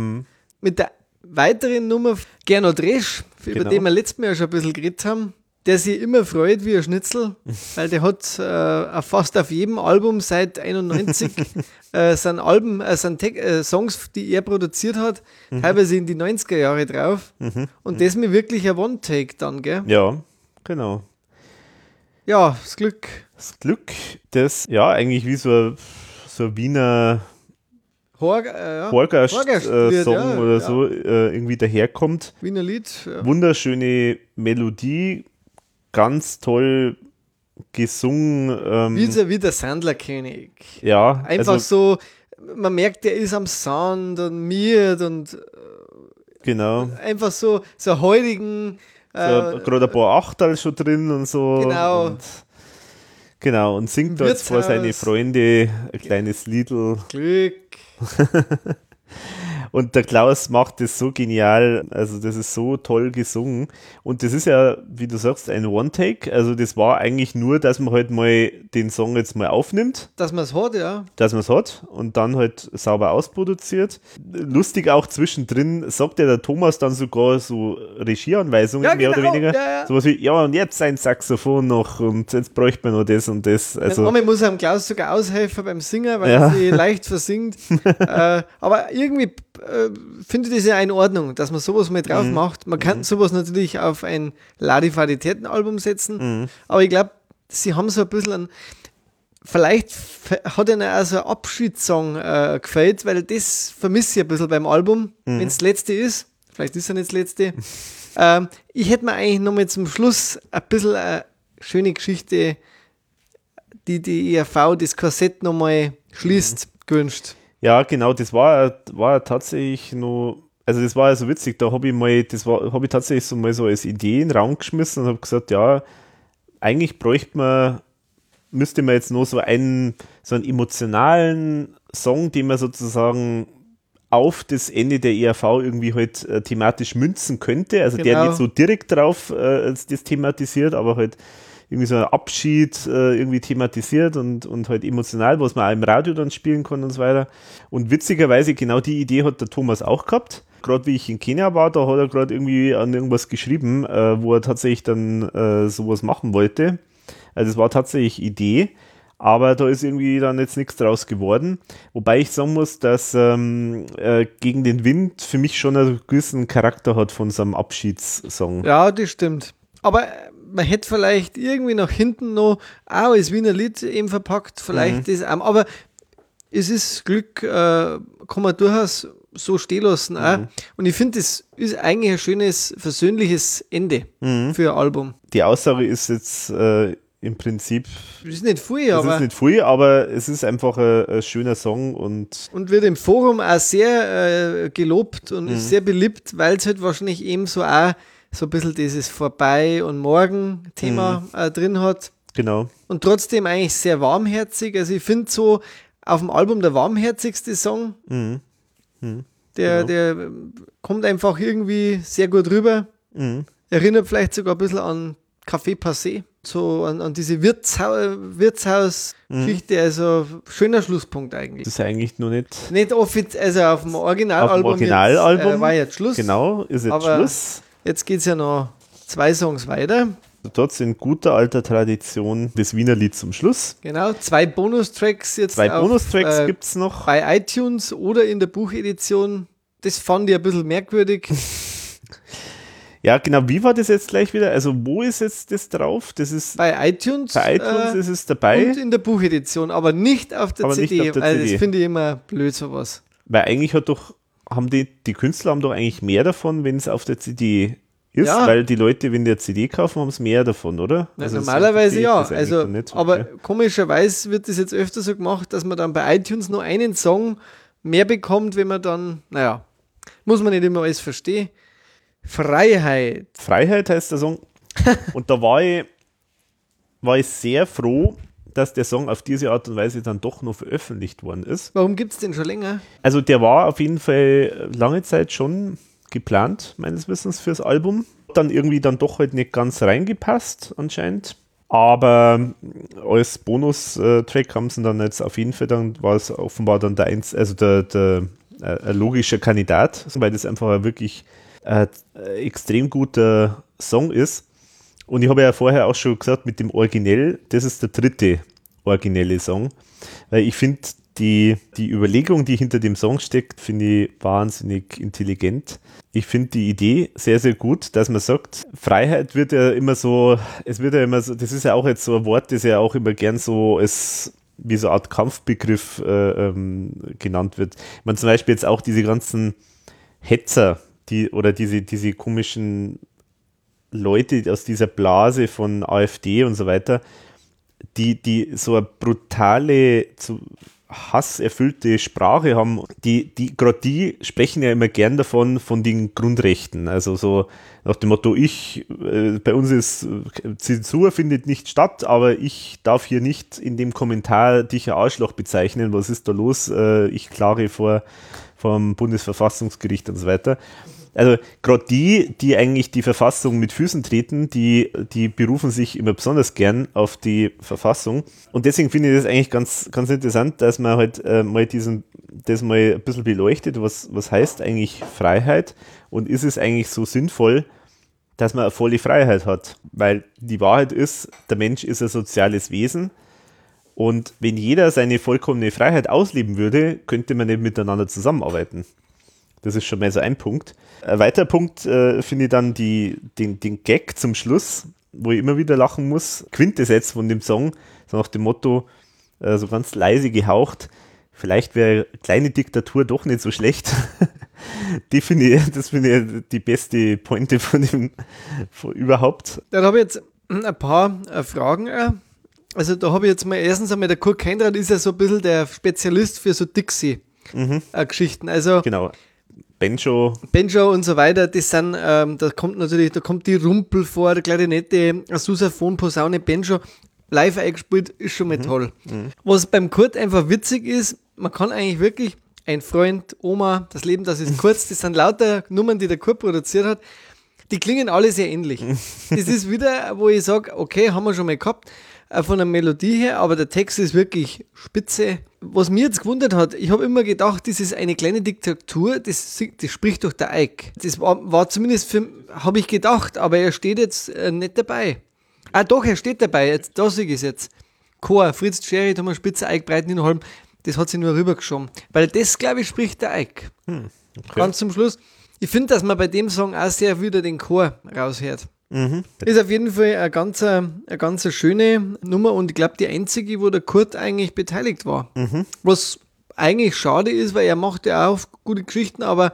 Mit der weiteren Nummer, Gernot Resch, über Genau. den wir letztes Mal schon ein bisschen geredet haben, der sich immer freut wie ein Schnitzel, *laughs* weil der hat äh, fast auf jedem Album seit 91 *laughs* äh, sind Alben, äh, Te äh, Songs, die er produziert hat, teilweise in die 90er Jahre drauf. Und das mir wirklich ein One-Take dann, gell? Ja, genau. Ja, das Glück. Das Glück, das ja eigentlich wie so ein, so ein Wiener Horg, äh, ja. Äh, ja, oder ja. so äh, irgendwie daherkommt. Wiener Lied. Wunderschöne Melodie, ganz toll gesungen. Ähm, Wie, der- wie der Sandlerkönig. ja, Einfach also, so, man merkt, der ist am Sound und miert und genau. einfach so, so heutigen. So, Äh, Gerade ein paar Achtel schon drin und so. Genau. Und, genau, und singt dort vor seine. Freunde ein kleines Liedl. Glück. 呵呵呵呵。Und der Klaus macht das so genial, also das ist so toll gesungen. Und das ist ja, wie du sagst, ein One-Take. Also das war eigentlich nur, dass man halt mal den Song jetzt mal aufnimmt, Dass man es hat, ja. dass man es hat und dann halt sauber ausproduziert. Lustig auch zwischendrin sagt ja der Thomas dann sogar so Regieanweisungen, Ja, mehr genau, oder weniger. ja, ja. Sowas wie, ja, und jetzt ein Saxophon noch und jetzt bräuchte man noch das und das. Also, Mama muss einem Klaus sogar aushelfen beim Singen, weil Ja. er sie leicht versingt. *laughs* äh, aber irgendwie äh, finde das ja in Ordnung, dass man sowas mal Mhm. drauf macht. Man kann sowas natürlich auf ein Ladifaditäten-Album setzen, Mhm. aber ich glaube, sie haben so ein bisschen ein, Vielleicht hat ihnen auch so ein Abschiedssong äh, gefällt, weil das vermisse ich ein bisschen beim Album, Mhm. wenn es das letzte ist. Vielleicht ist ja nicht das letzte. *laughs* ähm, ich hätte mir eigentlich nochmal zum Schluss ein bisschen eine schöne Geschichte die die ERV das Korsett nochmal schließt, mhm. gewünscht. Ja, genau, das war, war tatsächlich nur, also das war ja so witzig, da habe ich mal, das war, habe ich tatsächlich so mal so als Idee in den Raum geschmissen und habe gesagt, ja, eigentlich bräuchte man, müsste man jetzt nur so einen, so einen emotionalen Song, den man sozusagen auf das Ende der ERV irgendwie halt äh, thematisch münzen könnte. Also genau. der nicht so direkt drauf äh, das thematisiert, aber halt irgendwie so ein Abschied äh, irgendwie thematisiert und, und halt emotional, was man auch im Radio dann spielen kann und so weiter. Und witzigerweise, genau die Idee hat der Thomas auch gehabt. Gerade wie ich in Kenia war, da hat er gerade irgendwie an irgendwas geschrieben, äh, wo er tatsächlich dann äh, sowas machen wollte. Also es war tatsächlich Idee. Aber da ist irgendwie dann jetzt nichts draus geworden. Wobei ich sagen muss, dass ähm, äh, gegen den Wind für mich schon einen gewissen Charakter hat von so einem Abschiedssong. Ja, das stimmt. Aber man hätte vielleicht irgendwie nach hinten noch auch als Wiener Lied eben verpackt, vielleicht mhm. das auch. Aber es ist Glück, äh, kann man durchaus so stehen lassen. Mhm. Und ich finde, das ist eigentlich ein schönes, versöhnliches Ende mhm. für ein Album. Die Aussage ist jetzt äh, im Prinzip. Das ist nicht viel, aber. Es ist nicht viel, aber es ist einfach ein, ein schöner Song und. Und wird im Forum auch sehr äh, gelobt und ist mhm. sehr beliebt, weil es halt wahrscheinlich eben so auch so ein bisschen dieses Vorbei- und Morgen-Thema mhm. äh, drin hat. Genau. Und trotzdem eigentlich sehr warmherzig. Also ich finde so auf dem Album der warmherzigste Song. Mhm. Mhm. Der, genau. der kommt einfach irgendwie sehr gut rüber. Mhm. Erinnert vielleicht sogar ein bisschen an Café Passé, so an, an diese Wirtshau Wirtshaus-Geschichte, mhm. also schöner Schlusspunkt eigentlich. Das ist eigentlich nur nicht. Nicht offiziell, also auf dem Originalalbum. Auf dem Originalalbum äh, war jetzt Schluss. Genau, ist jetzt Schluss. Jetzt geht es ja noch zwei Songs weiter. Dort in guter alter Tradition das Wiener Lied zum Schluss. Genau, zwei Bonustracks jetzt. Zwei Bonustracks äh, gibt es noch. Bei iTunes oder in der Buchedition. Das fand ich ein bisschen merkwürdig. *laughs* ja, genau. Wie war das jetzt gleich wieder? Also, wo ist jetzt das drauf? Das ist bei iTunes. Bei iTunes äh, ist es dabei. Und in der Buchedition, aber nicht auf der aber CD. Auf der also, CD. das finde ich immer blöd, sowas. Weil eigentlich hat doch haben die, die Künstler haben doch eigentlich mehr davon, wenn es auf der CD ist, ja. weil die Leute, wenn die eine CD kaufen, haben es mehr davon, oder? Na, also normalerweise ja. Also, nicht, aber komischerweise wird das jetzt öfter so gemacht, dass man dann bei iTunes nur einen Song mehr bekommt, wenn man dann, naja, muss man nicht immer alles verstehen. Freiheit. Freiheit heißt der Song. *laughs* Und da war ich, war ich sehr froh, dass der Song auf diese Art und Weise dann doch noch veröffentlicht worden ist. Warum gibt es den schon länger? Also der war auf jeden Fall lange Zeit schon geplant, meines Wissens, fürs Album. Dann irgendwie dann doch halt nicht ganz reingepasst, anscheinend. Aber als Bonustrack haben sie dann jetzt auf jeden Fall, dann war es offenbar dann der eins, also der, der äh, logische Kandidat, weil das einfach ein wirklich äh, extrem guter Song ist. Und ich habe ja vorher auch schon gesagt, mit dem Originell, das ist der dritte originelle Song. Weil ich finde, die, die Überlegung, die hinter dem Song steckt, finde ich wahnsinnig intelligent. Ich finde die Idee sehr, sehr gut, dass man sagt, Freiheit wird ja immer so, es wird ja immer so, das ist ja auch jetzt so ein Wort, das ja auch immer gern so als wie so eine Art Kampfbegriff äh, ähm, genannt wird. Man zum Beispiel jetzt auch diese ganzen Hetzer, die oder diese, diese komischen Leute aus dieser Blase von AfD und so weiter, die, die so eine brutale, zu hasserfüllte Sprache haben, die, die, gerade die sprechen ja immer gern davon, von den Grundrechten. Also so nach dem Motto, ich, äh, bei uns ist Zensur findet nicht statt, aber ich darf hier nicht in dem Kommentar dich ein Arschloch bezeichnen, was ist da los? Äh, ich klage vor vom Bundesverfassungsgericht und so weiter also gerade die, die eigentlich die Verfassung mit Füßen treten, die, die berufen sich immer besonders gern auf die Verfassung. Und deswegen finde ich das eigentlich ganz, ganz interessant, dass man halt äh, mal diesen, das mal ein bisschen beleuchtet, was, was heißt eigentlich Freiheit und ist es eigentlich so sinnvoll, dass man eine volle Freiheit hat. Weil die Wahrheit ist, der Mensch ist ein soziales Wesen. Und wenn jeder seine vollkommene Freiheit ausleben würde, könnte man nicht miteinander zusammenarbeiten. Das ist schon mal so ein Punkt. Ein weiterer Punkt äh, finde ich dann die, den, den Gag zum Schluss, wo ich immer wieder lachen muss. Quintessenz von dem Song, so nach dem Motto, äh, so ganz leise gehaucht. Vielleicht wäre kleine Diktatur doch nicht so schlecht. *laughs* die finde ich, das finde ich die beste Pointe von dem von überhaupt. Dann habe ich jetzt ein paar äh, Fragen. Äh, also da habe ich jetzt mal erstens einmal, der Kurt Keinrad ist ja so ein bisschen der Spezialist für so Dixie-Geschichten. Mhm. Also Genau. Benjo, Banjo und so weiter, das sind, ähm, da kommt natürlich, da kommt die Rumpel vor, Klarinette, ein Sousaphon, Posaune, Banjo, live eingespielt, ist schon mal toll. Was beim Kurt einfach witzig ist, man kann eigentlich wirklich ein Freund, Oma, das Leben, das ist kurz, das sind lauter Nummern, die der Kurt produziert hat, die klingen alle sehr ähnlich. das ist wieder, wo ich sage, okay, haben wir schon mal gehabt, von der Melodie her, aber der Text ist wirklich spitze. Was mir jetzt gewundert hat, ich habe immer gedacht, das ist eine kleine Diktatur, das, das spricht durch der Ike. Das war, war zumindest für, habe ich gedacht, aber er steht jetzt äh, nicht dabei. Ah doch, er steht dabei, jetzt, da sehe ich es jetzt. Chor, Fritz Cherry, Thomas Spitzer, Ike Breitenhinholm, das hat sich nur rübergeschoben. Weil das, glaube ich, spricht der Ike. Ganz zum Schluss. Ich finde, dass man bei dem Song auch sehr wieder den Chor raushört. Ist auf jeden Fall eine ganz, eine ganz schöne Nummer und ich glaube, die einzige, wo der Kurt eigentlich beteiligt war. Was eigentlich schade ist, weil er macht ja auch gute Geschichten, aber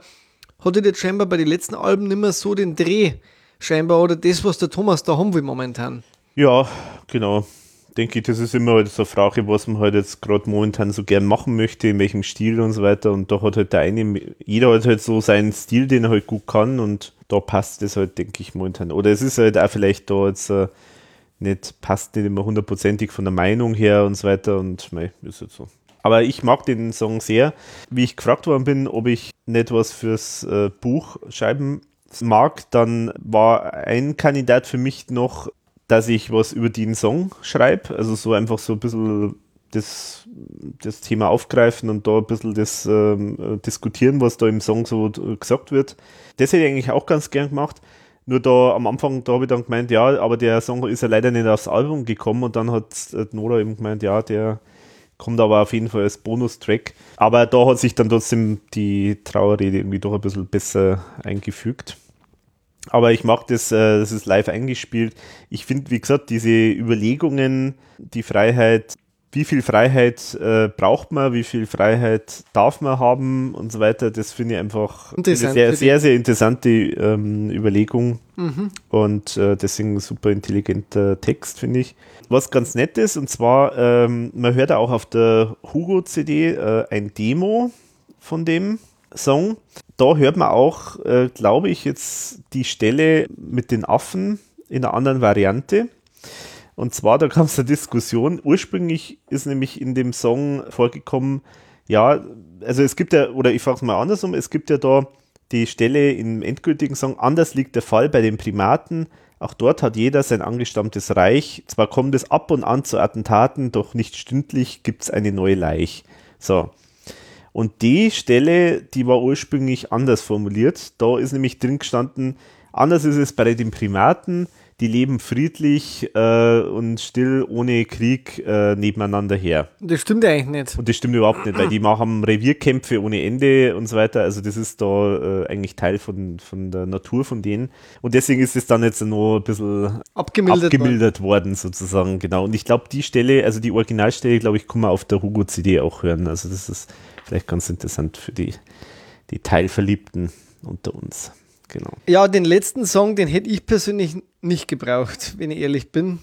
hat jetzt scheinbar bei den letzten Alben nicht mehr so den Dreh scheinbar oder das, was der Thomas da haben will momentan. Ja, genau. Denke ich, das ist immer halt so eine Frage, was man halt jetzt gerade momentan so gern machen möchte, in welchem Stil und so weiter. Und da hat halt der eine, jeder hat halt so seinen Stil, den er halt gut kann und da passt das halt, denke ich, momentan. Oder es ist halt auch vielleicht da jetzt äh, nicht, passt nicht immer hundertprozentig von der Meinung her und so weiter und mei, ist halt so. Aber ich mag den Song sehr. Wie ich gefragt worden bin, ob ich nicht was fürs äh, Buch schreiben mag, dann war ein Kandidat für mich noch, dass ich was über den Song schreibe. Also so einfach so ein bisschen das, das Thema aufgreifen und da ein bisschen das ähm, äh, diskutieren, was da im Song so gesagt wird. Das hätte ich eigentlich auch ganz gern gemacht. Nur da am Anfang, da habe ich dann gemeint, ja, aber der Song ist ja leider nicht aufs Album gekommen und dann hat Nora eben gemeint, ja, der kommt aber auf jeden Fall als Bonustrack. Aber da hat sich dann trotzdem die Trauerrede irgendwie doch ein bisschen besser eingefügt. Aber ich mag das, äh, das ist live eingespielt. Ich finde, wie gesagt, diese Überlegungen, die Freiheit, wie viel Freiheit äh, braucht man, wie viel Freiheit darf man haben und so weiter, das finde ich einfach eine sehr, sehr, sehr interessante ähm, Überlegung und äh, deswegen super intelligenter Text, finde ich. Was ganz nett ist, und zwar, ähm, man hört auch auf der Hugo-CD äh, ein Demo von dem Song. Da hört man auch, äh, glaube ich, jetzt die Stelle mit den Affen in einer anderen Variante. Und zwar, da kam es eine Diskussion. Ursprünglich ist nämlich in dem Song vorgekommen, ja, also es gibt ja, oder ich frage es mal andersrum, es gibt ja da die Stelle im endgültigen Song, anders liegt der Fall bei den Primaten. Auch dort hat jeder sein angestammtes Reich. Zwar kommt es ab und an zu Attentaten, doch nicht stündlich gibt es eine neue Leich. So. Und die Stelle, die war ursprünglich anders formuliert. Da ist nämlich drin gestanden, anders ist es bei den Primaten, die leben friedlich äh, und still ohne Krieg äh, nebeneinander her. Das stimmt ja eigentlich nicht. Und das stimmt überhaupt nicht, weil die machen Revierkämpfe ohne Ende und so weiter. Also das ist da äh, eigentlich Teil von, von der Natur von denen. Und deswegen ist es dann jetzt noch ein bisschen Abgemildert. abgemildert worden sozusagen, genau. Und ich glaube, die Stelle, also die Originalstelle, glaube ich, kann man auf der Hugo-CD auch hören. Also das ist vielleicht ganz interessant für die, die Teilverliebten unter uns. Genau. Ja, den letzten Song, den hätte ich persönlich nicht gebraucht, wenn ich ehrlich bin.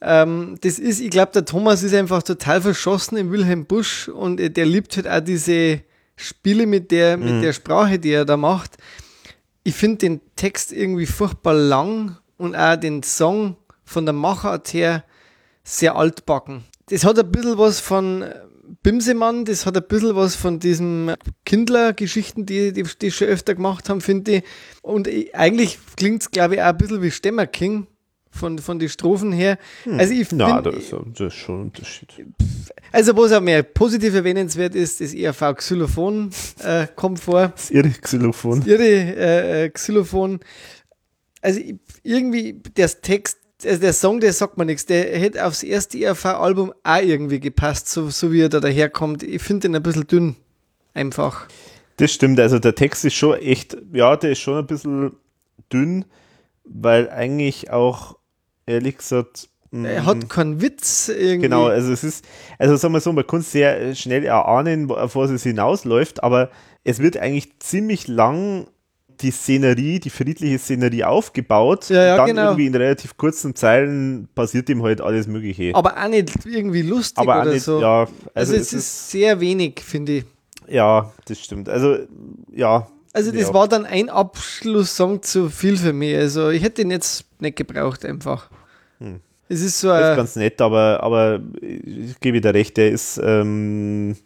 Ähm, das ist, ich glaube, der Thomas ist einfach total verschossen in Wilhelm Busch und äh, der liebt halt auch diese Spiele mit der, mit der Sprache, die er da macht. Ich finde den Text irgendwie furchtbar lang und auch den Song von der Machart her sehr altbacken. Das hat ein bisschen was von äh, Bimsemann, das hat ein bisschen was von diesen Kindler-Geschichten, die, die die schon öfter gemacht haben, finde ich. Und ich, eigentlich klingt es, glaube ich, auch ein bisschen wie Stemmer King von, von den Strophen her. Also, ich Na, find, da ist, das ist schon ein Unterschied. also was auch mehr positiv erwähnenswert ist, das ERV Xylophon äh, kommt vor. Das irre Xylophon. Ihre äh, äh, Xylophon. Also irgendwie, der Text, also der Song, der sagt mir nichts. Der hätte aufs erste ERV-Album auch irgendwie gepasst, so, so wie er da daherkommt. Ich finde den ein bisschen dünn. Einfach. Das stimmt, also der Text ist schon echt, ja, der ist schon ein bisschen dünn, weil eigentlich auch, ehrlich gesagt, Er mm, hat keinen Witz irgendwie. Genau, also es ist, also sagen wir so, man kann sehr schnell erahnen, auf was es hinausläuft, aber es wird eigentlich ziemlich lang die Szenerie, die friedliche Szenerie aufgebaut. Ja, ja, dann genau. irgendwie in relativ kurzen Zeilen passiert ihm halt alles Mögliche. Aber auch nicht irgendwie lustig Aber oder nicht, so. ja, also, also, es ist sehr wenig, finde ich. ja, das stimmt. Also, ja. Also das ja. war dann ein Abschlusssong zu viel für mich. Also ich hätte ihn jetzt nicht gebraucht einfach. Hm. Es ist so Das ist ganz nett, aber, aber ich gebe dir recht, der ist, ähm,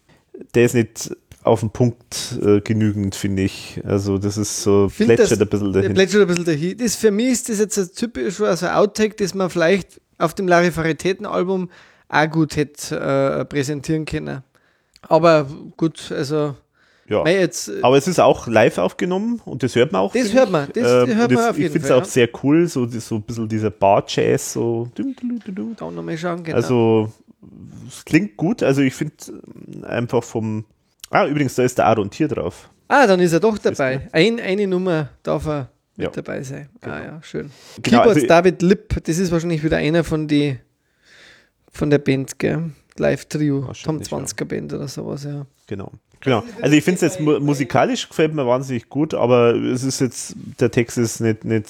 der ist nicht auf den Punkt äh, genügend, finde ich. Also das ist so, Find plätschert das- ein bisschen der dahin. plätschert ein bisschen dahin. Das, für mich ist das jetzt ein typisch so ein Outtake, das man vielleicht auf dem Larifaritäten-Album auch gut hätte äh, präsentieren können. Aber gut, also ja. jetzt, äh, Aber es ist auch live aufgenommen und das hört man auch. Das hört ich. man, das Ähm, hört man auf Ich jeden finde es auch ja. sehr cool, so, so ein bisschen dieser Bar-Jazz, so. da nochmal schauen, genau. Also, es klingt gut. Also, ich finde ähm, einfach vom. Ah, übrigens, da ist der Aaron Tier drauf. ah, dann ist er doch dabei. Ein, eine Nummer darf er mit Ja. dabei sein. Ah ja, schön. Genau, Keyboards also- David Lipp, das ist wahrscheinlich wieder einer von die von der Band, gell? Live-Trio, Tom Wahrscheinlich, 20er Band oder sowas, ja. Genau. Genau. Also, ich finde es jetzt mu musikalisch gefällt mir wahnsinnig gut, aber es ist jetzt, der Text ist nicht, nicht,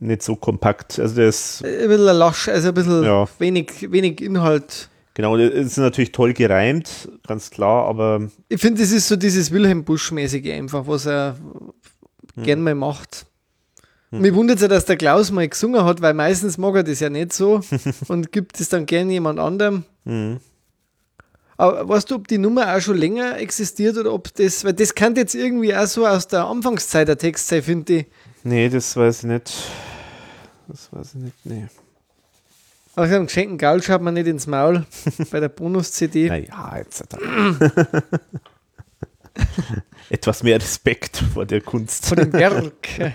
nicht so kompakt. Also, der ist, Ein bisschen lasch, also ein bisschen Ja. wenig, wenig Inhalt. Genau, es ist natürlich toll gereimt, ganz klar, aber Ich finde, das ist so dieses Wilhelm Busch-mäßige einfach, was er Hm. gern mal macht. Mir wundert es ja, dass der Klaus mal gesungen hat, weil meistens mag er das ja nicht so *laughs* und gibt es dann gern jemand anderem. mhm. Aber weißt du, ob die Nummer auch schon länger existiert oder ob das, weil das kann jetzt irgendwie auch so aus der Anfangszeit der Text sein, finde ich. nee, das weiß ich nicht. Das weiß ich nicht, nee. Aber am geschenkten Gaul schaut man nicht ins Maul *laughs* bei der Bonus-CD. Naja, jetzt. *laughs* Etwas mehr Respekt vor der Kunst. Von dem Werk. *laughs*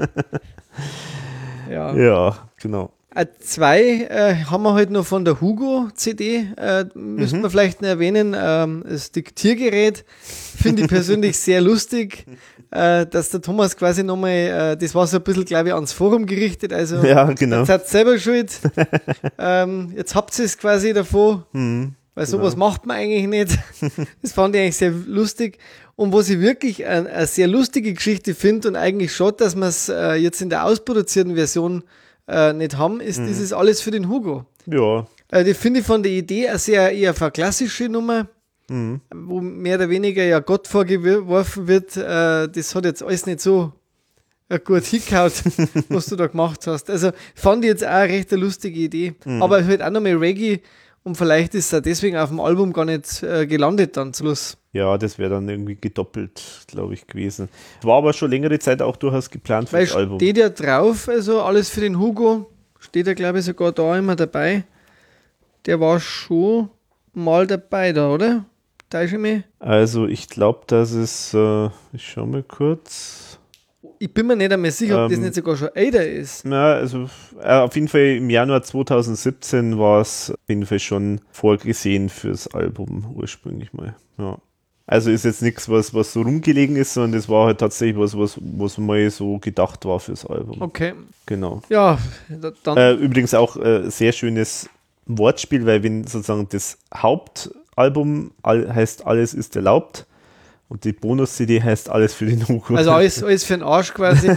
ja. Ja, genau. Äh, Zwei äh, haben wir halt noch von der Hugo-CD, äh, müssten Mhm. wir vielleicht noch erwähnen. Ähm, das Diktiergerät finde ich persönlich sehr lustig, *laughs* äh, dass der Thomas quasi nochmal, äh, das war so ein bisschen, glaube ich, ans Forum gerichtet. Also, Ja, genau. jetzt hat selber schuld. *laughs* ähm, jetzt habt ihr es quasi davon, Mhm. weil sowas macht man eigentlich nicht. *laughs* das fand ich eigentlich sehr lustig. Und was ich wirklich ein- eine sehr lustige Geschichte finde und eigentlich schon, dass wir es äh, jetzt in der ausproduzierten Version äh, nicht haben, ist Mhm. dieses alles für den Hugo. Ja. Äh, die finde ich von der Idee eine sehr eher eine klassische Nummer, Mhm. wo mehr oder weniger ja Gott vorgeworfen wird. Äh, das hat jetzt alles nicht so äh, gut hingehaut, *laughs* was du da gemacht hast. Also fand ich jetzt auch eine recht eine lustige Idee. Mhm. Aber halt auch nochmal Reggae und vielleicht ist er deswegen auf dem Album gar nicht äh, gelandet dann zum Schluss. Ja, das wäre dann irgendwie gedoppelt, glaube ich, gewesen. War aber schon längere Zeit auch durchaus geplant für Weil das Album. steht ja drauf, also alles für den Hugo, steht ja glaube ich sogar da immer dabei. Der war schon mal dabei da, oder? Täusche ich mich? Also ich glaube, dass es, äh, ich schau mal kurz. Ich bin mir nicht einmal sicher, ob das Ähm, nicht sogar schon Ada ist. Na, also äh, auf jeden Fall im Januar 2017 war es auf jeden Fall schon vorgesehen fürs Album ursprünglich mal. Ja. Also ist jetzt nichts, was, was so rumgelegen ist, sondern das war halt tatsächlich was, was, was mal so gedacht war fürs Album. Okay. Genau. Ja, da- dann. Äh, übrigens auch äh, sehr schönes Wortspiel, weil wenn sozusagen das Hauptalbum all, heißt Alles ist erlaubt und die Bonus-CD heißt Alles für den Hugo. also alles, *laughs* alles für den Arsch quasi.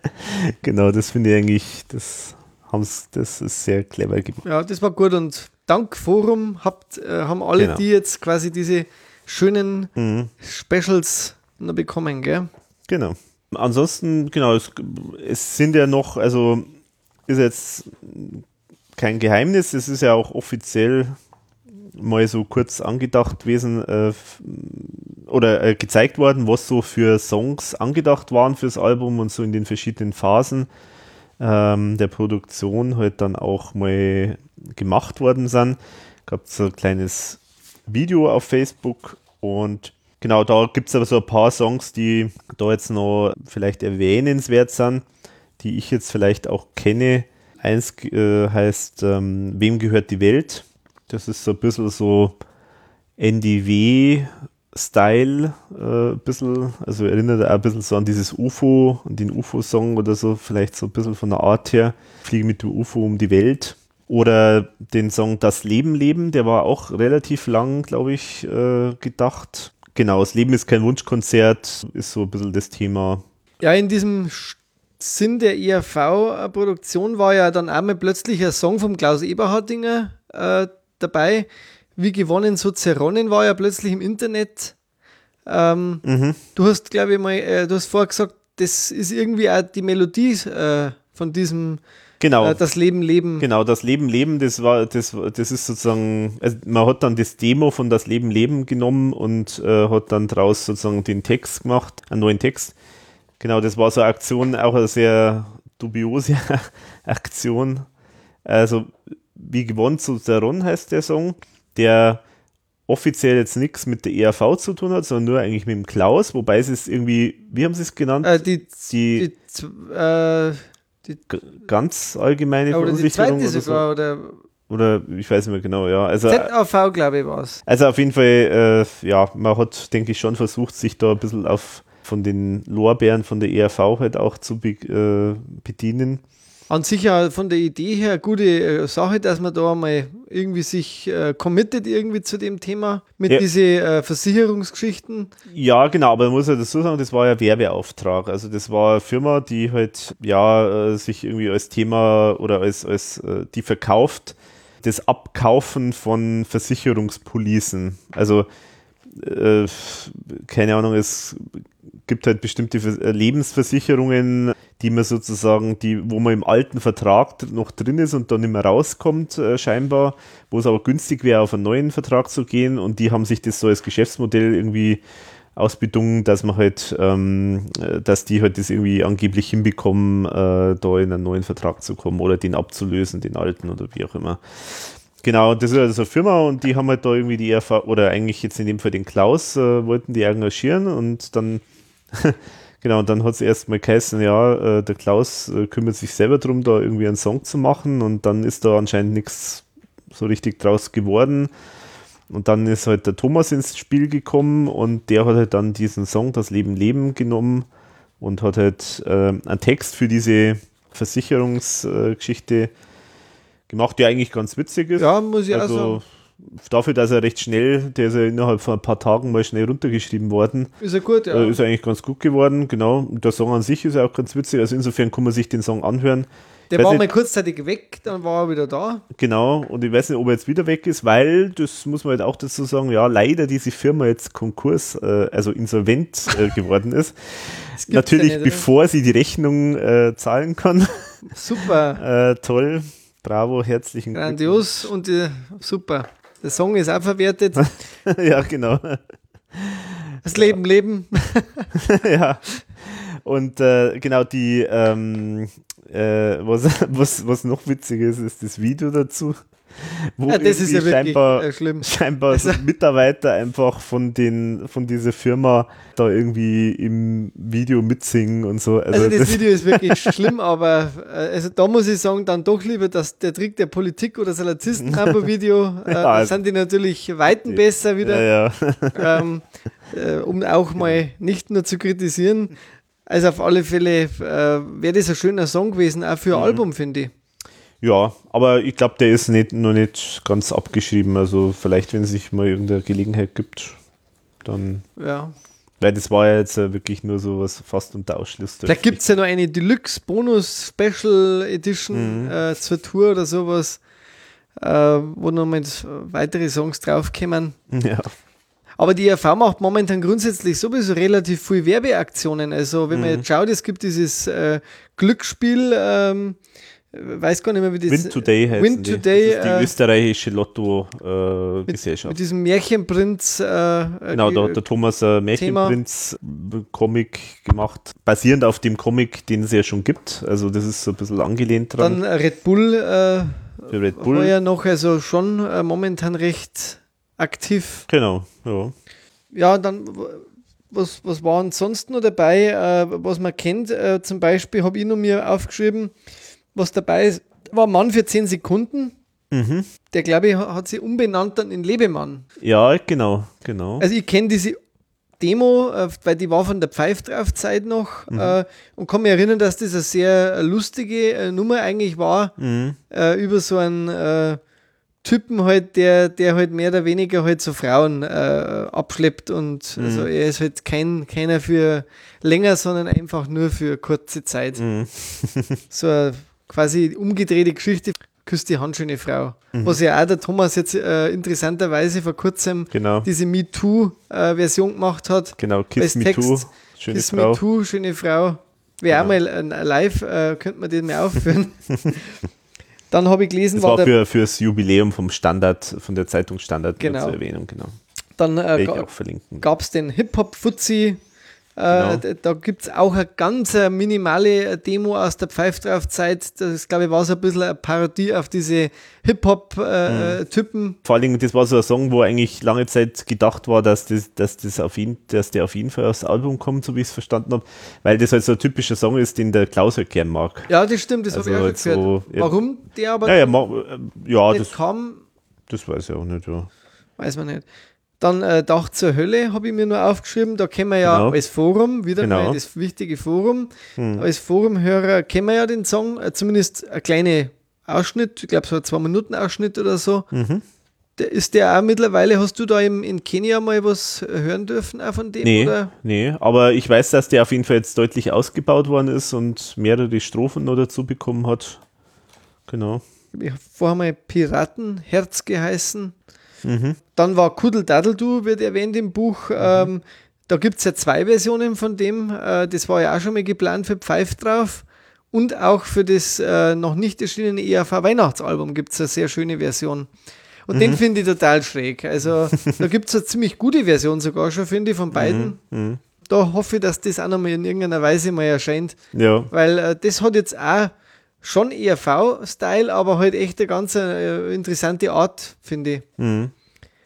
*laughs* genau, das finde ich eigentlich, das, haben's, das ist sehr clever gemacht. ja, das war gut und dank Forum habt, äh, haben alle Genau. die jetzt quasi diese schönen Mhm. Specials bekommen, gell? Genau. Ansonsten, genau, es, es sind ja noch, also ist jetzt kein Geheimnis, es ist ja auch offiziell mal so kurz angedacht gewesen äh, oder äh, gezeigt worden, was so für Songs angedacht waren fürs Album und so in den verschiedenen Phasen ähm, der Produktion halt dann auch mal gemacht worden sind. Gab so ein kleines Video auf Facebook und genau da gibt es aber so ein paar Songs, die da jetzt noch vielleicht erwähnenswert sind, die ich jetzt vielleicht auch kenne. Eins äh, heißt ähm, Wem gehört die Welt? Das ist so ein bisschen so NDW-Style, äh, also erinnert auch ein bisschen so an dieses UFO, an den UFO-Song oder so, vielleicht so ein bisschen von der Art her. Fliege mit dem UFO um die Welt. Oder den Song Das Leben leben, der war auch relativ lang, glaube ich, äh, gedacht. Genau, das Leben ist kein Wunschkonzert, ist so ein bisschen das Thema. Ja, in diesem Sinn der ERV-Produktion war ja dann einmal plötzlich ein Song vom Klaus Eberhardinger äh, dabei. Wie gewonnen, so zerronnen war ja plötzlich im Internet. Ähm, Mhm. Du hast, glaube ich, mal, äh, du hast vorher gesagt, das ist irgendwie auch die Melodie äh, von diesem Genau. äh, Das Leben leben. Genau, das Leben leben, das war, das, das ist sozusagen, also man hat dann das Demo von das Leben leben genommen und äh, hat dann draus sozusagen den Text gemacht, einen neuen Text. Genau, das war so eine Aktion, auch eine sehr dubiose *laughs* Aktion. Also, wie gewonnen zu Daron heißt der Song, der offiziell jetzt nichts mit der ERV zu tun hat, sondern nur eigentlich mit dem Klaus, wobei es ist irgendwie, wie haben sie es genannt? Äh, die, die die, äh, die, ganz allgemeine oder die Verunsicherung zweite oder so. sogar, oder Oder ich weiß nicht mehr genau, ja. Also, ZAV, glaube ich, war es. also auf jeden Fall, äh, ja, man hat, denke ich, schon versucht, sich da ein bisschen auf von den Lorbeeren von der ERV halt auch zu be äh, bedienen. An sich ja von der Idee her gute äh, Sache, dass man da mal irgendwie sich äh, committet irgendwie zu dem Thema mit Ja. diesen äh, Versicherungsgeschichten. Ja, genau, aber man muss ja dazu sagen, das war ja Werbeauftrag. Also das war eine Firma, die halt ja äh, sich irgendwie als Thema oder als, als äh, die verkauft, das Abkaufen von Versicherungspolicen. Also äh, keine Ahnung, es gibt halt bestimmte äh, Lebensversicherungen, die man sozusagen, die, wo man im alten Vertrag noch drin ist und dann nicht mehr rauskommt, äh, scheinbar, wo es aber günstig wäre, auf einen neuen Vertrag zu gehen und die haben sich das so als Geschäftsmodell irgendwie ausbedungen, dass man halt, ähm, äh, dass die halt das irgendwie angeblich hinbekommen, äh, da in einen neuen Vertrag zu kommen oder den abzulösen, den alten oder wie auch immer. Genau, das ist also eine Firma und die haben halt da irgendwie die Erfahrung, oder eigentlich jetzt in dem Fall den Klaus, äh, wollten die engagieren und dann, *laughs* genau, und dann hat es erstmal geheißen, ja, äh, der Klaus äh, kümmert sich selber darum, da irgendwie einen Song zu machen und dann ist da anscheinend nichts so richtig draus geworden. Und dann ist halt der Thomas ins Spiel gekommen und der hat halt dann diesen Song Das Leben Leben genommen und hat halt äh, einen Text für diese Versicherungsgeschichte gemacht, der eigentlich ganz witzig ist. Ja, muss ich auch also sagen. Dafür, dass er recht schnell, der ist ja innerhalb von ein paar Tagen mal schnell runtergeschrieben worden, Ist ja gut, ja. äh, ist eigentlich ganz gut geworden, genau. Und der Song an sich ist ja auch ganz witzig, also insofern kann man sich den Song anhören. Der war nicht- mal kurzzeitig weg, dann war er wieder da. Genau, und ich weiß nicht, ob er jetzt wieder weg ist, weil, das muss man halt auch dazu sagen, ja, leider diese Firma jetzt Konkurs, äh, also insolvent äh, *laughs* geworden ist. Natürlich, ja nicht, bevor sie die Rechnung äh, zahlen kann. Super, *laughs* äh, toll, bravo, herzlichen grandios und äh, super. Der Song ist auch verwertet. *laughs* Ja, genau. Das Leben, Leben. *laughs* ja. Und äh, genau die, ähm, äh, was, *laughs* was, was noch witzig ist, ist das Video dazu. Wo Ja, das ist ja scheinbar, äh, schlimm. *laughs* scheinbar so Also- Mitarbeiter einfach von den von dieser Firma da irgendwie im Video mitsingen und so. Also, Also das, das, Video ist wirklich *laughs* schlimm, aber äh, also da muss ich sagen, dann doch lieber dass der Trick der Politik oder Salazisten-Video. *laughs* Äh, Ja, da sind die natürlich weiten besser wieder, ja, ja. ähm, äh, um auch mal nicht nur zu kritisieren. Also auf alle Fälle äh, wäre das ein schöner Song gewesen, auch für ein Mhm. Album, finde ich. Ja, aber ich glaube, der ist nicht, noch nicht ganz abgeschrieben. Also vielleicht, wenn es sich mal irgendeine Gelegenheit gibt, dann. Ja. Weil das war ja jetzt äh, wirklich nur so was fast unter Ausschluss. Vielleicht gibt es ja noch eine Deluxe Bonus Special Edition Mhm. äh, zur Tour oder sowas, äh, wo nochmal weitere Songs draufkommen. *laughs* Ja. Aber die ERV macht momentan grundsätzlich sowieso relativ viel Werbeaktionen. Also, wenn man Mhm. jetzt schaut, es gibt dieses äh, Glücksspiel, ähm, weiß gar nicht mehr, wie das Win Today heißt Win die. Today, Das ist die äh, österreichische mit, Lotto-Gesellschaft. mit diesem Märchenprinz. Äh, genau, da äh, hat der Thomas äh, Märchenprinz-Comic gemacht, basierend auf dem Comic, den es ja schon gibt. Also das ist so ein bisschen angelehnt dran. dann Red Bull, äh, für Red war Bull. ja noch, also schon äh, momentan recht aktiv. Genau, ja. Ja, dann, was, was war ansonsten noch dabei, äh, was man kennt? Äh, zum Beispiel habe ich noch mir aufgeschrieben, was dabei ist, war Mann für 10 Sekunden. Mhm. Der, glaube ich, ha- hat sie umbenannt dann in Lebemann. Ja, genau, genau. Also ich kenne diese Demo, äh, weil die war von der Pfeif drauf Zeit noch äh, und kann mich erinnern, dass das eine sehr äh, lustige äh, Nummer eigentlich war, Mhm. äh, über so einen äh, Typen halt, der, der halt mehr oder weniger halt so Frauen abschleppt und Mhm. also er ist halt kein, keiner für länger, sondern einfach nur für kurze Zeit. Mhm. So eine quasi umgedrehte Geschichte. Küsst die handschöne Frau. Mhm. Was ja auch der Thomas jetzt äh, interessanterweise vor kurzem Genau, diese MeToo-Version gemacht hat. genau. Kiss als Me Text Too. Schöne Kiss Frau. Me Too, schöne Frau. Wäre auch Genau. mal ein ein live, äh, könnte man den mal aufführen. *laughs* Dann habe ich gelesen, Das war war der, für, fürs Jubiläum vom Standard, von der Zeitung Standard Genau. zur Erwähnung, genau. dann äh, ich ga- auch verlinken. gab es den Hip-Hop-Fuzzi. Äh, Genau. d- Da gibt es auch eine ganz äh, minimale Demo aus der Pfeif drauf Zeit. Das, glaube ich, war so ein bisschen eine Parodie auf diese Mhm. Hip-Hop-Typen. Vor allen Dingen, das war so ein Song, wo eigentlich lange Zeit gedacht war, dass, das, dass, das auf ihn, dass der auf jeden Fall aufs Album kommt, so wie ich es verstanden habe, weil das halt so ein typischer Song ist, den der Klaus halt gern mag. Ja, das stimmt, das Also habe ich auch halt gehört. so, ja. Warum der aber Ja, ja, äh, ja nicht das, kam, das weiß ich auch nicht. Ja. weiß man nicht. Dann äh, Dach zur Hölle habe ich mir nur aufgeschrieben. Da kennen wir ja Genau. als Forum, wieder Genau. mal das wichtige Forum. Hm. Als Forumhörer kennen wir ja den Song, äh, zumindest ein kleiner Ausschnitt, ich glaube so ein Zwei-Minuten-Ausschnitt oder so. Mhm. Der, ist der auch mittlerweile, hast du da im, in Kenia mal was hören dürfen auch von dem? Nee, Oder? nee, aber ich weiß, dass der auf jeden Fall jetzt deutlich ausgebaut worden ist und mehrere Strophen noch dazu bekommen hat. Genau. Ich hab vorher mal Piratenherz geheißen. Mhm. Dann war Kuddel Daddeldu, wird erwähnt im Buch. Ähm, da gibt es ja zwei Versionen von dem. Äh, das war ja auch schon mal geplant für Pfeif drauf. Und auch für das äh, noch nicht erschienene ERV-Weihnachtsalbum gibt es eine sehr schöne Version. Und den finde ich total schräg. Also da gibt es eine ziemlich gute Version sogar schon, finde ich, von beiden. Mhm. Da hoffe ich, dass das auch nochmal in irgendeiner Weise mal erscheint. Ja, Weil äh, das hat jetzt auch schon ERV-Style, aber halt echt eine ganz äh, interessante Art, finde ich. mhm.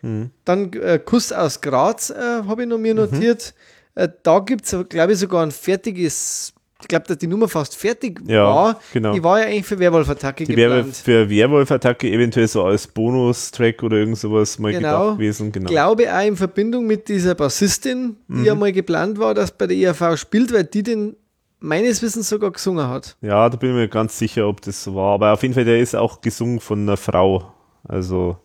Mhm. Dann äh, Kuss aus Graz äh, habe ich noch mir notiert. Äh, da gibt es, glaube ich, sogar ein fertiges, ich glaube, dass die Nummer fast fertig Ja, war. genau. Die war ja eigentlich für Werwolf-Attacke Die wäre geplant. für Werwolf-Attacke eventuell so als Bonus-Track oder irgend sowas mal Genau. gedacht gewesen. Genau. Glaube auch in Verbindung mit dieser Bassistin, die Mhm. ja mal geplant war, dass bei der IAV spielt, weil die den meines Wissens sogar gesungen hat. Ja, da bin ich mir ganz sicher, ob das so war. Aber auf jeden Fall, der ist auch gesungen von einer Frau. Also,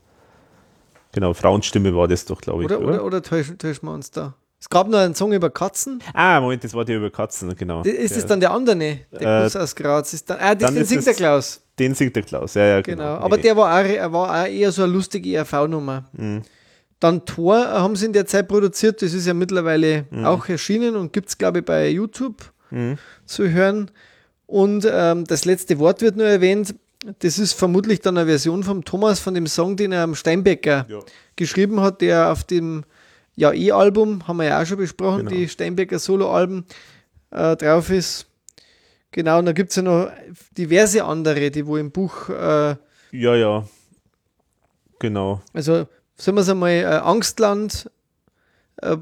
genau, Frauenstimme war das doch, glaube ich. Oder, oder, oder täuschen, täuschen wir uns da? Es gab noch einen Song über Katzen. Ah, Moment, das war der über Katzen, genau. Ist das dann der andere? Der Äh, Kuss aus Graz. Ist dann, ah, das dann den ist singt der Klaus. Den singt der Klaus, ja, ja, Genau. genau. Aber Nee. der war auch, war auch eher so eine lustige ERV-Nummer. Mhm. Dann Tor äh, haben sie in der Zeit produziert. Das ist ja mittlerweile Mhm. auch erschienen und gibt es, glaube ich, bei YouTube Mhm. zu hören. Und ähm, das letzte Wort wird nur erwähnt. Das ist vermutlich dann eine Version vom Thomas von dem Song, den er am Steinbecker Ja. geschrieben hat, der auf dem ja E-Album, haben wir ja auch schon besprochen, Genau. die Steinbecker Solo-Alben äh, drauf ist. Genau, und da gibt es ja noch diverse andere, die wo im Buch, äh, Ja, ja. Genau. also sagen wir es einmal, äh, Angstland, äh,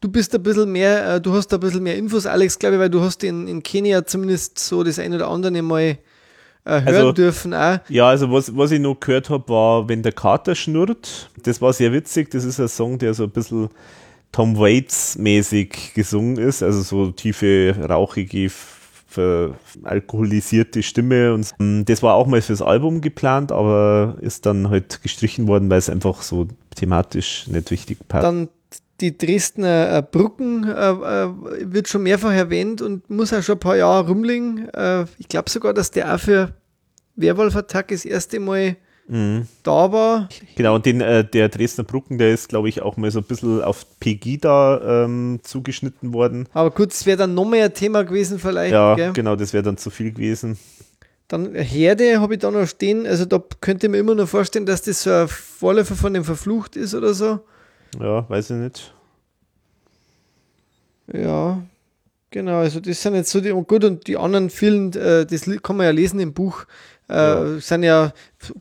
du bist ein bisschen mehr, äh, du hast ein bisschen mehr Infos, Alex, glaube ich, weil du hast in, in Kenia zumindest so das ein oder andere mal äh, hören Also- dürfen auch. Ja, also was, was ich noch gehört habe, war, wenn der Kater schnurrt. Das war sehr witzig. Das ist ein Song, der so ein bisschen Tom Waits mäßig gesungen ist. Also so tiefe, rauchige, alkoholisierte Stimme. Und ähm, das war auch mal fürs Album geplant, aber ist dann halt gestrichen worden, weil es einfach so thematisch nicht wichtig passt. Dann die Dresdner äh, Brücken äh, äh, wird schon mehrfach erwähnt und muss auch schon ein paar Jahre rumliegen. Äh, ich glaube sogar, dass der auch für Werwolf-Attack das erste Mal Mhm. da war. Genau, und den, äh, der Dresdner Brücken, der ist, glaube ich, auch mal so ein bisschen auf Pegida ähm, zugeschnitten worden. Aber gut, es wäre dann noch mehr ein Thema gewesen vielleicht. Ja, gell? genau, das wäre dann zu viel gewesen. Dann Herde habe ich da noch stehen. Also da könnte ich mir immer noch vorstellen, dass das so ein Vorläufer von dem Verflucht ist oder so. Ja, weiß ich nicht. Ja, genau. Also das sind jetzt so die, und gut, und die anderen vielen, äh, das kann man ja lesen im Buch, äh, Ja. sind ja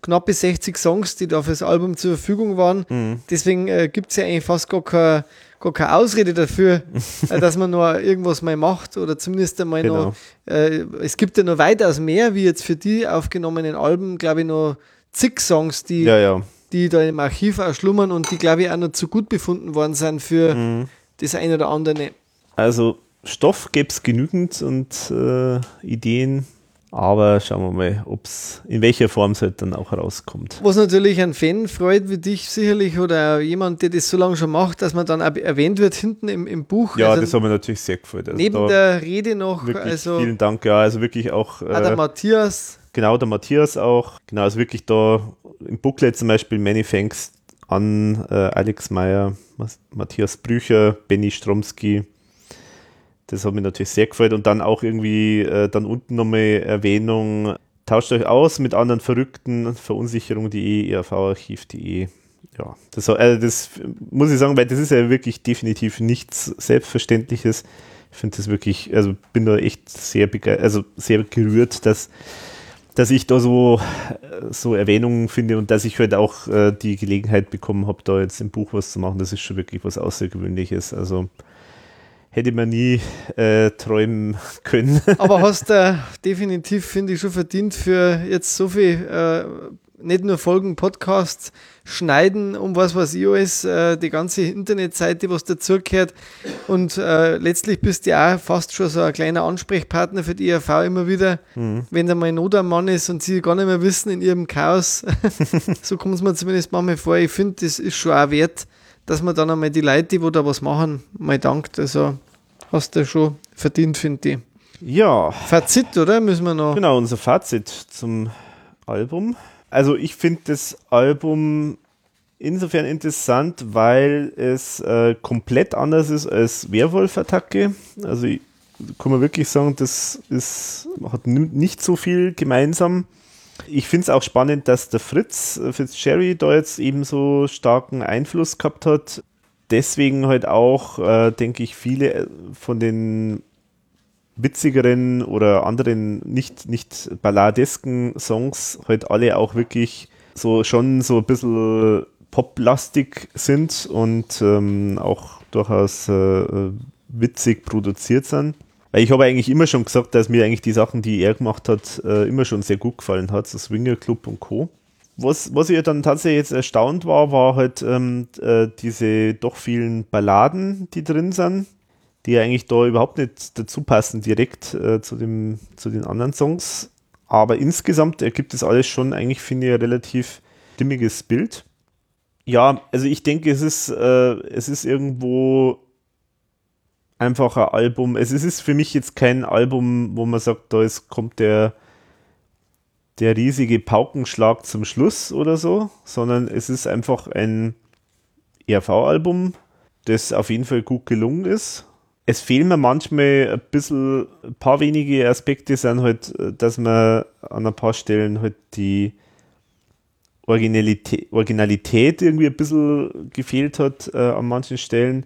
knappe 60 Songs, die da fürs Album zur Verfügung waren. Mhm. Deswegen äh, gibt es ja eigentlich fast gar keine, gar keine Ausrede dafür, *laughs* äh, dass man noch irgendwas mal macht oder zumindest einmal Genau. noch. Äh, es gibt ja noch weitaus mehr, wie jetzt für die aufgenommenen Alben, glaube ich, noch zig Songs, die, Ja, ja. Die da im Archiv auch schlummern und die, glaube ich, auch noch zu gut befunden worden sind für Mhm. das eine oder andere. Also Stoff gäbe es genügend und äh, Ideen. Aber schauen wir mal, ob's, in welcher Form es halt dann auch rauskommt. Was natürlich ein Fan freut, wie dich sicherlich oder jemand, der das so lange schon macht, dass man dann erwähnt wird hinten im, im Buch. Ja, also das hat mir natürlich sehr gefreut. Also neben der Rede noch. Also vielen Dank, ja, also wirklich auch. Äh, der Matthias. Genau, der Matthias auch. Genau, also wirklich da im Booklet zum Beispiel Many Thanks an äh, Alex Meyer, Matthias Brücher, Benny Stromski das hat mich natürlich sehr gefreut. Und dann auch irgendwie äh, dann unten nochmal Erwähnung, tauscht euch aus mit anderen Verrückten, Verunsicherung.de, ERV-Archiv.de. Ja, das, äh, das muss ich sagen, weil das ist ja wirklich definitiv nichts Selbstverständliches. Ich finde das wirklich, also bin da echt sehr also sehr gerührt, dass, dass ich da so, so Erwähnungen finde und dass ich halt auch äh, die Gelegenheit bekommen habe, da jetzt im Buch was zu machen. Das ist schon wirklich was Außergewöhnliches. Also hätte man nie äh, träumen *laughs* können. Aber hast du definitiv, finde ich, schon verdient für jetzt so viel, äh, nicht nur Folgen, Podcasts, Schneiden, um was was ich alles, äh, die ganze Internetseite, was dazugehört. Und äh, letztlich bist du ja auch fast schon so ein kleiner Ansprechpartner für die IRV immer wieder, mhm. wenn da mal Not am Mann ist und sie gar nicht mehr wissen in ihrem Chaos. *laughs* so kommt es mir zumindest manchmal vor. Ich finde, das ist schon auch wert, dass man dann einmal die Leute, die da was machen, mal dankt. Also hast du schon verdient, finde ich. Ja. Fazit, oder? Müssen wir noch. Genau, unser Fazit zum Album. Also ich finde das Album insofern interessant, weil es äh, komplett anders ist als Werwolf-Attacke. Also ich, kann man wirklich sagen, das ist, hat nicht so viel gemeinsam. Ich finde es auch spannend, dass der Fritz, äh, Fritz Cherry, da jetzt eben so starken Einfluss gehabt hat deswegen halt auch, äh, denke ich, viele äh, von den witzigeren oder anderen nicht, nicht balladesken Songs halt alle auch wirklich so schon so ein bisschen poplastig sind und ähm, auch durchaus äh, witzig produziert sind. Weil ich habe eigentlich immer schon gesagt, dass mir eigentlich die Sachen, die er gemacht hat, äh, immer schon sehr gut gefallen hat, so Swinger Club und Co was, was ich dann tatsächlich jetzt erstaunt war, war halt ähm, äh, diese doch vielen Balladen, die drin sind, die eigentlich da überhaupt nicht dazu passen, direkt äh, zu, dem, zu den anderen Songs. Aber insgesamt ergibt es alles schon eigentlich, finde ich, ein relativ stimmiges Bild. Ja, also ich denke, es ist, äh, es ist irgendwo einfach ein Album. Es ist für mich jetzt kein Album, wo man sagt, da ist, kommt der der riesige Paukenschlag zum Schluss oder so, sondern es ist einfach ein ERV-Album, das auf jeden Fall gut gelungen ist. Es fehlen mir manchmal ein bisschen, ein paar wenige Aspekte sind halt, dass man an ein paar Stellen halt die Originalität, Originalität irgendwie ein bisschen gefehlt hat äh, an manchen Stellen.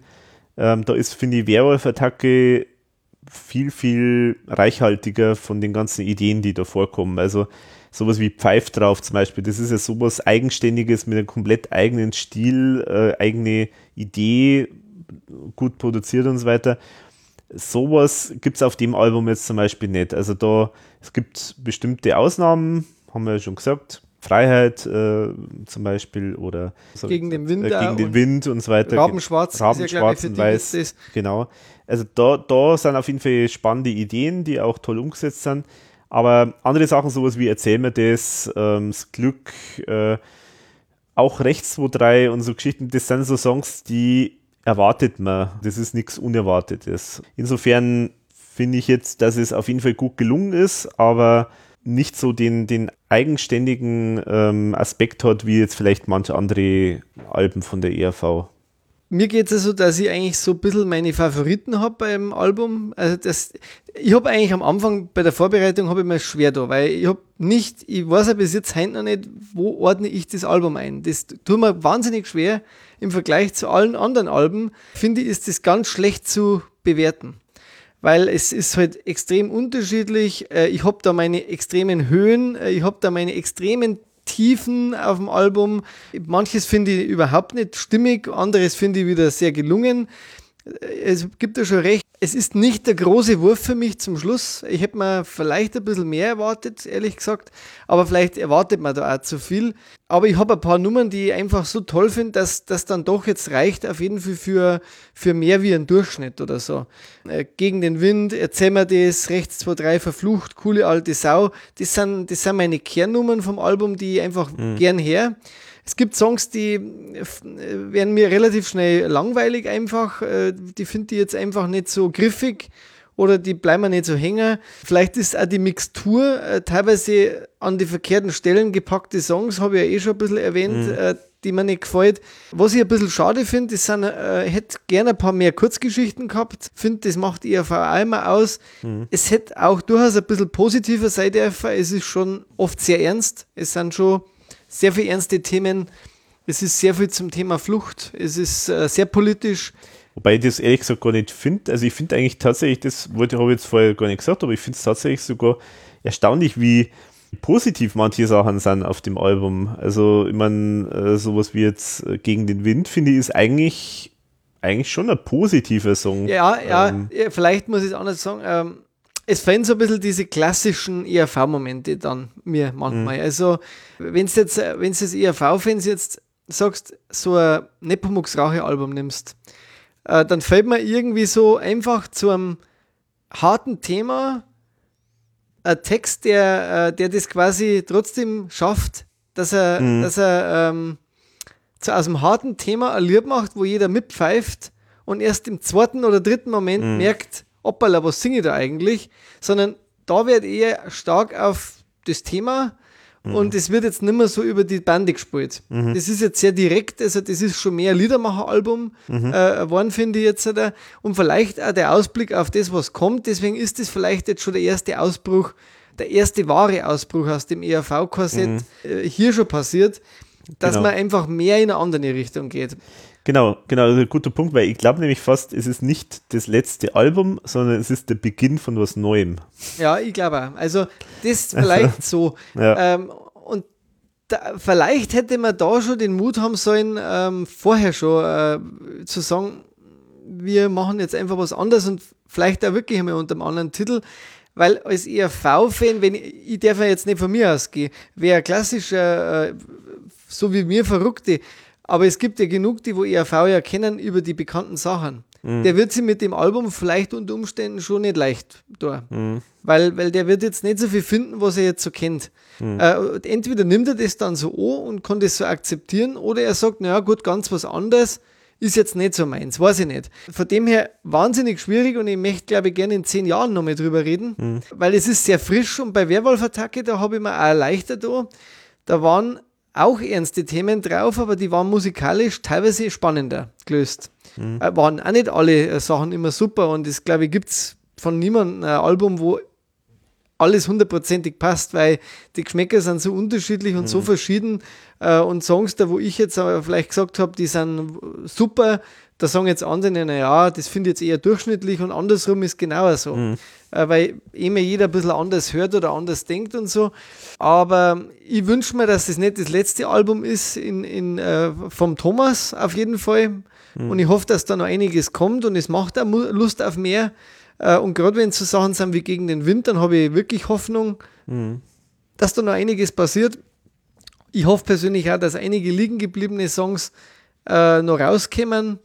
Ähm, da ist, finde ich, Werwolf-Attacke viel, viel reichhaltiger von den ganzen Ideen, die da vorkommen. Also sowas wie Pfeif drauf zum Beispiel, das ist ja sowas Eigenständiges mit einem komplett eigenen Stil, äh, eigene Idee, gut produziert und so weiter. Sowas gibt es auf dem Album jetzt zum Beispiel nicht. Also da, es gibt bestimmte Ausnahmen, haben wir ja schon gesagt. Freiheit äh, zum Beispiel oder gegen den Wind, äh, gegen den Wind und so weiter. Rabenschwarz, Rabenschwarz ja, und Weiß. Genau. Also da, da sind auf jeden Fall spannende Ideen, die auch toll umgesetzt sind. Aber andere Sachen, sowas wie Erzähl mir das, ähm, das Glück, äh, auch Rechts 2, 3 und so Geschichten, das sind so Songs, die erwartet man. Das ist nichts Unerwartetes. Insofern finde ich jetzt, dass es auf jeden Fall gut gelungen ist, aber nicht so den, den eigenständigen ähm, Aspekt hat, wie jetzt vielleicht manche andere Alben von der ERV. Mir geht es so, dass ich eigentlich so ein bisschen meine Favoriten habe beim Album. Also das, ich habe eigentlich am Anfang bei der Vorbereitung habe ich mir schwer da, weil ich habe nicht, ich weiß ja bis jetzt heute noch nicht, wo ordne ich das Album ein. Das tut mir wahnsinnig schwer im Vergleich zu allen anderen Alben. Finde ich, ist das ganz schlecht zu bewerten. Weil es ist halt extrem unterschiedlich. Äh, ich habe da meine extremen Höhen, äh, ich habe da meine extremen Tiefen auf dem Album. Manches finde ich überhaupt nicht stimmig, anderes finde ich wieder sehr gelungen. Es gibt ja schon recht, es ist nicht der große Wurf für mich zum Schluss. Ich hätte mir vielleicht ein bisschen mehr erwartet, ehrlich gesagt, aber vielleicht erwartet man da auch zu viel. Aber ich habe ein paar Nummern, die ich einfach so toll finde, dass das dann doch jetzt reicht, auf jeden Fall für, für mehr wie ein Durchschnitt oder so. Äh, gegen den Wind, erzähl mir das, rechts 2, 3, verflucht, coole alte Sau. Das sind, das sind meine Kernnummern vom Album, die ich einfach mhm. gern her. Es gibt Songs, die äh, werden mir relativ schnell langweilig einfach. Äh, die finde ich jetzt einfach nicht so griffig oder die bleiben mir nicht so hängen. Vielleicht ist auch die Mixtur äh, teilweise an die verkehrten Stellen gepackte Songs, habe ich ja eh schon ein bisschen erwähnt, mhm. die mir nicht gefällt. Was ich ein bisschen schade finde, ist, äh, hätte gerne ein paar mehr Kurzgeschichten gehabt. Finde, das macht ERV auch immer aus. Mhm. Es hätte auch durchaus ein bisschen positiver sein dürfen. Es ist schon oft sehr ernst. Es sind schon sehr viele ernste Themen. Es ist sehr viel zum Thema Flucht. Es ist äh, sehr politisch. Wobei ich das ehrlich gesagt gar nicht finde. Also ich finde eigentlich tatsächlich, das wollte habe ich jetzt vorher gar nicht gesagt, aber ich finde es tatsächlich sogar erstaunlich, wie positiv manche Sachen sind auf dem Album. Also ich meine, äh, sowas wie jetzt äh, Gegen den Wind, finde ich, ist eigentlich, eigentlich schon ein positiver Song. Ja, ja, ähm, vielleicht muss ich es anders sagen. Ähm, es fehlen so ein bisschen diese klassischen ERV-Momente dann mir manchmal. Mhm. Also, wenn du jetzt, wenn du das ERV-Fans jetzt sagst, so ein Nepomuk's Rache-Album nimmst, äh, dann fällt mir irgendwie so einfach zu einem harten Thema ein Text, der, äh, der das quasi trotzdem schafft, dass er, mhm. dass er ähm, zu, aus dem harten Thema ein Lied macht, wo jeder mitpfeift und erst im zweiten oder dritten Moment mhm. merkt, hoppala, was singe ich da eigentlich? Sondern da wird eher stark auf das Thema mhm. und es wird jetzt nicht mehr so über die Bande gespielt. Mhm. Das ist jetzt sehr direkt, also das ist schon mehr Liedermacher-Album mhm. äh, geworden, finde ich jetzt. Oder? Und vielleicht auch der Ausblick auf das, was kommt. Deswegen ist das vielleicht jetzt schon der erste Ausbruch, der erste wahre Ausbruch aus dem ERV-Korsett mhm. äh, hier schon passiert, dass genau. man einfach mehr in eine andere Richtung geht. Genau, genau, das ist ein guter Punkt, weil ich glaube nämlich fast, es ist nicht das letzte Album, sondern es ist der Beginn von was Neuem. Ja, ich glaube auch. Also, das *laughs* vielleicht so. Ja. Ähm, und da, vielleicht hätte man da schon den Mut haben sollen, ähm, vorher schon äh, zu sagen, wir machen jetzt einfach was anderes und vielleicht auch wirklich einmal unter einem anderen Titel. Weil als ERV-Fan, wenn ich, ich darf ja jetzt nicht von mir ausgehen, wer klassischer, äh, so wie mir Verrückte, aber es gibt ja genug, die wo ERV ja kennen über die bekannten Sachen. Mhm. Der wird sie mit dem Album vielleicht unter Umständen schon nicht leicht da. Mhm. Weil, weil der wird jetzt nicht so viel finden, was er jetzt so kennt. Mhm. Äh, entweder nimmt er das dann so an und kann das so akzeptieren, oder er sagt, naja gut, ganz was anderes ist jetzt nicht so meins, weiß ich nicht. Von dem her wahnsinnig schwierig und ich möchte, glaube ich, gerne in zehn Jahren nochmal drüber reden, mhm. weil es ist sehr frisch und bei Werwolf-Attacke, da habe ich mir auch erleichtert da. Da waren auch ernste Themen drauf, aber die waren musikalisch teilweise spannender gelöst. Mhm. Äh, waren auch nicht alle äh, Sachen immer super und es glaube ich gibt es von niemandem ein Album, wo alles hundertprozentig passt, weil die Geschmäcker sind so unterschiedlich und mhm. so verschieden. Äh, und Songs, da wo ich jetzt aber vielleicht gesagt habe, die sind super, da sagen jetzt andere, naja, das finde ich jetzt eher durchschnittlich und andersrum ist genauer so. Mhm. Äh, weil immer jeder ein bisschen anders hört oder anders denkt und so. Aber ich wünsche mir, dass das nicht das letzte Album ist in, in, äh, vom Thomas auf jeden Fall. Mhm. Und ich hoffe, dass da noch einiges kommt und es macht auch Lust auf mehr. Äh, und gerade wenn es so Sachen sind wie gegen den Wind, dann habe ich wirklich Hoffnung, mhm. dass da noch einiges passiert. Ich hoffe persönlich auch, dass einige liegen gebliebene Songs äh, noch rauskommen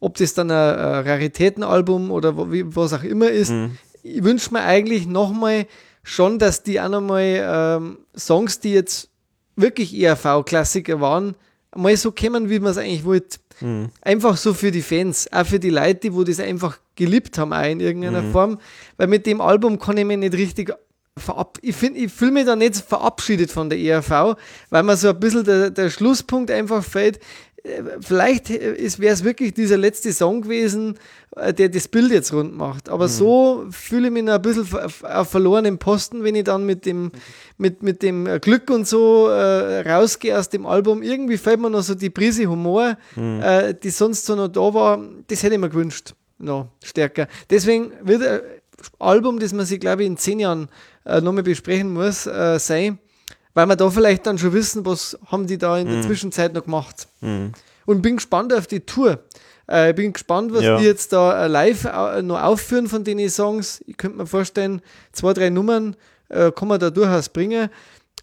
ob das dann ein, ein Raritätenalbum oder was auch immer ist. Mhm. Ich wünsche mir eigentlich nochmal schon, dass die auch nochmal ähm, Songs, die jetzt wirklich ERV-Klassiker waren, mal so kommen, wie man es eigentlich wollte. Mhm. Einfach so für die Fans, auch für die Leute, die wo das einfach geliebt haben, auch in irgendeiner mhm. Form. Weil mit dem Album kann ich mich nicht richtig verab ich, ich fühle mich da nicht verabschiedet von der ERV, weil mir so ein bisschen der, der Schlusspunkt einfach fällt vielleicht wäre es wirklich dieser letzte Song gewesen, äh, der das Bild jetzt rund macht. Aber mhm. so fühle ich mich noch ein bisschen auf verlorenem Posten, wenn ich dann mit dem, mit, mit dem Glück und so äh, rausgehe aus dem Album. Irgendwie fällt mir noch so die Prise Humor, mhm. äh, die sonst so noch da war. Das hätte ich mir gewünscht, noch stärker. Deswegen wird ein Album, das man sich, glaube ich, in zehn Jahren äh, nochmal besprechen muss, äh, sein weil wir da vielleicht dann schon wissen, was haben die da in der mhm. Zwischenzeit noch gemacht. Mhm. Und bin gespannt auf die Tour. Äh, ich bin gespannt, was Ja. die jetzt da äh, live au- noch aufführen von den Songs. Ich könnte mir vorstellen, zwei, drei Nummern äh, kann man da durchaus bringen.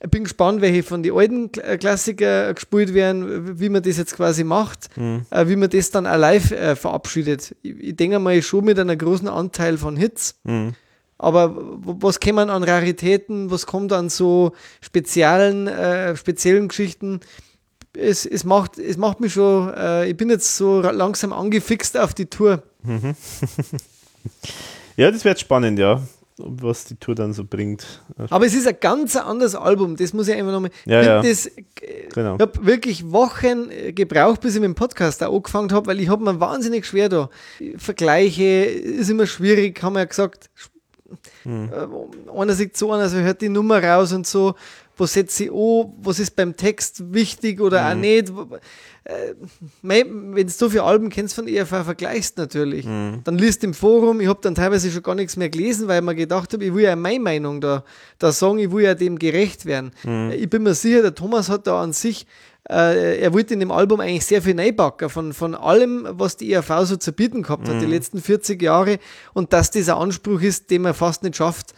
Ich bin gespannt, welche von den alten Kl- äh, Klassiker gespielt werden, wie man das jetzt quasi macht, äh, wie man das dann auch live äh, verabschiedet. Ich, ich denke mal schon mit einem großen Anteil von Hits. Mhm. Aber was kommen an Raritäten, was kommt an so speziellen, äh, speziellen Geschichten? Es, es, macht, es macht mich schon, äh, ich bin jetzt so langsam angefixt auf die Tour. *laughs* Ja, das wird spannend, ja. Was die Tour dann so bringt. Aber es ist ein ganz anderes Album, das muss ich einfach nochmal. Ja, ich ja. das, Genau. Ich habe wirklich Wochen äh, gebraucht, bis ich mit dem Podcast auch angefangen habe, weil ich habe mir wahnsinnig schwer da. Vergleiche ist immer schwierig, haben wir ja gesagt. Hm. Äh, Einer sieht so an, also hört die Nummer raus und so. Was setze ich an? Was ist beim Text wichtig oder Hm. auch nicht? Äh, Wenn du so viele Alben kennst von EFA, vergleichst natürlich. Hm. Dann liest im Forum, ich habe dann teilweise schon gar nichts mehr gelesen, weil ich mir gedacht habe, ich will ja meine Meinung da, da sagen, ich will ja dem gerecht werden. Hm. Ich bin mir sicher, der Thomas hat da an sich, äh, er wollte in dem Album eigentlich sehr viel neibacken von, von allem, was die ERV so zu bieten gehabt hat, die letzten 40 Jahre. Und dass dieser Anspruch ist, den man fast nicht schafft,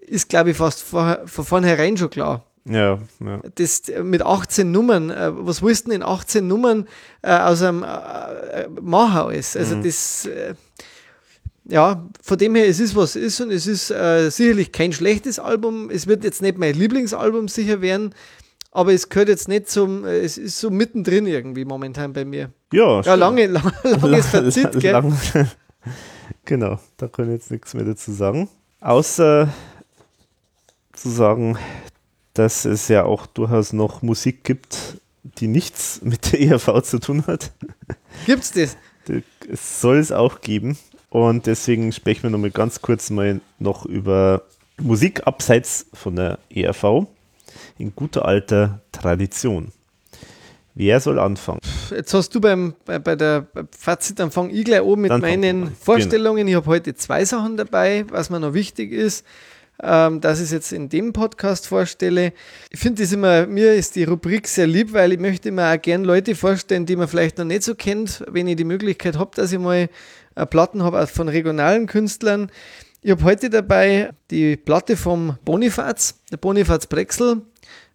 ist, glaube ich, fast vor, von vornherein schon klar Ja, ja. das mit 18 Nummern, äh, was willst du denn in 18 Nummern äh, aus einem äh, machen alles? Also das, äh, ja, von dem her, es ist was es ist und es ist äh, sicherlich kein schlechtes Album. Es wird jetzt nicht mein Lieblingsalbum sicher werden, aber es gehört jetzt nicht zum, äh, es ist so mittendrin irgendwie momentan bei mir. Ja, Ja, stimmt. lange, *laughs* lang, langes Fazit, *laughs* gell? Lang- *laughs* genau, da kann ich jetzt nichts mehr dazu sagen. Außer zu sagen, dass es ja auch durchaus noch Musik gibt, die nichts mit der ERV zu tun hat. Gibt's das? Es soll es auch geben. Und deswegen sprechen wir nochmal ganz kurz mal noch über Musik abseits von der ERV in guter alter Tradition. Wer soll anfangen? Jetzt hast du beim, bei, bei der Fazit, dann fange ich gleich an mit Dann meinen an. Vorstellungen. Ich habe heute zwei Sachen dabei, was mir noch wichtig ist, ähm, dass ich es jetzt in dem Podcast vorstelle. Ich finde das immer, mir ist die Rubrik sehr lieb, weil ich möchte mir auch gern Leute vorstellen, die man vielleicht noch nicht so kennt, wenn ich die Möglichkeit habe, dass ich mal äh, Platten habe von regionalen Künstlern. Ich habe heute dabei die Platte vom Bonifaz, der Bonifaz Brexel.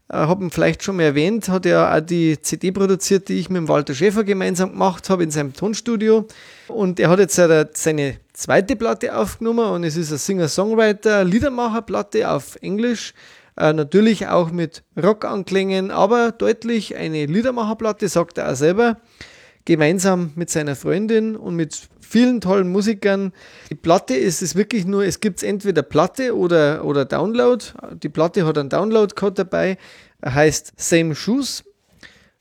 Äh, habe ihn vielleicht schon mal erwähnt, hat er auch die CD produziert, die ich mit Walter Schäfer gemeinsam gemacht habe in seinem Tonstudio. Und er hat jetzt seine zweite Platte aufgenommen und es ist eine Singer-Songwriter, Liedermacher-Platte auf Englisch. Äh, natürlich auch mit Rockanklängen, aber deutlich eine Liedermacherplatte, sagt er auch selber gemeinsam mit seiner Freundin und mit vielen tollen Musikern. Die Platte ist es wirklich nur, es gibt entweder Platte oder, oder Download. Die Platte hat einen Download-Code dabei, heißt Same Shoes,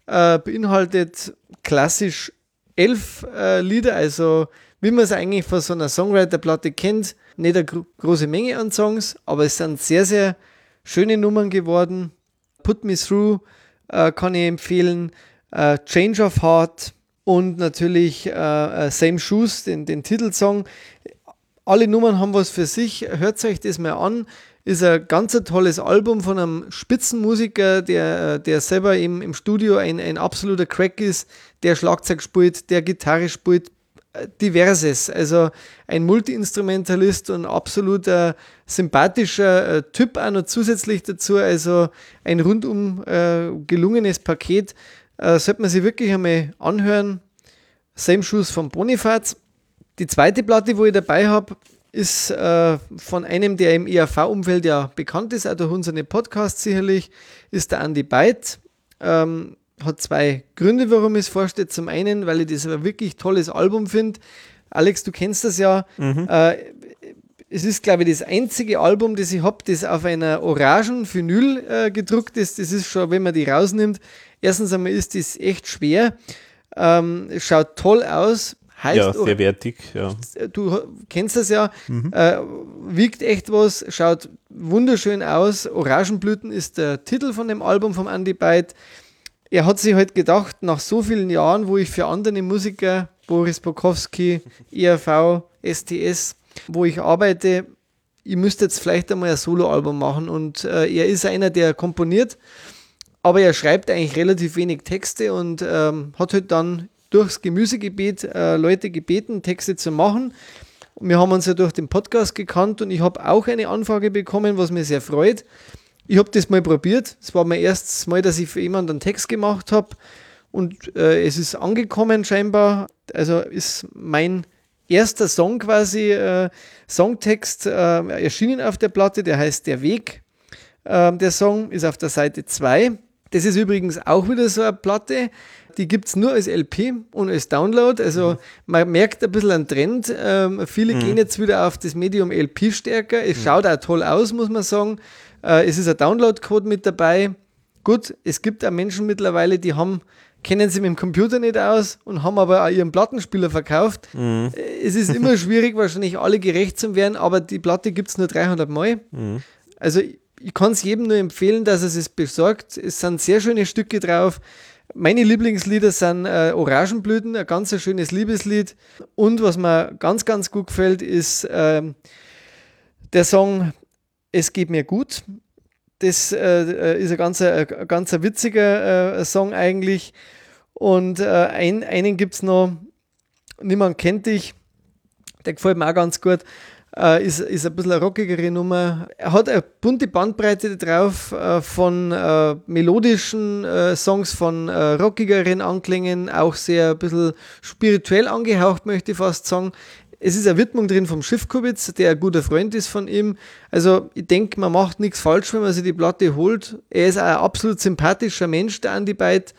äh, beinhaltet klassisch elf äh, Lieder, also wie man es eigentlich von so einer Songwriter-Platte kennt, nicht eine gro große Menge an Songs, aber es sind sehr, sehr schöne Nummern geworden. Put Me Through äh, kann ich empfehlen, äh, Change of Heart und natürlich äh, äh, Same Shoes, den, den Titelsong. Alle Nummern haben was für sich. Hört euch das mal an. Ist ein ganz tolles Album von einem Spitzenmusiker, der, äh, der selber im, im Studio ein, ein absoluter Crack ist, der Schlagzeug spielt, der Gitarre spielt, äh, diverses. Also ein Multi-Instrumentalist und absoluter sympathischer Typ auch noch zusätzlich dazu. Also ein rundum äh, gelungenes Paket. Äh, sollte man sich wirklich einmal anhören. Same Shoes von Bonifaz. Die zweite Platte, wo ich dabei habe, ist äh, von einem, der im ERV-Umfeld ja bekannt ist, auch durch unsere Podcasts sicherlich, ist der Andy Byte. Ähm, hat zwei Gründe, warum ich es vorstelle. Zum einen, weil ich das ein wirklich tolles Album finde. Alex, du kennst das ja. Äh, es ist, glaube ich, das einzige Album, das ich habe, das auf einer orangen Vinyl äh, gedruckt ist. Das ist schon, wenn man die rausnimmt, erstens einmal ist das echt schwer. Ähm, schaut toll aus. Heißt, Ja, sehr wertig, ja. du kennst das ja, äh, wiegt echt was, schaut wunderschön aus. Orangenblüten ist der Titel von dem Album vom Andy Byte. Er hat sich halt gedacht, nach so vielen Jahren, wo ich für andere Musiker, Boris Bokowski, ERV, STS, wo ich arbeite, ich müsste jetzt vielleicht einmal ein Soloalbum machen und äh, er ist einer, der komponiert, aber er schreibt eigentlich relativ wenig Texte und ähm, hat halt dann durchs Gemüsegebet äh, Leute gebeten, Texte zu machen. Wir haben uns ja durch den Podcast gekannt und ich habe auch eine Anfrage bekommen, was mir sehr freut. Ich habe das mal probiert. Es war mein erstes Mal, dass ich für jemanden einen Text gemacht habe und äh, es ist angekommen scheinbar. Also ist mein erster Song quasi, äh, Songtext äh, erschienen auf der Platte, der heißt Der Weg. Ähm, der Song ist auf der Seite 2. Das ist übrigens auch wieder so eine Platte, die gibt es nur als LP und als Download. Also mhm. man merkt ein bisschen einen Trend. Ähm, viele mhm. gehen jetzt wieder auf das Medium LP stärker. Es mhm. schaut auch toll aus, muss man sagen. Äh, es ist ein Download-Code mit dabei. Gut, es gibt auch Menschen mittlerweile, die haben kennen sie mit dem Computer nicht aus und haben aber auch ihren Plattenspieler verkauft. Mhm. Es ist immer *laughs* schwierig, wahrscheinlich alle gerecht zu werden, aber die Platte gibt es nur 300 Mal. Mhm. Also ich kann es jedem nur empfehlen, dass er es besorgt. Es sind sehr schöne Stücke drauf. Meine Lieblingslieder sind äh, Orangenblüten, ein ganz schönes Liebeslied. Und was mir ganz, ganz gut gefällt, ist äh, der Song Es geht mir gut. Das äh, ist ein ganz, ein ganz witziger äh, Song eigentlich. Und äh, ein, einen gibt es noch, niemand kennt dich, der gefällt mir auch ganz gut. Äh, ist, ist ein bisschen eine rockigere Nummer. Er hat eine bunte Bandbreite drauf äh, von äh, melodischen äh, Songs, von äh, rockigeren Anklängen, auch sehr ein bisschen spirituell angehaucht, möchte ich fast sagen. Es ist eine Widmung drin vom Schiffkubitz, der ein guter Freund ist von ihm. Also ich denke, man macht nichts falsch, wenn man sich die Platte holt. Er ist ein absolut sympathischer Mensch, der Andi Beit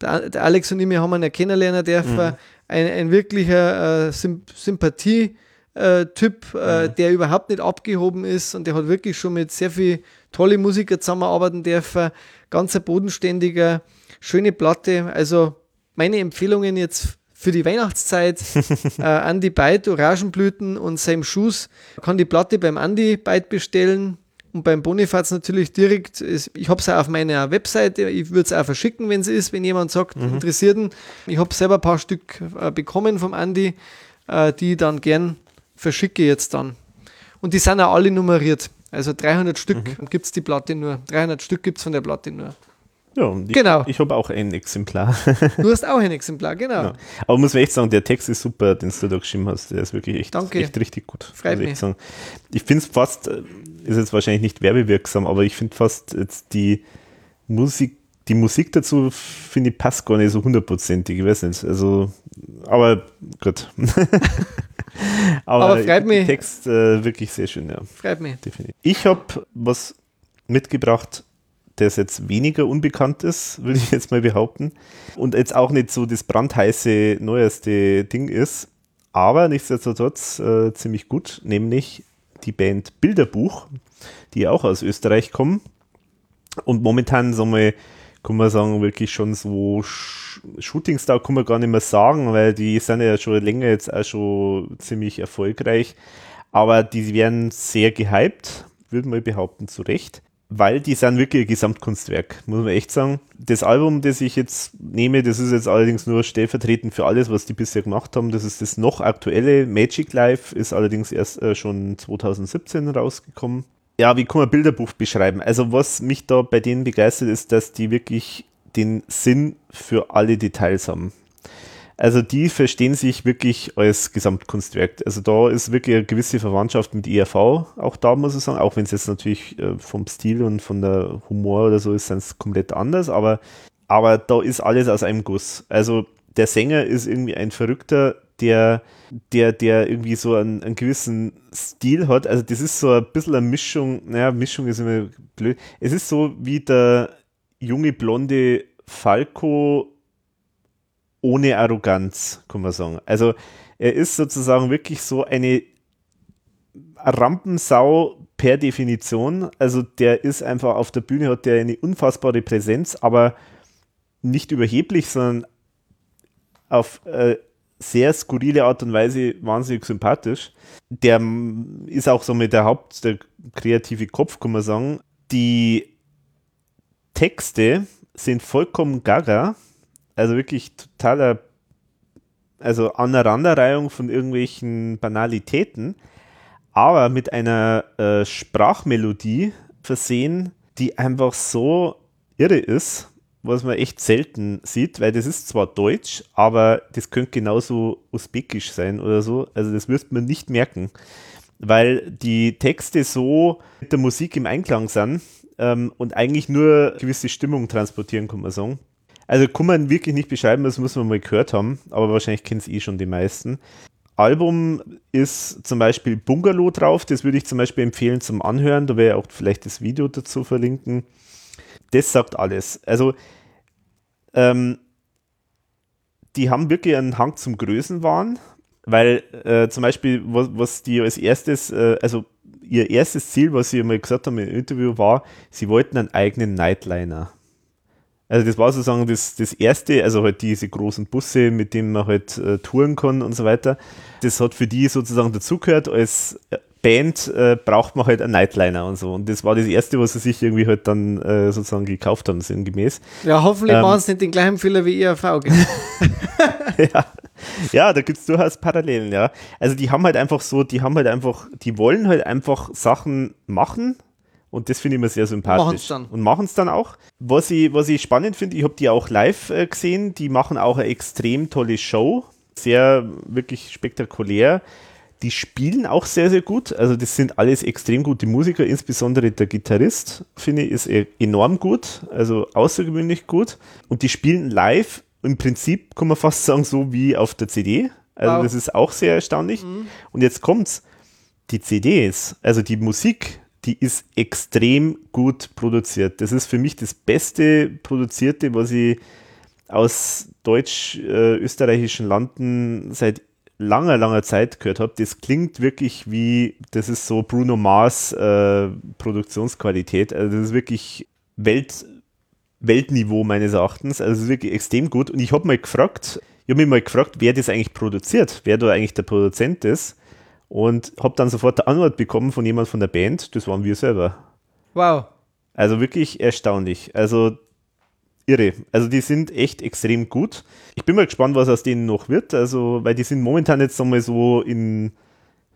der, der Alex und ich, wir haben ihn ja kennenlernen dürfen. Mhm. Ein, ein wirklicher äh, Sympathie- äh, Typ, äh, mhm. der überhaupt nicht abgehoben ist und der hat wirklich schon mit sehr viel tolle Musiker zusammenarbeiten dürfen. Ganz ein bodenständiger, schöne Platte. Also meine Empfehlungen jetzt für die Weihnachtszeit. *laughs* äh, Andy Byte, Orangenblüten und Sam Schuss. Kann die Platte beim Andy Byte bestellen. Und beim Bonifaz natürlich direkt, ich habe es auch auf meiner Webseite, ich würde es auch verschicken, wenn es ist, wenn jemand sagt, mhm. Interessierten. Ich habe selber ein paar Stück äh, bekommen vom Andi, äh, die dann gern verschicke jetzt dann. Und die sind auch alle nummeriert. Also 300 Stück mhm. gibt es die Platte nur. 300 Stück gibt es von der Platte nur. Ja, ich, genau. ich habe auch ein Exemplar. *laughs* Du hast auch ein Exemplar, *laughs* genau. Ja. Aber muss man echt sagen, der Text ist super, den du da geschrieben hast. Der ist wirklich echt, echt richtig gut. Freut mich. Sagen. Ich finde es fast, äh, ist jetzt wahrscheinlich nicht werbewirksam, aber ich finde fast jetzt die Musik, die Musik dazu, finde ich, passt gar nicht so hundertprozentig. Ich weiß nicht. Also, aber gut. *laughs* aber, aber freut mich. Text äh, wirklich sehr schön, ja. Freut mich. Definitiv. Ich habe was mitgebracht, das jetzt weniger unbekannt ist, würde ich jetzt mal behaupten. Und jetzt auch nicht so das brandheiße, neueste Ding ist, aber nichtsdestotrotz äh, ziemlich gut, nämlich die Band Bilderbuch, die auch aus Österreich kommen. Und momentan, so mal, kann man sagen, wirklich schon so Shootingstar kann man gar nicht mehr sagen, weil die sind ja schon länger jetzt auch schon ziemlich erfolgreich. Aber die werden sehr gehypt, würde man behaupten, zu Recht weil die sind wirklich ein Gesamtkunstwerk, muss man echt sagen. Das Album, das ich jetzt nehme, das ist jetzt allerdings nur stellvertretend für alles, was die bisher gemacht haben. Das ist das noch aktuelle. Magic Life ist allerdings erst äh, schon 2017 rausgekommen. Ja, wie kann man Bilderbuch beschreiben? Also was mich da bei denen begeistert ist, dass die wirklich den Sinn für alle Details haben. Also die verstehen sich wirklich als Gesamtkunstwerk. Also da ist wirklich eine gewisse Verwandtschaft mit ERV auch da, muss ich sagen, auch wenn es jetzt natürlich äh, vom Stil und von der Humor oder so ist, sind es komplett anders, aber, aber da ist alles aus einem Guss. Also der Sänger ist irgendwie ein Verrückter, der, der, der irgendwie so einen, einen gewissen Stil hat. Also das ist so ein bisschen eine Mischung, naja, Mischung ist immer blöd. Es ist so wie der junge blonde Falco ohne Arroganz, kann man sagen. Also er ist sozusagen wirklich so eine Rampensau per Definition. Also der ist einfach auf der Bühne, hat der eine unfassbare Präsenz, aber nicht überheblich, sondern auf äh, sehr skurrile Art und Weise wahnsinnig sympathisch. Der ist auch so mit der Haupt, der kreative Kopf, kann man sagen. Die Texte sind vollkommen gaga also wirklich totaler, also Aneinanderreihung von irgendwelchen Banalitäten, aber mit einer äh, Sprachmelodie versehen, die einfach so irre ist, was man echt selten sieht, weil das ist zwar Deutsch, aber das könnte genauso usbekisch sein oder so. Also das wirst man nicht merken, weil die Texte so mit der Musik im Einklang sind ähm, und eigentlich nur gewisse Stimmung transportieren, kann man sagen. Also kann man wirklich nicht beschreiben, das muss man mal gehört haben, aber wahrscheinlich kennen es eh schon die meisten. Album ist zum Beispiel Bungalow drauf, das würde ich zum Beispiel empfehlen zum Anhören, da ich auch vielleicht das Video dazu verlinken. Das sagt alles. Also, ähm, die haben wirklich einen Hang zum Größenwahn, weil äh, zum Beispiel, was, was die als erstes, äh, also ihr erstes Ziel, was sie mal gesagt haben im Interview, war, sie wollten einen eigenen Nightliner. Also das war sozusagen das, das erste, also halt diese großen Busse, mit denen man halt äh, touren kann und so weiter. Das hat für die sozusagen dazugehört. Als Band äh, braucht man halt einen Nightliner und so. Und das war das erste, was sie sich irgendwie halt dann äh, sozusagen gekauft haben, sinngemäß. Ja, hoffentlich ähm, machen sie nicht den gleichen Fehler wie IRV. *laughs* ja. ja, da gibt es durchaus Parallelen, ja. Also die haben halt einfach so, die haben halt einfach, die wollen halt einfach Sachen machen, und das finde ich immer sehr sympathisch. Machen's dann. Und machen es dann auch. Was ich, was ich spannend finde, ich habe die auch live äh, gesehen. Die machen auch eine extrem tolle Show. Sehr, wirklich spektakulär. Die spielen auch sehr, sehr gut. Also, das sind alles extrem gute Musiker. Insbesondere der Gitarrist, finde ich, ist e-, enorm gut. Also, außergewöhnlich gut. Und die spielen live im Prinzip, kann man fast sagen, so wie auf der CD. Also, wow. das ist auch sehr erstaunlich. Mhm. Und jetzt kommt's. Die CDs, also die Musik, die ist extrem gut produziert. Das ist für mich das beste produzierte, was ich aus deutsch-österreichischen Landen seit langer, langer Zeit gehört habe. Das klingt wirklich wie, das ist so Bruno Mars äh, Produktionsqualität. Also das ist wirklich Welt, Weltniveau meines Erachtens. Also das ist wirklich extrem gut. Und ich habe mal gefragt, ich habe mich mal gefragt, wer das eigentlich produziert, wer da eigentlich der Produzent ist und habe dann sofort eine Antwort bekommen von jemand von der Band, das waren wir selber. Wow. Also wirklich erstaunlich. Also irre. Also die sind echt extrem gut. Ich bin mal gespannt, was aus denen noch wird. Also, weil die sind momentan jetzt nochmal so in,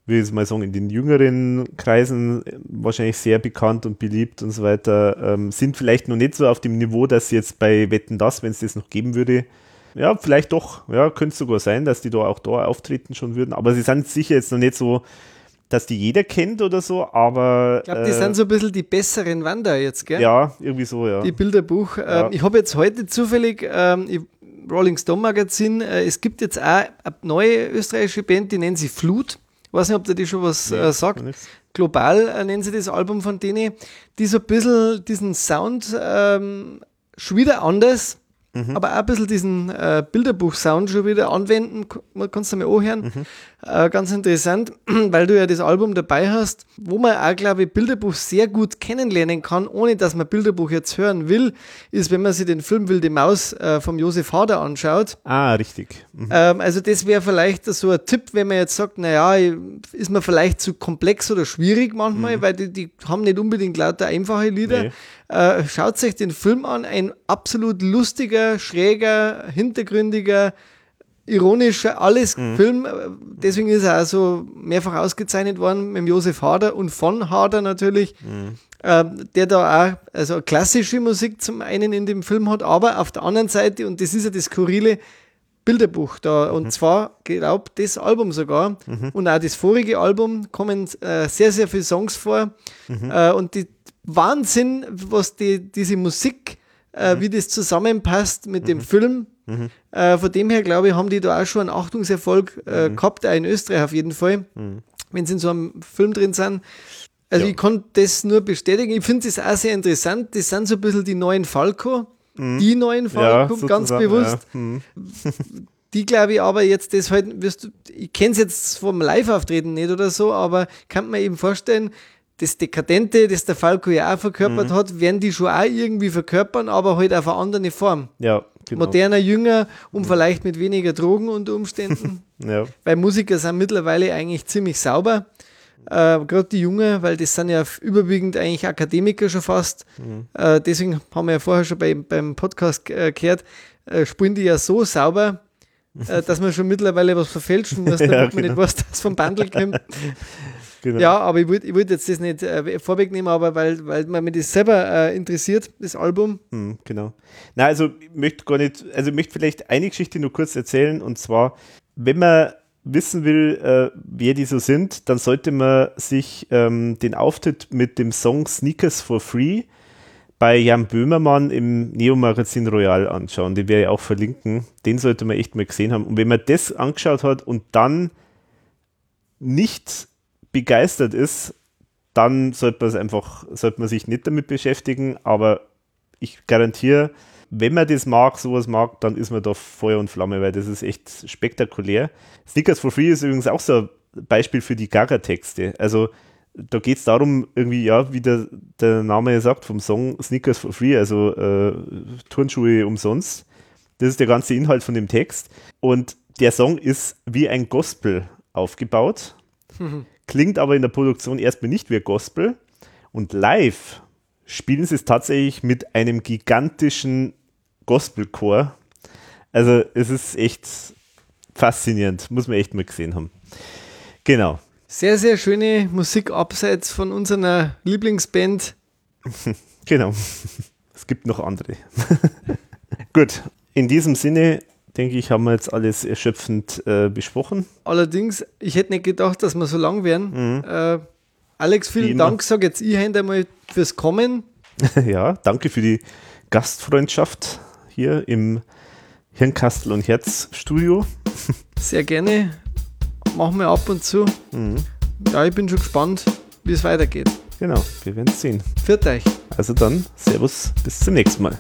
wie ich mal sagen, in den jüngeren Kreisen wahrscheinlich sehr bekannt und beliebt und so weiter. Ähm, sind vielleicht noch nicht so auf dem Niveau, dass sie jetzt bei Wetten das, wenn es das noch geben würde, ja, vielleicht doch. Ja, könnte sogar sein, dass die da auch da auftreten schon würden. Aber sie sind sicher jetzt noch nicht so, dass die jeder kennt oder so, aber. Ich glaube, die äh, sind so ein bisschen die besseren Wander jetzt, gell? Ja, irgendwie so, ja. Die Bilderbuch. Ja. Ähm, ich habe jetzt heute zufällig ähm, Rolling Stone Magazin, äh, es gibt jetzt auch eine neue österreichische Band, die nennen sie Flut. Ich weiß nicht, ob der die schon was äh, sagt. Global äh, nennen sie das Album von denen, die so ein bisschen diesen Sound ähm, schon wieder anders Mhm. Aber auch ein bisschen diesen äh, Bilderbuch-Sound schon wieder anwenden, kannst du mir auch hören. Mhm. Äh, ganz interessant, *clears throat* weil du ja das Album dabei hast, wo man auch, glaube ich, Bilderbuch sehr gut kennenlernen kann, ohne dass man Bilderbuch jetzt hören will, ist, wenn man sich den Film Wilde Maus äh, vom Josef Hader anschaut. Ah, richtig. Mhm. Ähm, also das wäre vielleicht so ein Tipp, wenn man jetzt sagt, naja, ist mir vielleicht zu komplex oder schwierig manchmal, mhm. weil die, die haben nicht unbedingt lauter einfache Lieder. Nee. Äh, schaut sich den Film an, ein absolut lustiger, schräger, hintergründiger, ironischer, alles mhm. Film. Deswegen ist er also mehrfach ausgezeichnet worden mit Josef Hader und von Hader natürlich, mhm. äh, der da auch also klassische Musik zum einen in dem Film hat, aber auf der anderen Seite, und das ist ja das skurrile, Bilderbuch da. Und mhm. zwar, glaube das Album sogar mhm. und auch das vorige Album kommen äh, sehr, sehr viele Songs vor. Mhm. Äh, und die Wahnsinn, was die, diese Musik, äh, mhm. wie das zusammenpasst mit dem mhm. Film. Mhm. Äh, von dem her, glaube ich, haben die da auch schon einen Achtungserfolg äh, gehabt, auch in Österreich auf jeden Fall, wenn sie in so einem Film drin sind. Also ja. ich kann das nur bestätigen. Ich finde das auch sehr interessant. Das sind so ein bisschen die neuen Falco die neuen Falco, ja, ganz bewusst. Ja. Mhm. *laughs* Die glaube ich aber jetzt, das halt, wirst du, ich kenne es jetzt vom Live-Auftreten nicht oder so, aber kann man eben vorstellen, das Dekadente, das der Falco ja auch verkörpert mhm. hat, werden die schon auch irgendwie verkörpern, aber halt auf eine andere Form. Ja, genau. Moderner, jünger und mhm. vielleicht mit weniger Drogen unter Umständen. *laughs* ja. Weil Musiker sind mittlerweile eigentlich ziemlich sauber. Äh, Gerade die Jungen, weil das sind ja überwiegend eigentlich Akademiker schon fast. Mhm. Äh, deswegen haben wir ja vorher schon bei, beim Podcast äh, gehört, äh, spielen die ja so sauber, äh, *laughs* dass man schon mittlerweile was verfälschen muss, damit ja, genau. man nicht weiß, dass vom Bundle kommt. *laughs* Genau. Ja, aber ich ich wollt jetzt das nicht äh, vorwegnehmen, aber weil, weil man mich das selber äh, interessiert, das Album. Hm, genau. Na, also ich möchte gar nicht, also ich möchte vielleicht eine Geschichte nur kurz erzählen und zwar, wenn man wissen will, äh, wer die so sind, dann sollte man sich ähm, den Auftritt mit dem Song Sneakers for Free bei Jan Böhmermann im Neo-Magazin Royal anschauen. Den werde ich auch verlinken. Den sollte man echt mal gesehen haben. Und wenn man das angeschaut hat und dann nicht begeistert ist, dann sollte man es einfach, sollte man sich nicht damit beschäftigen. Aber ich garantiere, wenn man das mag, sowas mag, dann ist man da Feuer und Flamme, weil das ist echt spektakulär. Snickers for Free ist übrigens auch so ein Beispiel für die Gaga-Texte. Also da geht es darum, irgendwie, ja, wie der, der Name sagt, vom Song Sneakers for Free, also äh, Turnschuhe umsonst. Das ist der ganze Inhalt von dem Text. Und der Song ist wie ein Gospel aufgebaut. *laughs* klingt aber in der Produktion erstmal nicht wie Gospel. Und live spielen sie es tatsächlich mit einem gigantischen Gospelchor. Also es ist echt faszinierend, muss man echt mal gesehen haben. Genau. Sehr, sehr schöne Musik abseits von unserer Lieblingsband. *laughs* genau. Es gibt noch andere. *laughs* Gut, in diesem Sinne denke ich, haben wir jetzt alles erschöpfend äh, besprochen. Allerdings, ich hätte nicht gedacht, dass wir so lang werden. Mhm. Äh, Alex, vielen Dank, sage jetzt ich einmal fürs Kommen. *laughs* ja, danke für die Gastfreundschaft hier im Hirnkastel und Herz Studio. *laughs* Sehr gerne. Machen wir ab und zu. Mhm. Ja, ich bin schon gespannt, wie es weitergeht. Genau, wir werden es sehen. Viert euch. Also dann, Servus, bis zum nächsten Mal.